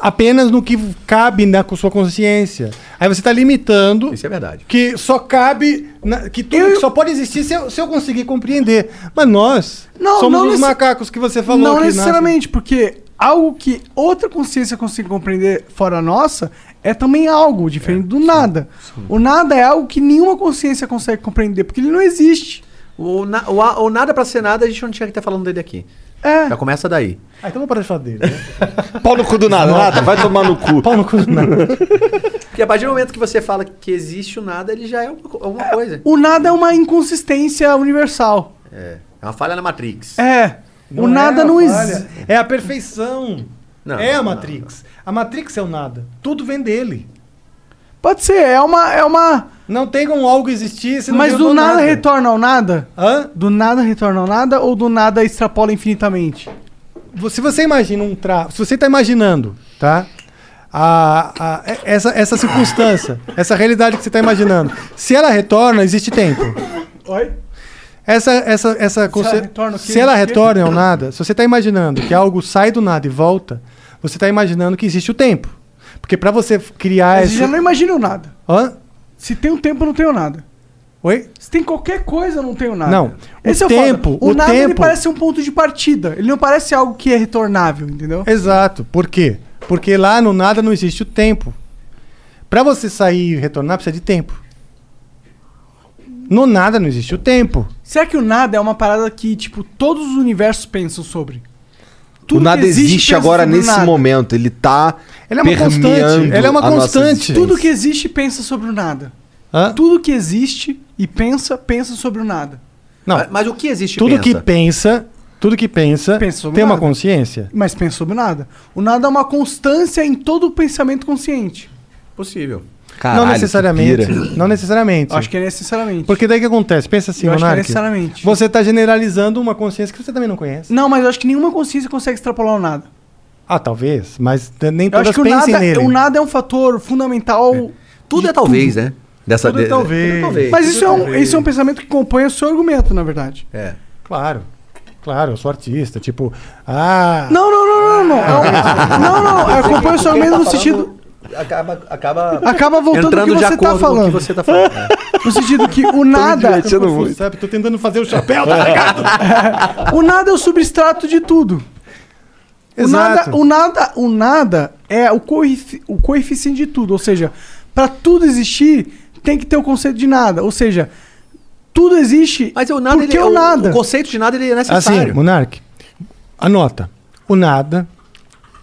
Speaker 4: apenas no que cabe na sua consciência. Aí você está limitando
Speaker 3: Isso é verdade.
Speaker 4: que só cabe, na- que tudo
Speaker 2: Eu-
Speaker 4: que só pode existir se eu, se eu conseguir compreender. Mas nós
Speaker 2: Não,
Speaker 4: somos
Speaker 2: não
Speaker 4: os
Speaker 2: nece-
Speaker 4: macacos que você falou.
Speaker 2: não
Speaker 4: que
Speaker 2: necessariamente, porque algo que outra consciência consiga compreender fora a nossa é também algo diferente do nada. O nada é algo que nenhuma consciência consegue compreender, porque ele não existe.
Speaker 3: O, na- o, o nada pra ser nada, a gente não tinha que estar falando dele aqui.
Speaker 2: É.
Speaker 3: Já começa daí.
Speaker 4: Ah, então vamos parar de falar dele. Né?
Speaker 1: Pau no cu do nada, nada, vai tomar no cu.
Speaker 4: Pau no cu do nada.
Speaker 3: Porque a partir do momento que você fala que existe o nada, ele já é alguma coisa.
Speaker 2: O nada é uma inconsistência universal.
Speaker 3: É. É uma falha na Matrix.
Speaker 2: É. o
Speaker 4: é
Speaker 2: nada
Speaker 4: a
Speaker 2: não existe.
Speaker 4: É a perfeição.
Speaker 3: Não,
Speaker 4: é a
Speaker 3: não,
Speaker 4: Matrix. A Matrix é o nada. Tudo vem dele.
Speaker 2: Pode ser, é uma. É uma
Speaker 4: Não tem como algo existir se não
Speaker 2: mas do nada, retorna ao nada?
Speaker 4: Hã?
Speaker 2: Do nada retorna ao nada ou do nada extrapola infinitamente?
Speaker 4: Se você imagina um tra... Se você está imaginando, tá? A, a- essa, essa circunstância, essa realidade que você está imaginando, se ela retorna, existe tempo.
Speaker 2: Oi?
Speaker 4: Essa, essa, essa conce-
Speaker 2: ela retorna
Speaker 4: se ela retorna ao nada, se você está imaginando que algo sai do nada e volta, você está imaginando que existe o tempo. Porque para você criar
Speaker 2: Mas
Speaker 4: esse...
Speaker 2: já não imagina o nada.
Speaker 4: Hã?
Speaker 2: Se tem um tempo, não tem o nada.
Speaker 4: Oi?
Speaker 2: Se tem qualquer coisa, não tem o nada.
Speaker 4: Não.
Speaker 2: Esse
Speaker 4: o
Speaker 2: é o
Speaker 4: tempo,
Speaker 2: O,
Speaker 4: o
Speaker 2: nada ele
Speaker 4: tempo-
Speaker 2: parece um ponto de partida. Ele não parece algo que é retornável, entendeu?
Speaker 4: Exato. Por quê? Porque lá no nada não existe o tempo. Para você sair e retornar, precisa de tempo. No nada não existe o tempo.
Speaker 2: Será que o nada é uma parada que, tipo, todos os universos pensam sobre?
Speaker 1: O
Speaker 2: Tudo
Speaker 1: nada
Speaker 2: que existe
Speaker 1: existe agora
Speaker 2: o
Speaker 1: nesse
Speaker 2: nada.
Speaker 1: momento. Ele tá.
Speaker 4: Ele é uma constante. Ele é uma constante.
Speaker 2: Tudo que existe pensa sobre o nada.
Speaker 4: Hã?
Speaker 2: Tudo que existe e pensa, pensa sobre o nada.
Speaker 4: Não.
Speaker 3: Mas, mas o que existe
Speaker 4: tudo
Speaker 3: pensa?
Speaker 4: que pensa, tudo que pensa,
Speaker 2: Pensa
Speaker 4: tem uma
Speaker 2: nada.
Speaker 4: consciência.
Speaker 2: Mas pensa sobre o nada. O nada é uma constância em todo o pensamento consciente.
Speaker 3: Possível.
Speaker 1: Caralho,
Speaker 4: não necessariamente. Não necessariamente.
Speaker 2: Acho que é necessariamente.
Speaker 4: Porque daí o que acontece? Pensa assim,
Speaker 2: eu acho que é
Speaker 4: Monark.
Speaker 2: necessariamente.
Speaker 4: Você está generalizando uma consciência que você também não conhece.
Speaker 2: Não, mas eu acho que nenhuma consciência consegue extrapolar o nada.
Speaker 4: Ah, talvez. Mas nem
Speaker 2: Eu
Speaker 4: todas
Speaker 2: acho que o
Speaker 4: pensem
Speaker 2: nada,
Speaker 4: nele.
Speaker 2: o nada é um fator fundamental.
Speaker 3: Tudo
Speaker 2: de
Speaker 3: é talvez, né? Dessa,
Speaker 4: Tudo é
Speaker 3: de-
Speaker 4: talvez.
Speaker 3: tudo é talvez.
Speaker 2: Mas
Speaker 4: Tudo
Speaker 2: isso é, um, isso é um pensamento que compõe o seu argumento, na verdade.
Speaker 3: É.
Speaker 4: Claro. Claro, eu sou artista. Tipo, ah.
Speaker 2: Não, não, não, não, não, não. É não, não. Eu acompanho o seu argumento no sentido.
Speaker 3: Acaba, acaba,
Speaker 2: Acaba voltando
Speaker 3: entrando
Speaker 2: no que
Speaker 3: de
Speaker 2: você
Speaker 3: acordo
Speaker 2: tá
Speaker 3: com o
Speaker 2: falando.
Speaker 3: que você tá falando. É.
Speaker 2: No sentido que o nada.
Speaker 1: muito.
Speaker 4: Sabe, tô tentando fazer o chapéu, tá ligado?
Speaker 2: O nada é o substrato de tudo. O nada,
Speaker 4: Exato.
Speaker 2: o nada, o nada é o, coefici- o coeficiente de tudo. Ou seja, para tudo existir, tem que ter o conceito de nada. Ou seja, tudo existe
Speaker 3: Mas o nada,
Speaker 2: porque
Speaker 3: ele,
Speaker 2: o nada.
Speaker 3: O conceito de nada ele é
Speaker 4: Assim,
Speaker 3: necessário.
Speaker 4: Monark, anota. O nada,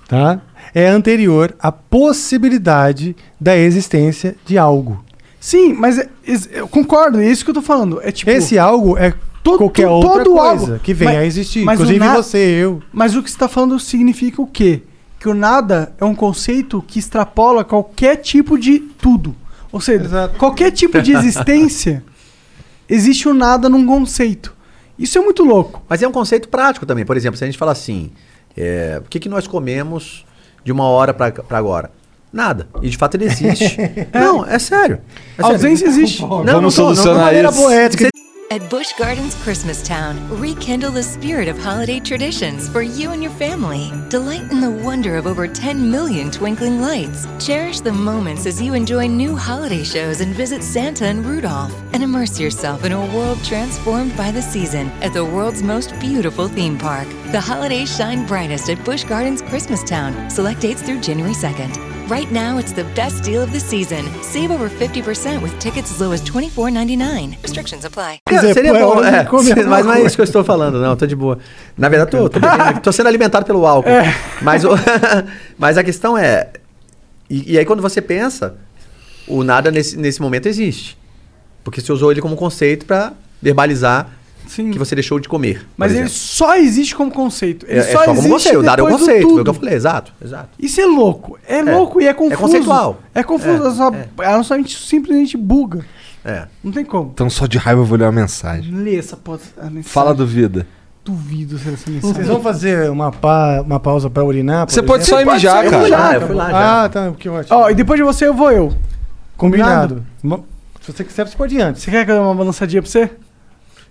Speaker 4: tá? É anterior à possibilidade da existência de algo.
Speaker 2: Sim, mas é- es- eu concordo, é isso que eu tô falando. É tipo.
Speaker 4: Esse algo é
Speaker 2: to-
Speaker 4: qualquer
Speaker 2: to-
Speaker 4: outra
Speaker 2: todo
Speaker 4: coisa
Speaker 2: algo.
Speaker 4: que venha
Speaker 2: Mas-
Speaker 4: a existir.
Speaker 2: mas o
Speaker 4: Inclusive
Speaker 2: na-
Speaker 4: você, eu.
Speaker 2: Mas o que você está falando significa o quê? Que o nada é um conceito que extrapola qualquer tipo de tudo. Ou seja,
Speaker 4: Exato.
Speaker 2: qualquer tipo de existência, existe o nada num conceito. Isso é muito louco.
Speaker 3: Mas é um conceito prático também. Por exemplo, se a gente fala assim, é, o que, que nós comemos de uma hora pra pra agora? Nada. E de fato ele existe. Não, é sério. É
Speaker 2: A
Speaker 3: sério.
Speaker 2: ausência existe.
Speaker 3: Não,
Speaker 1: Vamos
Speaker 3: não tô- não-
Speaker 1: solucionar
Speaker 3: de maneira
Speaker 1: isso.
Speaker 3: poética.
Speaker 10: At Busch Gardens Christmastown, rekindle the spirit of holiday traditions for you and your family. Delight in the wonder of over 10 million twinkling lights. Cherish the moments as you enjoy new holiday shows and visit Santa and Rudolph. And immerse yourself in a world transformed by the season at the world's most beautiful theme park. The holidays shine brightest at Busch Gardens Christmastown. Select dates through January 2nd. Right now, it's the best deal of the season. Save over 50% with tickets as low as $24.99. Restrictions apply.
Speaker 4: Dizer,
Speaker 3: Seria bom, é,
Speaker 4: alguma
Speaker 3: mas não é isso que eu estou falando, não, tô de boa. Na verdade, tô, tô, bebendo- tô sendo alimentado pelo álcool.
Speaker 4: É.
Speaker 3: Mas, o- mas a questão é. E, e aí, quando você pensa, o nada nesse, nesse momento existe. Porque você usou ele como conceito para verbalizar
Speaker 2: Sim.
Speaker 3: que você deixou de comer.
Speaker 2: Mas ele só existe como conceito. Ele
Speaker 3: é, é
Speaker 2: só,
Speaker 3: só como conceito. O dado é o conceito. Foi o que eu falei, exato. exato.
Speaker 2: Isso é louco. É, louco e é confuso.
Speaker 3: conceitual.
Speaker 2: É confuso.
Speaker 3: É,
Speaker 2: a, sua,
Speaker 3: é.
Speaker 2: a nossa mente simplesmente buga.
Speaker 3: É.
Speaker 2: Não tem como.
Speaker 1: Então só de raiva eu vou ler uma mensagem.
Speaker 2: Lê essa porra- a mensagem.
Speaker 1: Fala do vida.
Speaker 2: Duvido ser essa mensagem.
Speaker 4: Vocês vão fazer uma, pa, uma pausa pra urinar?
Speaker 1: Você pode só ir mijar, cara.
Speaker 2: eu fui lá,
Speaker 3: Ah, eu fui lá já.
Speaker 4: Ah, tá, que ótimo.
Speaker 2: Ó, e depois de você eu vou eu.
Speaker 4: Combinado. Mo- Se você quiser, você pode ir antes.
Speaker 2: Você quer que eu dê uma balançadinha pra você?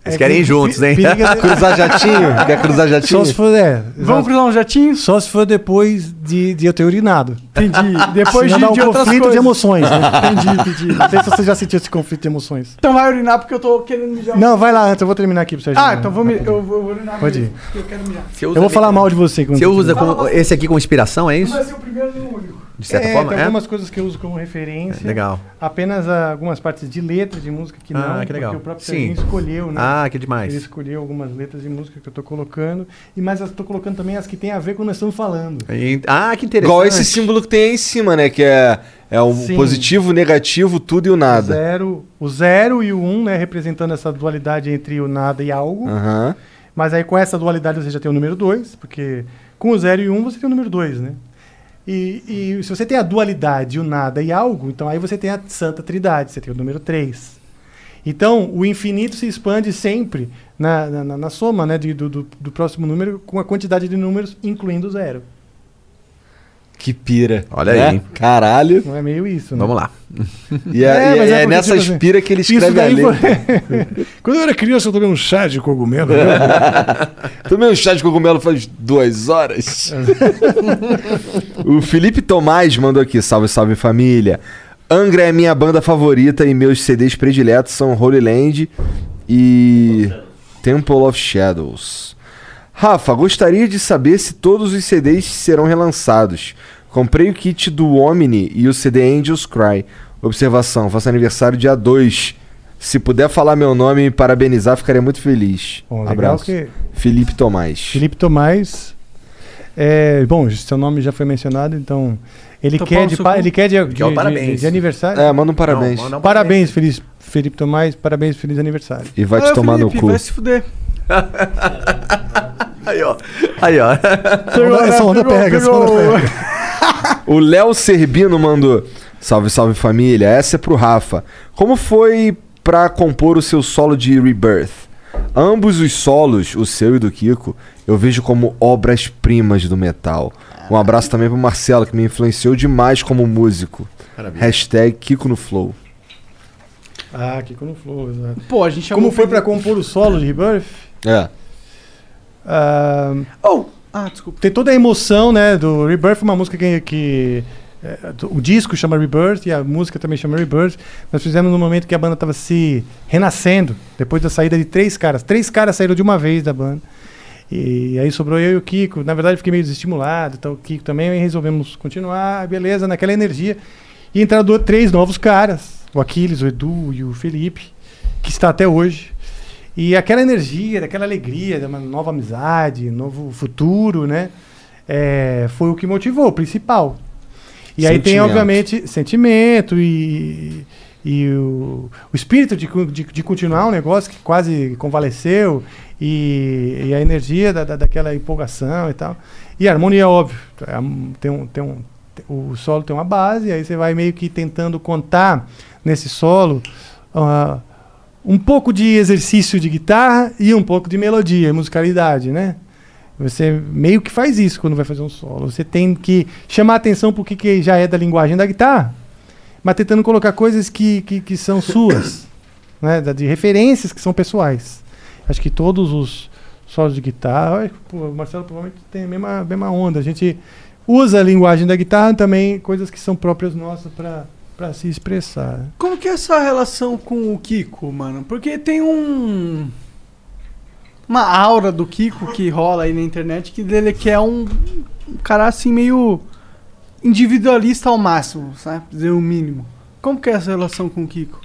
Speaker 3: Eles
Speaker 4: É
Speaker 3: querem
Speaker 4: que-
Speaker 3: ir juntos, hein?
Speaker 4: periga-
Speaker 1: Cruzar jatinho? Quer cruzar jatinho?
Speaker 4: Só se for, é,
Speaker 2: Vamos cruzar um jatinho?
Speaker 4: Só se for depois de, de eu ter urinado.
Speaker 2: Entendi. Depois de,
Speaker 4: Senão um
Speaker 2: de
Speaker 4: conflito
Speaker 2: coisas.
Speaker 4: de emoções, né?
Speaker 2: Entendi, entendi.
Speaker 4: Não sei se você já sentiu esse conflito de emoções.
Speaker 2: Então vai urinar porque eu tô querendo mijar.
Speaker 4: Não, vai lá antes, eu vou terminar aqui pra você.
Speaker 2: Ah, então vou me, eu, vou- eu vou urinar.
Speaker 4: Pode ir.
Speaker 2: porque Eu quero mijar.
Speaker 4: Eu vou falar mal de você. quando
Speaker 3: Você usa esse aqui com inspiração, é
Speaker 2: Não
Speaker 3: isso?
Speaker 2: vai ser o primeiro nem o único.
Speaker 3: De certa
Speaker 4: é,
Speaker 3: forma?
Speaker 4: tem
Speaker 3: É?
Speaker 4: algumas coisas que eu uso como referência.
Speaker 3: Legal.
Speaker 4: Apenas ah, algumas partes de letra de música que
Speaker 3: Ah,
Speaker 4: não,
Speaker 3: que legal.
Speaker 4: porque o próprio. Serginho escolheu, né?
Speaker 3: Ah, que demais.
Speaker 4: Ele escolheu algumas letras de música que eu tô colocando. E mas eu tô colocando também as que tem a ver com o que nós estamos falando.
Speaker 3: E- Ah, que interessante.
Speaker 1: Igual esse símbolo que tem aí em cima, né? Que é, é o
Speaker 4: Sim.
Speaker 1: positivo, o negativo, tudo e o
Speaker 4: O
Speaker 1: nada.
Speaker 4: zero, o zero e o um, né? Representando essa dualidade entre o nada e algo. Mas aí com essa dualidade você já tem o número 2, porque com o 0 e o 1 um você tem o número 2, né? E, e se você tem a dualidade, o nada e algo, então aí você tem a santa trindade, você tem o número 3. Então, o infinito se expande sempre na, na, na- soma né, de- do, do, do próximo número com a quantidade de números, incluindo o zero.
Speaker 1: Que pira.
Speaker 3: Olha
Speaker 1: né?
Speaker 3: aí, hein?
Speaker 1: Caralho.
Speaker 4: Não é meio isso, né?
Speaker 3: Vamos lá.
Speaker 1: E é,
Speaker 4: É, mas
Speaker 1: é,
Speaker 4: é porque,
Speaker 1: nessas
Speaker 4: tipo assim,
Speaker 1: pira que ele escreve a letra.
Speaker 4: foi... Quando eu era criança, eu tomei um chá de cogumelo.
Speaker 1: Tomei um chá de cogumelo faz duas horas. o Felipe Tomás mandou aqui, salve, salve família. Angra é minha banda favorita e meus CDs prediletos são Holy Land e Temple of Shadows. Rafa, gostaria de saber se todos os CDs serão relançados. Comprei o kit do Omni e o CD Angels Cry. Observação, faço aniversário dia 2. Se puder falar meu nome e me parabenizar, ficaria muito feliz.
Speaker 4: Bom, legal
Speaker 1: Abraço.
Speaker 4: que-
Speaker 1: Felipe Tomás.
Speaker 4: Felipe Tomás. É, bom, seu nome já foi mencionado, então. Ele
Speaker 2: Então,
Speaker 4: quer de, pa- ele quer de, de,
Speaker 3: o
Speaker 4: de-
Speaker 3: parabéns.
Speaker 4: de aniversário.
Speaker 1: É, manda um parabéns.
Speaker 3: Não, manda um
Speaker 4: parabéns, feliz, Felipe Tomás. Parabéns, feliz aniversário.
Speaker 1: E vai
Speaker 2: Ah,
Speaker 1: te tomar
Speaker 2: Felipe,
Speaker 1: no cu.
Speaker 2: Vai se fuder.
Speaker 3: Aí, ó. Aí, ó.
Speaker 4: Onda- essa onda
Speaker 2: Pegou,
Speaker 4: pega, essa
Speaker 2: pegou.
Speaker 4: onda pega.
Speaker 1: O Léo Serbino mandou. Salve, salve família. Essa é pro Rafa. Como foi pra compor o seu solo de Rebirth? Ambos os solos, o seu e do Kiko, eu vejo como obras-primas do metal. Um abraço também pro Marcelo, que me influenciou demais como músico. Hashtag Kiko no Flow.
Speaker 4: Ah, Kiko no Flow, exato.
Speaker 2: Pô, a gente
Speaker 4: Como foi pra compor o solo de Rebirth?
Speaker 1: É.
Speaker 4: Ah,
Speaker 2: Oh, Ah, desculpa.
Speaker 4: Tem toda a emoção, né? Do Rebirth, uma música que. que é, do- o disco chama Rebirth e a música também chama Rebirth. Nós fizemos no momento que a banda estava se renascendo, depois da saída de três caras. Três caras saíram de uma vez da banda. E aí sobrou eu e o Kiko. Na verdade, eu fiquei meio desestimulado, então o Kiko também. E resolvemos continuar, beleza, naquela energia. E entraram três novos caras: o Aquiles, o Edu e o Felipe, que está até hoje. E aquela energia, aquela alegria, de uma nova amizade, novo futuro, né? É, foi o que motivou, o principal. E aí tem, obviamente, sentimento e, e o, o espírito de, de, de continuar um negócio que quase convaleceu e, e a energia da, da- daquela empolgação e tal. E a harmonia, óbvio. é, Tem um, tem um, o solo tem uma base, aí você vai meio que tentando contar nesse solo ah, um pouco de exercício de guitarra e um pouco de melodia, musicalidade, né? Você meio que faz isso quando vai fazer um solo. Você tem que chamar atenção para o que, que já é da linguagem da guitarra, mas tentando colocar coisas que, que, que são suas, né? de referências que são pessoais. Acho que todos os solos de guitarra, pô, o Marcelo provavelmente tem a mesma, mesma onda. A gente usa a linguagem da guitarra também, coisas que são próprias nossas para se expressar.
Speaker 2: Como que é essa relação com o Kiko, mano? Porque tem um. Uma aura do Kiko que rola aí na internet que dele que é um, um cara assim meio individualista ao máximo, sabe? Dizer o mínimo. Como que é essa relação com o Kiko?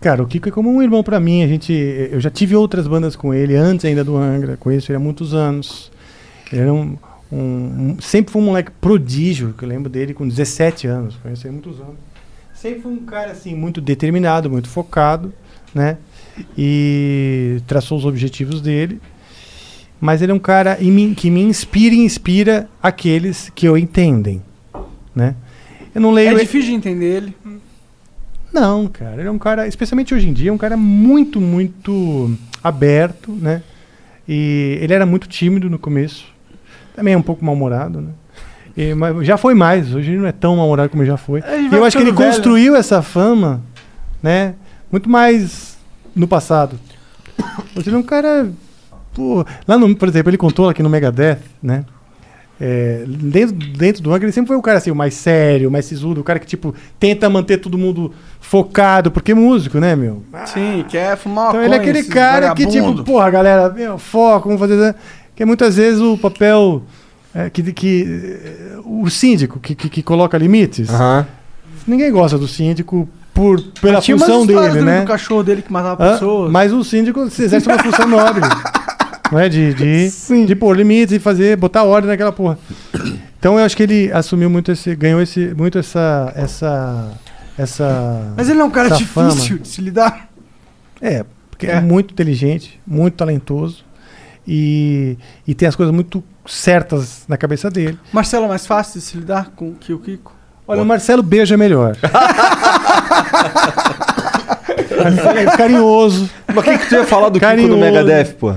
Speaker 4: Cara, o Kiko é como um irmão pra mim. A gente, eu já tive outras bandas com ele antes ainda do Angra. Conheço ele há muitos anos. Ele era um, um- um- sempre foi um moleque prodígio, que eu lembro dele com 17 anos. Conheço ele há muitos anos. Sempre foi um cara assim muito determinado, muito focado, né? E traçou os objetivos dele. Mas ele é um cara que me inspira e inspira aqueles que o entendem, né? Eu não leio
Speaker 2: É difícil de entender ele.
Speaker 4: não, cara, ele é um cara, especialmente hoje em dia, é um cara muito, muito aberto, né? E ele era muito tímido no começo. Também é um pouco mal-humorado, né? E, mas já foi mais, hoje ele não é tão mal-humorado como já foi. E eu acho que ele
Speaker 2: velho.
Speaker 4: construiu essa fama, né? Muito mais no passado. Hoje ele é um cara. Pô, lá no, por exemplo, ele contou aqui no Megadeth, né? É, dentro, dentro do Angra, ele sempre foi o cara assim, o mais sério, o mais sisudo, o cara que, tipo, tenta manter todo mundo focado, porque é músico, né, meu?
Speaker 2: Sim, quer fumar
Speaker 4: Então ele é aquele cara que, tipo,
Speaker 2: vagabundo.
Speaker 4: porra, galera, meu, foco, vamos fazer. né? Que muitas vezes o papel. É, que, que o síndico que, que, que coloca limites. Ninguém gosta do síndico por, pela
Speaker 2: Mas tinha umas
Speaker 4: função
Speaker 2: histórias
Speaker 4: dele, né?
Speaker 2: do cachorro dele que matava
Speaker 4: Hã?
Speaker 2: pessoas.
Speaker 4: Mas o síndico exerce uma função nobre. não é? De, de, de pôr limites e fazer, botar ordem naquela porra. Então eu acho que ele assumiu muito esse. ganhou esse, muito essa. essa. essa.
Speaker 2: Mas ele é um cara difícil
Speaker 4: fama.
Speaker 2: de se lidar.
Speaker 4: É, porque é.
Speaker 2: É.
Speaker 4: muito inteligente, muito talentoso. E, e tem as coisas muito certas na cabeça dele.
Speaker 2: Marcelo é mais fácil de se lidar com que o Kiko?
Speaker 4: Olha, o Marcelo beija melhor. Marcelo é carinhoso.
Speaker 1: Mas o que, que tu ia falar do Kiko
Speaker 4: Carinhoso.
Speaker 1: no Megadeth, pô?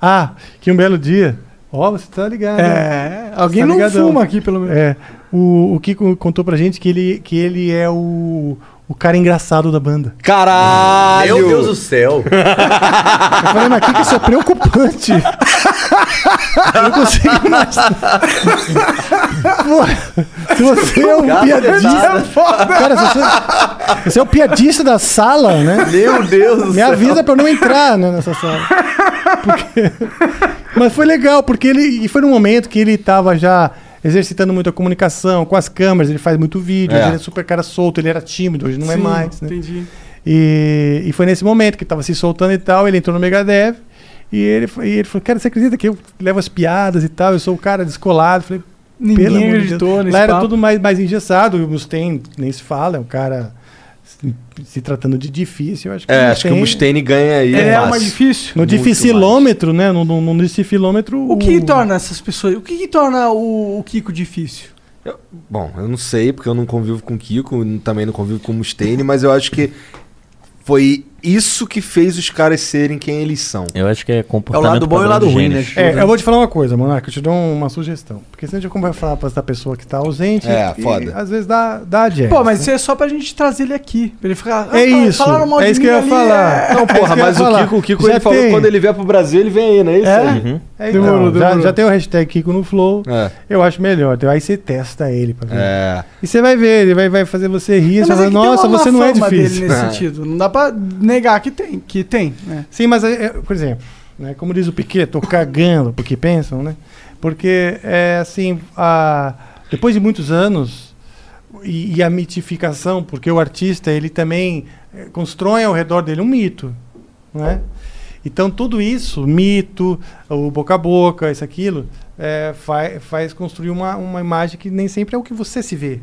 Speaker 4: Ah, que um belo dia. Ó, você tá ligado.
Speaker 2: É,
Speaker 4: né?
Speaker 2: alguém
Speaker 4: tá
Speaker 2: não
Speaker 4: ligadão.
Speaker 2: fuma aqui, pelo menos.
Speaker 4: É. O, o Kiko contou pra gente que ele, que ele é o, o cara engraçado da banda.
Speaker 1: Caralho!
Speaker 3: Meu Deus do céu.
Speaker 4: Eu falei, mas Kiko, isso é preocupante. Eu não consigo imaginar. Pô, se você é um piadista.
Speaker 3: pesado.
Speaker 4: Cara, se você, você é o piadista da sala, né?
Speaker 3: Meu Deus do
Speaker 4: Me
Speaker 3: céu.
Speaker 4: avisa pra eu não entrar né, nessa sala. Porque- Mas foi legal, porque ele. E foi num momento que ele tava já exercitando muito a comunicação com as câmeras, ele faz muito vídeo,
Speaker 1: É.
Speaker 4: ele é super cara solto, ele era tímido, hoje não é
Speaker 2: Sim,
Speaker 4: mais. Né?
Speaker 2: Entendi.
Speaker 4: E, e foi nesse momento que tava se soltando e tal, ele entrou no Megadeth. E ele, e ele falou, cara, você acredita que eu levo as piadas e tal? Eu sou o cara descolado. Falei,
Speaker 2: Ninguém
Speaker 4: pelo amor de Deus.
Speaker 2: nesse
Speaker 4: Lá era
Speaker 2: papo.
Speaker 4: tudo mais, mais engessado. O Mustaine nem se fala, é um cara se, se tratando de difícil. Eu acho que
Speaker 1: É, acho que o Mustaine ganha aí.
Speaker 2: É,
Speaker 1: É,
Speaker 2: o mais difícil.
Speaker 4: No dificilômetro, né? No, no, no dificilômetro.
Speaker 2: O que torna essas pessoas. O que, que torna o, o Kiko difícil?
Speaker 1: Bom, eu não sei, porque eu não convivo com o Kiko, também não convivo com o Mustaine, mas eu acho que foi isso que fez os caras serem quem eles são.
Speaker 11: Eu acho que é
Speaker 3: É o
Speaker 11: comportamento
Speaker 3: lado bom e o lado ruim, né?
Speaker 4: É, eu vou te falar uma coisa, Monarca, eu te dou uma sugestão. Porque senão a gente vai falar pra essa pessoa que tá ausente.
Speaker 1: É,
Speaker 4: e,
Speaker 1: foda.
Speaker 4: às vezes dá, dá jazz.
Speaker 2: Pô, mas
Speaker 4: né?
Speaker 2: isso é só pra gente trazer ele aqui. Pra ele ficar.
Speaker 4: É
Speaker 2: ah,
Speaker 4: isso,
Speaker 2: falaram mal
Speaker 4: é isso que eu ia
Speaker 2: ali,
Speaker 4: falar.
Speaker 2: é.
Speaker 1: Não,
Speaker 4: É isso
Speaker 1: porra,
Speaker 4: ia
Speaker 1: mas o. Kiko, o Kiko
Speaker 4: Já
Speaker 1: ele falou que
Speaker 4: tem.
Speaker 1: quando ele vier pro Brasil, ele vem aí, não é isso?
Speaker 4: É?
Speaker 1: Uhum.
Speaker 4: É, então,
Speaker 2: Demorou,
Speaker 4: já,
Speaker 2: demorou.
Speaker 4: já tem o hashtag Kiko no Flow.
Speaker 1: É.
Speaker 4: Eu acho melhor. Então, aí você testa ele pra ver.
Speaker 1: É.
Speaker 4: E você vai ver, ele vai, vai fazer você rir.
Speaker 2: É,
Speaker 4: Você vai
Speaker 2: é
Speaker 4: nossa, você não é difícil.
Speaker 2: Dele nesse
Speaker 1: É.
Speaker 2: sentido. Não dá pra negar que tem. Que tem né?
Speaker 4: Sim, mas, é, é, por exemplo, né, como diz o Piquet, tô cagando porque pensam, né? Porque, é assim, a, depois de muitos anos, e, e a mitificação, porque o artista, ele também eh, constrói ao redor dele um mito, né? Então, tudo isso, mito, o boca a boca, isso, aquilo, é, faz, faz construir uma, uma imagem que nem sempre é o que você se vê.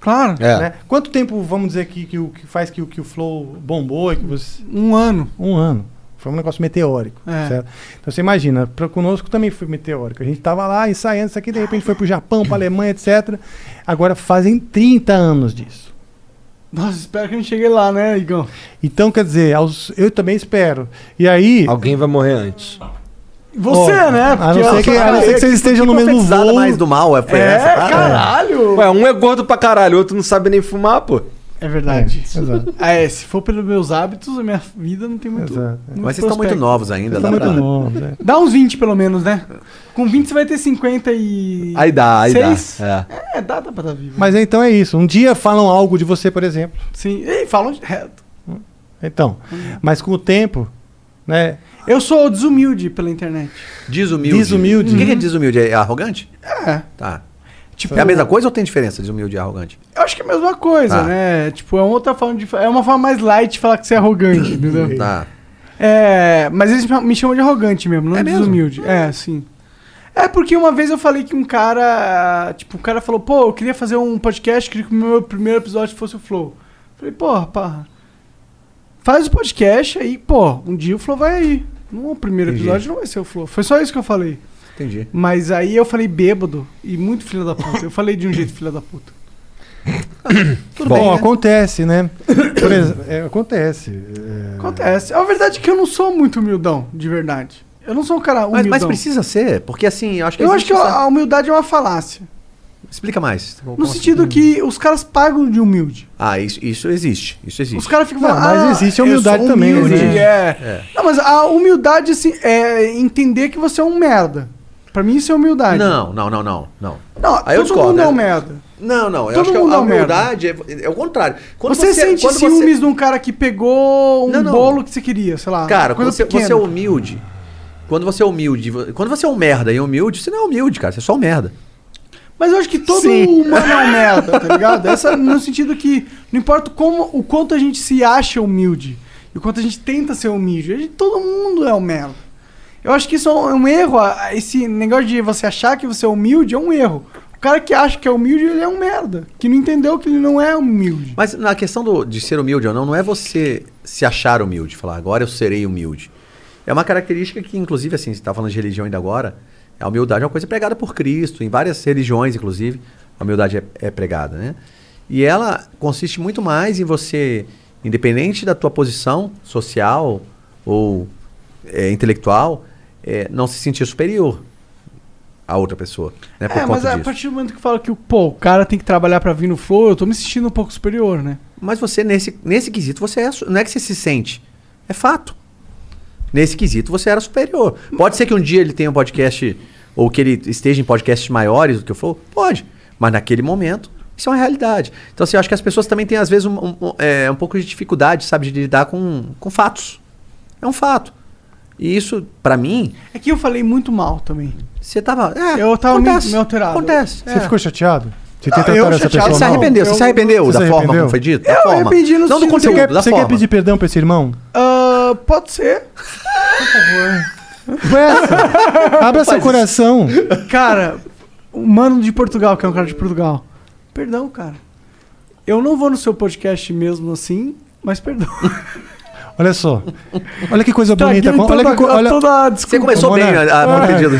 Speaker 2: Claro.
Speaker 1: É.
Speaker 4: Né? Quanto tempo, vamos dizer, que, que, o, que faz que, o- que o Flow bombou? e Que você...
Speaker 2: Um ano.
Speaker 4: Um ano. Foi um negócio meteórico.
Speaker 2: É.
Speaker 4: certo? Então você imagina, pra, conosco também foi meteórico. A gente tava lá ensaiando isso aqui, de repente foi pro Japão, pra Alemanha, etc. Agora fazem 30 anos disso.
Speaker 2: Nossa, espero que a gente chegue lá, né, Igão?
Speaker 4: Então, quer dizer, aos- eu também espero. E aí.
Speaker 1: Alguém vai morrer antes.
Speaker 2: Você,
Speaker 4: Ó,
Speaker 2: né?
Speaker 4: a não ser que- a não ser que vocês estejam no mesmo voo.
Speaker 3: mais do mal, é,
Speaker 2: É,
Speaker 3: essa. Ah,
Speaker 2: caralho!
Speaker 1: Ué, um é gordo pra caralho, o outro não sabe nem fumar, pô.
Speaker 2: É verdade.
Speaker 4: É, exato.
Speaker 2: Ah, é, se for pelos meus hábitos, a minha vida não tem muito.
Speaker 4: Exato.
Speaker 2: muito
Speaker 3: Mas vocês estão muito novos ainda, dá
Speaker 4: muito
Speaker 3: pra...
Speaker 4: novos, é.
Speaker 2: Dá uns 20 pelo menos, né? Com 20 você vai ter 50 e.
Speaker 1: Aí dá, aí
Speaker 2: Seis?
Speaker 1: dá. É.
Speaker 2: É, dá, dá pra dar vivo.
Speaker 4: Mas então é isso. Um dia falam algo de você, por exemplo.
Speaker 2: Sim. Ei, falam de reto.
Speaker 4: Então. Mas com o tempo, né?
Speaker 2: Eu sou desumilde pela internet.
Speaker 3: Desumilde.
Speaker 4: Desumilde.
Speaker 3: O que que é desumilde? É arrogante?
Speaker 2: É.
Speaker 3: Tá.
Speaker 2: Tipo,
Speaker 3: É a mesma coisa ou tem diferença, desumilde e arrogante?
Speaker 2: Eu acho que é a mesma coisa,
Speaker 3: Tá.
Speaker 2: né? Tipo, é uma outra forma de. É uma forma mais light de falar que você é arrogante, entendeu?
Speaker 3: Tá.
Speaker 2: É. Mas eles me chamam de arrogante mesmo, não
Speaker 3: É mesmo?
Speaker 2: desumilde. É, sim. É porque uma vez eu falei que um cara. Tipo, o cara falou, pô, eu queria fazer um podcast, queria que o meu primeiro episódio fosse o Flow. Falei, pô, pá. Faz o podcast aí, pô, um dia o Flow vai aí. Não, o primeiro
Speaker 3: Entendi.
Speaker 2: episódio não vai ser o Flow. Foi só isso que eu falei.
Speaker 3: Entendi.
Speaker 2: Mas aí eu falei bêbado e muito filho da puta. Eu falei de um jeito filho da puta.
Speaker 3: Tudo
Speaker 4: Bom,
Speaker 3: bem, né?
Speaker 4: acontece, né? Por exemplo, é, acontece. é,
Speaker 2: Acontece. A verdade é que eu não sou muito humildão, de verdade. Eu não sou um cara
Speaker 3: Mas,
Speaker 2: humildão.
Speaker 3: mas precisa ser, porque assim, eu acho que
Speaker 2: Eu acho que
Speaker 3: essa-
Speaker 2: a humildade é uma falácia.
Speaker 3: Explica mais.
Speaker 2: No
Speaker 3: assim?
Speaker 2: sentido que os caras pagam de humilde.
Speaker 3: Ah, isso, isso existe. Isso existe.
Speaker 2: Os caras ficam
Speaker 4: Não,
Speaker 2: falando.
Speaker 4: mas
Speaker 2: "Ah,
Speaker 4: existe a
Speaker 2: eu
Speaker 4: humildade também,
Speaker 2: humilde",
Speaker 4: né?
Speaker 2: é.
Speaker 3: É.
Speaker 2: Não, mas a humildade, assim, é entender que você é um merda. Pra mim, isso é humildade.
Speaker 3: Não, não, não, não, não.
Speaker 2: Não,
Speaker 3: Aí eu
Speaker 2: todo
Speaker 3: discordo,
Speaker 2: mundo é um
Speaker 3: né?
Speaker 2: merda.
Speaker 3: Não, não. Eu
Speaker 2: Todo
Speaker 3: acho que
Speaker 2: mundo
Speaker 3: a
Speaker 2: é um
Speaker 3: humildade é, é o contrário. Quando
Speaker 2: você, sente
Speaker 3: quando
Speaker 2: ciúmes de um cara que pegou um
Speaker 3: Não, não.
Speaker 2: bolo que você queria, sei lá.
Speaker 3: Cara, quando você, você é humilde. Quando você é humilde. Quando você é um merda e humilde, você não é humilde, cara. Você é só um merda.
Speaker 2: Mas eu acho que todo humano é um merda, tá ligado? Essa, no sentido que não importa como, o quanto a gente se acha humilde e o quanto a gente tenta ser humilde, gente- todo mundo é um merda. Eu acho que isso é um, é erro. Esse negócio de você achar que você é humilde é um erro. O cara que acha que é humilde, ele é um merda. Que não entendeu que ele não é humilde.
Speaker 3: Mas na questão do- de ser humilde ou não, não é você se achar humilde, falar agora eu serei humilde. É uma característica que, inclusive, assim, você está falando de religião ainda agora, a humildade é uma coisa pregada por Cristo, em várias religiões, inclusive, a humildade é, é pregada, né? E ela consiste muito mais em você, independente da tua posição social ou é, intelectual, é, não se sentir superior a outra pessoa, né? Por
Speaker 2: é, mas a
Speaker 3: disso.
Speaker 2: partir do momento que fala que pô, o cara tem que trabalhar pra vir no flow, eu tô me sentindo um pouco superior, né?
Speaker 3: Mas você, nesse, nesse quesito, você é, não é que você se sente. É fato. Nesse quesito, você era superior. Pode ser que um dia ele tenha um podcast, ou que ele esteja em podcasts maiores do que eu Flow? Pode. Mas naquele momento, isso é uma realidade. Então, assim, eu acho que as pessoas também têm, às vezes, um, um- um- é, um pouco de dificuldade, sabe, de lidar com, com fatos. É um fato. E isso, pra mim,
Speaker 2: É que eu falei muito mal também.
Speaker 3: você tava. É,
Speaker 2: Eu tava meio,
Speaker 3: acontece,
Speaker 2: meio alterado.
Speaker 3: Acontece.
Speaker 4: Você
Speaker 3: é.
Speaker 4: ficou chateado? Você
Speaker 2: Ah,
Speaker 4: tem
Speaker 2: eu
Speaker 4: tratado essa pessoa
Speaker 3: Você se arrependeu? Você se arrependeu
Speaker 4: você
Speaker 3: da
Speaker 4: se
Speaker 3: forma como foi dito? Da
Speaker 2: Eu
Speaker 3: forma.
Speaker 2: arrependi no
Speaker 3: Não do
Speaker 2: sentido-
Speaker 4: Você
Speaker 3: conteúdo,
Speaker 4: quer,
Speaker 3: da
Speaker 4: você
Speaker 3: forma.
Speaker 4: quer pedir perdão pra esse irmão?
Speaker 2: Ah, pode ser.
Speaker 4: Ué, abra seu coração.
Speaker 2: Cara, o mano de Portugal, que é um cara de Portugal. Perdão, cara. Eu não vou no seu podcast mesmo assim, mas perdão.
Speaker 4: Olha só. Olha que coisa bonita.
Speaker 2: Traguei
Speaker 4: Olha que, co-
Speaker 2: toda,
Speaker 4: olha,
Speaker 2: toda a.
Speaker 3: Você começou bem a, a
Speaker 4: Monark.
Speaker 3: pedido.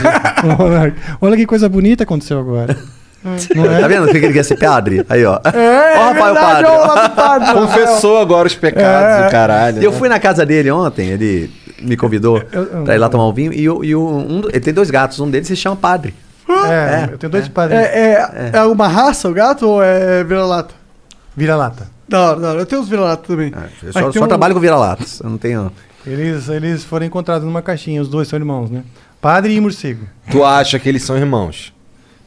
Speaker 4: Olha que coisa bonita aconteceu agora.
Speaker 3: Tá vendo o que ele quer ser padre? Aí, ó.
Speaker 2: É,
Speaker 3: Ó,
Speaker 2: é
Speaker 3: Rafael
Speaker 2: verdade,
Speaker 3: Padre.
Speaker 2: ó, padre.
Speaker 1: Confessou agora os pecados,
Speaker 2: É.
Speaker 1: caralho.
Speaker 3: E eu
Speaker 1: né?
Speaker 3: fui na casa dele ontem, ele me convidou
Speaker 4: eu-
Speaker 3: pra ir lá tomar um vinho. E, o- e o- um, ele tem dois gatos, um deles se chama Padre.
Speaker 4: É,
Speaker 3: É,
Speaker 4: eu tenho dois padrinhos.
Speaker 2: É, é, é uma raça o gato ou é vira-lata?
Speaker 4: Vira-lata.
Speaker 2: Não, não, eu tenho os vira-lata também.
Speaker 3: Eu só, só
Speaker 2: um-
Speaker 3: trabalho com vira-latas. Eu não tenho.
Speaker 4: Eles, eles foram encontrados numa caixinha, os dois são irmãos, né? Padre e morcego.
Speaker 1: Tu acha que eles são irmãos?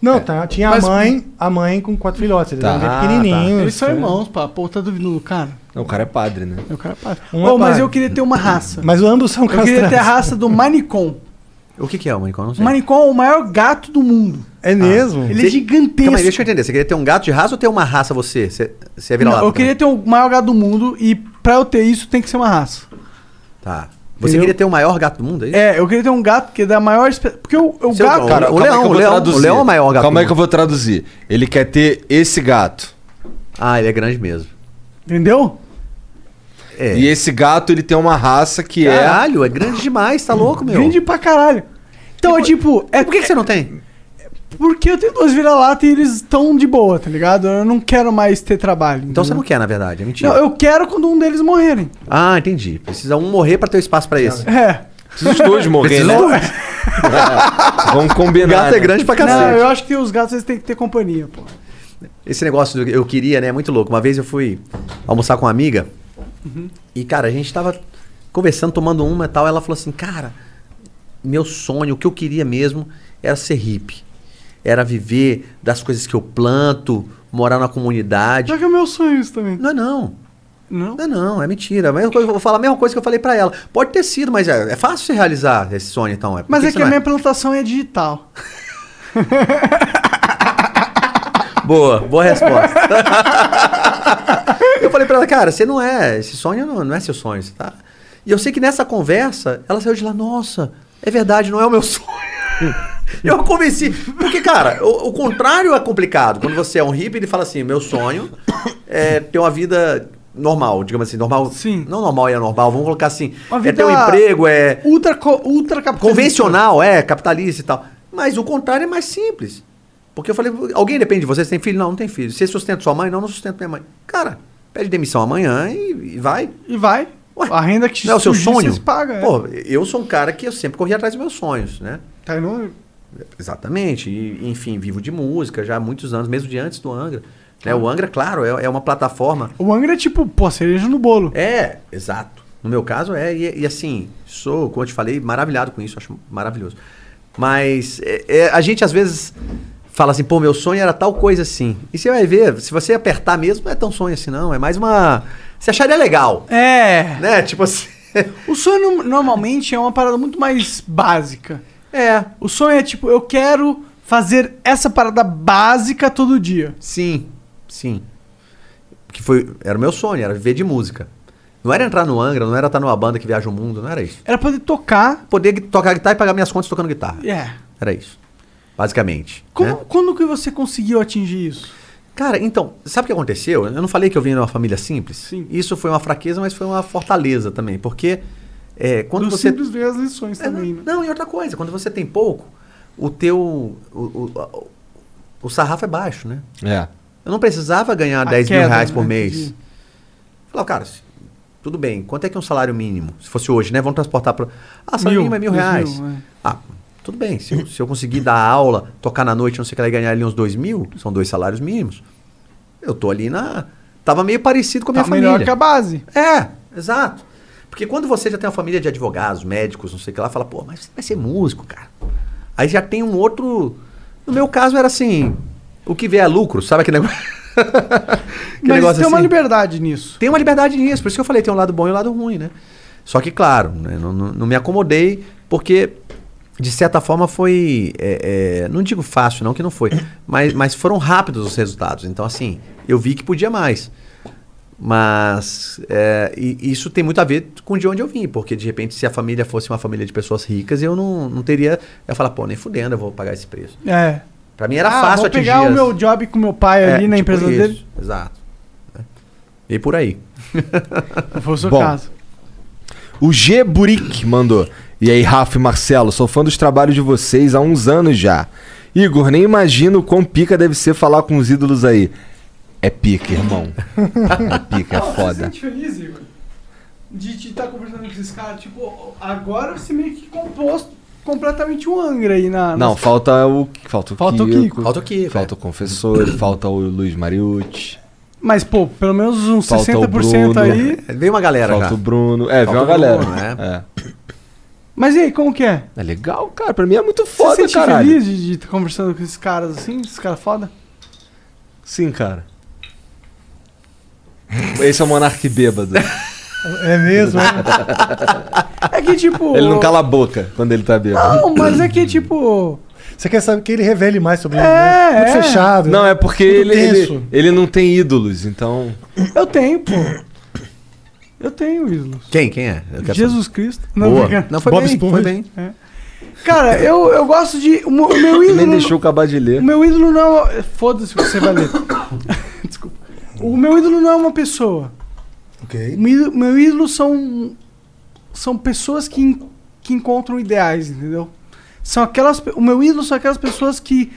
Speaker 4: Não, tá, tinha
Speaker 2: Mas-
Speaker 4: a mãe, a mãe com quatro filhotes, eles
Speaker 1: Tá.
Speaker 4: eram bem
Speaker 1: Ah,
Speaker 4: pequenininhos.
Speaker 2: Eles são irmãos, pá. Pô, tá duvidando do cara?
Speaker 1: Não, o cara é padre, né?
Speaker 2: O cara é padre.
Speaker 4: Um
Speaker 2: Ô,
Speaker 4: é
Speaker 2: mas
Speaker 4: padre.
Speaker 2: eu queria ter uma raça.
Speaker 4: Mas ambos são
Speaker 2: Eu queria ter a
Speaker 4: castrados.
Speaker 2: raça do Manicom.
Speaker 3: O que, que é o manicom? Não
Speaker 2: O
Speaker 3: sei.
Speaker 2: Manicom é o maior gato do mundo.
Speaker 4: É mesmo?
Speaker 2: Ele é gigantesco.
Speaker 3: Calma aí, deixa eu entender. Você queria ter um gato de raça ou ter uma raça você? Você, você é
Speaker 2: Não,
Speaker 3: vira-lata?
Speaker 2: eu queria ter o maior gato do mundo e pra eu ter isso tem que ser uma raça.
Speaker 3: também? Tá. Você
Speaker 2: Entendeu?
Speaker 3: queria ter o maior gato do mundo, é isso?
Speaker 2: É, eu queria ter um gato que é da maior... espe- Porque o, o
Speaker 3: Seu-
Speaker 2: gato...
Speaker 3: Cara, o
Speaker 1: calma aí
Speaker 3: leão,
Speaker 1: que eu
Speaker 3: o leão-
Speaker 1: traduzir.
Speaker 3: o leão é o maior gato
Speaker 1: Calma aí
Speaker 3: do
Speaker 1: que eu vou traduzir. Ele quer ter esse gato.
Speaker 3: Ah, ele é grande mesmo.
Speaker 2: Entendeu?
Speaker 3: É.
Speaker 1: E esse gato, ele tem uma raça que é...
Speaker 3: Caralho, é grande demais, tá louco, meu?
Speaker 2: Grande pra caralho. Então, é tipo... É
Speaker 3: Por que, que você não tem?
Speaker 2: Porque eu tenho dois vira-lata e eles estão de boa, tá ligado? Eu não quero mais ter trabalho.
Speaker 3: Então você
Speaker 2: entendeu?
Speaker 3: não quer, na verdade, é mentira.
Speaker 2: Não, eu quero quando um deles morrerem.
Speaker 3: Ah, entendi. Precisa um morrer pra ter espaço pra esse.
Speaker 2: É.
Speaker 1: Precisa os dois morrer, né? Vamos combinar.
Speaker 3: O gato
Speaker 1: né?
Speaker 3: é grande pra
Speaker 2: Não,
Speaker 3: cacete.
Speaker 2: eu acho que os gatos eles têm que ter companhia, pô.
Speaker 3: Esse negócio do eu queria, né? É muito louco. Uma vez eu fui almoçar com uma amiga e, cara, a gente tava conversando, tomando uma e tal. Ela falou assim, cara, meu sonho, o que eu queria mesmo era ser hippie. Era viver das coisas que eu planto, morar na comunidade.
Speaker 2: Já que é meu sonho isso também.
Speaker 3: Não é não.
Speaker 2: Não?
Speaker 3: Não é não, é mentira. Eu vou falar a mesma coisa que eu falei pra ela. Pode ter sido, mas é, é fácil você realizar esse sonho, então. É,
Speaker 2: Mas é que a
Speaker 3: não
Speaker 2: minha plantação é digital.
Speaker 3: Boa, boa resposta. eu falei pra ela, cara, você não é, esse sonho não, não é seu sonho, você tá? E eu sei que nessa conversa, ela saiu de lá, nossa, é verdade, não é o meu sonho. eu convenci, porque, cara, o, o contrário é complicado. Quando você é um hippie, ele fala assim, meu sonho é ter uma vida normal, digamos assim, normal.
Speaker 2: Sim.
Speaker 3: Não normal e anormal, vamos colocar assim, é ter um emprego, é
Speaker 2: Ultra, ultra capitalista.
Speaker 3: convencional, é, capitalista e tal. Mas o contrário é mais simples. Porque eu falei, alguém depende de você? Você tem filho? Não, não tem filho. Você sustenta sua mãe? Não, não sustento minha mãe. Cara, pede demissão amanhã e, e vai.
Speaker 2: E vai.
Speaker 3: Ué,
Speaker 2: a renda que
Speaker 3: Não é o seu sonho?
Speaker 2: pagam, é.
Speaker 3: Pô, eu sou um cara que eu sempre corri atrás dos meus sonhos, né?
Speaker 2: Tá no...
Speaker 3: Exatamente. E, enfim, vivo de música já há muitos anos, mesmo de antes do Angra. Né? O Angra, claro, é, é uma plataforma.
Speaker 2: O Angra é tipo, pô, cereja no bolo.
Speaker 3: É, exato. No meu caso é, e, e assim, sou, como eu te falei, maravilhado com isso, acho maravilhoso. Mas é, é, a gente às vezes fala assim, pô, meu sonho era tal coisa assim. E você vai ver, se você apertar mesmo, não é tão sonho assim, não. É mais uma. Você acharia legal,
Speaker 2: É.
Speaker 3: né? Tipo assim.
Speaker 2: O sonho no- normalmente é uma parada muito mais básica.
Speaker 3: É,
Speaker 2: O sonho é tipo, eu quero fazer essa parada básica todo dia.
Speaker 3: sim, sim. Que foi. Era o meu sonho, era viver de música. Não era entrar no Angra, não era estar numa banda que viaja o mundo, não era isso.
Speaker 2: Era poder tocar.
Speaker 3: Poder tocar guitarra e pagar minhas contas tocando guitarra.
Speaker 2: É.
Speaker 3: Era isso. Basicamente.
Speaker 2: Como,
Speaker 3: né?
Speaker 2: Quando que você conseguiu atingir isso?
Speaker 3: Cara, então, sabe o que aconteceu? Eu não falei que eu vim de uma família simples?
Speaker 2: Sim.
Speaker 3: Isso foi uma fraqueza, mas foi uma fortaleza também. Porque é, quando
Speaker 2: Do
Speaker 3: você.
Speaker 2: simples ver as lições
Speaker 3: É,
Speaker 2: também,
Speaker 3: não,
Speaker 2: né?
Speaker 3: não, e outra coisa, quando você tem pouco, o teu. O, o, o, sarrafo é baixo, né?
Speaker 1: É.
Speaker 3: Eu não precisava ganhar
Speaker 2: A
Speaker 3: 10 mil
Speaker 2: queda,
Speaker 3: reais por
Speaker 2: né?
Speaker 3: mês. Falava, cara, se- tudo bem, quanto é que é um salário mínimo? Se fosse hoje, né? Vamos transportar para. Ah, salário
Speaker 2: Mil,
Speaker 3: mínimo é mil reais.
Speaker 2: mil, é.
Speaker 3: Ah, tudo bem. Se eu, se eu conseguir dar aula, tocar na noite, não sei o que, lá, e ganhar ali uns dois mil, são dois salários mínimos. Eu tô ali na. Tava meio parecido com a minha
Speaker 2: Tá
Speaker 3: família.
Speaker 2: melhor que a base.
Speaker 3: É, exato. Porque quando você já tem uma família de advogados, médicos, não sei o que lá, fala, pô, mas você vai ser músico, cara. Aí já tem um outro. No meu caso era assim: o que vier é lucro, sabe aquele negócio?
Speaker 2: Mas tem uma
Speaker 3: assim.
Speaker 2: liberdade nisso.
Speaker 3: Tem uma liberdade nisso, por isso que eu falei, tem um lado bom e um lado ruim, né? Só que, claro, né, não, não- não me acomodei, porque, de certa forma, foi. é, é, não digo fácil, não, que não foi, mas, mas foram rápidos os resultados. Então, assim, eu vi que podia mais. Mas é, isso tem muito a ver com de onde eu vim, porque de repente, se a família fosse uma família de pessoas ricas, eu não, não teria. Eu ia falar, pô, nem fudendo, eu vou pagar esse preço.
Speaker 2: É.
Speaker 3: Pra mim era
Speaker 2: ah,
Speaker 3: fácil
Speaker 2: vou
Speaker 3: atingir.
Speaker 2: pegar o meu job com meu pai
Speaker 3: É,
Speaker 2: ali na
Speaker 3: tipo
Speaker 2: empresa
Speaker 3: isso,
Speaker 2: dele.
Speaker 3: Exato. E por aí.
Speaker 2: Não foi o seu
Speaker 1: Bom.
Speaker 2: caso.
Speaker 1: O G Buric mandou. E aí, Rafa e Marcelo, sou fã dos trabalhos de vocês há uns anos já. Igor, nem imagino o quão pica deve ser falar com os ídolos aí. É pica, irmão. É pica, é
Speaker 2: Você
Speaker 1: foda.
Speaker 2: se sente feliz, Igor? De estar conversando com esses caras? Tipo, agora você meio que compôs completamente um Angra aí na.
Speaker 1: Não,
Speaker 2: nas-
Speaker 1: falta o. Falta o
Speaker 2: Falta o
Speaker 1: Kiko.
Speaker 2: Kiko.
Speaker 3: Falta o Kiko,
Speaker 1: Falta o confessor, falta o Luiz Mariucci.
Speaker 2: Mas, pô, pelo menos uns
Speaker 1: Falta o
Speaker 2: 60%
Speaker 1: Bruno.
Speaker 2: aí.
Speaker 3: Veio uma galera
Speaker 1: Falta
Speaker 3: já.
Speaker 1: o Bruno. É, veio uma
Speaker 3: o
Speaker 1: galera.
Speaker 3: Bruno, né?
Speaker 1: É.
Speaker 2: Mas e aí, como que é?
Speaker 1: É legal, cara. Pra mim é muito
Speaker 2: Você se
Speaker 1: foda,
Speaker 2: sente
Speaker 1: caralho.
Speaker 2: feliz de estar conversando com esses caras assim? Esses caras foda?
Speaker 1: Sim, cara. Esse é o monarque bêbado.
Speaker 4: É mesmo, é?
Speaker 2: É que, tipo.
Speaker 1: Ele não cala a boca quando ele tá bêbado.
Speaker 2: Não, mas é que, tipo.
Speaker 4: Você quer saber que ele revele mais sobre ele,
Speaker 2: É,
Speaker 4: né? Muito
Speaker 2: é.
Speaker 4: fechado.
Speaker 1: Não,
Speaker 4: né?
Speaker 1: é porque ele, ele, ele não tem ídolos, então.
Speaker 2: Eu tenho, pô. Eu tenho ídolos.
Speaker 3: Quem? Quem é?
Speaker 2: Jesus Cristo.
Speaker 3: saber. Boa. Não, foi
Speaker 4: Bob
Speaker 3: bem,
Speaker 4: Esponja.
Speaker 3: foi bem.
Speaker 2: Cara, eu, eu gosto de. O meu, ídolo.
Speaker 1: Nem
Speaker 2: não-
Speaker 1: deixou eu acabar de ler.
Speaker 2: O meu ídolo não é. Foda-se, você vai ler. O meu ídolo não é uma pessoa.
Speaker 4: Ok.
Speaker 2: O meu ídolo, meu ídolo são. São pessoas que, que encontram ideais, entendeu? São aquelas. O meu ídolo são aquelas pessoas que.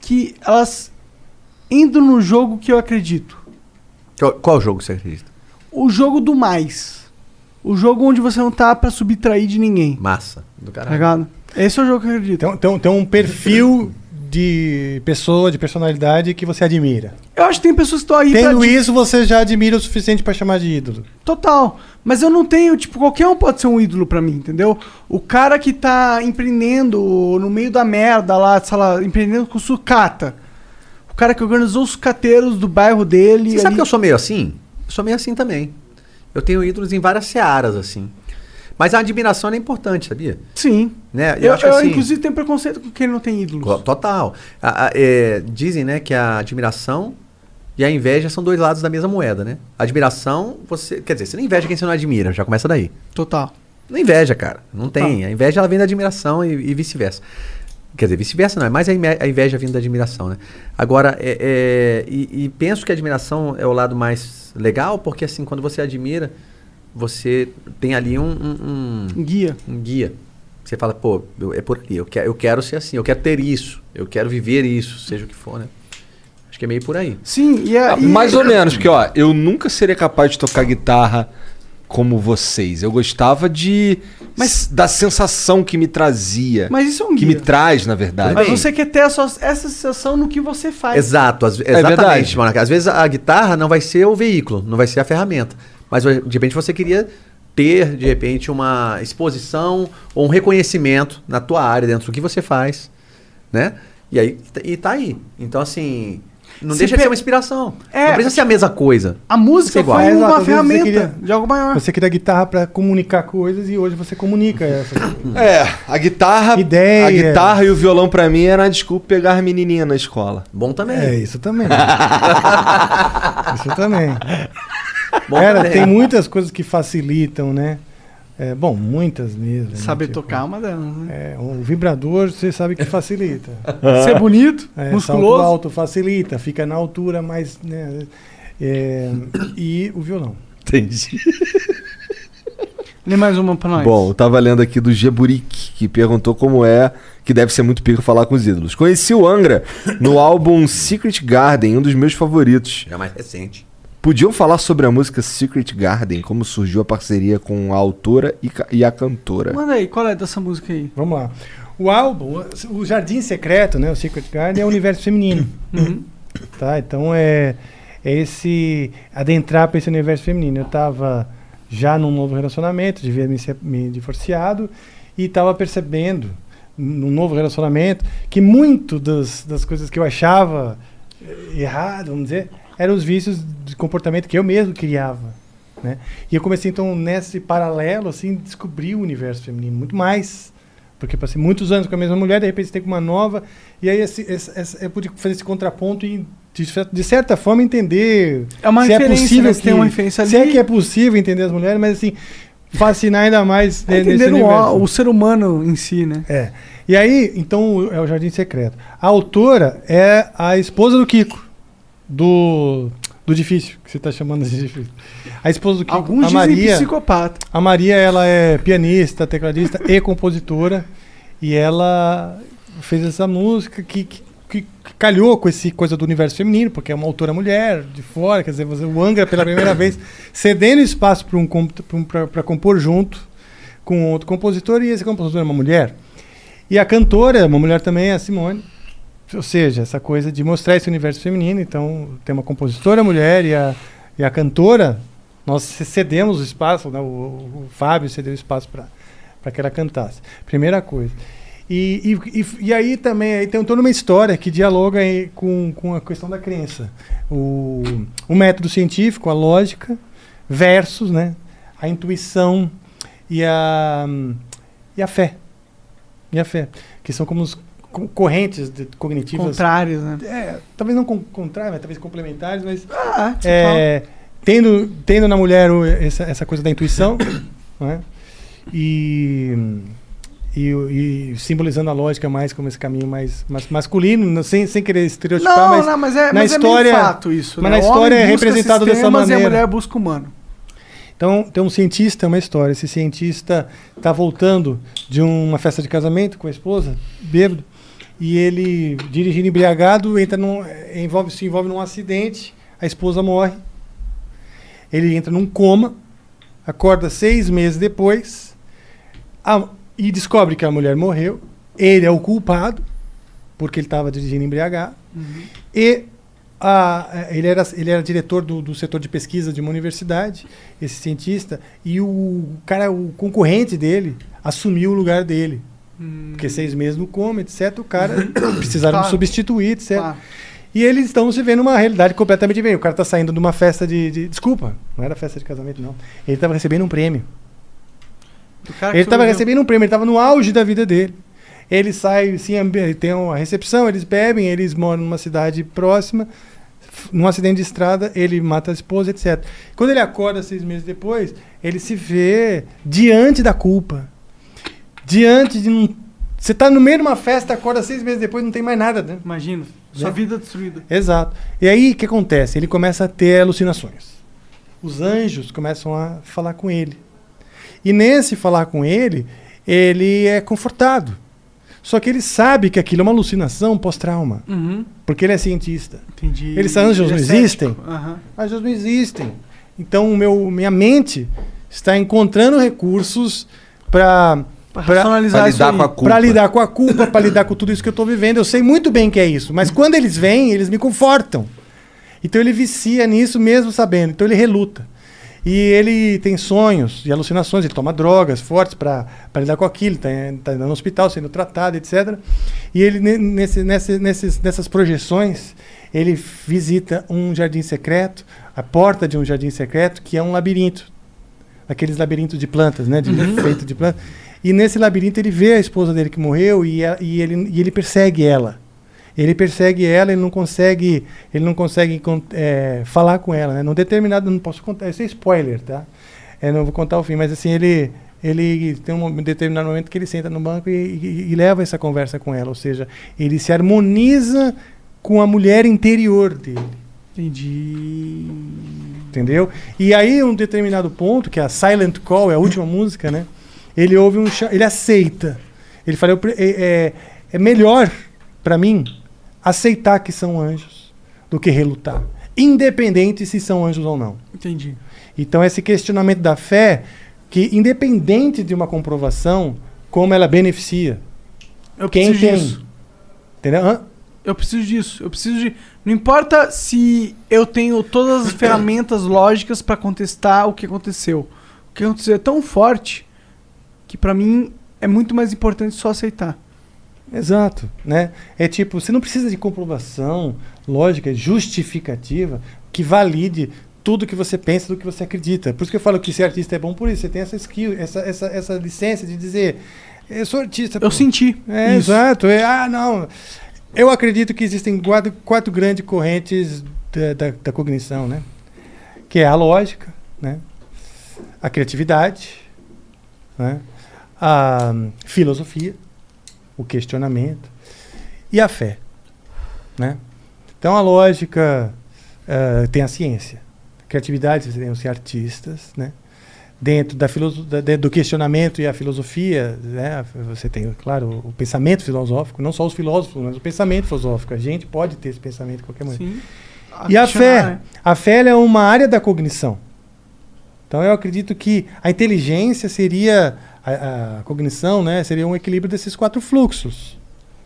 Speaker 2: Que elas. Indo no jogo que eu acredito.
Speaker 3: Qual, qual jogo você acredita?
Speaker 2: O jogo do mais. O jogo onde você não tá pra subtrair de ninguém.
Speaker 3: Massa. Do
Speaker 2: Tá
Speaker 3: caralho.
Speaker 2: ligado? Esse é o jogo que eu acredito.
Speaker 4: Tem, tem, tem um perfil de pessoa, de personalidade que você admira.
Speaker 2: Eu acho que tem pessoas que estão aí
Speaker 4: Tendo
Speaker 2: pra.
Speaker 4: isso, você já admira o suficiente pra chamar de ídolo.
Speaker 2: Total. Mas eu não tenho, tipo, qualquer um pode ser um ídolo pra mim, entendeu? O cara que tá empreendendo no meio da merda lá, sei lá, empreendendo com sucata. O cara que organizou os cateiros do bairro dele.
Speaker 3: Você sabe
Speaker 2: ali-
Speaker 3: que eu sou meio assim? Eu sou meio assim também. Eu tenho ídolos em várias searas, assim. Mas a admiração é importante, sabia?
Speaker 2: Sim.
Speaker 3: Né?
Speaker 2: Eu,
Speaker 3: acho que,
Speaker 2: eu,
Speaker 3: assim,
Speaker 2: inclusive, tenho preconceito com quem não tem ídolos.
Speaker 3: Total. A- a- é, dizem, né, que a admiração e a inveja são dois lados da mesma moeda, né? Admiração, você. Quer dizer, você não inveja quem você não admira, já começa daí.
Speaker 2: Total.
Speaker 3: Não inveja, cara. Não tem. A inveja ela vem da admiração e, e vice-versa. Quer dizer, vice-versa não, é mais a inveja vindo da admiração, né? Agora, é, é, e, e penso que a admiração é o lado mais legal, porque assim, quando você admira, você tem ali um, um, um-
Speaker 2: Guia.
Speaker 3: um guia. Você fala, pô, eu- é por ali, eu quero, eu quero ser assim, eu quero ter isso, eu quero viver isso, seja o que for, né? Acho que é meio por aí.
Speaker 2: Sim, e, a,
Speaker 1: Ah,
Speaker 2: e-
Speaker 1: Mais ou menos, porque ó, eu nunca seria capaz de tocar guitarra como vocês. Eu gostava de.
Speaker 2: Mas-
Speaker 1: da sensação que me trazia.
Speaker 2: Mas isso é um
Speaker 1: que
Speaker 2: guia.
Speaker 1: me traz, na verdade.
Speaker 2: Mas você quer ter sua- essa sensação no que você faz.
Speaker 3: Exato, às-
Speaker 1: verdade.
Speaker 3: exatamente, Monarca. Às vezes a guitarra não vai ser o veículo, não vai ser a ferramenta. Mas de repente você queria ter, de repente, uma exposição ou um reconhecimento na tua área, dentro do que você faz, né? E aí, e tá aí. Então, assim, não
Speaker 2: Se
Speaker 3: deixa de
Speaker 2: pe-
Speaker 3: ser uma inspiração.
Speaker 2: É.
Speaker 3: não precisa ser a mesma coisa.
Speaker 2: A música
Speaker 3: igual.
Speaker 2: foi
Speaker 4: É,
Speaker 2: uma ferramenta
Speaker 4: queria-
Speaker 2: de algo maior.
Speaker 4: Você queria guitarra pra comunicar coisas e hoje você comunica essa.
Speaker 1: É, a guitarra.
Speaker 4: Ideia.
Speaker 1: A guitarra e o violão pra mim era a desculpa pegar as menininhas na escola.
Speaker 3: Bom também.
Speaker 4: É, isso também. isso também.
Speaker 3: Bom
Speaker 4: Cara,
Speaker 3: também.
Speaker 4: tem muitas coisas que facilitam, né? É, bom, muitas mesmo. né?
Speaker 2: Saber
Speaker 4: Tipo,
Speaker 2: tocar é uma delas, né?
Speaker 4: É, um vibrador você sabe que facilita.
Speaker 2: Ser bonito,
Speaker 4: É,
Speaker 2: musculoso.
Speaker 4: Salto alto facilita, fica na altura mais. Né, é, e o violão.
Speaker 1: Entendi.
Speaker 2: Lê mais uma pra nós.
Speaker 1: Bom, eu tava lendo aqui do Geburic, que perguntou como é que deve ser muito pico falar com os ídolos. Conheci o Angra no álbum Secret Garden, um dos meus favoritos.
Speaker 3: Já mais recente.
Speaker 1: Podiam falar sobre a música Secret Garden, como surgiu a parceria com a autora e, e a cantora.
Speaker 2: Manda aí, qual é dessa música aí?
Speaker 4: Vamos lá. O álbum, o Jardim Secreto, né, o Secret Garden, é o universo feminino.
Speaker 2: Uhum.
Speaker 4: Tá? Então é, é esse adentrar para esse universo feminino. Eu estava já num novo relacionamento, devia me, se- me divorciado e estava percebendo num novo relacionamento que muito das, das coisas que eu achava eh, errado, vamos dizer, eram os vícios de comportamento que eu mesmo criava, né? E eu comecei então nesse paralelo assim descobrir o universo feminino muito mais porque passei muitos anos com a mesma mulher, de repente você tem com uma nova, e aí esse, esse- esse- eu pude fazer esse contraponto e, de, de certa forma, entender
Speaker 2: É uma
Speaker 4: se é possível
Speaker 2: né? Você
Speaker 4: que,
Speaker 2: tem uma referência
Speaker 4: se é
Speaker 2: ali.
Speaker 4: que é possível entender as mulheres, mas assim, fascinar ainda mais
Speaker 2: É
Speaker 4: nesse
Speaker 2: entender o, o ser humano em si, né?
Speaker 4: É. E aí, então, é o Jardim Secreto. A autora é a esposa do Kiko, do, do Difícil, que você está chamando de Difícil. A esposa do Kiko,
Speaker 2: Alguns
Speaker 4: a Maria.
Speaker 2: psicopata.
Speaker 4: A Maria, ela é pianista, tecladista e compositora. E ela fez essa música que, que, que calhou com esse coisa do universo feminino, porque é uma autora mulher de fora, quer dizer, o Angra pela primeira vez cedendo espaço para um, para compor junto com outro compositor e esse compositor é uma mulher. E a cantora é uma mulher também, a Simone. Ou seja, essa coisa de mostrar esse universo feminino. Então, tem uma compositora mulher e a, e a cantora, nós cedemos o espaço, né? o, o- o Fábio cedeu espaço para que ela cantasse. Primeira coisa. E, e, e, aí também aí tem toda uma história que dialoga com, com a questão da crença. O, o método científico, a lógica, versus né, a intuição e a, e a fé. E a fé. Que são como os correntes cognitivas.
Speaker 2: Contrários, né?
Speaker 4: É, talvez não com, contrários, mas talvez complementares, mas.
Speaker 2: Ah, você
Speaker 4: é, tendo, tendo na mulher o- essa, essa coisa da intuição, né? E, e, e simbolizando a lógica mais como esse caminho mais, mais masculino, sem, sem querer estereotipar,
Speaker 2: Não,
Speaker 4: mas,
Speaker 2: não, mas é,
Speaker 4: na
Speaker 2: mas
Speaker 4: história,
Speaker 2: é fato isso.
Speaker 4: mas
Speaker 2: né?
Speaker 4: na história é representado dessa maneira.
Speaker 2: E a mulher busca humano.
Speaker 4: Então, tem um cientista, é uma história. Esse cientista está voltando de uma festa de casamento com a esposa, bêbado, e ele, dirigindo embriagado, entra num, eh, envolve, se envolve num acidente, a esposa morre. Ele entra num coma, acorda seis meses depois a- e descobre que a mulher morreu. Ele é o culpado, porque ele estava dirigindo embriagado. E a- ele, era, ele era diretor do, do setor de pesquisa de uma universidade, esse cientista, e o cara, o concorrente dele, assumiu o lugar dele. Porque seis meses no coma, etc. O cara precisaram
Speaker 2: Claro.
Speaker 4: substituir, etc.
Speaker 2: Claro.
Speaker 4: E eles estão se vendo numa realidade completamente diferente. O cara está saindo de uma festa de, de- Desculpa, não era festa de casamento, não. Ele estava recebendo um prêmio. Ele estava recebendo um prêmio, ele estava no auge da vida dele. Ele sai, ambi- tem uma recepção, eles bebem, eles moram numa cidade próxima, num acidente de estrada, ele mata a esposa, etc. Quando ele acorda seis meses depois, ele se vê diante da culpa. Diante de um. Você está no meio de uma festa, acorda seis meses depois, não tem mais nada, né?
Speaker 2: Imagina. Sua
Speaker 4: Né?
Speaker 2: vida destruída.
Speaker 4: Exato. E aí o que acontece? Ele começa a ter alucinações. Os anjos começam a falar com ele. E nesse falar com ele, ele é confortado. Só que ele sabe que aquilo é uma alucinação pós-trauma.
Speaker 2: Uhum.
Speaker 4: Porque ele é cientista.
Speaker 2: Entendi.
Speaker 4: Eles anjos
Speaker 2: Ele
Speaker 4: não
Speaker 2: é
Speaker 4: existem?
Speaker 2: cético. Aham.
Speaker 4: Anjos não existem. Então meu, minha mente está encontrando recursos para
Speaker 2: racionalizar
Speaker 1: pra
Speaker 2: isso
Speaker 1: lidar
Speaker 2: aí.
Speaker 1: com a culpa.
Speaker 4: para lidar com a culpa, para lidar com tudo isso que eu estou vivendo. Eu sei muito bem que é isso, mas quando eles vêm, eles me confortam. Então ele vicia nisso mesmo sabendo. Então ele reluta. E ele tem sonhos e alucinações, ele toma drogas fortes para lidar com aquilo, está no hospital sendo tratado, etc. E ele, ne- nesse, nesse, nesses, nessas projeções, ele visita um jardim secreto, a porta de um jardim secreto, que é um labirinto. Aqueles labirintos de plantas, né? De, Feito de plantas. E nesse labirinto ele vê a esposa dele que morreu e, e ele, e ele persegue ela. Ele persegue ela, ele não consegue, ele não consegue con- é, falar com ela, né? Num determinado, não posso contar, isso é spoiler, tá? Eu não vou contar o fim, mas assim ele, ele tem um determinado momento que ele senta no banco e, e- e leva essa conversa com ela, ou seja, ele se harmoniza com a mulher interior dele.
Speaker 2: Entendi.
Speaker 4: Entendeu? E aí, um determinado ponto, que é a Silent Call, é a última música, né? Ele ouve um ele aceita. Ele fala, eu é, é- é melhor para mim aceitar que são anjos do que relutar, independente se são anjos ou não.
Speaker 2: Entendi.
Speaker 4: Então, esse questionamento da fé, que independente de uma comprovação, como ela beneficia
Speaker 2: Eu
Speaker 4: quem
Speaker 2: preciso
Speaker 4: tem.
Speaker 2: disso.
Speaker 4: Entendeu? Hã?
Speaker 2: Eu preciso disso. Eu preciso de. Não importa se eu tenho todas as ferramentas lógicas pra contestar o que aconteceu. O que aconteceu é tão forte que pra mim é muito mais importante só aceitar.
Speaker 4: Exato, né? É tipo, você não precisa de comprovação lógica, justificativa, que valide tudo que você pensa do que você acredita. Por isso que eu falo que ser artista é bom por isso. Você tem essa skill, essa, essa, essa licença de dizer, eu sou artista.
Speaker 2: Eu
Speaker 4: pô."
Speaker 2: senti.
Speaker 4: É,
Speaker 2: isso.
Speaker 4: exato. É, ah, não. Eu acredito que existem quatro, quatro grandes correntes da, da, da cognição, né? Que é a lógica, né? A criatividade, né? A filosofia, o questionamento e a fé, né? Então a lógica eh, tem a ciência. Criatividade, você tem os artistas, né? dentro da da- do questionamento e a filosofia, né? Você tem, claro, o pensamento filosófico, não só os filósofos, mas o pensamento filosófico. A gente pode ter esse pensamento de qualquer maneira.
Speaker 2: Sim.
Speaker 4: E a fé?
Speaker 2: né?
Speaker 4: A fé é uma área da cognição. Então eu acredito que a inteligência seria a, a cognição, né? Seria um equilíbrio desses quatro fluxos,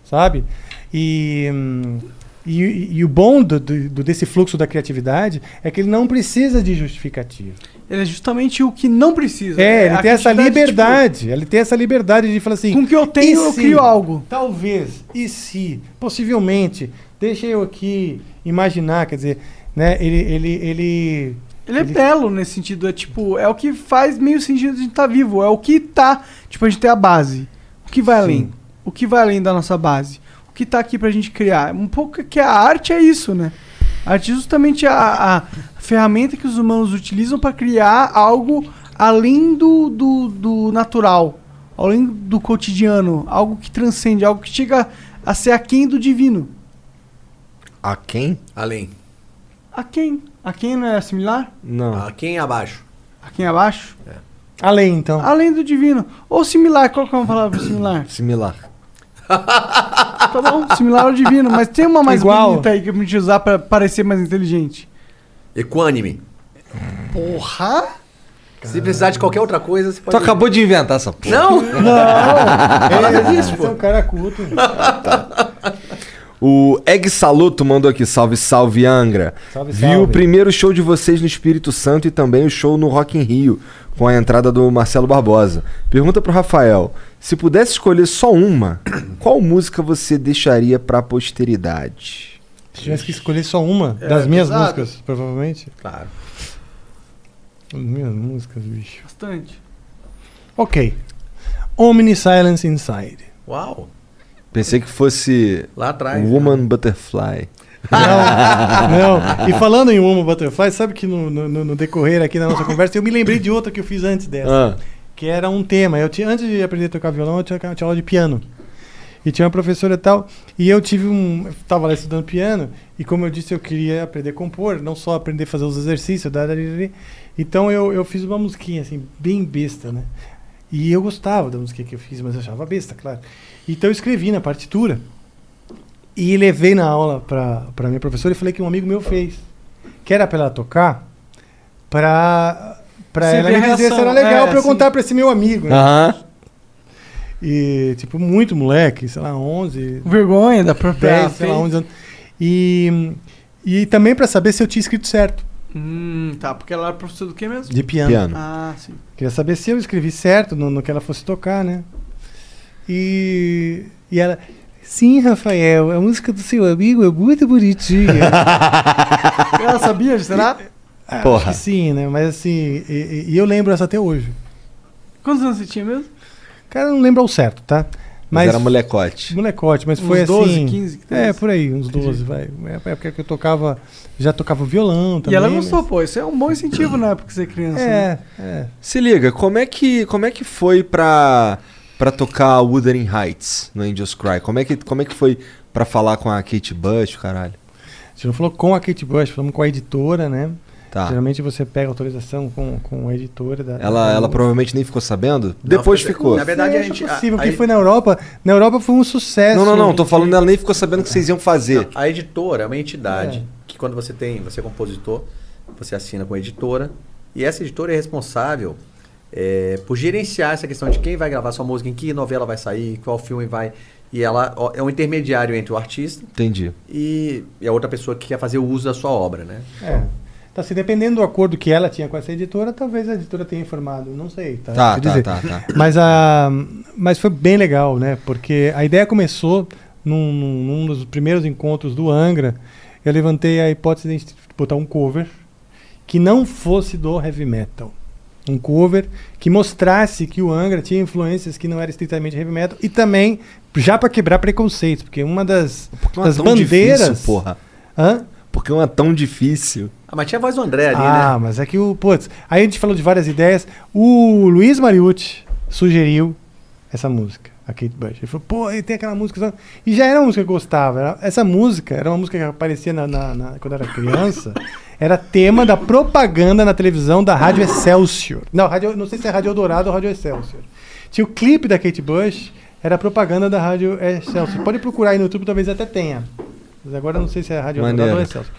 Speaker 4: sabe? E, hum, e, e o bom do, do- desse fluxo da criatividade é que ele não precisa de justificativa.
Speaker 2: Ele é justamente o que não precisa.
Speaker 4: É, ele
Speaker 2: a
Speaker 4: tem essa
Speaker 2: criatividade,
Speaker 4: liberdade. Ele tem essa liberdade de falar assim.
Speaker 2: tipo, com o que eu tenho,
Speaker 4: "E
Speaker 2: eu
Speaker 4: se?"
Speaker 2: crio algo.
Speaker 4: Talvez, e se, possivelmente, deixa eu aqui imaginar, quer dizer, né? Ele, ele, ele,
Speaker 2: Ele é belo nesse sentido, é tipo, é o que faz meio sentido de a gente estar vivo, é o que tá, tipo, a gente tem a base. O que vai além? O que vai além da nossa base? O que tá aqui pra gente criar? Um pouco que a arte é isso, né? A arte é justamente a, a ferramenta que os humanos utilizam para criar algo além do, do, do natural, além do cotidiano, algo que transcende, algo que chega a ser aquém do divino.
Speaker 1: A quem?
Speaker 3: Além.
Speaker 2: Aquém. Aquém não é similar?
Speaker 1: Não.
Speaker 3: Aquém abaixo.
Speaker 2: Aquém abaixo?
Speaker 4: Além, então.
Speaker 2: Além do divino. Ou similar, qual que é uma palavra similar?
Speaker 1: Similar.
Speaker 2: Tá bom, similar ao divino, mas tem uma mais
Speaker 4: Igual.
Speaker 2: bonita aí que a gente usar pra parecer mais inteligente.
Speaker 3: Equânime.
Speaker 2: Porra!
Speaker 3: Se precisar de qualquer outra coisa, você
Speaker 1: Tu
Speaker 3: pode.
Speaker 1: acabou de inventar essa porra.
Speaker 3: Não!
Speaker 4: É,
Speaker 3: isso,
Speaker 4: você é um cara culto.
Speaker 1: O Egg Saluto mandou aqui, salve, salve Angra.
Speaker 4: Salve,
Speaker 1: Viu
Speaker 4: salve.
Speaker 1: o primeiro show de vocês no Espírito Santo e também o show no Rock in Rio, com a entrada do Marcelo Barbosa. Pergunta pro Rafael, se pudesse escolher só uma, qual música você deixaria pra posteridade?
Speaker 4: Se tivesse que escolher só uma
Speaker 2: É,
Speaker 4: das minhas
Speaker 2: pesado.
Speaker 4: músicas, provavelmente.
Speaker 3: Claro.
Speaker 4: As minhas músicas, bicho.
Speaker 2: Bastante.
Speaker 4: Ok. Omni Silence Inside.
Speaker 3: Uau!
Speaker 1: Pensei que fosse
Speaker 3: Lá atrás.
Speaker 1: Woman Butterfly.
Speaker 4: Não, não. E falando em Woman Butterfly, sabe que no, no- no decorrer aqui da nossa conversa, eu me lembrei de outra que eu fiz antes dessa.
Speaker 1: Ah,
Speaker 4: que era um tema. Eu tinha, antes de aprender a tocar violão, eu tinha, eu tinha aula de piano. E tinha uma professora e tal. E eu tive um. Eu tava lá estudando piano. E como eu disse, eu queria aprender a compor, não só aprender a fazer os exercícios. Então eu, eu fiz uma musiquinha, assim, bem besta, né? E eu gostava da música que eu fiz, mas eu achava besta, claro. Então eu escrevi na partitura. E levei na aula pra, pra minha professora e falei que um amigo meu fez. Que era pra ela tocar,
Speaker 2: Você
Speaker 4: ela me dizer se era legal
Speaker 2: é,
Speaker 4: pra eu contar pra esse meu amigo. né?
Speaker 1: Aham.
Speaker 4: E, tipo, muito moleque, sei lá, 11,
Speaker 2: Vergonha da própria
Speaker 4: 10, sei lá,
Speaker 2: fé.
Speaker 4: 11 anos. E, e também pra saber se eu tinha escrito certo,
Speaker 2: Hum, tá, porque ela era professora do que mesmo?
Speaker 4: de piano.
Speaker 1: Piano.
Speaker 2: Ah, sim.
Speaker 4: Queria saber se eu escrevi certo no, no que ela fosse tocar, né? E, e ela... Sim, Rafael, a música do seu amigo é muito bonitinha.
Speaker 2: Ela sabia, será?
Speaker 4: Ah,
Speaker 1: Porra.
Speaker 4: acho que sim, né? Mas assim, e, e- eu lembro essa até hoje.
Speaker 2: Quantos anos você tinha mesmo?
Speaker 4: Cara, eu não lembro ao certo, tá?
Speaker 1: Mas era molecote.
Speaker 4: Molecote, mas
Speaker 2: Uns
Speaker 4: foi
Speaker 2: 12,
Speaker 4: assim.
Speaker 2: 15,
Speaker 4: É,
Speaker 2: 13.
Speaker 4: por aí, uns 12, vai. É a época que eu tocava. Já tocava violão também.
Speaker 2: e ela
Speaker 4: mas-
Speaker 2: gostou, pô. Isso é um bom incentivo na época que você é criança. né?
Speaker 4: É, é.
Speaker 1: Se liga, como é que, como é que foi pra, pra tocar Wuthering Heights no Angels Cry? Como é que, como é que foi pra falar com a Kate Bush, caralho?
Speaker 4: A gente não falou com a Kate Bush, falamos com a editora, né?
Speaker 1: Tá.
Speaker 4: Geralmente você pega autorização com, com a editora. Da,
Speaker 1: Ela,
Speaker 4: da-
Speaker 1: ela provavelmente nem ficou sabendo? Depois
Speaker 3: foi-
Speaker 1: ficou.
Speaker 3: Na verdade, a
Speaker 4: Acho
Speaker 3: gente.
Speaker 4: possível,
Speaker 3: a-
Speaker 4: porque
Speaker 3: a-
Speaker 4: foi na Europa. Na Europa foi um sucesso.
Speaker 1: Não, não, não. Tô falando ela nem ficou sabendo que vocês iam fazer.
Speaker 3: A editora é uma entidade
Speaker 4: É.
Speaker 3: que quando você tem, você é compositor, você assina com a editora e essa editora é responsável é, por gerenciar essa questão de quem vai gravar sua música, em que novela vai sair, qual filme vai. E ela ó, é um intermediário entre o artista
Speaker 1: Entendi.
Speaker 3: e, e a outra pessoa que quer fazer o uso da sua obra, né?
Speaker 4: É. Então, assim, dependendo do acordo que ela tinha com essa editora, talvez a editora tenha informado. Não sei, tá?
Speaker 1: Tá, tá,
Speaker 4: dizer.
Speaker 1: tá, tá.
Speaker 4: Mas, a, mas foi bem legal, né? Porque a ideia começou num, num- num dos primeiros encontros do Angra. Eu levantei a hipótese de a gente botar um cover que não fosse do heavy metal. Um cover que mostrasse que o Angra tinha influências que não eram estritamente heavy metal e também já para quebrar preconceitos, porque uma das,
Speaker 1: Porque é
Speaker 4: das
Speaker 1: tão
Speaker 4: bandeiras.
Speaker 1: difícil, porra.
Speaker 4: Hã?
Speaker 1: Porque é tão difícil.
Speaker 3: Ah, mas tinha a voz do André ali,
Speaker 4: Ah,
Speaker 3: né?
Speaker 4: mas é que o. Putz, aí a gente falou de várias ideias. O Luiz Mariucci sugeriu essa música, a Kate Bush. Ele falou, pô, tem aquela música. só-" E já era uma música que eu gostava. Essa música era uma música que aparecia na, na- na- quando eu era criança. Era tema da propaganda na televisão da Rádio Excelsior. Não, rádio, não sei se é Rádio Eldorado ou Rádio Excelsior. Tinha o clipe da Kate Bush, era propaganda da Rádio Excelsior. Pode procurar aí no YouTube, talvez até tenha. Mas agora não sei se é Rádio
Speaker 1: Maneiro.
Speaker 4: ou Excelsior.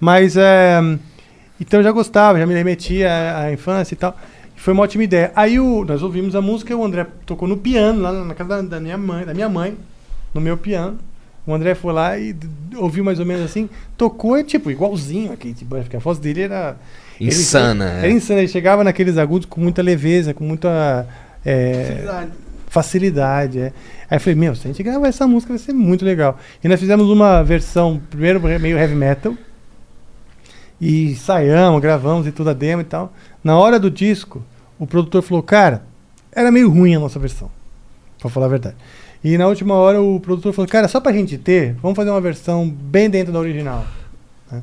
Speaker 4: Mas, é, então eu já gostava, já me remetia à, infância e tal. Foi uma ótima ideia. Aí o, nós ouvimos a música o André tocou no piano, lá na casa da, da minha mãe, da minha mãe, no meu piano. O André foi lá e ouviu mais ou menos assim, tocou e tipo, igualzinho a Kate Bush, porque a voz dele era... ele-
Speaker 1: Insana,
Speaker 4: Era
Speaker 1: é.
Speaker 4: insana, ele chegava naqueles agudos com muita leveza, com muita... é,
Speaker 2: Facilidade.
Speaker 4: facilidade. É. Aí eu falei, meu, se a gente gravar essa música vai ser muito legal. E nós fizemos uma versão, primeiro meio heavy metal, e ensaiamos, gravamos e tudo a demo e tal. Na hora do disco, o produtor falou, cara, era meio ruim a nossa versão, pra falar a verdade. E na última hora o produtor falou, cara, só pra gente ter, vamos fazer uma versão bem dentro da original. né?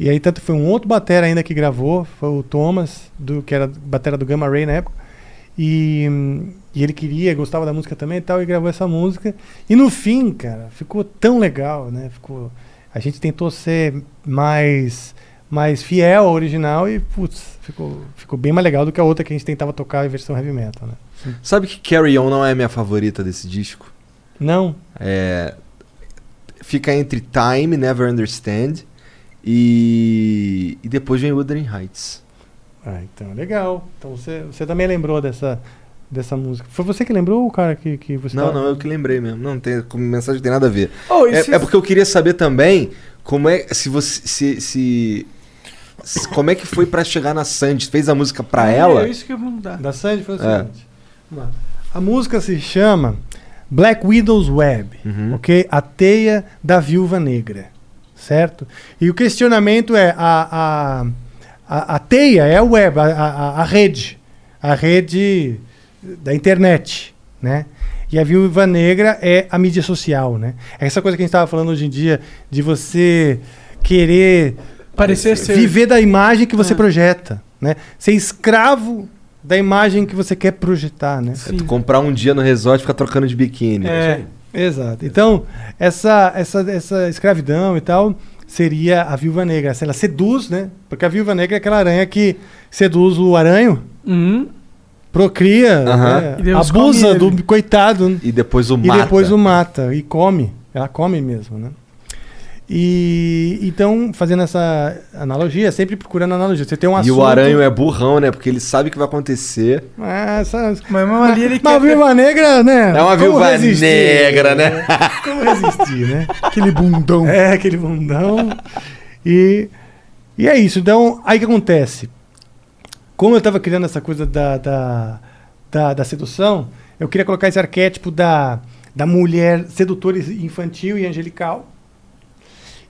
Speaker 4: E aí tanto foi um outro batera ainda que gravou, foi o Thomas, do, que era batera do Gamma Ray na época. E, e ele queria, gostava da música também e tal, e gravou essa música. E no fim, cara, ficou tão legal, né? Ficou, a gente tentou ser mais, mais fiel ao original e, putz, ficou, ficou bem mais legal do que a outra que a gente tentava tocar em versão heavy metal, né?
Speaker 1: Sabe que Carry On não é a minha favorita desse disco?
Speaker 4: Não?
Speaker 1: É. Fica entre Time, Never Understand e. E depois vem Wuthering Heights.
Speaker 4: Ah, então legal. Então você, você também lembrou dessa, dessa música. Foi você que lembrou ou o cara que, que você
Speaker 1: Não,
Speaker 4: tava-
Speaker 1: não, eu que lembrei mesmo. Não, tem, com mensagem não tem nada a ver.
Speaker 2: Oh,
Speaker 1: é,
Speaker 2: se-
Speaker 1: é porque eu queria saber também como é. Se você. Se. se- se- como é que foi pra chegar na Sandy? Fez a música pra ela?
Speaker 2: É isso que eu vou mudar.
Speaker 4: Da Sandy foi o
Speaker 1: É.
Speaker 4: seguinte. A música se chama Black Widow's Web,
Speaker 1: Uhum.
Speaker 4: ok? A teia da viúva negra, certo? E o questionamento é a, a, a, a teia é a web, a, a, a rede, a rede da internet, né? E a viúva negra é a mídia social, né? É essa coisa que a gente estava falando hoje em dia de você querer
Speaker 2: Parecer ser.
Speaker 4: viver da imagem que você
Speaker 2: É.
Speaker 4: projeta, né? Ser escravo da imagem que você quer projetar, né?
Speaker 1: É tu comprar um dia no resort e ficar trocando de biquíni.
Speaker 4: É, exato. Então, essa, essa, essa escravidão e tal seria a viúva negra. Se ela seduz, né? Porque a viúva negra é aquela aranha que seduz o aranho,
Speaker 2: Uhum.
Speaker 4: procria, né?
Speaker 2: E Deus
Speaker 4: abusa do coitado
Speaker 1: E depois o
Speaker 4: e
Speaker 1: mata.
Speaker 4: depois o mata e come. Ela come mesmo, né? E então, fazendo essa analogia, sempre procurando analogia. Você tem um
Speaker 1: E
Speaker 4: assunto...
Speaker 1: o aranho é burrão, né? Porque ele sabe o que vai acontecer.
Speaker 4: Ah, essa-
Speaker 2: Mas mesmo ali ele
Speaker 4: Mas a
Speaker 2: quer.
Speaker 4: viúva negra, né?
Speaker 1: É uma
Speaker 4: como
Speaker 1: viúva
Speaker 4: resistir?
Speaker 1: negra, né?
Speaker 4: Como resistir, né? aquele bundão. É, aquele bundão. E, e é isso. Então, aí que acontece? Como eu estava criando essa coisa da, da, da, da sedução, eu queria colocar esse arquétipo da, da mulher sedutora infantil e angelical.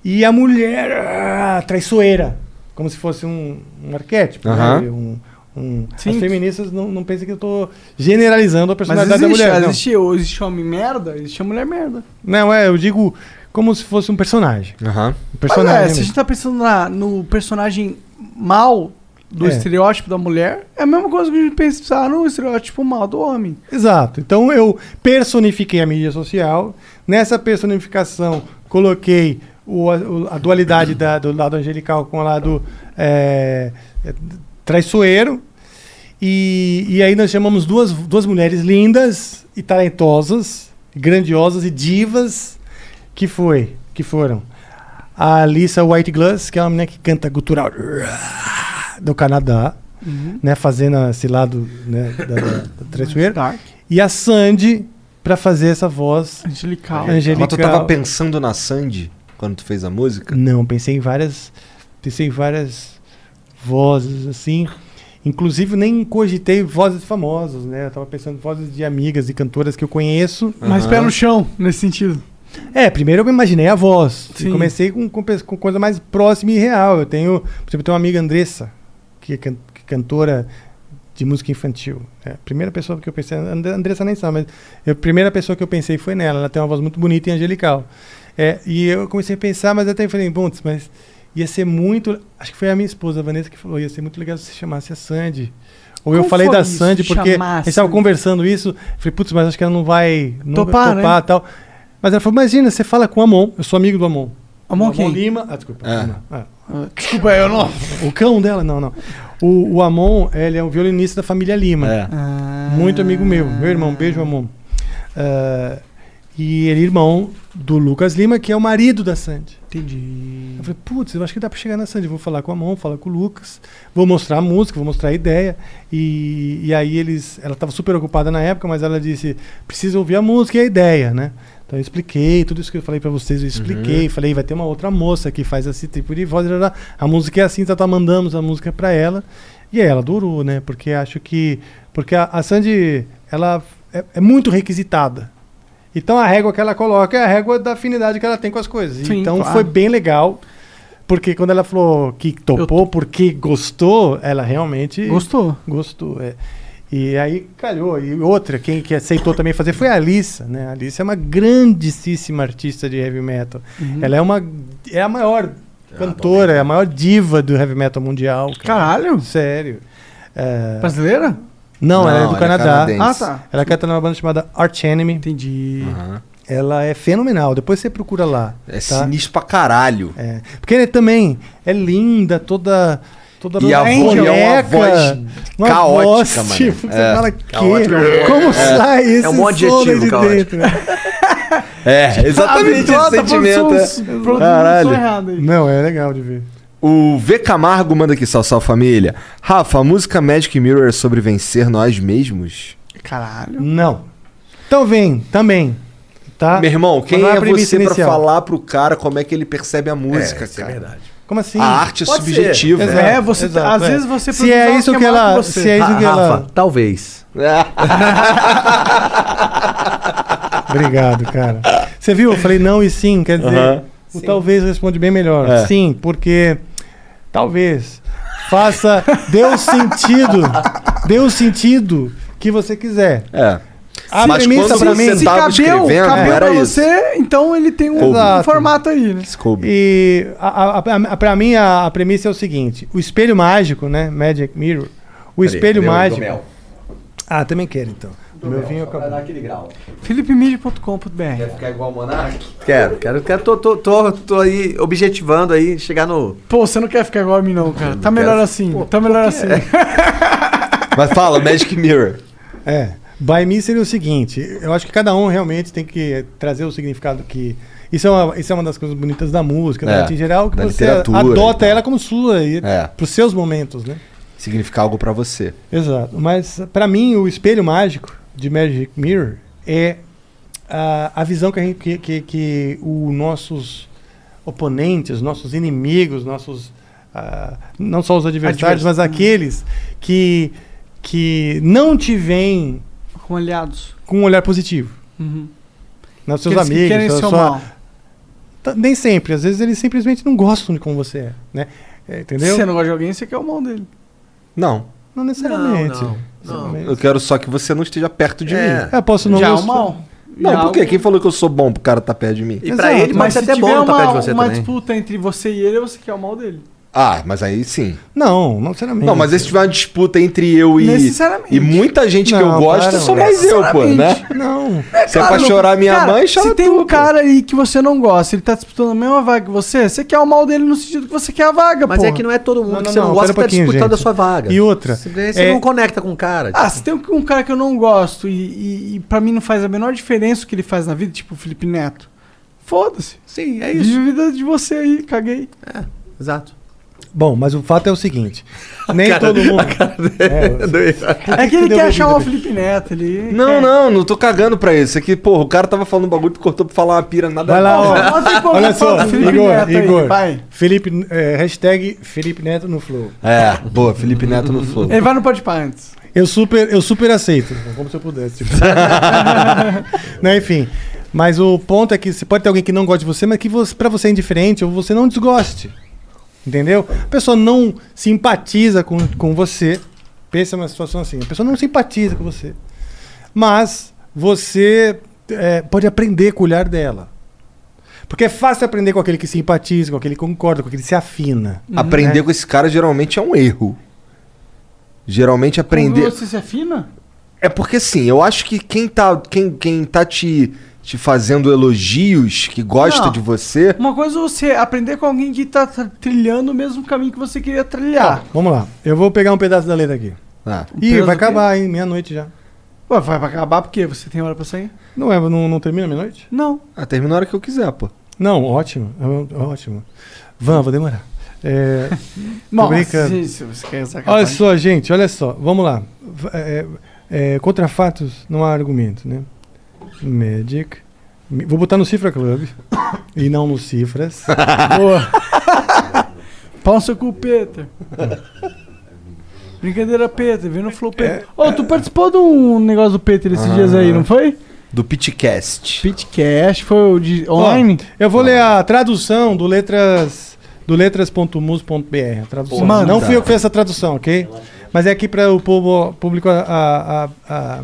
Speaker 4: E a mulher ah, traiçoeira. Como se fosse um, um arquétipo.
Speaker 1: Aham.
Speaker 4: né? Um, um, as feministas não, não pensem que eu estou generalizando a
Speaker 2: Mas
Speaker 4: personalidade
Speaker 2: existe,
Speaker 4: da mulher. não.
Speaker 2: existe, existe homem merda, existe a mulher merda.
Speaker 4: Não, é, eu digo como se fosse um personagem. Um
Speaker 2: Mas
Speaker 4: personagem.
Speaker 2: é, se a gente tá pensando na- no personagem mal do
Speaker 4: É.
Speaker 2: estereótipo da mulher, é a mesma coisa que a gente pensar no estereótipo mal do homem.
Speaker 4: Exato. Então eu personifiquei a mídia social. Nessa personificação, coloquei o- a, o- a dualidade da- do lado angelical com o lado é, é, traiçoeiro. E, e aí nós chamamos duas, duas mulheres lindas e talentosas, grandiosas e divas, que foi, que foram a Alissa White Glass, que é uma menina que canta gutural do Canadá, né, fazendo esse lado né, da, da, da traiçoeira. E a Sandy pra fazer essa voz
Speaker 2: angelical.
Speaker 4: angelical.
Speaker 1: Mas tu tava pensando na Sandy quando tu fez a música?
Speaker 4: Não, pensei em várias, pensei em várias vozes assim. Inclusive nem cogitei vozes famosas, né? Eu tava pensando em vozes de amigas e cantoras que eu conheço.
Speaker 2: Mas pé no chão, nesse sentido.
Speaker 4: É, primeiro eu imaginei a voz. E comecei com, com, com coisa mais próxima e real. Eu tenho, por exemplo, eu tenho uma amiga Andressa, que é, can- que é cantora de música infantil. É, a primeira pessoa que eu pensei, Andressa nem sabe, mas eu- a primeira pessoa que eu pensei foi nela. Ela tem uma voz muito bonita e angelical. É, e eu comecei a pensar, mas até falei, bom, mas ia ser muito. Acho que foi a minha esposa, a Vanessa, que falou: ia ser muito legal se chamasse a Sandy. Ou eu
Speaker 2: Como
Speaker 4: falei
Speaker 2: foi
Speaker 4: da
Speaker 2: isso,
Speaker 4: Sandy, porque
Speaker 2: a
Speaker 4: gente estava
Speaker 2: Sandy?
Speaker 4: conversando isso. Falei, putz, mas acho que ela não vai não
Speaker 2: Topar,
Speaker 4: vai topar
Speaker 2: né?
Speaker 4: tal. Mas ela falou: imagina, você fala com o Amon, eu sou amigo do Amon.
Speaker 2: Amon
Speaker 4: Amon
Speaker 2: quem?
Speaker 4: Lima. Ah, desculpa.
Speaker 1: É.
Speaker 4: Lima. Ah,
Speaker 2: Desculpa, eu não.
Speaker 4: O cão dela, não, não. O, o Amon, ele é um violinista da família Lima.
Speaker 1: É.
Speaker 4: Muito amigo meu. Meu irmão, beijo, Amon. Ah, e ele é irmão do Lucas Lima, que é o marido da Sandy.
Speaker 2: Entendi.
Speaker 4: Eu falei, putz, eu acho que dá pra chegar na Sandy. Vou falar com a Amon, falar com o Lucas. Vou mostrar a música, vou mostrar a ideia. E, e aí eles... Ela tava super ocupada na época, mas ela disse, precisa ouvir a música e a ideia, né? Então eu expliquei, tudo isso que eu falei pra vocês, eu expliquei. Falei, vai ter uma outra moça que faz esse tipo de voz. A música é assim, tá, tá mandamos a música pra ela. E aí ela adorou, né? Porque acho que... Porque a, a Sandy, ela é, é muito requisitada. Então a régua que ela coloca é a régua da afinidade que ela tem com as coisas.
Speaker 2: Sim,
Speaker 4: então
Speaker 2: claro.
Speaker 4: foi bem legal. Porque quando ela falou que topou porque gostou, ela realmente
Speaker 2: Gostou.
Speaker 4: gostou. É. E aí calhou. E outra, quem que aceitou também fazer foi a Alissa, né? A Alissa é uma grandíssima artista de heavy metal.
Speaker 2: Uhum.
Speaker 4: Ela é uma é a maior cantora, é a maior diva do heavy metal mundial. cara.
Speaker 2: Caralho.
Speaker 4: Sério. É,
Speaker 2: Brasileira?
Speaker 4: Não, ela é
Speaker 1: Não,
Speaker 4: do
Speaker 1: ela é
Speaker 4: Canadá.
Speaker 1: canadense.
Speaker 2: Ah, tá.
Speaker 4: Ela canta numa banda chamada Arch Enemy.
Speaker 2: Entendi.
Speaker 1: Aham.
Speaker 4: Ela é fenomenal. Depois você procura lá.
Speaker 1: É
Speaker 4: tá?
Speaker 1: sinistro pra caralho.
Speaker 4: É. Porque ele também é linda, toda. Toda
Speaker 1: E a voz é uma voz
Speaker 4: uma
Speaker 1: caótica,
Speaker 4: voz,
Speaker 1: mano.
Speaker 4: Tipo, você
Speaker 1: É.
Speaker 4: fala que?
Speaker 3: Caótica é
Speaker 4: Como sai esse
Speaker 3: é um adjetivo,
Speaker 4: de
Speaker 3: caótica.
Speaker 4: dentro?
Speaker 1: É, exatamente esse sentimento. é. Caralho.
Speaker 4: Não, é legal de ver.
Speaker 1: O V Camargo manda aqui, sal, sal família. Rafa, a música Magic Mirror é sobre vencer nós mesmos?
Speaker 2: Caralho.
Speaker 4: Não. Então vem, também. Tá?
Speaker 1: Meu irmão, quem é
Speaker 4: premissa
Speaker 1: você pra
Speaker 4: inicial.
Speaker 1: falar pro cara como é que ele percebe a música,
Speaker 3: isso é
Speaker 1: cara?
Speaker 3: verdade.
Speaker 4: Como assim?
Speaker 1: A arte é
Speaker 3: Pode
Speaker 1: subjetiva.
Speaker 4: Exato,
Speaker 2: É, você-
Speaker 4: exato,
Speaker 2: às
Speaker 4: é.
Speaker 2: vezes você
Speaker 4: Se é isso
Speaker 2: que é
Speaker 4: que ela.
Speaker 2: que você.
Speaker 4: Se é isso que
Speaker 3: Rafa,
Speaker 4: ela.
Speaker 3: talvez.
Speaker 4: Obrigado, cara. Você viu? Eu falei não e sim, quer dizer,
Speaker 1: Aham.
Speaker 4: o talvez responde bem melhor.
Speaker 1: É.
Speaker 4: Sim, porque talvez faça dê o sentido, dê o sentido que você quiser.
Speaker 1: É.
Speaker 4: A
Speaker 1: Mas
Speaker 4: premissa
Speaker 1: quando
Speaker 4: pra
Speaker 1: você
Speaker 4: mim
Speaker 2: Se cabeu,
Speaker 1: escrevendo,
Speaker 2: cabeu
Speaker 1: era
Speaker 2: pra
Speaker 1: isso.
Speaker 2: você, então ele tem um, um formato aí, né?
Speaker 1: Scooby.
Speaker 4: e a, a, a, pra mim a, a premissa é o seguinte: o espelho mágico, né, Magic Mirror, o espelho mágico. Ah, também quero então. O meu vinho acabou.
Speaker 3: aquele grau.
Speaker 2: philipmedia.com.br
Speaker 3: Ficar igual o Monark? Quero, quero, quero tô, tô, tô, tô aí objetivando aí, chegar no.
Speaker 2: Pô, você não quer ficar igual a mim não, cara. Tá melhor
Speaker 3: quero-
Speaker 2: assim. tá melhor assim.
Speaker 1: Mas fala, Magic Mirror.
Speaker 4: É. By me seria o seguinte: eu acho que cada um realmente tem que trazer o significado que. Isso é uma, isso é uma das coisas bonitas da música, da
Speaker 1: É,
Speaker 4: arte em geral, que
Speaker 1: da
Speaker 4: você adota
Speaker 1: tal.
Speaker 4: ela como sua, e,
Speaker 1: É.
Speaker 4: pros seus momentos, né?
Speaker 1: Significar algo pra você.
Speaker 4: Exato. Mas, pra mim, o espelho mágico de Magic Mirror é a, a visão que, a gente, que, que, que os nossos oponentes, nossos inimigos, nossos. ah, não só os adversários, mas aqueles que, que não te veem
Speaker 2: Com aliados.
Speaker 4: com um olhar positivo.
Speaker 2: Uhum.
Speaker 4: Nos seus
Speaker 2: Aqueles que
Speaker 4: amigos,
Speaker 2: querem seu
Speaker 4: sua-
Speaker 2: mal.
Speaker 4: Tá- Nem sempre, às vezes eles simplesmente não gostam de como você é, né? É,
Speaker 2: Se
Speaker 4: entendeu?
Speaker 2: você não gosta de alguém, você quer o mal dele.
Speaker 1: Não.
Speaker 4: Não necessariamente.
Speaker 3: Não, não,
Speaker 4: Necessariamente.
Speaker 1: Eu quero só que você não esteja perto de
Speaker 3: É.
Speaker 1: mim.
Speaker 4: Eu posso não
Speaker 2: Já é o
Speaker 4: gostar.
Speaker 2: mal.
Speaker 1: Não, por quê?
Speaker 2: o-
Speaker 1: Quem falou que eu sou bom pro cara estar perto de mim?
Speaker 3: E pra
Speaker 4: Exato.
Speaker 3: ele
Speaker 2: Mas se
Speaker 3: ser até bom
Speaker 2: uma,
Speaker 3: perto de você
Speaker 2: uma
Speaker 3: também.
Speaker 2: disputa entre você e ele, você quer o mal dele.
Speaker 1: Ah, mas aí sim.
Speaker 4: Não, não necessariamente.
Speaker 1: Não, mas aí se tiver uma disputa entre eu e.
Speaker 2: Necessariamente.
Speaker 1: E muita gente que eu
Speaker 4: Não,
Speaker 1: gosto,
Speaker 4: para,
Speaker 1: sou
Speaker 4: não.
Speaker 1: mais eu, pô, né?
Speaker 4: Não.
Speaker 1: Se é pra chorar minha
Speaker 2: Cara,
Speaker 1: mãe, chora
Speaker 2: Se tem
Speaker 1: tu,
Speaker 2: um
Speaker 1: pô.
Speaker 2: cara aí que você não gosta, ele tá disputando a mesma vaga que você, você quer o mal dele no sentido que você quer a vaga,
Speaker 3: Mas
Speaker 2: porra.
Speaker 3: é que não é todo mundo
Speaker 4: Não,
Speaker 3: que
Speaker 4: não,
Speaker 3: você não,
Speaker 4: não,
Speaker 3: gosta que tá disputando
Speaker 4: gente.
Speaker 3: a sua vaga.
Speaker 4: E outra,
Speaker 3: Você
Speaker 4: é-
Speaker 3: não conecta com o cara.
Speaker 2: Ah,
Speaker 3: tipo,
Speaker 2: se tem um, cara que eu não gosto e, e, e pra mim não faz a menor diferença o que ele faz na vida, tipo o Felipe Neto. Foda-se.
Speaker 3: Sim, é
Speaker 2: Vive
Speaker 3: isso.
Speaker 2: a vida de você aí, caguei.
Speaker 3: Exato.
Speaker 4: Bom, mas o fato é o seguinte: nem
Speaker 3: cara-
Speaker 4: todo mundo.
Speaker 3: cara
Speaker 4: É,
Speaker 2: É que ele quer achar o? Felipe Neto ali.
Speaker 1: Não, não, não tô cagando pra isso. É que, porra, o cara tava falando um bagulho e cortou pra falar uma pira, nada
Speaker 4: Vai lá, ó.
Speaker 2: Aí
Speaker 4: Olha só,
Speaker 2: Felipe
Speaker 4: Igor,
Speaker 2: Neto aí,
Speaker 4: Igor.
Speaker 2: vai.
Speaker 4: Felipe, é, hashtag Felipe Neto no Flow.
Speaker 1: É, boa, Felipe Neto no flow.
Speaker 2: Ele vai no Pode Pá antes.
Speaker 4: Eu super, eu super aceito, como se eu pudesse. Tipo. Não, enfim. Mas o ponto é que você pode ter alguém que não gosta de você, mas que você, pra você é indiferente ou você não desgoste. Entendeu? A pessoa não simpatiza com, com você. Pensa numa situação assim. A pessoa não simpatiza com você. Mas você é, pode aprender com o olhar dela. Porque é fácil aprender com aquele que simpatiza, com aquele que concorda, com aquele que se afina.
Speaker 1: Aprender
Speaker 4: né?
Speaker 1: com esse cara geralmente é um erro. Geralmente
Speaker 2: Quando
Speaker 1: aprender.
Speaker 2: você se afina?
Speaker 1: É porque assim, eu acho que quem tá, quem, quem tá te, te fazendo elogios, que gosta
Speaker 2: Não.
Speaker 1: de você.
Speaker 2: Uma coisa é você aprender com alguém que tá trilhando o mesmo caminho que você queria trilhar.
Speaker 4: Vamos lá. Eu vou pegar um pedaço da letra aqui.
Speaker 1: Ah.
Speaker 2: Um
Speaker 4: Ih, vai acabar, hein? Meia-noite já.
Speaker 2: Ué, vai acabar porque você tem hora pra sair?
Speaker 4: Não, é, não, não termina meia-noite?
Speaker 2: Não.
Speaker 1: Ah, termina a hora que eu quiser, pô.
Speaker 4: Não, ótimo. é- Ótimo. Van, vou demorar. É,
Speaker 2: Nossa,
Speaker 4: brincando.
Speaker 2: se você quer sacar
Speaker 4: Olha só, gente, olha só. Vamos lá. É, é, contra fatos não há argumento, né? Magic. Vou botar no Cifra Club e não no Cifras.
Speaker 2: Boa. Pau no seu cu, Peter. Brincadeira, Peter. Viu no Flow, Peter. Ô, tu participou de um negócio do Peter esses
Speaker 1: Ah.
Speaker 2: dias aí, não foi?
Speaker 1: Do Pitcast.
Speaker 2: Pitcast, foi o de online?
Speaker 4: Ó, eu vou ler a tradução do letras do letras.mus.br. Tradução.
Speaker 2: Manda.
Speaker 4: Não fui eu que fiz essa tradução, ok? Mas é aqui para o povo, público a, a- a- a-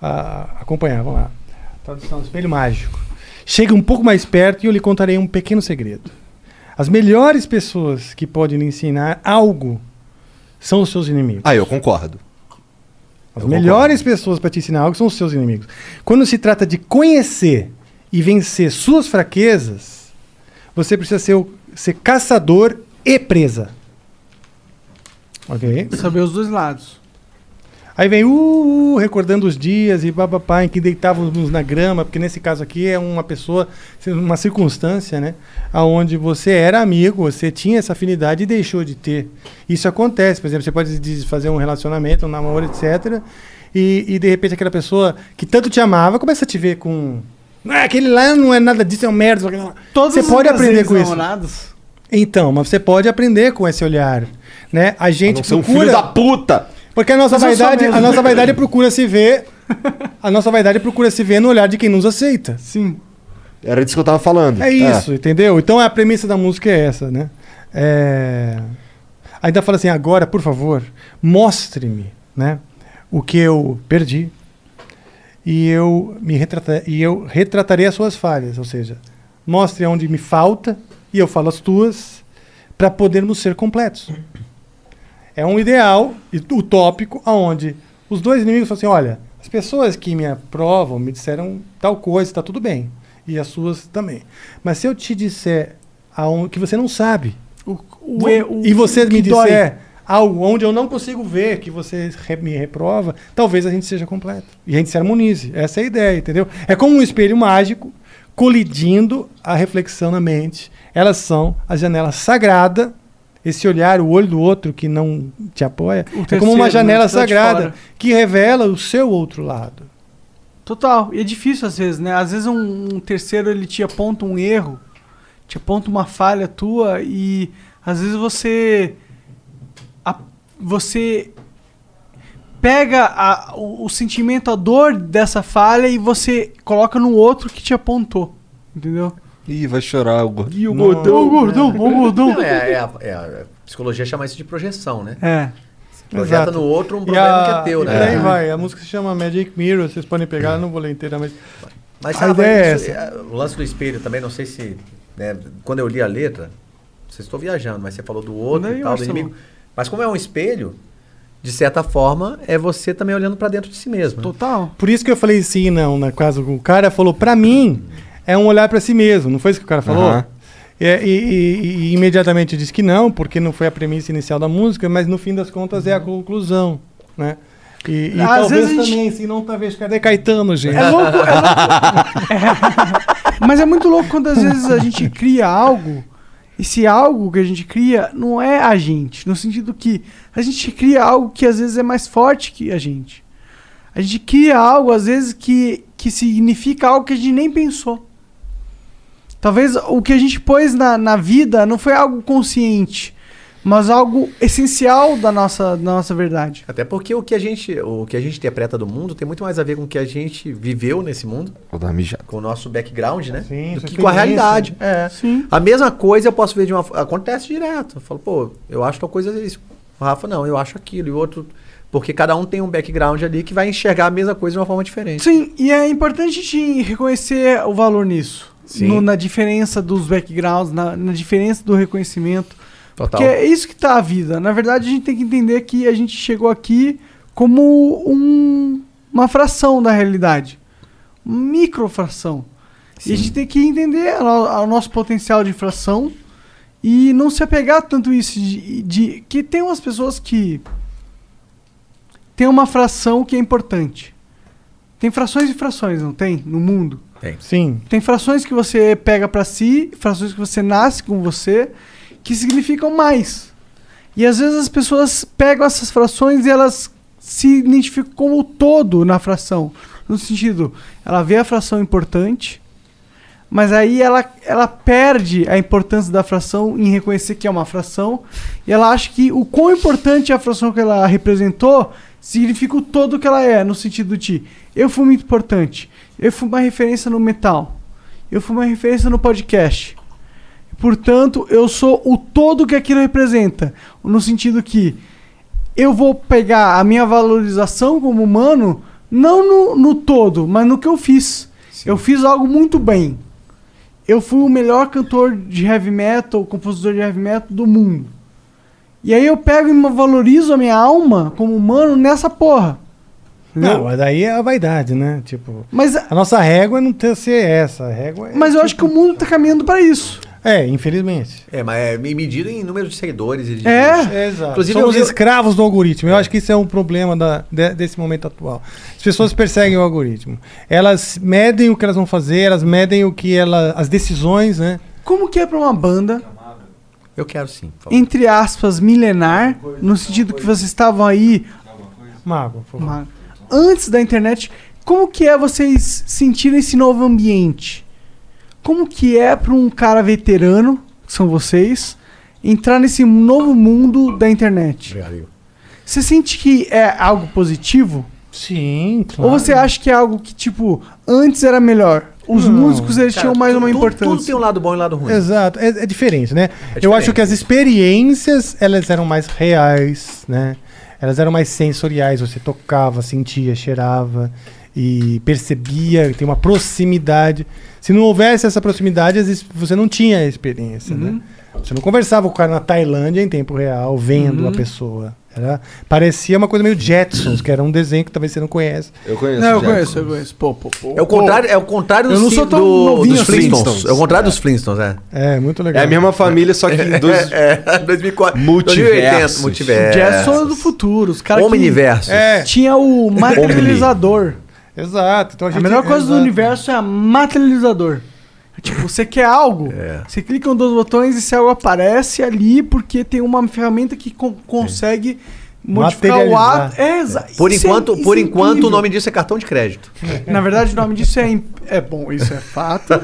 Speaker 4: a- acompanhar. Vamos lá. Tradução do espelho mágico. Chegue um pouco mais perto e eu lhe contarei um pequeno segredo. As melhores pessoas que podem lhe ensinar algo são os seus inimigos.
Speaker 1: Ah, eu concordo.
Speaker 4: As
Speaker 1: Eu
Speaker 4: melhores pessoas para te ensinar algo são os seus inimigos. Quando se trata de conhecer e vencer suas fraquezas, você precisa ser, o- ser caçador e presa. Ok?
Speaker 2: Saber os dois lados.
Speaker 4: Aí vem, uh, uh, recordando os dias e babapá, em que deitávamos na grama, porque nesse caso aqui é uma pessoa, uma circunstância, né? Onde você era amigo, você tinha essa afinidade e deixou de ter. Isso acontece, por exemplo, você pode fazer um relacionamento, um namoro, etc. E, e de repente aquela pessoa que tanto te amava começa a te ver com. Ah, aquele lá não é nada disso, é um merda.
Speaker 2: Todos
Speaker 4: você
Speaker 2: os
Speaker 4: pode aprender com isso.
Speaker 2: namorados.
Speaker 4: Então, mas você pode aprender com esse olhar, né? A gente
Speaker 1: não ser um
Speaker 4: procura...
Speaker 1: filho da puta!
Speaker 4: Porque a nossa
Speaker 2: Mas
Speaker 4: vaidade, a nossa vaidade procura se ver, a nossa vaidade procura se ver no olhar de quem nos aceita.
Speaker 2: Sim.
Speaker 1: Era disso que eu tava falando.
Speaker 4: É isso, entendeu? Então a premissa da música é essa, né? É... Ainda fala assim, agora, por favor, mostre-me, né? O que eu perdi e eu me retrata e eu retratarei as suas falhas, ou seja, mostre onde me falta e eu falo as tuas para podermos ser completos. É um ideal e- utópico aonde os dois inimigos falam assim, olha, as pessoas que me aprovam me disseram tal coisa, está tudo bem, e as suas também. Mas se eu te disser aon- que você não sabe,
Speaker 2: O, o, e- o-
Speaker 4: e você me
Speaker 2: que dói.
Speaker 4: disser algo onde eu não consigo ver que você re- me reprova, talvez a gente seja completo. E a gente se harmonize. Essa é a ideia, entendeu? É como um espelho mágico colidindo a reflexão na mente. Elas são a janela sagrada. Esse olhar, o olho do outro que não te apoia,
Speaker 2: O
Speaker 4: é como uma janela
Speaker 2: né, que tá
Speaker 4: sagrada que revela o seu outro lado.
Speaker 2: Total. E é difícil às vezes, né? Às vezes um, um terceiro ele te aponta um erro, te aponta uma falha tua e às vezes você a- você pega a- o, o sentimento, a dor dessa falha e você coloca no outro que te apontou, entendeu?
Speaker 1: Ih, vai chorar o gordinho.
Speaker 4: Não.
Speaker 2: Ô gordão, ô gordão.
Speaker 3: Não, é, é a, é a psicologia chama isso de projeção, né?
Speaker 2: É.
Speaker 3: Projeta
Speaker 4: Exato.
Speaker 3: no outro um
Speaker 4: E
Speaker 3: problema
Speaker 4: a-
Speaker 3: que é teu,
Speaker 4: e
Speaker 3: né?
Speaker 4: por aí vai. A música se chama Magic Mirror, vocês podem pegar, eu não vou ler inteira, mas.
Speaker 3: Mas
Speaker 4: A
Speaker 3: sabe,
Speaker 4: ideia é
Speaker 3: isso-
Speaker 4: essa.
Speaker 3: é, o lance do espelho também, não sei se. né, quando eu li a letra, vocês estou viajando, mas você falou do outro
Speaker 2: Não,
Speaker 3: e tal, do inimigo. Mas como é um espelho, de certa forma, é você também olhando para dentro de si mesmo. né?
Speaker 2: Total.
Speaker 4: Por isso que eu falei sim e não, na caso o cara falou, pra mim, é um olhar pra si mesmo, não foi isso que o cara falou?
Speaker 1: Aham.
Speaker 4: E, e- e- e imediatamente disse que não, porque não foi a premissa inicial da música, mas no fim das contas é a conclusão, né? E, e
Speaker 2: Às
Speaker 4: talvez
Speaker 2: vezes a gente-
Speaker 4: também, se não, talvez, cadê Caetano, gente?
Speaker 2: É louco, é louco. É. Mas é muito louco quando às vezes a gente cria algo, e se algo que a gente cria não é a gente, no sentido que a gente cria algo que às vezes é mais forte que a gente. A gente cria algo, às vezes, que, que significa algo que a gente nem pensou. Talvez o que a gente pôs na, na vida não foi algo consciente, mas algo essencial da nossa, da nossa verdade.
Speaker 3: Até porque o que, a gente, o que a gente interpreta do mundo tem muito mais a ver com o que a gente viveu nesse mundo,
Speaker 1: Vou dar mijada.
Speaker 3: com o nosso background, né?
Speaker 4: Sim,
Speaker 3: do que com a realidade. É.
Speaker 2: Sim.
Speaker 3: A mesma coisa eu posso ver de uma. Acontece direto. Eu falo, pô, eu acho tal coisa isso. O Rafa, não, eu acho aquilo. E o outro. Porque cada um tem um background ali que vai enxergar a mesma coisa de uma forma diferente.
Speaker 2: Sim, e é importante a gente reconhecer o valor nisso. No- na diferença dos backgrounds, na, na diferença do reconhecimento.
Speaker 3: Total.
Speaker 2: Porque é isso que tá a vida. Na verdade, a gente tem que entender que a gente chegou aqui como um- uma fração da realidade. microfração. E a gente tem que entender o nosso potencial de fração e não se apegar tanto isso de, de- que tem umas pessoas que tem uma fração que é importante. Tem frações e frações, não tem? No mundo.
Speaker 4: Sim.
Speaker 2: Tem frações que você pega pra si, frações que você nasce com você, que significam mais. E às vezes as pessoas pegam essas frações e elas se identificam como todo na fração. No sentido, ela vê a fração importante, mas aí ela, ela perde a importância da fração em reconhecer que é uma fração, e ela acha que o quão importante é a fração que ela representou significa o todo que ela é, no sentido de eu fui muito importante, eu fui uma referência no metal, eu fui uma referência no podcast. Portanto, eu sou o todo que aquilo representa, no sentido que eu vou pegar a minha valorização como humano não no, no todo, mas no que eu fiz. Eu fiz algo muito bem. Eu fui o melhor cantor de heavy metal, compositor de heavy metal do mundo. E aí eu pego e valorizo a minha alma como humano nessa porra.
Speaker 4: Não, mas daí é a vaidade, né? Tipo,
Speaker 2: Mas,
Speaker 4: a nossa régua é não ter ser essa. A régua é,
Speaker 2: mas eu acho que o mundo tá caminhando para isso.
Speaker 4: É, infelizmente.
Speaker 3: É, mas é me- medido em número de seguidores. E de
Speaker 2: É.
Speaker 4: Exato.
Speaker 3: Inclusive,
Speaker 4: Somos
Speaker 3: eu
Speaker 4: escravos do algoritmo. Eu acho que isso é um problema da- de- desse momento atual. As pessoas perseguem o algoritmo. Elas medem o que elas vão fazer, elas medem o que ela, as decisões, né?
Speaker 2: Como que é pra uma banda,
Speaker 3: Eu quero sim. por favor.
Speaker 2: entre aspas, milenar, no sentido que vocês estavam aí
Speaker 4: Mago, por favor.
Speaker 2: uma- antes da internet, como que é vocês sentirem esse novo ambiente? Como que é para um cara veterano, que são vocês, entrar nesse novo mundo da internet?
Speaker 3: Obrigado.
Speaker 2: Você sente que é algo positivo?
Speaker 4: Sim, claro.
Speaker 2: Ou você acha que é algo que, tipo, antes era melhor? Os
Speaker 4: Não.
Speaker 2: músicos, eles tinham mais uma importância.
Speaker 3: Tudo tem um lado bom e um lado ruim.
Speaker 4: Exato, é, é diferente, né?
Speaker 3: É
Speaker 4: Eu acho
Speaker 3: diferente.
Speaker 4: que as experiências, elas eram mais reais, né? Elas eram mais sensoriais, você tocava, sentia, cheirava e percebia, tem uma proximidade. Se não houvesse essa proximidade, às vezes você não tinha a experiência, né? Você não conversava com o cara na Tailândia em tempo real, vendo a pessoa. Era, parecia uma coisa meio Jetsons, que era um desenho que talvez você não conhece.
Speaker 1: Eu conheço.
Speaker 2: Não, eu conheço, eu conheço. Pô, pô, pô.
Speaker 3: É o contrário, é o contrário
Speaker 2: Eu
Speaker 3: dos,
Speaker 2: não sou tão
Speaker 3: do-
Speaker 2: novinho
Speaker 3: dos
Speaker 2: assim.
Speaker 3: Flintstones.
Speaker 1: Flintstones.
Speaker 3: É o contrário dos Flintstones, é.
Speaker 4: É, muito legal.
Speaker 1: É a mesma família, só que em dois.
Speaker 3: É, 2004.
Speaker 1: Multiversos.
Speaker 3: 2080, multiverso.
Speaker 2: Jazz do futuro. Os caras
Speaker 3: Omniverso.
Speaker 4: É,
Speaker 2: tinha o materializador.
Speaker 4: exato. Então a,
Speaker 2: A
Speaker 4: gente,
Speaker 2: melhor coisa do
Speaker 4: exato.
Speaker 2: universo é a materializador. É Tipo, você quer algo,
Speaker 3: É.
Speaker 2: você clica em dois botões e esse algo aparece ali porque tem uma ferramenta que con- consegue modificar o ato. É, exa-
Speaker 3: Por
Speaker 2: isso é-
Speaker 3: enquanto, por
Speaker 2: é
Speaker 3: enquanto o nome disso é cartão de crédito.
Speaker 2: Na verdade, o nome disso é. imp- É bom, isso é fato.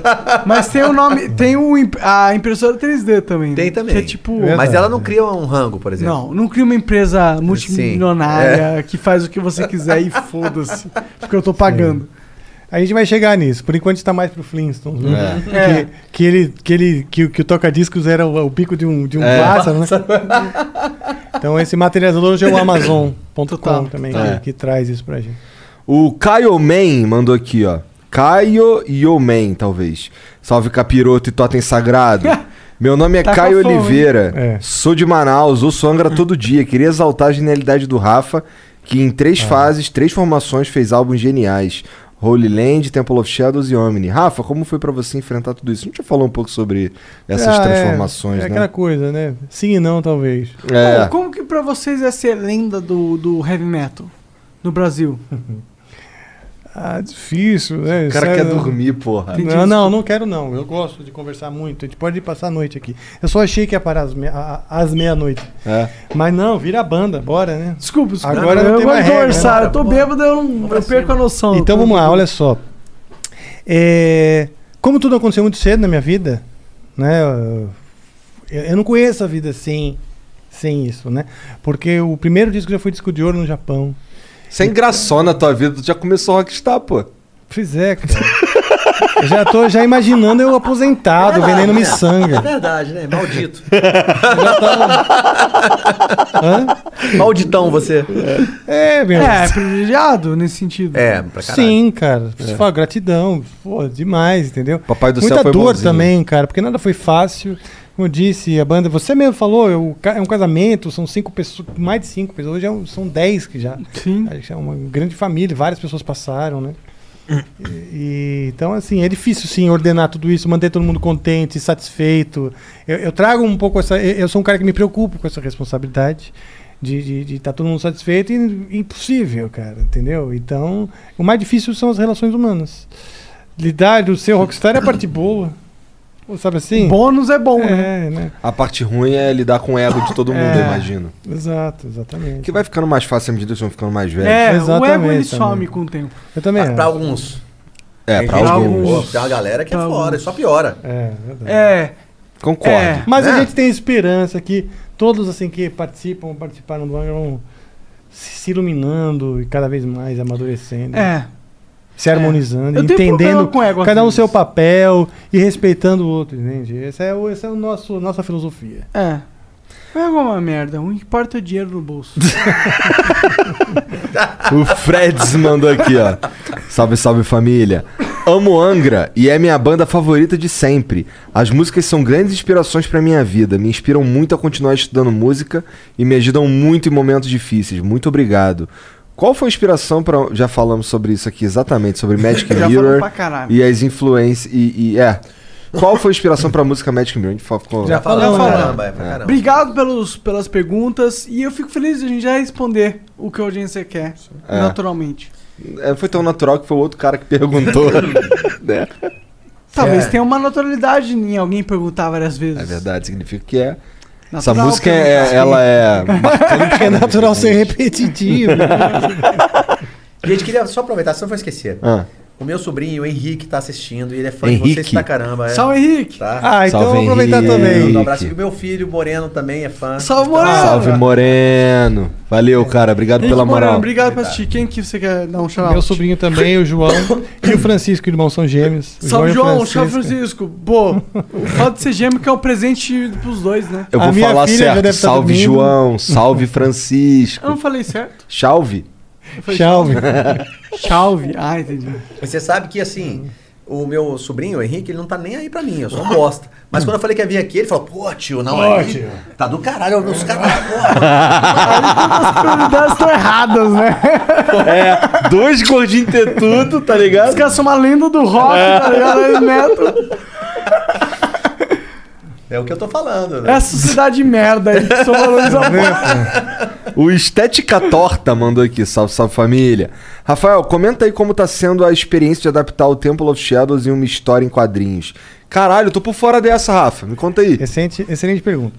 Speaker 2: Mas tem o nome. Tem o, imp- a impressora 3D também. né?
Speaker 3: Tem também.
Speaker 2: Que é tipo.
Speaker 3: Mas ela não cria um rango, por exemplo.
Speaker 2: Não, não cria uma empresa multimilionária
Speaker 3: É.
Speaker 2: que faz o que você quiser e foda-se. Porque eu tô pagando.
Speaker 4: A gente vai chegar nisso. Por enquanto está mais pro Flintstones, né?
Speaker 2: É.
Speaker 4: Que, que ele, que ele, que, o- que o toca-discos era o, o bico de um, de um
Speaker 1: É.
Speaker 4: pássaro, né? então esse materializador hoje é o Amazon.com também,
Speaker 1: É.
Speaker 4: que, que traz isso pra gente.
Speaker 1: O Caio Man mandou aqui, ó. Caio Yoman, talvez. Salve capiroto e totem sagrado. Meu nome é
Speaker 2: Tá
Speaker 1: Caio
Speaker 2: fome?
Speaker 1: Oliveira.
Speaker 4: É.
Speaker 1: Sou de Manaus, ouço Angra todo dia. Queria exaltar a genialidade do Rafa, que em três
Speaker 4: Ah.
Speaker 1: fases, três formações, fez álbuns geniais. Holy Land, Temple of Shadows e Omni. Rafa, como foi pra você enfrentar tudo isso? A gente já falou um pouco sobre essas
Speaker 4: Ah, é.
Speaker 1: transformações,
Speaker 4: É,
Speaker 1: né?
Speaker 4: aquela coisa, né? Sim e não, talvez.
Speaker 1: É.
Speaker 2: Pô, como que pra vocês é ser lenda do, do heavy metal no Brasil?
Speaker 4: Ah, difícil, né?
Speaker 1: O cara
Speaker 4: Sério,
Speaker 1: quer
Speaker 4: não-
Speaker 1: dormir, porra.
Speaker 4: Não, não, não quero não. Eu gosto de conversar muito. A gente pode passar a noite aqui. Eu só achei que ia parar às, me- meia-noite.
Speaker 1: É.
Speaker 4: Mas não, vira a banda, bora, né?
Speaker 2: Desculpa, desculpa.
Speaker 4: Agora não
Speaker 2: eu
Speaker 4: tem
Speaker 2: vou
Speaker 4: mais regra,
Speaker 2: conversar.
Speaker 3: né?
Speaker 2: Eu tô bêbado, eu, não, eu perco a noção.
Speaker 4: Então vamos lá, olha só. É, como tudo aconteceu muito cedo na minha vida, né? Eu, eu não conheço a vida sem, sem isso, né? Porque o primeiro disco já foi disco de ouro no Japão.
Speaker 1: Você é engraçou na tua vida, tu já começou a rockstar, pô.
Speaker 4: Pois é, cara. eu já tô já imaginando eu aposentado, vendendo miçanga.
Speaker 3: É verdade, né? Maldito.
Speaker 4: Já tá- Hã?
Speaker 3: Malditão você.
Speaker 4: É, meu.
Speaker 2: É, privilegiado nesse sentido.
Speaker 3: É, pra caralho.
Speaker 4: Sim, cara. Você fala gratidão, pô, demais, entendeu?
Speaker 1: Papai do
Speaker 4: Muita
Speaker 1: céu foi
Speaker 4: dor
Speaker 1: bonzinho.
Speaker 4: também, cara, porque nada foi fácil. Como eu disse, a banda, você mesmo falou, é um ca- é um casamento, são cinco pessoas, mais de cinco pessoas, hoje é um- são dez que já.
Speaker 2: Sim.
Speaker 4: É uma grande família, várias pessoas passaram, né? E- então, assim, é difícil, sim, ordenar tudo isso, manter todo mundo contente, satisfeito. Eu, eu trago um pouco essa. Eu eu sou um cara que me preocupo com essa responsabilidade de estar todo mundo satisfeito e impossível, cara, entendeu? Então, o mais difícil são as relações humanas. Lidar do seu rockstar é a parte boa. Sabe assim?
Speaker 2: Bônus é bom, né?
Speaker 4: É, né?
Speaker 1: A parte ruim é lidar com o ego de todo mundo,
Speaker 4: É.
Speaker 1: eu imagino.
Speaker 4: Exato, exatamente.
Speaker 1: Que vai ficando mais fácil à medida que vocês vão ficando mais velhos.
Speaker 2: É, o ego ele
Speaker 4: também.
Speaker 2: some com o tempo.
Speaker 4: Eu também
Speaker 3: Ah,
Speaker 4: acho.
Speaker 3: pra alguns.
Speaker 1: É, pra
Speaker 3: que-
Speaker 1: alguns.
Speaker 3: Pô, Tem uma galera que é
Speaker 2: Pra
Speaker 3: fora,
Speaker 2: alguns.
Speaker 3: só piora.
Speaker 4: É, verdade.
Speaker 2: É.
Speaker 1: Concordo.
Speaker 2: É.
Speaker 4: Mas a
Speaker 3: Né?
Speaker 4: gente tem esperança que todos assim que participam, participaram do Angra vão se se iluminando e cada vez mais amadurecendo,
Speaker 2: É.
Speaker 4: se harmonizando,
Speaker 2: Eu tenho problema
Speaker 4: entendendo
Speaker 2: com ego às
Speaker 4: cada um seu papel e respeitando o outro, entende? Essa é, o, essa é o nosso nossa filosofia.
Speaker 2: É. É uma merda. O que importa é o dinheiro no bolso.
Speaker 1: O Freds mandou aqui, ó. Salve, salve família. Amo Angra e é minha banda favorita de sempre. As músicas são grandes inspirações pra minha vida, me inspiram muito a continuar estudando música e me ajudam muito em momentos difíceis. Muito obrigado. Qual foi a inspiração para já falamos sobre isso aqui exatamente sobre Magic
Speaker 2: Já
Speaker 1: Mirror
Speaker 2: pra caralho.
Speaker 1: e as influências e, e- é. Qual foi a inspiração pra música Magic Mirror? A gente ficou-
Speaker 4: Já
Speaker 3: Fala
Speaker 4: falamos,
Speaker 3: pra
Speaker 2: né?
Speaker 3: caramba, é pra caramba.
Speaker 2: Obrigado pelos, pelas perguntas. E eu fico feliz de a gente já responder o que a audiência quer.
Speaker 1: É.
Speaker 2: Naturalmente.
Speaker 1: É, foi tão natural que foi o outro cara que perguntou. né?
Speaker 2: Talvez
Speaker 3: É.
Speaker 2: tenha uma naturalidade em alguém perguntar várias vezes.
Speaker 1: É verdade, significa que é. Essa
Speaker 2: Natural
Speaker 1: música
Speaker 2: perguntar.
Speaker 1: é, ela é
Speaker 4: É natural ser repetitivo.
Speaker 3: Gente, queria só aproveitar, senão eu vou esquecer.
Speaker 1: Ah.
Speaker 3: O meu sobrinho, o Henrique, tá assistindo e ele é fã de
Speaker 1: Henrique.
Speaker 3: vocês pra caramba. É.
Speaker 2: Salve, Henrique.
Speaker 3: Tá?
Speaker 4: Ah, então
Speaker 1: Salve,
Speaker 4: vou aproveitar
Speaker 1: Henrique.
Speaker 4: também.
Speaker 3: Um abraço. E o meu filho, Moreno, também é fã.
Speaker 2: Salve, Moreno.
Speaker 1: Salve Moreno. Valeu, cara. Obrigado
Speaker 2: Henrique
Speaker 1: pela
Speaker 2: Moreno,
Speaker 1: moral.
Speaker 2: obrigado por assistir. Quem que você quer dar um shout
Speaker 4: Meu sobrinho também, o João e o Francisco, irmão, são gêmeos. O
Speaker 2: Salve, João. Salve, Francisco. Pô, o fato de ser gêmeo que é um presente pros dois, né?
Speaker 1: Eu
Speaker 4: A
Speaker 1: vou
Speaker 4: minha
Speaker 1: falar
Speaker 4: filha já
Speaker 1: certo.
Speaker 4: deve tá
Speaker 1: Salve. João. Salve
Speaker 2: Eu
Speaker 1: Francisco.
Speaker 2: não falei certo.
Speaker 1: Salve.
Speaker 4: Salve.
Speaker 2: Salve. Ah, entendi.
Speaker 3: Você sabe que, assim, o meu sobrinho, o Henrique, ele não tá nem aí pra mim, eu sou um bosta. Mas quando eu falei que ia vir aqui, ele falou, pô, tio, não,
Speaker 4: Pô,
Speaker 3: aí
Speaker 4: tio.
Speaker 3: tá do caralho, os caras,
Speaker 2: As prioridades estão erradas, né?
Speaker 1: É, dois gordinhos ter tudo, tá
Speaker 2: Os
Speaker 1: ligado?
Speaker 2: caras são uma lenda do rock, tá ligado? Aí metal.
Speaker 3: É o que eu tô falando, né?
Speaker 2: Essa sociedade de merda aí que só valoriza a
Speaker 1: O Estética Torta mandou aqui. Salve, salve família. Rafael, comenta aí como tá sendo a experiência de adaptar o Temple of Shadows em uma história em quadrinhos. Caralho, eu tô por fora dessa, Rafa. Me conta aí.
Speaker 4: Excelente, excelente pergunta.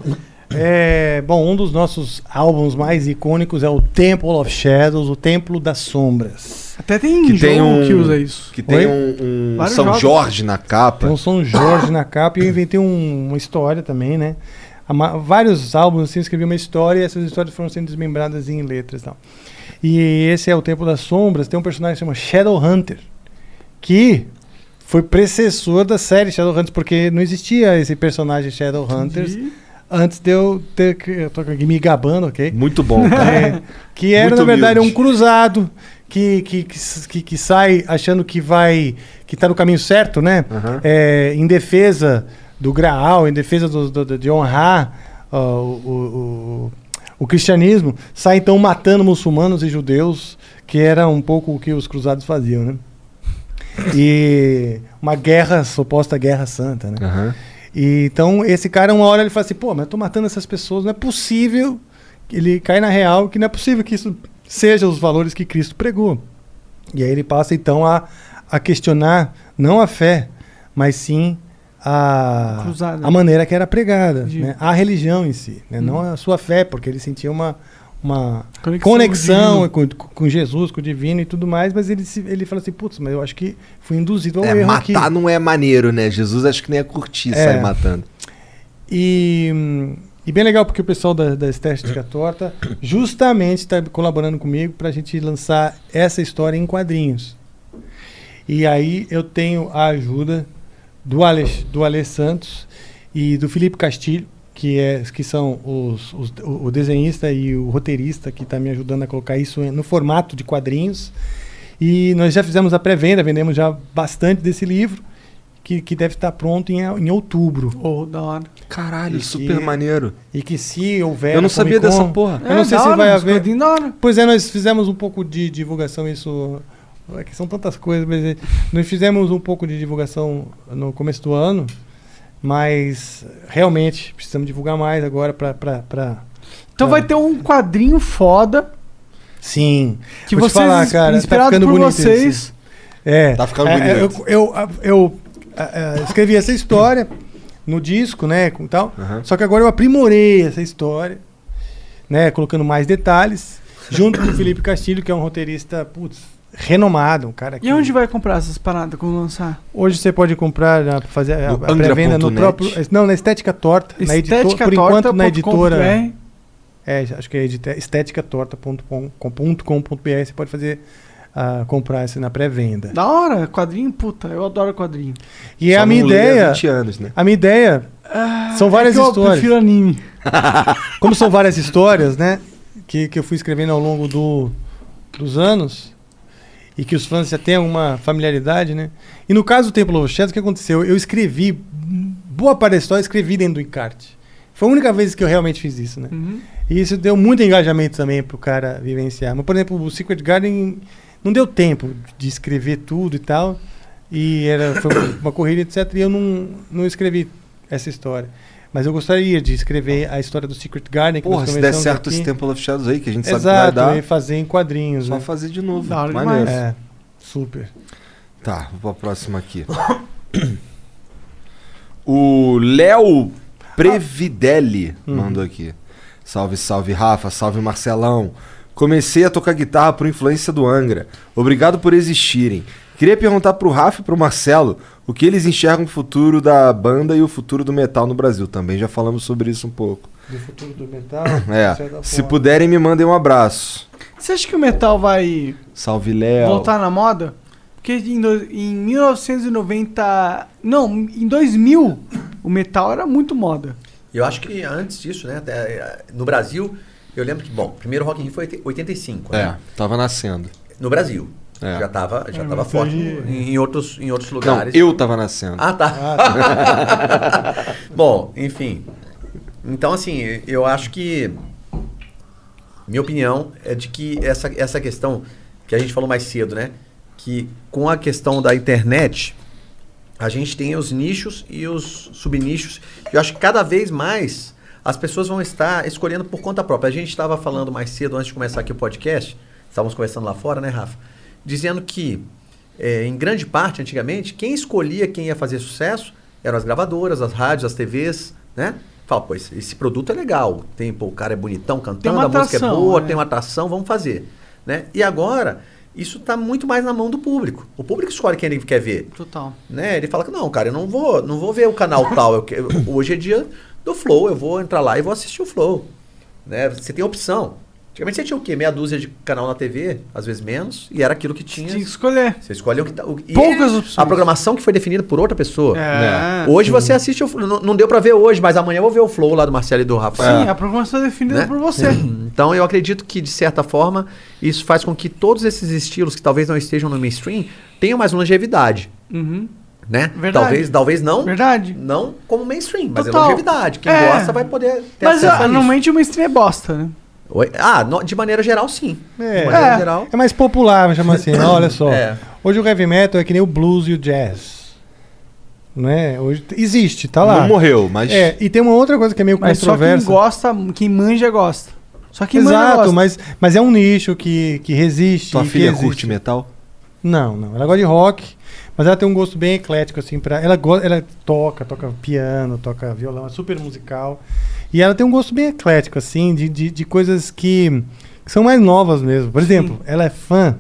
Speaker 4: É, bom, um dos nossos álbuns mais icônicos é o Temple of Shadows, o Templo das Sombras.
Speaker 2: Até tem
Speaker 1: Que
Speaker 2: jogo
Speaker 1: tem um-
Speaker 2: que usa isso.
Speaker 1: Que tem
Speaker 4: Oi?
Speaker 1: um, um São
Speaker 2: jogos.
Speaker 1: Jorge na capa.
Speaker 4: Tem um São Jorge na capa e eu inventei um- uma história também, né? Vários álbuns assim, eu escrevi uma história e essas histórias foram sendo desmembradas em letras e tal. E esse é o Templo das Sombras, tem um personagem que se chama Shadowhunter, que foi precessor da série Shadowhunters, porque não existia esse personagem Shadowhunters
Speaker 2: Entendi.
Speaker 4: Antes de eu ter que. Eu tô aqui me gabando, ok?
Speaker 1: Muito bom, cara.
Speaker 4: É, que era,
Speaker 1: Muito
Speaker 4: na verdade,
Speaker 1: humilde.
Speaker 4: um cruzado que, que, que, que- sai achando que vai. que tá no caminho certo, né?
Speaker 1: Aham.
Speaker 4: É, em defesa do Graal, em defesa do, do- de honrar o, o, o- cristianismo, sai então matando muçulmanos e judeus, que era um pouco o que os cruzados faziam, né? E uma guerra, suposta guerra santa, né?
Speaker 1: Aham.
Speaker 4: E, então, esse cara, uma hora ele fala assim, pô, mas eu tô matando essas pessoas, não é possível. Ele cai na real que não é possível que isso seja os valores que Cristo pregou. E aí ele passa, então, a, a questionar não a fé, mas sim a,
Speaker 2: Cruzada.
Speaker 4: a maneira que era pregada, né? a religião em si, né? não a sua fé, porque ele sentia uma, uma
Speaker 2: Conexão
Speaker 4: conexão,
Speaker 2: com
Speaker 4: com, Jesus, com o divino e tudo mais, mas ele, ele fala assim, putz, mas eu acho que fui induzido ao
Speaker 1: É,
Speaker 4: erro
Speaker 1: matar
Speaker 4: aqui.
Speaker 1: não é maneiro, né? Jesus acho que nem ia curtir
Speaker 4: É.
Speaker 1: sair matando.
Speaker 4: E, e bem legal porque o pessoal da, da Estética Torta justamente está colaborando comigo para a gente lançar essa história em quadrinhos. E aí eu tenho a ajuda do Ale, do Ale Santos e do Felipe Castilho, que, é, que são os, os- o o desenhista e o roteirista que está me ajudando a colocar isso no formato de quadrinhos. E nós já fizemos a pré-venda, vendemos já bastante desse livro, que, que deve estar pronto em, em outubro.
Speaker 2: Oh, da hora.
Speaker 1: Caralho,
Speaker 4: E
Speaker 1: super
Speaker 4: que-
Speaker 1: maneiro.
Speaker 4: E que se houver.
Speaker 1: Eu não sabia
Speaker 4: Con-
Speaker 1: dessa porra.
Speaker 4: Eu não
Speaker 2: É,
Speaker 4: sei
Speaker 2: da
Speaker 4: se
Speaker 2: hora,
Speaker 4: vai haver. Pois é, nós fizemos um pouco de divulgação isso É que são tantas coisas, mas eh, nós fizemos um pouco de divulgação no começo do ano, mas realmente precisamos divulgar mais agora pra. pra, pra
Speaker 2: Então
Speaker 4: pra-
Speaker 2: vai ter um quadrinho foda.
Speaker 4: Sim.
Speaker 2: Que
Speaker 4: Vou te
Speaker 2: vocês,
Speaker 4: falar, cara, tá
Speaker 2: inspirado
Speaker 4: ficando
Speaker 2: por
Speaker 4: bonito
Speaker 2: vocês.
Speaker 4: esse. É.
Speaker 1: Tá ficando
Speaker 4: É,
Speaker 1: bonito.
Speaker 4: Eu, eu, eu, ah, escrevi essa história no disco, né, com tal.
Speaker 1: Aham.
Speaker 4: Só que agora eu aprimorei essa história, né, colocando mais detalhes, junto com o Felipe Castilho, que é um roteirista, putz, renomado, um cara que
Speaker 2: E onde vai comprar essas paradas quando lançar?
Speaker 4: Hoje você pode comprar, na- fazer a, a pré-venda no próprio, não, na Estética Torta, na editora, por enquanto na editora, é, acho que é estetictorta.com.br, você pode fazer ah, comprar isso na pré-venda.
Speaker 2: Da hora, quadrinho, puta, eu adoro quadrinho.
Speaker 4: E
Speaker 1: Só
Speaker 4: a minha
Speaker 1: há
Speaker 4: ideia,
Speaker 1: 20 anos, né?
Speaker 4: a minha ideia são várias
Speaker 2: é que eu
Speaker 4: histórias.
Speaker 2: prefiro anime.
Speaker 4: Como são várias histórias, né? Que, que eu fui escrevendo ao longo do, dos anos e que os fãs já têm uma familiaridade, né? E no caso do Temple of Shadows, o que aconteceu? Eu escrevi, boa parte da história, escrevi dentro do encarte. Foi a única vez que eu realmente fiz isso, né?
Speaker 2: Uhum.
Speaker 4: E isso deu muito engajamento também pro cara vivenciar. Mas, por exemplo, o Secret Garden não deu tempo de escrever tudo e tal. E era, foi uma corrida, etc. E eu não, não escrevi essa história. Mas eu gostaria de escrever a história do Secret Garden. Que
Speaker 1: Porra,
Speaker 4: nós
Speaker 1: se der certo
Speaker 4: aqui.
Speaker 1: esse Temple of Shadows aí, que a gente sabe
Speaker 4: Exato,
Speaker 1: que vai
Speaker 4: e
Speaker 1: dar,
Speaker 4: fazer em quadrinhos.
Speaker 1: só
Speaker 4: né?
Speaker 1: fazer de novo.
Speaker 2: Da hora
Speaker 1: Maneiro.
Speaker 2: demais.
Speaker 4: É, super.
Speaker 1: Tá, vou pra próxima aqui. o Léo Previdelli
Speaker 4: Uhum.
Speaker 1: mandou aqui. Salve, salve, Rafa. Salve, Marcelão. Comecei a tocar guitarra por influência do Angra. Obrigado por existirem. Queria perguntar pro Rafa e pro Marcelo o que eles enxergam o futuro da banda e o futuro do metal no Brasil. Também já falamos sobre isso um pouco.
Speaker 4: Do futuro do metal.
Speaker 1: É, se puderem me mandem um abraço.
Speaker 2: Você acha que o metal vai
Speaker 1: Salve, Léo.
Speaker 2: voltar na moda? Porque em, do- em 1990. Não, em 2000, o metal era muito moda.
Speaker 3: Eu acho que antes disso, né? no Brasil, eu lembro que, bom, primeiro Rock in Rio foi 85,
Speaker 1: É,
Speaker 3: né?
Speaker 1: tava nascendo.
Speaker 3: No Brasil.
Speaker 1: É.
Speaker 3: Já tava, já
Speaker 4: É,
Speaker 3: tava forte em, em outros, em outros
Speaker 1: Não,
Speaker 3: lugares.
Speaker 1: eu tava nascendo.
Speaker 3: Ah, tá.
Speaker 4: Ah,
Speaker 3: Bom, enfim. Então, assim, eu acho que. Minha opinião é de que essa, essa questão que a gente falou mais cedo, né? Que com a questão da internet, a gente tem os nichos e os subnichos. Eu acho que cada vez mais as pessoas vão estar escolhendo por conta própria. A gente estava falando mais cedo, antes de começar aqui o podcast, estávamos conversando lá fora, né, Rafa? Dizendo que, eh, em grande parte, antigamente, quem escolhia quem ia fazer sucesso eram as gravadoras, as rádios, as TVs, né? Fala, pô, esse, esse produto é legal. Tem, pô, o cara é bonitão cantando,
Speaker 2: uma
Speaker 3: a música é
Speaker 2: atração,
Speaker 3: boa,
Speaker 2: né?
Speaker 3: tem uma atração, vamos fazer. Né? E agora, isso está muito mais na mão do público. O público escolhe quem ele quer ver.
Speaker 2: Total.
Speaker 3: Né? Ele fala que não, cara, eu não vou, não vou ver o canal tal. Eu hoje é dia do Flow, eu vou entrar lá e vou assistir o Flow. Né? Você tem opção. Antigamente você tinha o quê? Meia dúzia de canal na TV, às vezes menos, e era aquilo que tinha.
Speaker 2: Tinha que escolher.
Speaker 3: Você escolhe o que tá. O,
Speaker 2: Poucas opções.
Speaker 3: A programação que foi definida por outra pessoa.
Speaker 2: É,
Speaker 3: né? Hoje você assiste o. Não, não deu pra ver hoje, mas amanhã eu vou ver o Flow lá do Marcelo e do Rafa.
Speaker 2: Sim, a programação é definida
Speaker 3: Né?
Speaker 2: por você.
Speaker 3: Então eu acredito que, de certa forma, isso faz com que todos esses estilos que talvez não estejam no mainstream tenham mais longevidade.
Speaker 2: Uhum.
Speaker 3: Né?
Speaker 2: Verdade.
Speaker 3: Talvez, talvez não,
Speaker 2: Verdade.
Speaker 3: não como mainstream, mas
Speaker 2: Total.
Speaker 3: é longevidade. Quem
Speaker 2: É.
Speaker 3: gosta vai poder ter
Speaker 2: Mas
Speaker 3: a
Speaker 2: normalmente o mainstream é bosta, né?
Speaker 3: Oi? Ah, no- de maneira geral, sim.
Speaker 4: É.
Speaker 3: De maneira
Speaker 2: É.
Speaker 3: geral.
Speaker 4: É mais popular, vamos chamar assim. né? Olha só.
Speaker 3: É.
Speaker 4: Hoje o heavy metal é que nem o blues e o jazz. Né? Hoje existe, tá lá.
Speaker 1: Não morreu, mas.
Speaker 4: É, e tem uma outra coisa que é meio
Speaker 2: Mas só quem
Speaker 4: controversa.
Speaker 2: gosta, quem manja, gosta. Só manja
Speaker 4: Exato,
Speaker 2: gosta.
Speaker 4: mas, mas é um nicho que, que resiste.
Speaker 1: Tua
Speaker 4: que
Speaker 1: filha
Speaker 4: existe.
Speaker 1: curte metal?
Speaker 4: Não, não. Ela gosta de rock, mas ela tem um gosto bem eclético, assim, pra. Ela, ela toca, toca piano, toca violão, é super musical. E ela tem um gosto bem eclético, assim, de, de, de coisas que, que são mais novas mesmo. Por exemplo, ela é fã.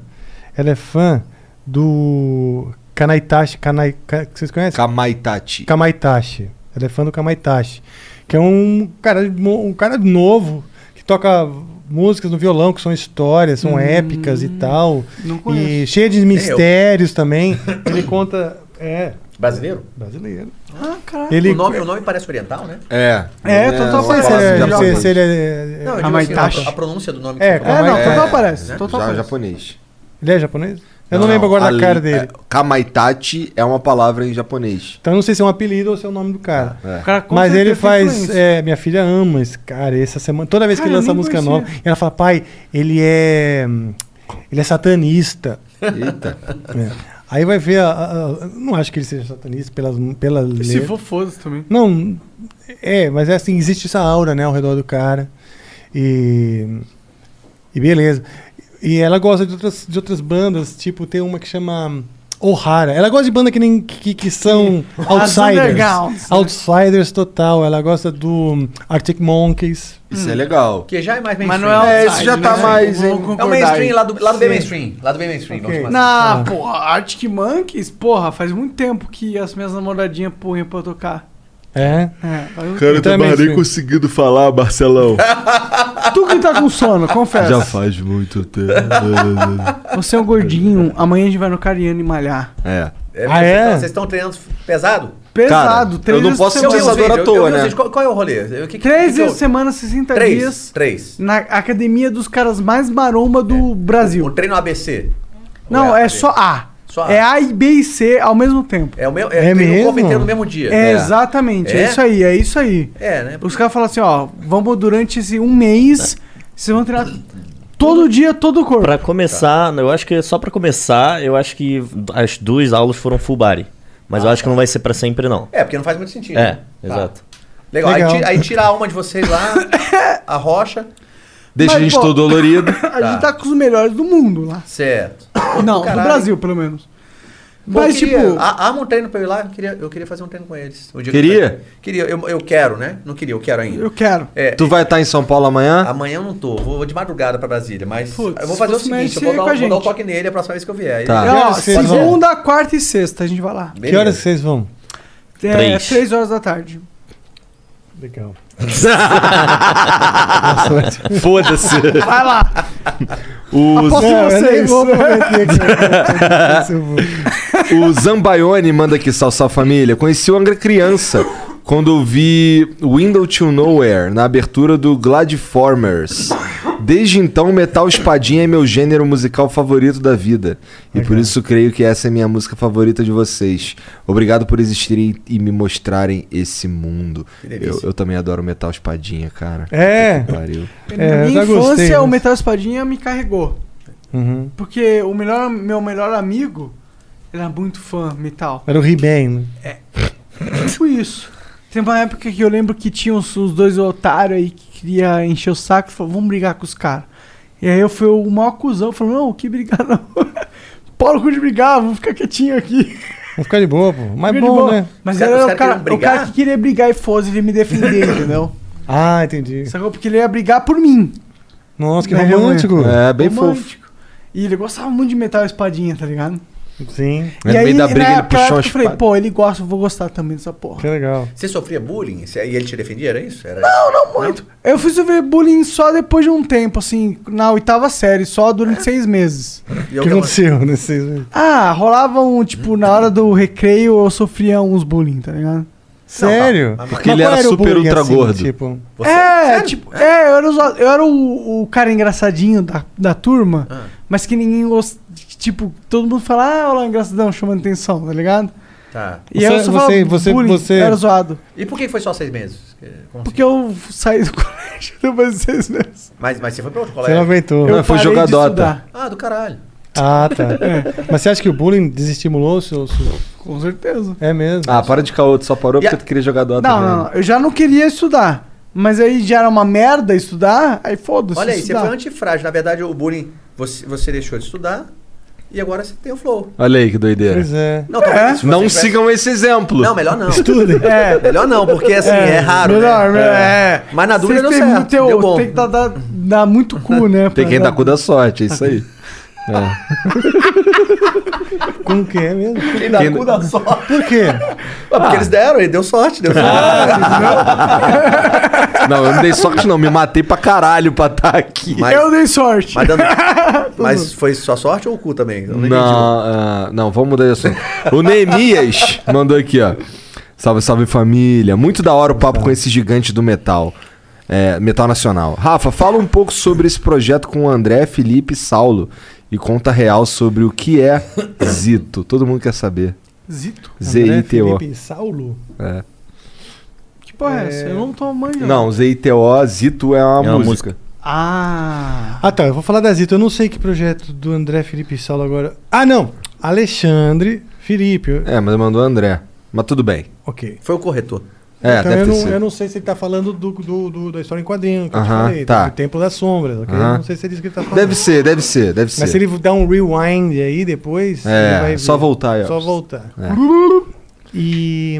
Speaker 4: Ela é fã do Kanaitachi. Kanai, Ka- vocês conhecem?
Speaker 1: Kamaitachi.
Speaker 4: Kamaitachi. Ela é fã do Kamaitachi. Que é um cara, um cara novo que toca músicas no violão, que são histórias, são
Speaker 2: Hum.
Speaker 4: épicas e tal.
Speaker 2: Não conheço.
Speaker 4: E cheia de mistérios também. Ele conta. É,
Speaker 3: Brasileiro?
Speaker 4: brasileiro.
Speaker 2: Ah, caralho.
Speaker 4: Ele,
Speaker 3: O, nome, o nome parece oriental, né?
Speaker 1: É.
Speaker 2: É, total
Speaker 4: não sei se,
Speaker 2: parece
Speaker 4: é,
Speaker 2: japonês.
Speaker 4: se- se ele é.
Speaker 3: Não, eu digo assim, a, a pronúncia do nome.
Speaker 4: É.
Speaker 2: É, não,
Speaker 1: É,
Speaker 2: total parece.
Speaker 3: né?
Speaker 2: Total
Speaker 1: Já,
Speaker 2: parece.
Speaker 1: japonês.
Speaker 4: Ele é japonês? Eu não, lembro agora da cara dele.
Speaker 1: é, Kamaitachi é uma palavra em japonês.
Speaker 4: Então eu não sei se é um apelido ou se é o nome do cara.
Speaker 1: É.
Speaker 2: O cara
Speaker 4: Mas ele faz. é, minha filha ama esse cara. Essa semana, toda vez que
Speaker 2: Cara,
Speaker 4: ele
Speaker 2: eu
Speaker 4: lança música
Speaker 2: conhecia.
Speaker 4: nova, ela fala, pai, ele é. Ele é satanista.
Speaker 1: Eita.
Speaker 4: É. Aí vai ver a, a- a- Não acho que ele seja satanista pelas, pela
Speaker 2: Se for, foda-se também.
Speaker 4: Não, é, mas é assim, existe essa aura, né, ao redor do cara. E. E beleza. E ela gosta de outras, de outras bandas, tipo, tem uma que chama O'Hara. Ela gosta de banda que nem que, que são outsiders.
Speaker 2: né?
Speaker 4: Outsiders total. Ela gosta do Arctic Monkeys.
Speaker 1: Isso é legal.
Speaker 3: Que já é mais
Speaker 2: Mas
Speaker 3: mainstream.
Speaker 2: não é,
Speaker 1: É, isso já tá
Speaker 2: né?
Speaker 1: mais,
Speaker 2: Vamos
Speaker 1: hein?
Speaker 3: É o mainstream lá do, lá do bem mainstream. Lá do bem mainstream.
Speaker 4: Ok.
Speaker 3: Vamos chamar assim.
Speaker 2: Não, porra, Arctic Monkeys, porra, faz muito tempo que as minhas namoradinhas porram pra eu tocar.
Speaker 4: É.
Speaker 2: É, muito
Speaker 1: Cara, eu
Speaker 4: é
Speaker 1: tava nem conseguindo falar, Marcelão.
Speaker 2: Tu que tá com sono, confessa.
Speaker 1: Já faz muito tempo.
Speaker 2: Você é um gordinho, amanhã a gente vai no Cariano e malhar.
Speaker 1: É.
Speaker 3: É,
Speaker 4: Ah,
Speaker 3: vocês
Speaker 4: é?
Speaker 3: estão- Vocês estão treinando pesado?
Speaker 2: Pesado,
Speaker 1: Cara,
Speaker 2: três
Speaker 1: eu não posso ser
Speaker 2: semana.
Speaker 1: pensador à
Speaker 3: Eu-
Speaker 1: toa,
Speaker 3: eu
Speaker 1: né?
Speaker 3: Qual, qual é o rolê? O que,
Speaker 2: Três
Speaker 3: que que eu-
Speaker 2: vezes por semana, 60
Speaker 3: Três.
Speaker 2: dias.
Speaker 3: Três.
Speaker 2: Na academia dos caras mais maromba do
Speaker 3: O
Speaker 2: Brasil.
Speaker 3: treino ABC.
Speaker 2: Não, é
Speaker 3: A?
Speaker 2: só A.
Speaker 3: Só.
Speaker 2: É A e B e C ao mesmo tempo.
Speaker 3: É o meu.
Speaker 4: É
Speaker 3: É,
Speaker 4: mesmo?
Speaker 3: inteiro no mesmo dia.
Speaker 2: É, exatamente, é?
Speaker 3: É?
Speaker 2: isso aí, é isso aí.
Speaker 3: É, né?
Speaker 2: Os caras falam assim, ó, vamos durante esse um mês, vocês vão treinar todo dia, todo o corpo.
Speaker 11: Pra começar, eu acho que só pra começar, eu acho que as duas aulas foram full body. Mas eu acho que não vai ser pra sempre, não.
Speaker 3: É, porque não faz muito sentido.
Speaker 11: É,
Speaker 3: né?
Speaker 11: exato.
Speaker 3: Legal.
Speaker 4: Legal.
Speaker 3: Aí, aí tira a alma de vocês lá, a rocha.
Speaker 1: Deixa
Speaker 2: Mas,
Speaker 1: a gente
Speaker 2: pô,
Speaker 1: todo dolorido.
Speaker 2: A gente tá com os melhores do mundo lá.
Speaker 3: Certo.
Speaker 2: Não, do
Speaker 3: Caralho.
Speaker 2: Brasil, pelo menos.
Speaker 3: Pô,
Speaker 2: Mas,
Speaker 3: queria-
Speaker 2: tipo,
Speaker 3: a- arma um treino pra eu ir lá. Eu queria, eu queria fazer um treino com eles. O dia que
Speaker 1: Queria?
Speaker 3: eu- Queria. Eu, eu quero, né? Não queria, eu quero ainda.
Speaker 2: eu quero.
Speaker 3: É,
Speaker 1: Tu vai estar em São Paulo amanhã?
Speaker 3: Amanhã eu não tô, vou, vou de madrugada pra Brasília, mas
Speaker 2: Putz,
Speaker 3: eu vou fazer o
Speaker 2: se
Speaker 3: seguinte, eu vou
Speaker 2: com
Speaker 3: dar,
Speaker 2: a
Speaker 3: vou dar
Speaker 2: gente.
Speaker 3: o toque nele a próxima vez que eu vier.
Speaker 1: Tá.
Speaker 2: Ó,
Speaker 4: vocês vão?
Speaker 2: segunda, quarta e sexta a gente vai lá.
Speaker 3: Beleza.
Speaker 4: Que horas vocês vão?
Speaker 2: É,
Speaker 11: Três.
Speaker 2: três horas da tarde.
Speaker 4: Legal.
Speaker 1: Foda-se.
Speaker 2: Vai lá.
Speaker 1: O,
Speaker 2: Aposto
Speaker 4: Não,
Speaker 2: vocês.
Speaker 1: o Zambaione manda aqui, salsa família. Conheci o Angra criança quando eu vi Window to Nowhere na abertura do Gladiformers. Desde então, Metal Espadinha é meu gênero musical favorito da vida. E por isso creio que essa é minha música favorita de vocês. Obrigado por existirem e me mostrarem esse mundo. Eu, eu também adoro Metal Espadinha, cara.
Speaker 4: É.
Speaker 1: Puta que pariu.
Speaker 4: É,
Speaker 2: Na minha
Speaker 4: já gostei,
Speaker 2: infância, o Metal Espadinha me carregou.
Speaker 4: Uhum.
Speaker 2: Porque o melhor, meu melhor amigo era muito fã metal.
Speaker 4: Era o He-Man. né?
Speaker 2: Tipo isso. Tem uma época que eu lembro que tinha uns, uns dois otários aí que queria encher o saco e falou, vamos brigar com os caras. E aí eu fui o maior cuzão, falou, não, que brigar não. Paulo cu de brigar, vamos ficar quietinho aqui.
Speaker 4: Vamos ficar de boa, pô. Mas
Speaker 2: Fica
Speaker 4: bom,
Speaker 2: boa.
Speaker 4: né?
Speaker 2: Mas
Speaker 3: Os
Speaker 2: era
Speaker 3: os
Speaker 2: o cara, o cara que queria brigar e fosse ele me defender, entendeu?
Speaker 4: Ah, entendi.
Speaker 2: Sacou? Porque ele ia brigar por mim.
Speaker 4: Nossa, que
Speaker 2: Não,
Speaker 4: romântico.
Speaker 1: É, bem fofo.
Speaker 2: Romântico. E ele gostava muito de metal espadinha, tá ligado?
Speaker 4: Sim,
Speaker 1: No meio da briga, ele
Speaker 2: época,
Speaker 1: puxou uma
Speaker 2: eu falei, pô, ele gosta, eu vou gostar também dessa porra.
Speaker 4: que legal.
Speaker 3: Você sofria bullying? E ele te defendia, era isso? Era...
Speaker 2: Não, não muito. Eu fui sofrer bullying só depois de um tempo, assim, na oitava série, só durante seis meses.
Speaker 3: E
Speaker 4: O que aconteceu nesses meses?
Speaker 2: Ah, rolava um, tipo, na hora do recreio eu sofria uns bullying, tá ligado?
Speaker 4: Sério?
Speaker 3: mas-
Speaker 1: Porque
Speaker 4: Mas
Speaker 1: ele era
Speaker 4: o
Speaker 1: super ultra
Speaker 4: assim,
Speaker 1: gordo.
Speaker 4: Tipo,
Speaker 3: Você-
Speaker 2: é,
Speaker 3: Sério?
Speaker 2: tipo, é, eu era, eu era o, o cara engraçadinho da, da turma,
Speaker 3: Ah.
Speaker 2: mas que ninguém gost... Tipo, todo mundo fala, ah, olha lá, engraçadão, chamando atenção, tá ligado?
Speaker 3: Tá.
Speaker 2: E
Speaker 4: Você-
Speaker 2: eu só
Speaker 4: você- você-
Speaker 2: bullying,
Speaker 4: você-
Speaker 2: eu era zoado.
Speaker 3: E por que foi só seis meses? Como
Speaker 2: Porque eu saí do colégio depois de seis meses.
Speaker 3: assim? mas, mas você foi pra outro
Speaker 4: você não
Speaker 3: colégio?
Speaker 4: aguentou.
Speaker 1: Não,
Speaker 2: Eu
Speaker 1: foi
Speaker 2: parei de
Speaker 1: jogadota.
Speaker 2: estudar.
Speaker 3: Ah, do caralho.
Speaker 4: Ah, tá. Mas você acha que o bullying desestimulou o seu... seu-
Speaker 2: Com certeza.
Speaker 4: É mesmo?
Speaker 1: Ah, para de caô, tu só parou
Speaker 3: E a-
Speaker 1: porque tu queria jogar Dota.
Speaker 2: Não,
Speaker 1: né?
Speaker 2: não, não. Eu já não queria estudar. Mas aí já era uma merda estudar, aí foda-se.
Speaker 3: Olha aí, você
Speaker 2: estudar.
Speaker 3: foi antifrágil. Na verdade, o bullying, você, você deixou de estudar e agora você tem o flow.
Speaker 1: Olha aí que doideira.
Speaker 4: Pois é.
Speaker 3: Não, se
Speaker 1: Não
Speaker 3: tivesse-
Speaker 1: sigam esse exemplo.
Speaker 3: Não, melhor não.
Speaker 4: Estudem.
Speaker 2: É.
Speaker 3: Melhor não, porque assim, é, raro.
Speaker 2: Melhor,
Speaker 3: né?
Speaker 2: melhor, é.
Speaker 3: Mas na dúvida deu
Speaker 2: Vocês têm
Speaker 3: certo.
Speaker 2: muito-
Speaker 3: deu bom.
Speaker 2: Tem que dar, dar, dar muito cu, né?
Speaker 1: Tem quem dá cu da sorte, é isso aí. É.
Speaker 4: Como que é mesmo?
Speaker 3: Quem dá
Speaker 1: Quem-
Speaker 3: cu dá sorte.
Speaker 4: Por quê?
Speaker 3: Ah, porque eles deram, ele deu sorte. Deu sorte.
Speaker 1: Não, eu não dei sorte não, me matei pra caralho pra estar aqui.
Speaker 3: Mas,
Speaker 2: Eu dei sorte.
Speaker 3: mas, dando- mas foi só sorte ou o cu também? Eu
Speaker 1: Não,
Speaker 3: entendi.
Speaker 1: ah, não, vamos mudar de assunto. O Neemias mandou aqui, ó. Salve, salve família. Muito da hora o papo com esse gigante do metal. É, metal nacional. Rafa, fala um pouco sobre esse projeto com o André, Felipe e Saulo. E conta real sobre o que é Zito. Todo mundo quer saber.
Speaker 2: Zito?
Speaker 4: André,
Speaker 1: Z-I-T-O.
Speaker 4: Felipe, Saulo?
Speaker 1: É.
Speaker 2: Que porra é essa? Eu não tô manjando.
Speaker 1: Não, Z-I-T-O, Zito é uma
Speaker 11: É uma
Speaker 1: música.
Speaker 2: Ah.
Speaker 4: Ah, tá. Eu vou falar da Zito. Eu não sei que projeto do André Felipe Saulo agora. Ah, não. Alexandre Felipe.
Speaker 1: É, mas mandou André. Mas tudo bem.
Speaker 4: Ok.
Speaker 3: Foi o corretor.
Speaker 1: É,
Speaker 4: então eu não, eu não sei se ele tá falando do, do- do- da história em quadrinho que eu te falei.
Speaker 1: tá.
Speaker 4: Do Templo das Sombras, ok?
Speaker 1: Aham.
Speaker 4: Não sei se é disso que ele tá falando.
Speaker 1: Deve ser, deve ser, deve ser.
Speaker 4: Mas se ele dar um rewind aí depois.
Speaker 1: É, só voltar ó.
Speaker 4: Só voltar.
Speaker 1: É.
Speaker 4: E.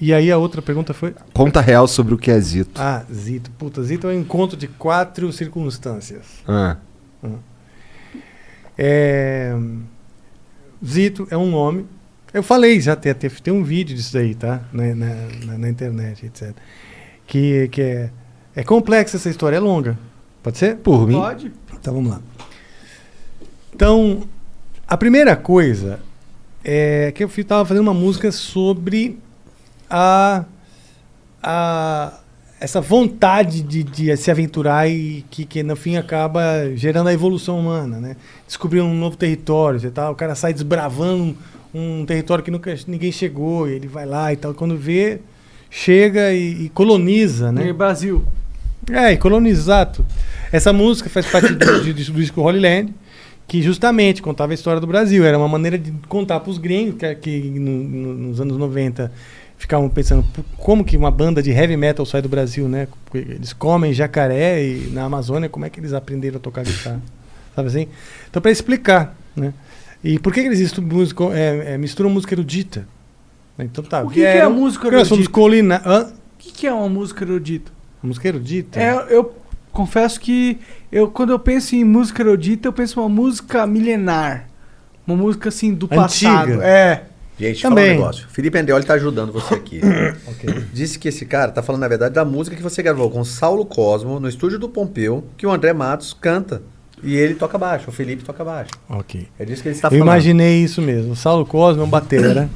Speaker 4: E aí a outra pergunta foi.
Speaker 1: Conta real sobre o que é Zito.
Speaker 4: Ah, Zito. Puta, Zito é um encontro de quatro circunstâncias.
Speaker 1: Ah.
Speaker 4: Hum. É, Zito é um nome. Eu falei já, tem, tem, tem um vídeo disso aí, tá? Na, na, na- na internet, etc. Que, que é, é complexa essa história, é longa. Pode ser?
Speaker 1: Por mim.
Speaker 2: Pode.
Speaker 4: Então vamos lá. Então, a primeira coisa é que eu estava fazendo uma música sobre a, a essa vontade de, de se aventurar e que, que no fim acaba gerando a evolução humana, né? Descobrir um novo território, e tal, o cara sai desbravando um, território que nunca ninguém chegou, e ele vai lá e tal, quando vê, chega e, e coloniza, né?
Speaker 2: E Brasil.
Speaker 4: É, e colonizar tudo. Essa música faz parte do, de- do disco Holy Land, que justamente contava a história do Brasil. Era uma maneira de contar para os gringos, que, que no- no- nos anos 90 ficavam pensando "Pô, como que uma banda de heavy metal sai do Brasil, né? Eles comem jacaré e na Amazônia, como é que eles aprenderam a tocar guitarra? Sabe assim? Então, para explicar, né? E por que, que eles estu- músico- é, é, misturam música erudita? Então tá.
Speaker 2: O que, que é a música
Speaker 4: porque nós somos
Speaker 2: erudita?
Speaker 4: colina... Hã?
Speaker 2: O que, que é uma música erudita?
Speaker 4: Música erudita?
Speaker 2: É, eu confesso que eu, quando eu penso em música erudita, eu penso em uma música milenar. Uma música assim do
Speaker 4: Antiga.
Speaker 2: passado. É.
Speaker 3: Gente,
Speaker 4: Também.
Speaker 3: fala um negócio. Felipe Andreoli tá ajudando você aqui. Disse que esse cara tá falando, na verdade, da música que você gravou com Saulo Cosmo no estúdio do Pompeu, que o André Matos canta. E ele toca baixo, o Felipe toca baixo.
Speaker 4: Ok.
Speaker 3: É disso que ele está
Speaker 4: Eu
Speaker 3: falando.
Speaker 4: imaginei isso mesmo. O Saulo Cosme é um batera.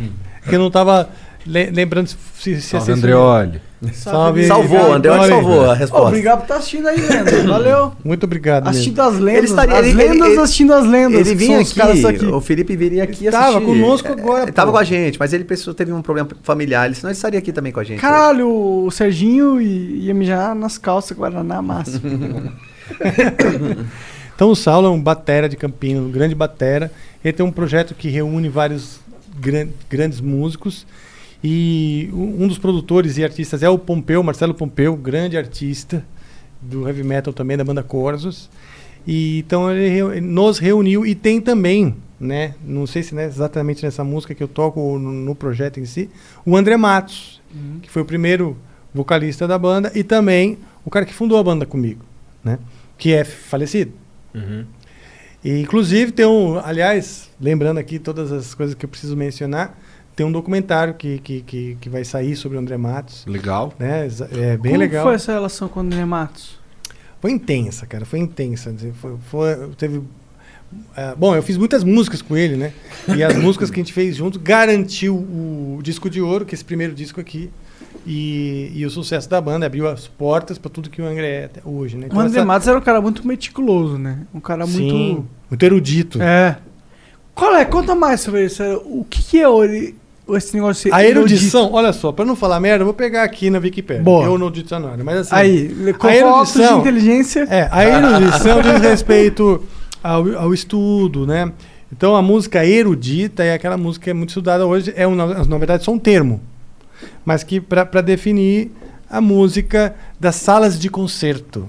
Speaker 4: que eu não tava le- lembrando se, se, se
Speaker 1: Andreoli.
Speaker 4: Salve.
Speaker 3: Salvou, Andreoli salvou a resposta.
Speaker 2: Obrigado por estar assistindo aí, Lenda. Valeu.
Speaker 4: Muito obrigado. mesmo.
Speaker 2: Assistindo as lendas.
Speaker 3: Ele estaria-
Speaker 2: as
Speaker 3: ele- ele-
Speaker 2: lendas
Speaker 3: ele-
Speaker 2: assistindo as lendas.
Speaker 3: Ele vinha aqui,
Speaker 2: aqui.
Speaker 3: o Felipe viria aqui
Speaker 4: Estava
Speaker 3: assistir.
Speaker 4: conosco agora,
Speaker 3: Ele tava
Speaker 4: pô.
Speaker 3: com a gente, mas ele pensou, teve um problema familiar, ele- senão ele estaria aqui também com a gente.
Speaker 2: Caralho, o Serginho ia mijar nas calças Guaraná Massa.
Speaker 4: Então o Saulo é um batera de Campinas, um grande batera. Ele tem um projeto que reúne vários gran- grandes músicos. E um dos produtores e artistas é o Pompeu, Marcelo Pompeu, grande artista do heavy metal também, da banda Corsos. E então ele, nos reuniu e tem também, né, não sei se é exatamente nessa música que eu toco ou no, no projeto em si, o André Matos, que foi o primeiro vocalista da banda e também o cara que fundou a banda comigo, né, que é falecido. E, inclusive tem um, aliás, lembrando aqui todas as coisas que eu preciso mencionar, tem um documentário que, que, que, que vai sair sobre o André Matos.
Speaker 1: Legal.
Speaker 4: Né? É bem
Speaker 2: Como
Speaker 4: legal.
Speaker 2: foi essa relação com o André Matos?
Speaker 4: Foi intensa, cara, foi intensa. Dizer, Foi, foi- teve, ah, bom, eu fiz muitas músicas com ele, né? E as músicas que a gente fez junto garantiu o disco de ouro, que é esse primeiro disco aqui. E, e o sucesso da banda abriu as portas para tudo que o André é hoje, né?
Speaker 2: o André
Speaker 4: essa-
Speaker 2: Matos era um cara muito meticuloso, né? Um cara
Speaker 4: Sim,
Speaker 2: muito.
Speaker 4: muito erudito.
Speaker 2: É. Qual é? Conta mais sobre isso. O que, que é ori- esse negócio
Speaker 4: A
Speaker 2: erudito?
Speaker 4: erudição, olha só, para não falar merda, eu vou pegar aqui na Wikipedia.
Speaker 2: Boa.
Speaker 4: Eu no dicionário, mas assim.
Speaker 2: Aí, com
Speaker 4: a
Speaker 2: óculos de
Speaker 4: erudição,
Speaker 2: inteligência.
Speaker 4: É, a erudição diz respeito ao, ao estudo, né? Então a música erudita é aquela música que é muito estudada hoje, é uma, na verdade só um termo, mas que para definir a música das salas de concerto.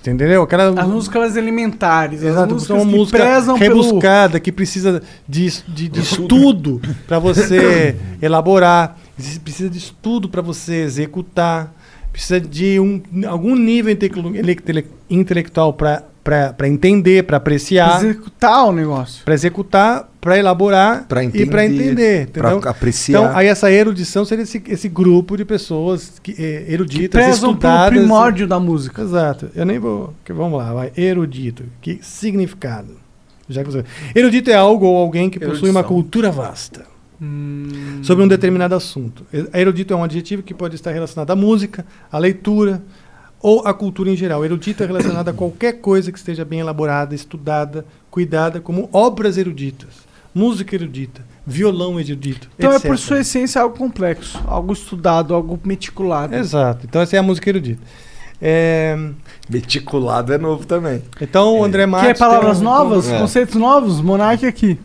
Speaker 4: Entendeu? Aquela
Speaker 2: As músicas elementares. as
Speaker 4: Exato,
Speaker 2: músicas
Speaker 4: é uma
Speaker 2: que
Speaker 4: música
Speaker 2: prezam pelo-
Speaker 4: rebuscada, que precisa de, de, de estudo para você elaborar, precisa de estudo para você executar, precisa de um, algum nível intele- ele- intelectual para entender, para apreciar,
Speaker 2: Executar o negócio.
Speaker 4: para executar, para elaborar
Speaker 1: Pra
Speaker 4: e para
Speaker 1: entender,
Speaker 4: entender.
Speaker 1: pra apreciar.
Speaker 4: Então, aí essa erudição seria esse, esse grupo de pessoas que, eh, eruditas,
Speaker 2: prezam pelo
Speaker 4: estudadas.
Speaker 2: primórdio da música.
Speaker 4: Exato. Eu nem vou. que Vamos lá, vai. Erudito. Que significado? Já que você... Erudito é algo ou alguém que possui uma
Speaker 3: Erudição.
Speaker 4: cultura vasta
Speaker 2: Hum,
Speaker 4: sobre um determinado assunto. Erudito é um adjetivo que pode estar relacionado à música, à leitura ou à cultura em geral. Erudito é relacionado a qualquer coisa que esteja bem elaborada, estudada, cuidada, como obras eruditas, música erudita, violão erudito.
Speaker 2: Então é
Speaker 4: etc.
Speaker 2: por sua essência algo complexo, algo estudado, algo meticulado.
Speaker 4: Exato. Então essa é a música erudita. É,
Speaker 1: Meticulado é novo também.
Speaker 4: então, o André Matos.
Speaker 2: Quer palavras
Speaker 4: um-
Speaker 2: novas?
Speaker 1: É.
Speaker 2: Conceitos novos? Monark aqui.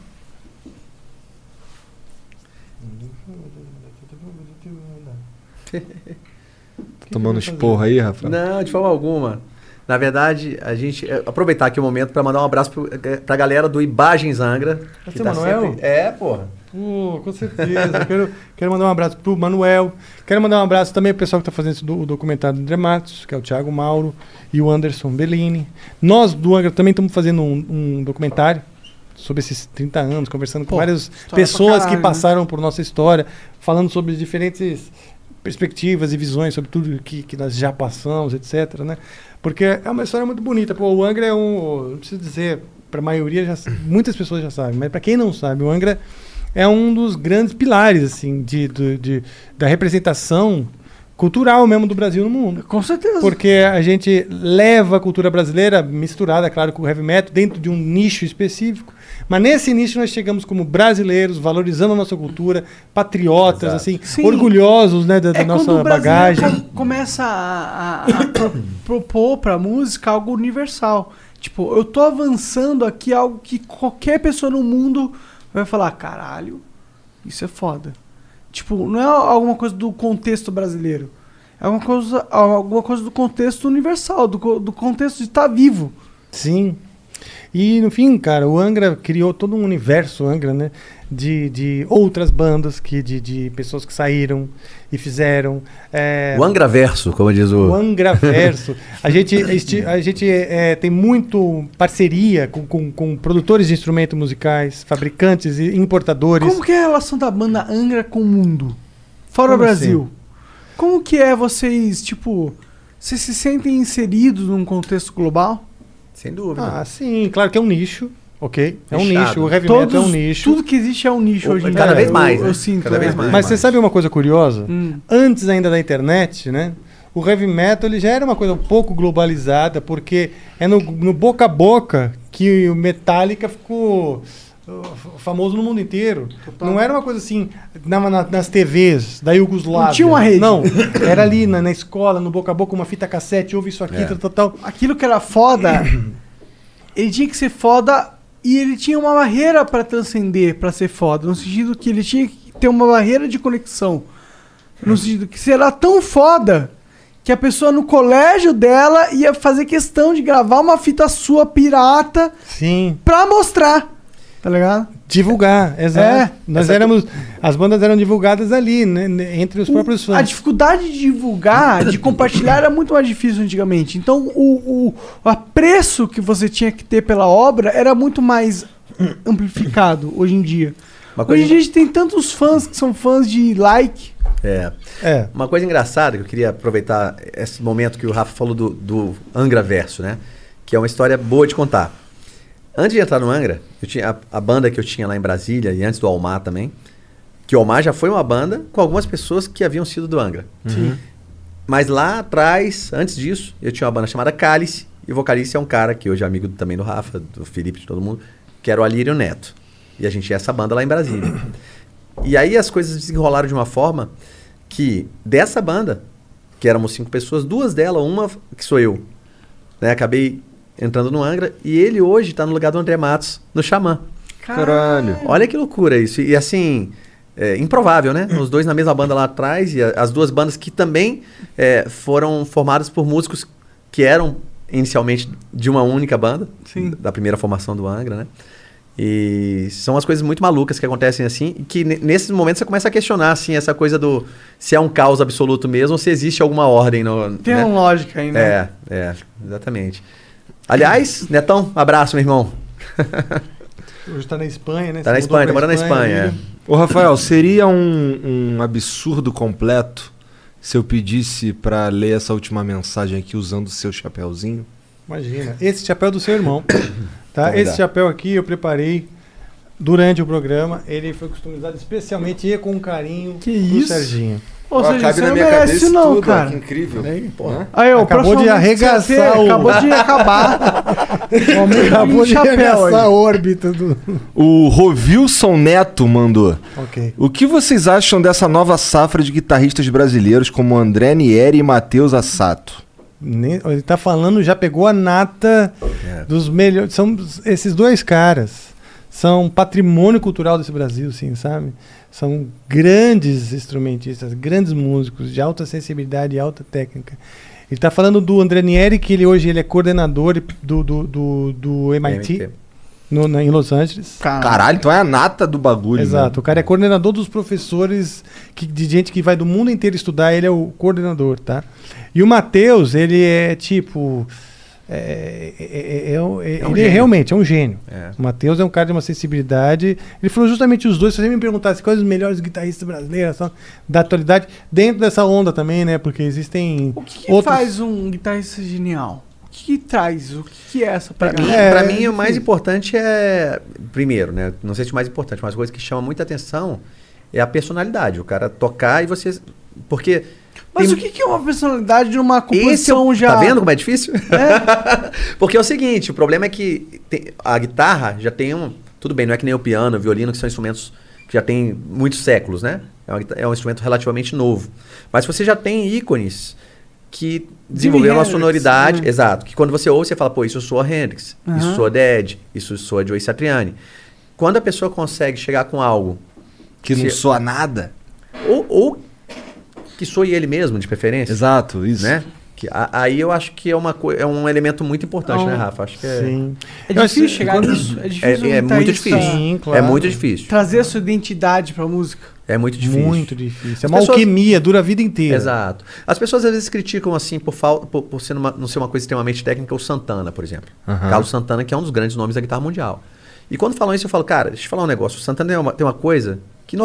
Speaker 1: Tomando esporro aí, Rafa?
Speaker 3: Não, de forma alguma. Na verdade, a gente. é, aproveitar aqui o momento para mandar um abraço pro, pra galera do Ibagens Angra. que
Speaker 4: Seu Manuel?
Speaker 3: É, porra.
Speaker 4: Pô, com certeza. quero, quero mandar um abraço pro Manuel. Quero mandar um abraço também pro pessoal que tá fazendo esse do, o documentário do André Matos, que é o Thiago Mauro e o Anderson Bellini. Nós do Angra também estamos fazendo um, um documentário sobre esses 30 anos, conversando com
Speaker 2: Pô,
Speaker 4: várias
Speaker 2: história pra
Speaker 4: pessoas
Speaker 2: caralho,
Speaker 4: que
Speaker 2: né?
Speaker 4: passaram por nossa história, falando sobre diferentes perspectivas e visões sobre tudo que, que nós já passamos, etc. Né? Porque é uma história muito bonita. Pô, o Angra é um. Não preciso dizer, para a maioria, já, muitas pessoas já sabem, mas para quem não sabe, o Angra é um dos grandes pilares assim, de, do- de, da representação cultural mesmo do Brasil no mundo.
Speaker 2: Com certeza.
Speaker 4: Porque a gente leva a cultura brasileira misturada, claro, com o heavy metal, dentro de um nicho específico. Mas nesse nicho nós chegamos como brasileiros, valorizando a nossa cultura, patriotas,
Speaker 3: Exato.
Speaker 4: assim,
Speaker 2: Sim.
Speaker 4: orgulhosos né, da, da
Speaker 2: É quando
Speaker 4: nossa bagagem.
Speaker 2: com- começa a, a- a pro- propor pra música algo universal. Tipo, eu tô avançando aqui algo que qualquer pessoa no mundo vai falar, caralho, isso é foda. Tipo, não é alguma coisa do contexto brasileiro. É alguma coisa, alguma coisa do contexto universal, do, do contexto de estar vivo.
Speaker 4: Sim. E no fim, cara, o Angra criou todo um universo Angra, né? De, de outras bandas, que, de, de pessoas que saíram e fizeram. é,
Speaker 3: O Angra Verso, como diz o.
Speaker 4: O Angraverso. A gente, a gente é, tem muito parceria com, com, com produtores de instrumentos musicais, fabricantes e importadores.
Speaker 2: Como que é a relação da banda Angra com o mundo? Fora o
Speaker 4: Como
Speaker 2: Brasil. Como que é vocês, tipo, vocês se sentem inseridos num contexto global?
Speaker 3: Sem dúvida.
Speaker 4: Ah, sim, claro que é um nicho, ok? É um
Speaker 3: Fechado.
Speaker 4: nicho, o heavy metal é um nicho.
Speaker 2: Tudo que existe é um nicho
Speaker 3: Ou-
Speaker 2: hoje em
Speaker 3: cada
Speaker 2: dia.
Speaker 3: vez
Speaker 2: Eu-
Speaker 3: mais,
Speaker 2: Eu,
Speaker 3: né?
Speaker 2: sinto.
Speaker 3: Cada vez
Speaker 2: é.
Speaker 3: mais.
Speaker 4: Mas você sabe uma coisa curiosa?
Speaker 2: Hum.
Speaker 4: Antes ainda da internet, né? O heavy metal ele já era uma coisa um pouco globalizada, porque é no, no boca a boca que o Metallica ficou famoso no mundo inteiro. Não era uma coisa assim na- na- nas TVs da Iugoslávia.
Speaker 2: Não tinha uma rede.
Speaker 4: Não, era ali na, na escola, no boca a boca, uma fita cassete, ouve isso aqui,
Speaker 3: É.
Speaker 4: tal, tal, tal.
Speaker 2: Aquilo que era foda, ele tinha que ser foda e ele tinha uma barreira pra transcender, pra ser foda. No sentido que ele tinha que ter uma barreira de conexão. No sentido que será tão foda que a pessoa no colégio dela ia fazer questão de gravar uma fita sua pirata
Speaker 4: Sim.
Speaker 2: pra mostrar. Tá ligado?
Speaker 4: Divulgar, exato.
Speaker 2: É.
Speaker 4: Nós éramos. As bandas eram divulgadas ali, né, né, entre os próprios
Speaker 2: A
Speaker 4: fãs.
Speaker 2: dificuldade de divulgar, de compartilhar era muito mais difícil antigamente. Então o, o, o apreço que você tinha que ter pela obra era muito mais amplificado hoje em dia.
Speaker 3: Uma
Speaker 2: Hoje
Speaker 3: coisa,
Speaker 2: em dia a gente tem tantos fãs que são fãs de like.
Speaker 3: é,
Speaker 4: É.
Speaker 3: uma coisa engraçada que eu queria aproveitar esse momento que o Rafa falou do, do Angra Verso, né? Que é uma história boa de contar. Antes de entrar no Angra, eu tinha a, a banda que eu tinha lá em Brasília e antes do Almar também. Que o Almar já foi uma banda com algumas pessoas que haviam sido do Angra. Mas lá atrás, antes disso, eu tinha uma banda chamada Cálice. E o vocalista é um cara que hoje é amigo também do Rafa, do Felipe, de todo mundo, que era o Alírio Neto. E a gente tinha essa banda lá em Brasília. E aí as coisas desenrolaram de uma forma que dessa banda, que éramos cinco pessoas, duas delas, uma que sou eu, né? Acabei entrando no Angra e ele hoje está no lugar do André Matos, no Xamã.
Speaker 1: Caralho.
Speaker 3: Olha que loucura isso. E assim, é, improvável, né? Os dois na mesma banda lá atrás e a- as duas bandas que também é, foram formadas por músicos que eram inicialmente de uma única banda,
Speaker 2: Sim.
Speaker 3: da primeira formação do Angra, né? E são as coisas muito malucas que acontecem assim, e que ne- nesses momentos você começa a questionar assim essa coisa do se é um caos absoluto mesmo ou se existe alguma ordem no,
Speaker 2: Tem
Speaker 3: né?
Speaker 2: uma lógica aí, né?
Speaker 3: É, é, exatamente. Aliás, Netão, abraço, meu irmão.
Speaker 4: Hoje tá na Espanha, né?
Speaker 3: Tá na
Speaker 4: Você mudou
Speaker 3: Espanha, tá morando na Espanha. é.
Speaker 4: William.
Speaker 1: Ô, Rafael, seria um, um absurdo completo se eu pedisse pra ler essa última mensagem aqui usando o seu chapéuzinho?
Speaker 4: Imagina. Esse chapéu é do seu irmão. Tá? Esse chapéu aqui eu preparei durante o programa. Ele foi customizado especialmente e com carinho
Speaker 2: Que
Speaker 4: pro
Speaker 2: isso?
Speaker 4: Serginho.
Speaker 2: Ou seja, você não merece não, cara.
Speaker 1: que incrível. Porra.
Speaker 2: Aí, ó,
Speaker 4: Acabou de arregaçar o-
Speaker 2: Acabou de acabar.
Speaker 4: Acabou de
Speaker 2: aí.
Speaker 4: arregaçar a órbita do...
Speaker 1: O Rovilson Neto mandou.
Speaker 4: Ok.
Speaker 1: O que vocês acham dessa nova safra de guitarristas brasileiros como André Nieri e Matheus Assato?
Speaker 4: nem- ele tá falando, já pegou a nata
Speaker 3: É.
Speaker 4: dos melhores. São esses dois caras. São patrimônio cultural desse Brasil, sim, sabe? São grandes instrumentistas, grandes músicos, de alta sensibilidade e alta técnica. Ele tá falando do André Nieri, que ele hoje ele é coordenador do, do, do, do MIT,
Speaker 3: MIT.
Speaker 4: no- na- em Los Angeles.
Speaker 1: Caralho, então é a nata do bagulho.
Speaker 4: Exato.
Speaker 1: né?
Speaker 4: O cara é coordenador dos professores que, de gente que vai do mundo inteiro estudar, ele é o coordenador, tá? E o Matheus, ele é tipo. É, é- é- é um- é-
Speaker 3: um
Speaker 4: ele é
Speaker 3: gênio.
Speaker 4: realmente é um gênio.
Speaker 3: É.
Speaker 4: O Matheus é um cara de uma sensibilidade. Ele falou justamente os dois. Se você me perguntasse quais os melhores guitarristas brasileiros são da atualidade, dentro dessa onda também, né? Porque existem.
Speaker 2: O que, que
Speaker 4: outros-
Speaker 2: faz um guitarrista genial? O que, que traz? O que, que é essa
Speaker 3: Pra
Speaker 2: pegada?
Speaker 3: mim,
Speaker 4: É,
Speaker 3: pra mim, o mais importante é. Primeiro, né? Não sei se o mais importante, mas a coisa que chama muita atenção é a personalidade. O cara tocar e você. Porque.
Speaker 2: Mas
Speaker 3: tem-
Speaker 2: o que, que é uma personalidade de uma
Speaker 3: Esse é
Speaker 2: composição
Speaker 3: o-
Speaker 2: já...
Speaker 3: Tá vendo como é difícil? Porque é o seguinte, o problema é que tem- a guitarra já tem um. Tudo bem, não é que nem o piano, o violino, que são instrumentos que já tem muitos séculos, né? É, guita- é um instrumento relativamente novo. Mas você já tem ícones que desenvolveram uma sonoridade.
Speaker 2: né?
Speaker 3: Exato. Que quando você ouve, você fala, pô, isso soa Hendrix, isso
Speaker 2: Aham.
Speaker 3: soa Dead, isso soa Joey Satriani. Quando a pessoa consegue chegar com algo
Speaker 1: Que não
Speaker 3: Se-
Speaker 1: soa nada.
Speaker 3: ou, ou que soe ele mesmo, de preferência.
Speaker 1: Exato, isso.
Speaker 3: Né? Que, a- aí eu acho que é, uma, é um elemento muito importante,
Speaker 2: Não.
Speaker 3: né, Rafa? Acho que é,
Speaker 4: Sim.
Speaker 2: É
Speaker 4: Eu
Speaker 2: difícil
Speaker 4: acho-
Speaker 2: chegar nisso. É
Speaker 3: é,
Speaker 2: difícil. um
Speaker 3: é muito difícil.
Speaker 4: Sim,
Speaker 3: É
Speaker 4: claro.
Speaker 3: muito difícil.
Speaker 2: Trazer a sua identidade pra música.
Speaker 3: É muito difícil.
Speaker 4: Muito difícil. É uma
Speaker 3: pessoas-
Speaker 4: alquimia, dura a vida inteira.
Speaker 3: Exato. As pessoas às vezes criticam assim por, fal- por, por ser uma- não ser uma coisa extremamente técnica o Santana, por exemplo.
Speaker 1: Aham.
Speaker 3: Carlos Santana, que é um dos grandes nomes da guitarra mundial. E quando falam isso, eu falo, cara, deixa eu falar um negócio. O Santana tem uma, tem uma coisa que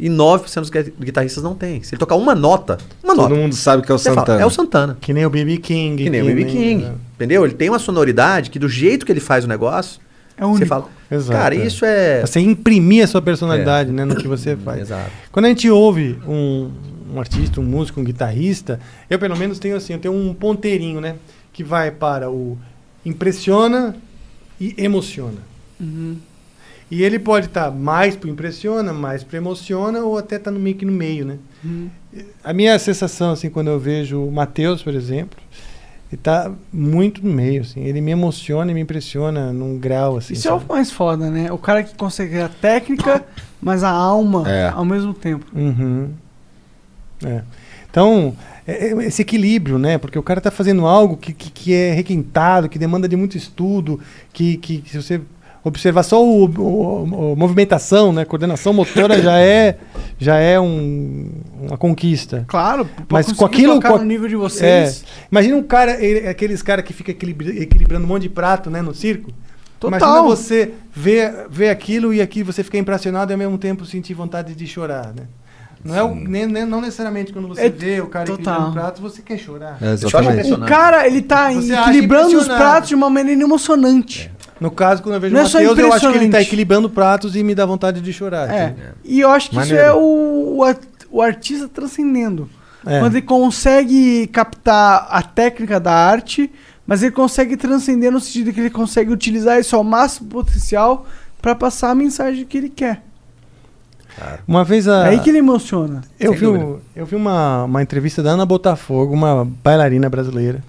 Speaker 3: 99% dos gui- guitarristas não tem. Se ele tocar uma nota, uma
Speaker 1: Todo
Speaker 3: nota.
Speaker 1: mundo sabe que é o
Speaker 3: você fala,
Speaker 1: Santana.
Speaker 3: é o Santana.
Speaker 4: Que nem o BB King.
Speaker 3: Que nem o B.B. King. Entendeu? Ele tem uma sonoridade que do jeito que ele faz o negócio,
Speaker 2: É único.
Speaker 3: você fala,
Speaker 4: Exato,
Speaker 3: cara,
Speaker 4: é.
Speaker 3: isso é...
Speaker 4: Você imprimir a sua personalidade né, no que você faz.
Speaker 3: Exato.
Speaker 4: Quando a gente ouve um, um artista, um músico, um guitarrista, eu pelo menos tenho assim, eu tenho um ponteirinho, né? Que vai para o impressiona e emociona.
Speaker 2: Uhum.
Speaker 4: E ele pode estar mais pro impressiona, mais pro emociona, ou até tá no meio que no meio, né?
Speaker 2: Uhum.
Speaker 4: A minha sensação, assim, quando eu vejo o Matheus, por exemplo, ele tá muito no meio, assim. Ele me emociona e me impressiona num grau, assim.
Speaker 2: Isso é
Speaker 4: sabe?
Speaker 2: o mais foda, né? O cara que consegue a técnica, mas a alma
Speaker 1: É.
Speaker 2: ao mesmo tempo.
Speaker 4: Uhum. É. Então, é- é esse equilíbrio, né? Porque o cara tá fazendo algo que, que, que é requintado, que demanda de muito estudo, que, que, que se você observar só o, o- o- movimentação, né? Coordenação motora já é, já é um- uma conquista.
Speaker 2: Claro,
Speaker 4: Mas com aquilo- com a-
Speaker 2: no nível de vocês.
Speaker 4: É. Imagina um cara, ele- aqueles caras que fica equilibra- equilibrando um monte de prato, né, no circo.
Speaker 2: Total.
Speaker 4: Imagina você ver, ver aquilo e aqui você ficar impressionado e ao mesmo tempo sentir vontade de chorar, né? Não, é o, nem, nem- não necessariamente quando você
Speaker 2: É
Speaker 4: vê o cara
Speaker 2: total.
Speaker 4: equilibrando prato, você quer chorar.
Speaker 1: É, exatamente.
Speaker 2: O cara, ele tá
Speaker 4: Você
Speaker 2: equilibrando os pratos de uma maneira emocionante.
Speaker 4: No caso, quando eu vejo
Speaker 2: Não
Speaker 4: o
Speaker 2: é só
Speaker 4: Matheus, eu acho que ele está
Speaker 2: impressionante.
Speaker 4: equilibrando pratos e me dá vontade de chorar.
Speaker 2: É. E eu acho que
Speaker 1: Maneiro.
Speaker 2: isso é o, o, o artista transcendendo.
Speaker 4: É.
Speaker 2: Quando ele consegue captar a técnica da arte, mas ele consegue transcender no sentido que ele consegue utilizar isso ao máximo potencial para passar a mensagem que ele quer.
Speaker 4: Uma vez a.
Speaker 2: É aí que ele emociona.
Speaker 4: Eu vi, eu vi uma, uma entrevista da Ana Botafogo, uma bailarina brasileira.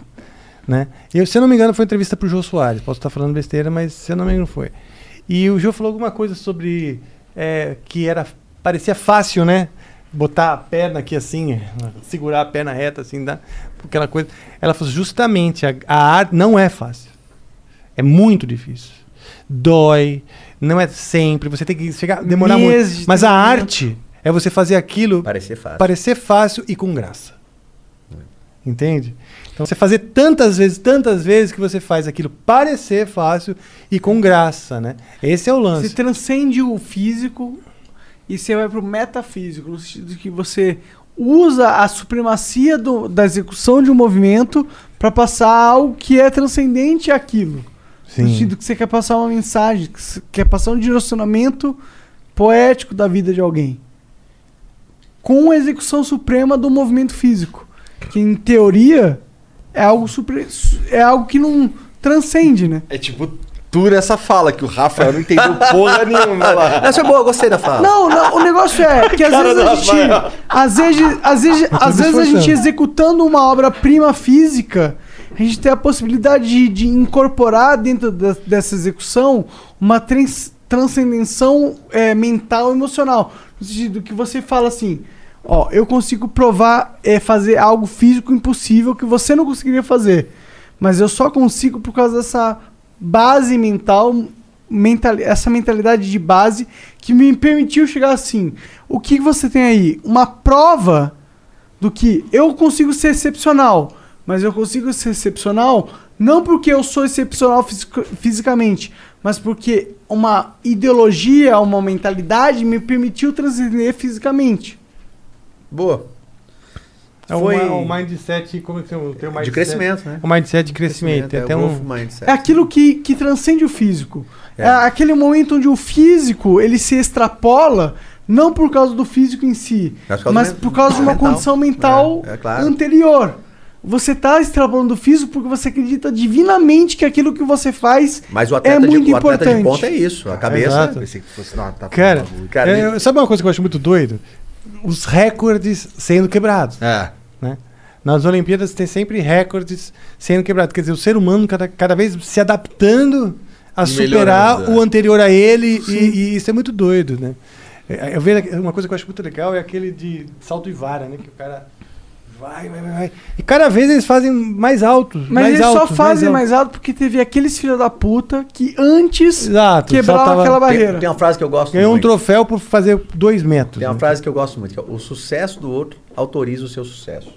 Speaker 4: Né? E, eu, se eu não me engano, foi entrevista pro Jô Soares. Posso estar falando besteira, mas se eu não me engano, foi. E o Jô falou alguma coisa sobre é, que era parecia fácil, né? Botar a perna aqui assim, segurar a perna reta, assim, dá, aquela coisa. Ela falou justamente, a, a arte não é fácil. É muito difícil. Dói, não é sempre. Você tem que chegar, demorar
Speaker 2: Meses
Speaker 4: muito. Mas a arte é você fazer aquilo
Speaker 3: Parecer fácil.
Speaker 4: parecer fácil e com graça. Entende? Então você fazer tantas vezes, tantas vezes que você faz aquilo parecer fácil e com graça, né? Esse é o
Speaker 2: Você
Speaker 4: lance.
Speaker 2: transcende o físico e você vai pro metafísico, no sentido de que você usa a supremacia do- da execução de um movimento para passar algo que é transcendente àquilo. No sentido que você quer passar uma mensagem, que você quer passar um direcionamento poético da vida de alguém. Com a execução suprema do movimento físico. Que em teoria é algo, supre- é algo que não transcende, né?
Speaker 1: É tipo tu nessa fala, que o Rafael não entendeu porra nenhuma lá.
Speaker 3: Essa é boa, eu gostei da fala.
Speaker 2: Não, não, o negócio é que às
Speaker 1: Cara
Speaker 2: vezes a gente.
Speaker 1: Rafael.
Speaker 2: Às vezes, às vezes, às vezes a gente executando uma obra-prima física, a gente tem a possibilidade de, de incorporar dentro dessa execução uma trans, transcendenção é, mental emocional. No sentido que você fala assim. Ó, eu consigo provar, é, fazer algo físico impossível que você não conseguiria fazer. Mas eu só consigo por causa dessa base mental, mental, essa mentalidade de base que me permitiu chegar assim. O que você tem aí? Uma prova do que eu consigo ser excepcional, mas eu consigo ser excepcional não porque eu sou excepcional fisico- fisicamente, mas porque uma ideologia, uma mentalidade me permitiu transcender fisicamente.
Speaker 3: Boa.
Speaker 4: É
Speaker 3: Foi-
Speaker 4: um, um mindset, como é que chama? Tem um mindset,
Speaker 3: crescimento, né?
Speaker 4: Um mindset de crescimento. Tem
Speaker 3: é
Speaker 4: até
Speaker 3: o
Speaker 4: um...
Speaker 3: mindset.
Speaker 2: É aquilo que, que transcende o físico. É.
Speaker 3: É.
Speaker 2: aquele momento onde o físico ele se extrapola não por causa do físico em si,
Speaker 3: Mas por causa
Speaker 2: mas
Speaker 3: do men-
Speaker 2: por causa de uma
Speaker 3: mental.
Speaker 2: condição mental
Speaker 3: É, é claro.
Speaker 2: anterior. Você está extrapolando do físico porque você acredita divinamente que aquilo que você faz
Speaker 3: Mas o
Speaker 2: é
Speaker 3: atleta,
Speaker 2: muito
Speaker 3: de, o atleta de
Speaker 2: importante.
Speaker 3: ponta é isso. A cabeça.
Speaker 4: Exato.
Speaker 1: Pensei que fosse dar uma tapa
Speaker 4: Cara.
Speaker 3: Cara,
Speaker 4: é, sabe uma coisa que eu acho muito doido? Os recordes sendo quebrados.
Speaker 1: É.
Speaker 4: né? Nas Olimpíadas tem sempre recordes sendo quebrados. Quer dizer, o ser humano cada, cada vez se adaptando a superar
Speaker 1: Melhorando, é.
Speaker 4: o anterior a ele, e, e isso é muito doido, né? É, Eu vejo uma coisa que eu acho muito legal é aquele de salto e vara, né? Que o cara vai, vai, vai, vai. E cada vez eles fazem mais altos.
Speaker 2: Mas
Speaker 4: mais
Speaker 2: eles
Speaker 4: altos,
Speaker 2: só fazem
Speaker 4: altos.
Speaker 2: mais alto porque teve aqueles filhos da puta que antes
Speaker 4: Exato.
Speaker 2: quebraram
Speaker 4: saltava-
Speaker 2: aquela
Speaker 3: Tem,
Speaker 2: barreira.
Speaker 3: tem uma frase que eu gosto
Speaker 4: Ganhou um
Speaker 3: muito.
Speaker 4: troféu por fazer dois metros.
Speaker 3: Tem uma
Speaker 4: né?
Speaker 3: frase que eu gosto muito, que é o sucesso do outro autoriza o seu sucesso.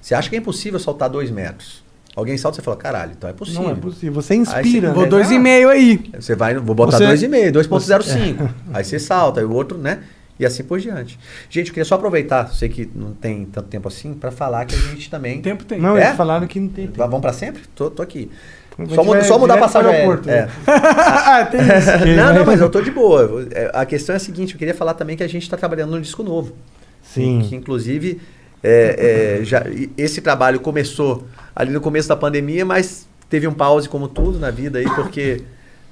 Speaker 3: Você acha que é impossível saltar dois metros. Alguém salta e você fala, caralho, então é possível.
Speaker 4: Não é possível. Você
Speaker 3: Aí
Speaker 4: inspira.
Speaker 3: você-
Speaker 2: Vou
Speaker 4: né?
Speaker 2: dois
Speaker 3: Ah.
Speaker 2: e meio aí.
Speaker 3: Você vai, vou botar
Speaker 4: Você-
Speaker 3: 2,5, 2,05. Aí você salta, aí o outro, né? E assim por diante. Gente, eu queria só aproveitar, sei que não tem tanto tempo assim, para falar que a gente também.
Speaker 2: Tempo tem.
Speaker 4: Não,
Speaker 3: É?
Speaker 4: eles falaram que não tem tempo.
Speaker 3: Vamos para sempre? Tô, tô aqui.
Speaker 4: Gente
Speaker 3: Só, mu- só mudar a passagem aérea.
Speaker 4: aeroporto,
Speaker 3: É.
Speaker 2: ah, tem isso.
Speaker 4: Que
Speaker 3: Não, não, mas eu tô de boa. É, A questão é a seguinte, eu queria falar também que a gente está trabalhando num disco novo.
Speaker 4: Sim.
Speaker 3: Que inclusive é, é, já, esse trabalho começou ali no começo da pandemia, mas teve um pause como tudo na vida aí, porque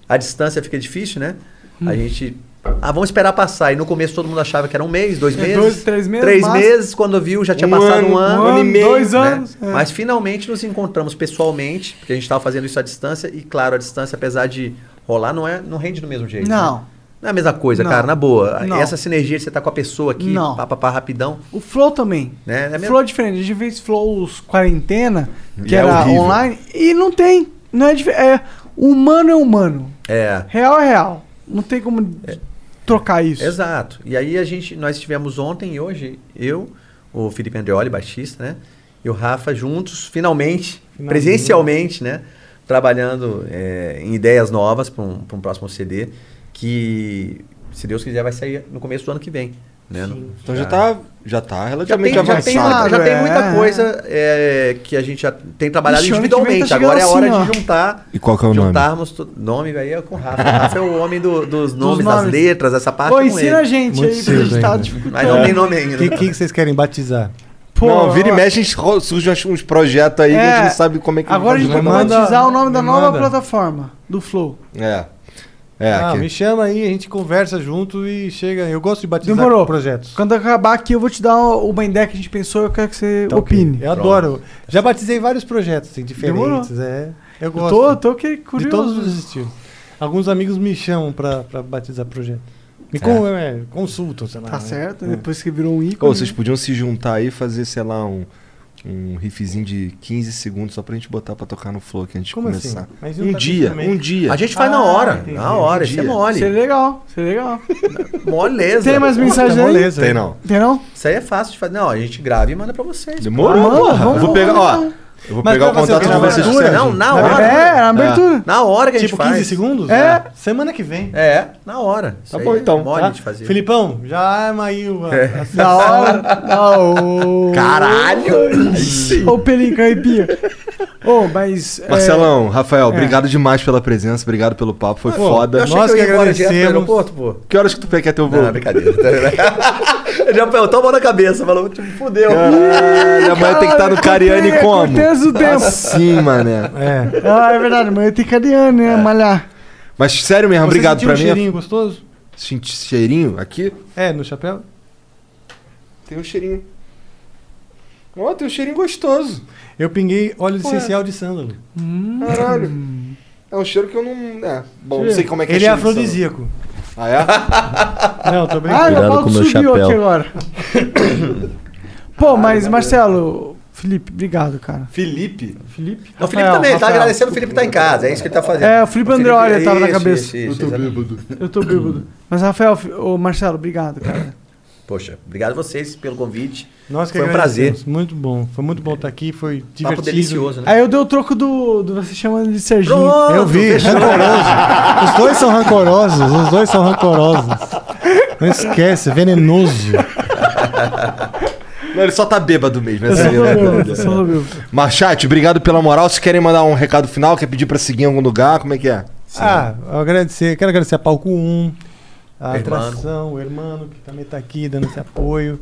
Speaker 3: a distância fica difícil, né?
Speaker 2: Hum.
Speaker 3: A gente. Ah, vamos esperar passar. E no começo todo mundo achava que era um mês, dois
Speaker 2: É,
Speaker 3: meses.
Speaker 2: dois, três meses,
Speaker 3: Três
Speaker 2: máximo.
Speaker 3: meses, quando viu, já tinha
Speaker 1: Um
Speaker 3: passado
Speaker 1: ano,
Speaker 3: um ano.
Speaker 1: um ano e meio,
Speaker 2: dois
Speaker 3: né?
Speaker 2: anos. é.
Speaker 3: Mas finalmente nos encontramos pessoalmente, porque a gente estava fazendo isso à distância, e claro, a distância, apesar de rolar, não, é, não rende do mesmo jeito. né?
Speaker 2: Não.
Speaker 3: Não é a mesma coisa,
Speaker 2: Não.
Speaker 3: cara, na boa.
Speaker 2: Não.
Speaker 3: Essa sinergia de você tá com a pessoa aqui,
Speaker 2: Não.
Speaker 3: pá, pá, pá, rapidão,
Speaker 2: O Flow também.
Speaker 3: né? É mesmo-
Speaker 2: Flow é diferente. A gente fez Flows quarentena, que
Speaker 1: é
Speaker 2: era
Speaker 1: horrível.
Speaker 2: online, e não tem. Não é, é Humano é humano.
Speaker 3: É,
Speaker 2: Real é real. Não tem como trocar isso.
Speaker 3: exato. E aí a gente, nós tivemos ontem e hoje, eu, o Felipe Andreoli, baixista, né? E o Rafa juntos, finalmente,
Speaker 4: Finalmente.
Speaker 3: presencialmente, né? Trabalhando é, em ideias novas para um, pra um próximo CD, que, se Deus quiser, vai sair no começo do ano que vem. Né?
Speaker 1: Então já tá, já tá
Speaker 3: Já
Speaker 1: relativamente
Speaker 3: tem, já tem,
Speaker 1: avançado.
Speaker 3: já tem
Speaker 2: é.
Speaker 3: muita coisa é, que a gente já tem trabalhado
Speaker 2: Ixi, tá
Speaker 3: individualmente.
Speaker 2: chegando
Speaker 3: Agora é a hora
Speaker 2: assim,
Speaker 3: de juntar.
Speaker 1: E qual que é o nome?
Speaker 3: juntarmos tu- nome aí é com o Rafa. O Rafa é o homem do- dos nomes, das
Speaker 2: nomes.
Speaker 3: letras, essa parte
Speaker 2: Pô,
Speaker 3: é
Speaker 2: ensina a gente
Speaker 4: Muito
Speaker 2: aí pra gente
Speaker 4: cedo
Speaker 2: tá.
Speaker 3: Mas não tem nome ainda.
Speaker 4: O que, que vocês querem batizar?
Speaker 2: Pô,
Speaker 1: não, vira e mexe, a gente ro- surge uns, projetos aí que a gente
Speaker 2: É,
Speaker 1: não sabe como é que
Speaker 2: Agora a gente vai batizar o nome da nova
Speaker 4: manda.
Speaker 2: plataforma, do Flow.
Speaker 1: É. É,
Speaker 4: ah,
Speaker 1: aqui.
Speaker 4: me chama aí, a gente conversa junto e chega. Eu gosto de batizar
Speaker 2: Demorou.
Speaker 4: projetos.
Speaker 2: Quando acabar aqui, eu vou te dar uma ideia que a gente pensou, eu quero que você
Speaker 4: Tá
Speaker 2: opine.
Speaker 4: Eu adoro. Já batizei vários projetos assim,
Speaker 2: Demorou.
Speaker 4: diferentes. É, eu
Speaker 2: Eu
Speaker 4: gosto.
Speaker 2: tô, tô que
Speaker 4: de
Speaker 2: curioso.
Speaker 4: todos os estilos. Alguns amigos me chamam pra, pra batizar projeto. Me con- é, consultam, sei lá.
Speaker 2: Tá
Speaker 4: né?
Speaker 2: certo,
Speaker 4: É.
Speaker 2: depois que virou um ícone.
Speaker 1: vocês podiam se juntar aí e fazer, sei lá, um, um riffzinho de 15 segundos só pra gente botar pra tocar no flow que a gente
Speaker 4: Como
Speaker 1: começar.
Speaker 4: assim? Mas não
Speaker 1: Um
Speaker 4: tá
Speaker 1: dia, um dia.
Speaker 3: A gente faz na
Speaker 4: Ah,
Speaker 3: hora.
Speaker 4: entendi.
Speaker 3: Na hora,
Speaker 1: Um
Speaker 3: isso é mole.
Speaker 2: Seria legal, seria legal.
Speaker 3: Moleza.
Speaker 2: Tem mais mensagens aí?
Speaker 4: moleza.
Speaker 1: Tem não.
Speaker 2: Tem não?
Speaker 3: Isso aí é fácil de fazer. Não, a gente grava e manda pra vocês.
Speaker 1: Demorou?
Speaker 2: Vamos,
Speaker 1: eu vou pegar,
Speaker 2: vamos,
Speaker 1: ó. Eu vou
Speaker 4: Mas
Speaker 1: pegar o contato de
Speaker 4: Na
Speaker 1: vocês.
Speaker 4: abertura?
Speaker 3: Não, na hora.
Speaker 2: É, na abertura.
Speaker 3: Na hora que a gente
Speaker 4: Tipo
Speaker 3: faz.
Speaker 4: 15 segundos?
Speaker 2: É.
Speaker 4: Ah, Semana que vem.
Speaker 3: É, na hora. Isso
Speaker 1: Tá bom,
Speaker 3: é
Speaker 1: então.
Speaker 3: Mole
Speaker 4: Tá?
Speaker 3: de fazer.
Speaker 4: Filipão, já arma aí o. a-
Speaker 3: É.
Speaker 4: a-
Speaker 2: Da hora. Não.
Speaker 3: Caralho!
Speaker 2: Ô, Pelinho Caipia. Ô, mas. é,
Speaker 1: Marcelão, Rafael, obrigado demais pela presença, obrigado pelo papo, foi
Speaker 4: Pô,
Speaker 1: foda.
Speaker 4: Nós
Speaker 3: que
Speaker 4: que agradecemos.
Speaker 3: pô.
Speaker 1: Que horas que tu quer ter o voo?
Speaker 3: Não, brincadeira. Eu já tô a mão na cabeça, falou, tipo, fudeu.
Speaker 1: Caralho, amanhã tem que estar no Cariani como?
Speaker 2: Cortei o tempo.
Speaker 1: Assim, mané.
Speaker 4: É.
Speaker 2: Ah, é verdade, mas eu tenho cariano, né? Malhar.
Speaker 1: Mas sério mesmo,
Speaker 4: Você
Speaker 1: obrigado
Speaker 4: sentiu
Speaker 1: pra
Speaker 4: um
Speaker 1: mim.
Speaker 4: cheirinho gostoso?
Speaker 1: Senti cheirinho aqui?
Speaker 4: É, no chapéu?
Speaker 1: Tem um cheirinho. Ó, tem um cheirinho gostoso.
Speaker 4: Eu pinguei óleo
Speaker 1: Ué.
Speaker 4: essencial de sândalo.
Speaker 1: Caralho. É um cheiro que eu não. É. Bom, não sei como é que
Speaker 4: Ele
Speaker 1: é.
Speaker 4: é
Speaker 1: cheiro de
Speaker 4: afrodisíaco.
Speaker 1: Ah, é?
Speaker 4: Não, tô
Speaker 2: Ah,
Speaker 4: brincando.
Speaker 2: meu
Speaker 11: Cuidado com o meu
Speaker 2: subiu
Speaker 11: chapéu.
Speaker 2: aqui agora. Pô, mas Marcelo, Felipe, obrigado, cara.
Speaker 1: Felipe?
Speaker 2: Felipe?
Speaker 3: O Felipe
Speaker 2: Rafael,
Speaker 3: também, ele tá agradecendo o Felipe tá em casa, é isso que ele tá fazendo.
Speaker 2: É, o Felipe Andreoli tava na cabeça.
Speaker 3: isso, isso,
Speaker 1: Eu tô
Speaker 3: exatamente.
Speaker 1: bêbado.
Speaker 2: Eu tô bêbado. Mas, Rafael, ô Marcelo, obrigado, cara.
Speaker 3: Poxa, obrigado a vocês pelo convite.
Speaker 4: Nós que
Speaker 3: Foi um prazer.
Speaker 4: Muito bom. Foi muito bom estar aqui. Foi divertido.
Speaker 3: Papo delicioso, né?
Speaker 2: Aí eu dei o troco do, do você chamando de Serginho.
Speaker 3: Pronto,
Speaker 4: Eu vi,
Speaker 3: fechou.
Speaker 4: rancoroso. Os dois são rancorosos. Os dois são rancorosos. Não esquece, venenoso.
Speaker 1: Não, ele só tá bêbado mesmo. Essa é
Speaker 2: eu só bêbado.
Speaker 1: Mas, chat, obrigado pela moral. Se querem mandar um recado final, quer pedir pra seguir em algum lugar, como é que é?
Speaker 4: Ah, eu agradecer, quero agradecer a Palco 1, a
Speaker 3: Hermano.
Speaker 4: Atração, o Hermano, que também está aqui dando esse apoio.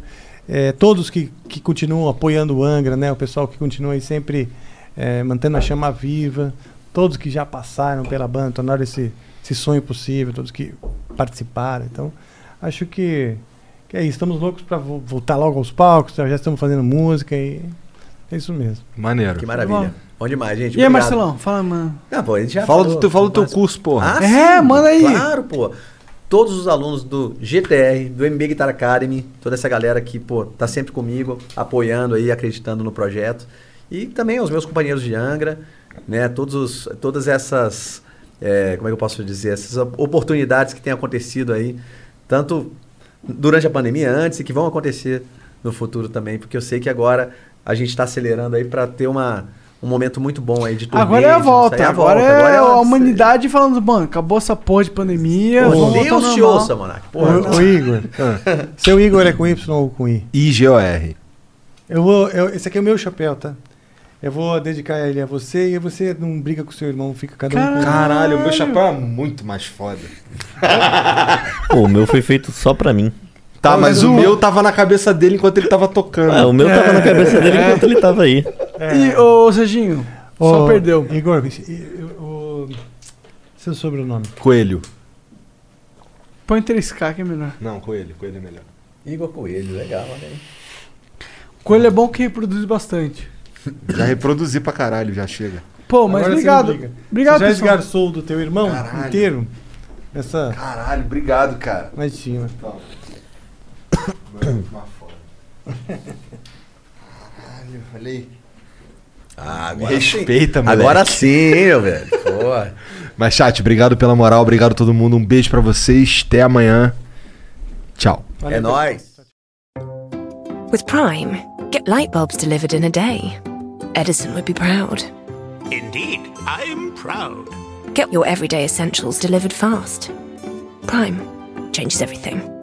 Speaker 4: É, todos que, que continuam apoiando o Angra, né? O pessoal que continua aí sempre é, mantendo a chama viva. Todos que já passaram pela banda, tornaram esse, esse sonho possível, todos que participaram. Então, acho que, que é isso. Estamos loucos para voltar logo aos palcos, já estamos fazendo música e é isso mesmo.
Speaker 1: Maneiro.
Speaker 3: Que maravilha. Bom demais, gente.
Speaker 2: E aí,
Speaker 3: obrigado.
Speaker 2: Marcelão? Fala, mano.
Speaker 3: Ah, pô, a gente já
Speaker 1: Fala
Speaker 3: falou-
Speaker 1: do teu, fala do teu curso, porra.
Speaker 3: Ah,
Speaker 2: É,
Speaker 3: sim,
Speaker 2: manda aí.
Speaker 3: Claro, pô. Todos os alunos do GTR, do MB Guitar Academy, toda essa galera que, pô, tá sempre comigo, apoiando aí, acreditando no projeto. E também os meus companheiros de Angra, né? Todos os, todas essas, é, como é que eu posso dizer? Essas oportunidades que têm acontecido aí, tanto durante a pandemia antes e que vão acontecer no futuro também, porque eu sei que agora a gente está acelerando aí para ter uma, um momento muito bom aí de turnê,
Speaker 2: Agora é a volta. Agora, é
Speaker 3: Agora
Speaker 2: a
Speaker 3: uma-
Speaker 2: humanidade falando, mano, acabou essa porra de pandemia.
Speaker 3: Pô,
Speaker 2: vamos voltar
Speaker 3: Deus te ouça, Monark. Porra,
Speaker 4: ô, Igor, seu Igor é com Y ou com I?
Speaker 1: I-G-O-R.
Speaker 4: Eu vou, eu- esse aqui é o meu chapéu, tá? Eu vou dedicar ele a você e você não briga com seu irmão, fica cada um com
Speaker 1: Caralho, o meu chapéu é muito mais foda.
Speaker 11: Pô, o meu foi feito só pra mim.
Speaker 1: Tá, mas o meu tava na cabeça dele enquanto ele tava tocando.
Speaker 11: Ah, o meu tava na cabeça dele enquanto ele tava aí.
Speaker 2: E, ô, Serginho, só
Speaker 4: Ô,
Speaker 2: perdeu.
Speaker 4: Igor, o seu sobrenome.
Speaker 1: Coelho.
Speaker 2: Põe 3K que é melhor.
Speaker 1: Não, coelho, coelho é melhor.
Speaker 3: Igor Coelho, legal, aí.
Speaker 2: Coelho é bom que reproduz bastante.
Speaker 1: Já reproduzi pra caralho, já chega.
Speaker 2: Pô, mas
Speaker 4: Agora você
Speaker 2: obrigado.
Speaker 4: briga.
Speaker 2: Obrigado,
Speaker 4: Você já
Speaker 2: pessoal.
Speaker 4: esgarçou do teu irmão
Speaker 1: Caralho.
Speaker 4: inteiro? Essa.
Speaker 1: Caralho, obrigado, cara.
Speaker 4: Imagina.
Speaker 1: Foda. Caralho, olha aí.
Speaker 3: Ah,
Speaker 1: Me
Speaker 3: agora
Speaker 1: respeita, moleque.
Speaker 3: Agora sim, hein, meu velho. Pô.
Speaker 1: Mas, chat, obrigado pela moral, obrigado a todo mundo. Um beijo pra vocês. Até amanhã. Tchau.
Speaker 3: É nóis.
Speaker 12: With Prime, get light bulbs delivered in a day. Edison would be proud.
Speaker 13: Indeed, I'm proud.
Speaker 12: Get your everyday essentials delivered fast. Prime changes everything.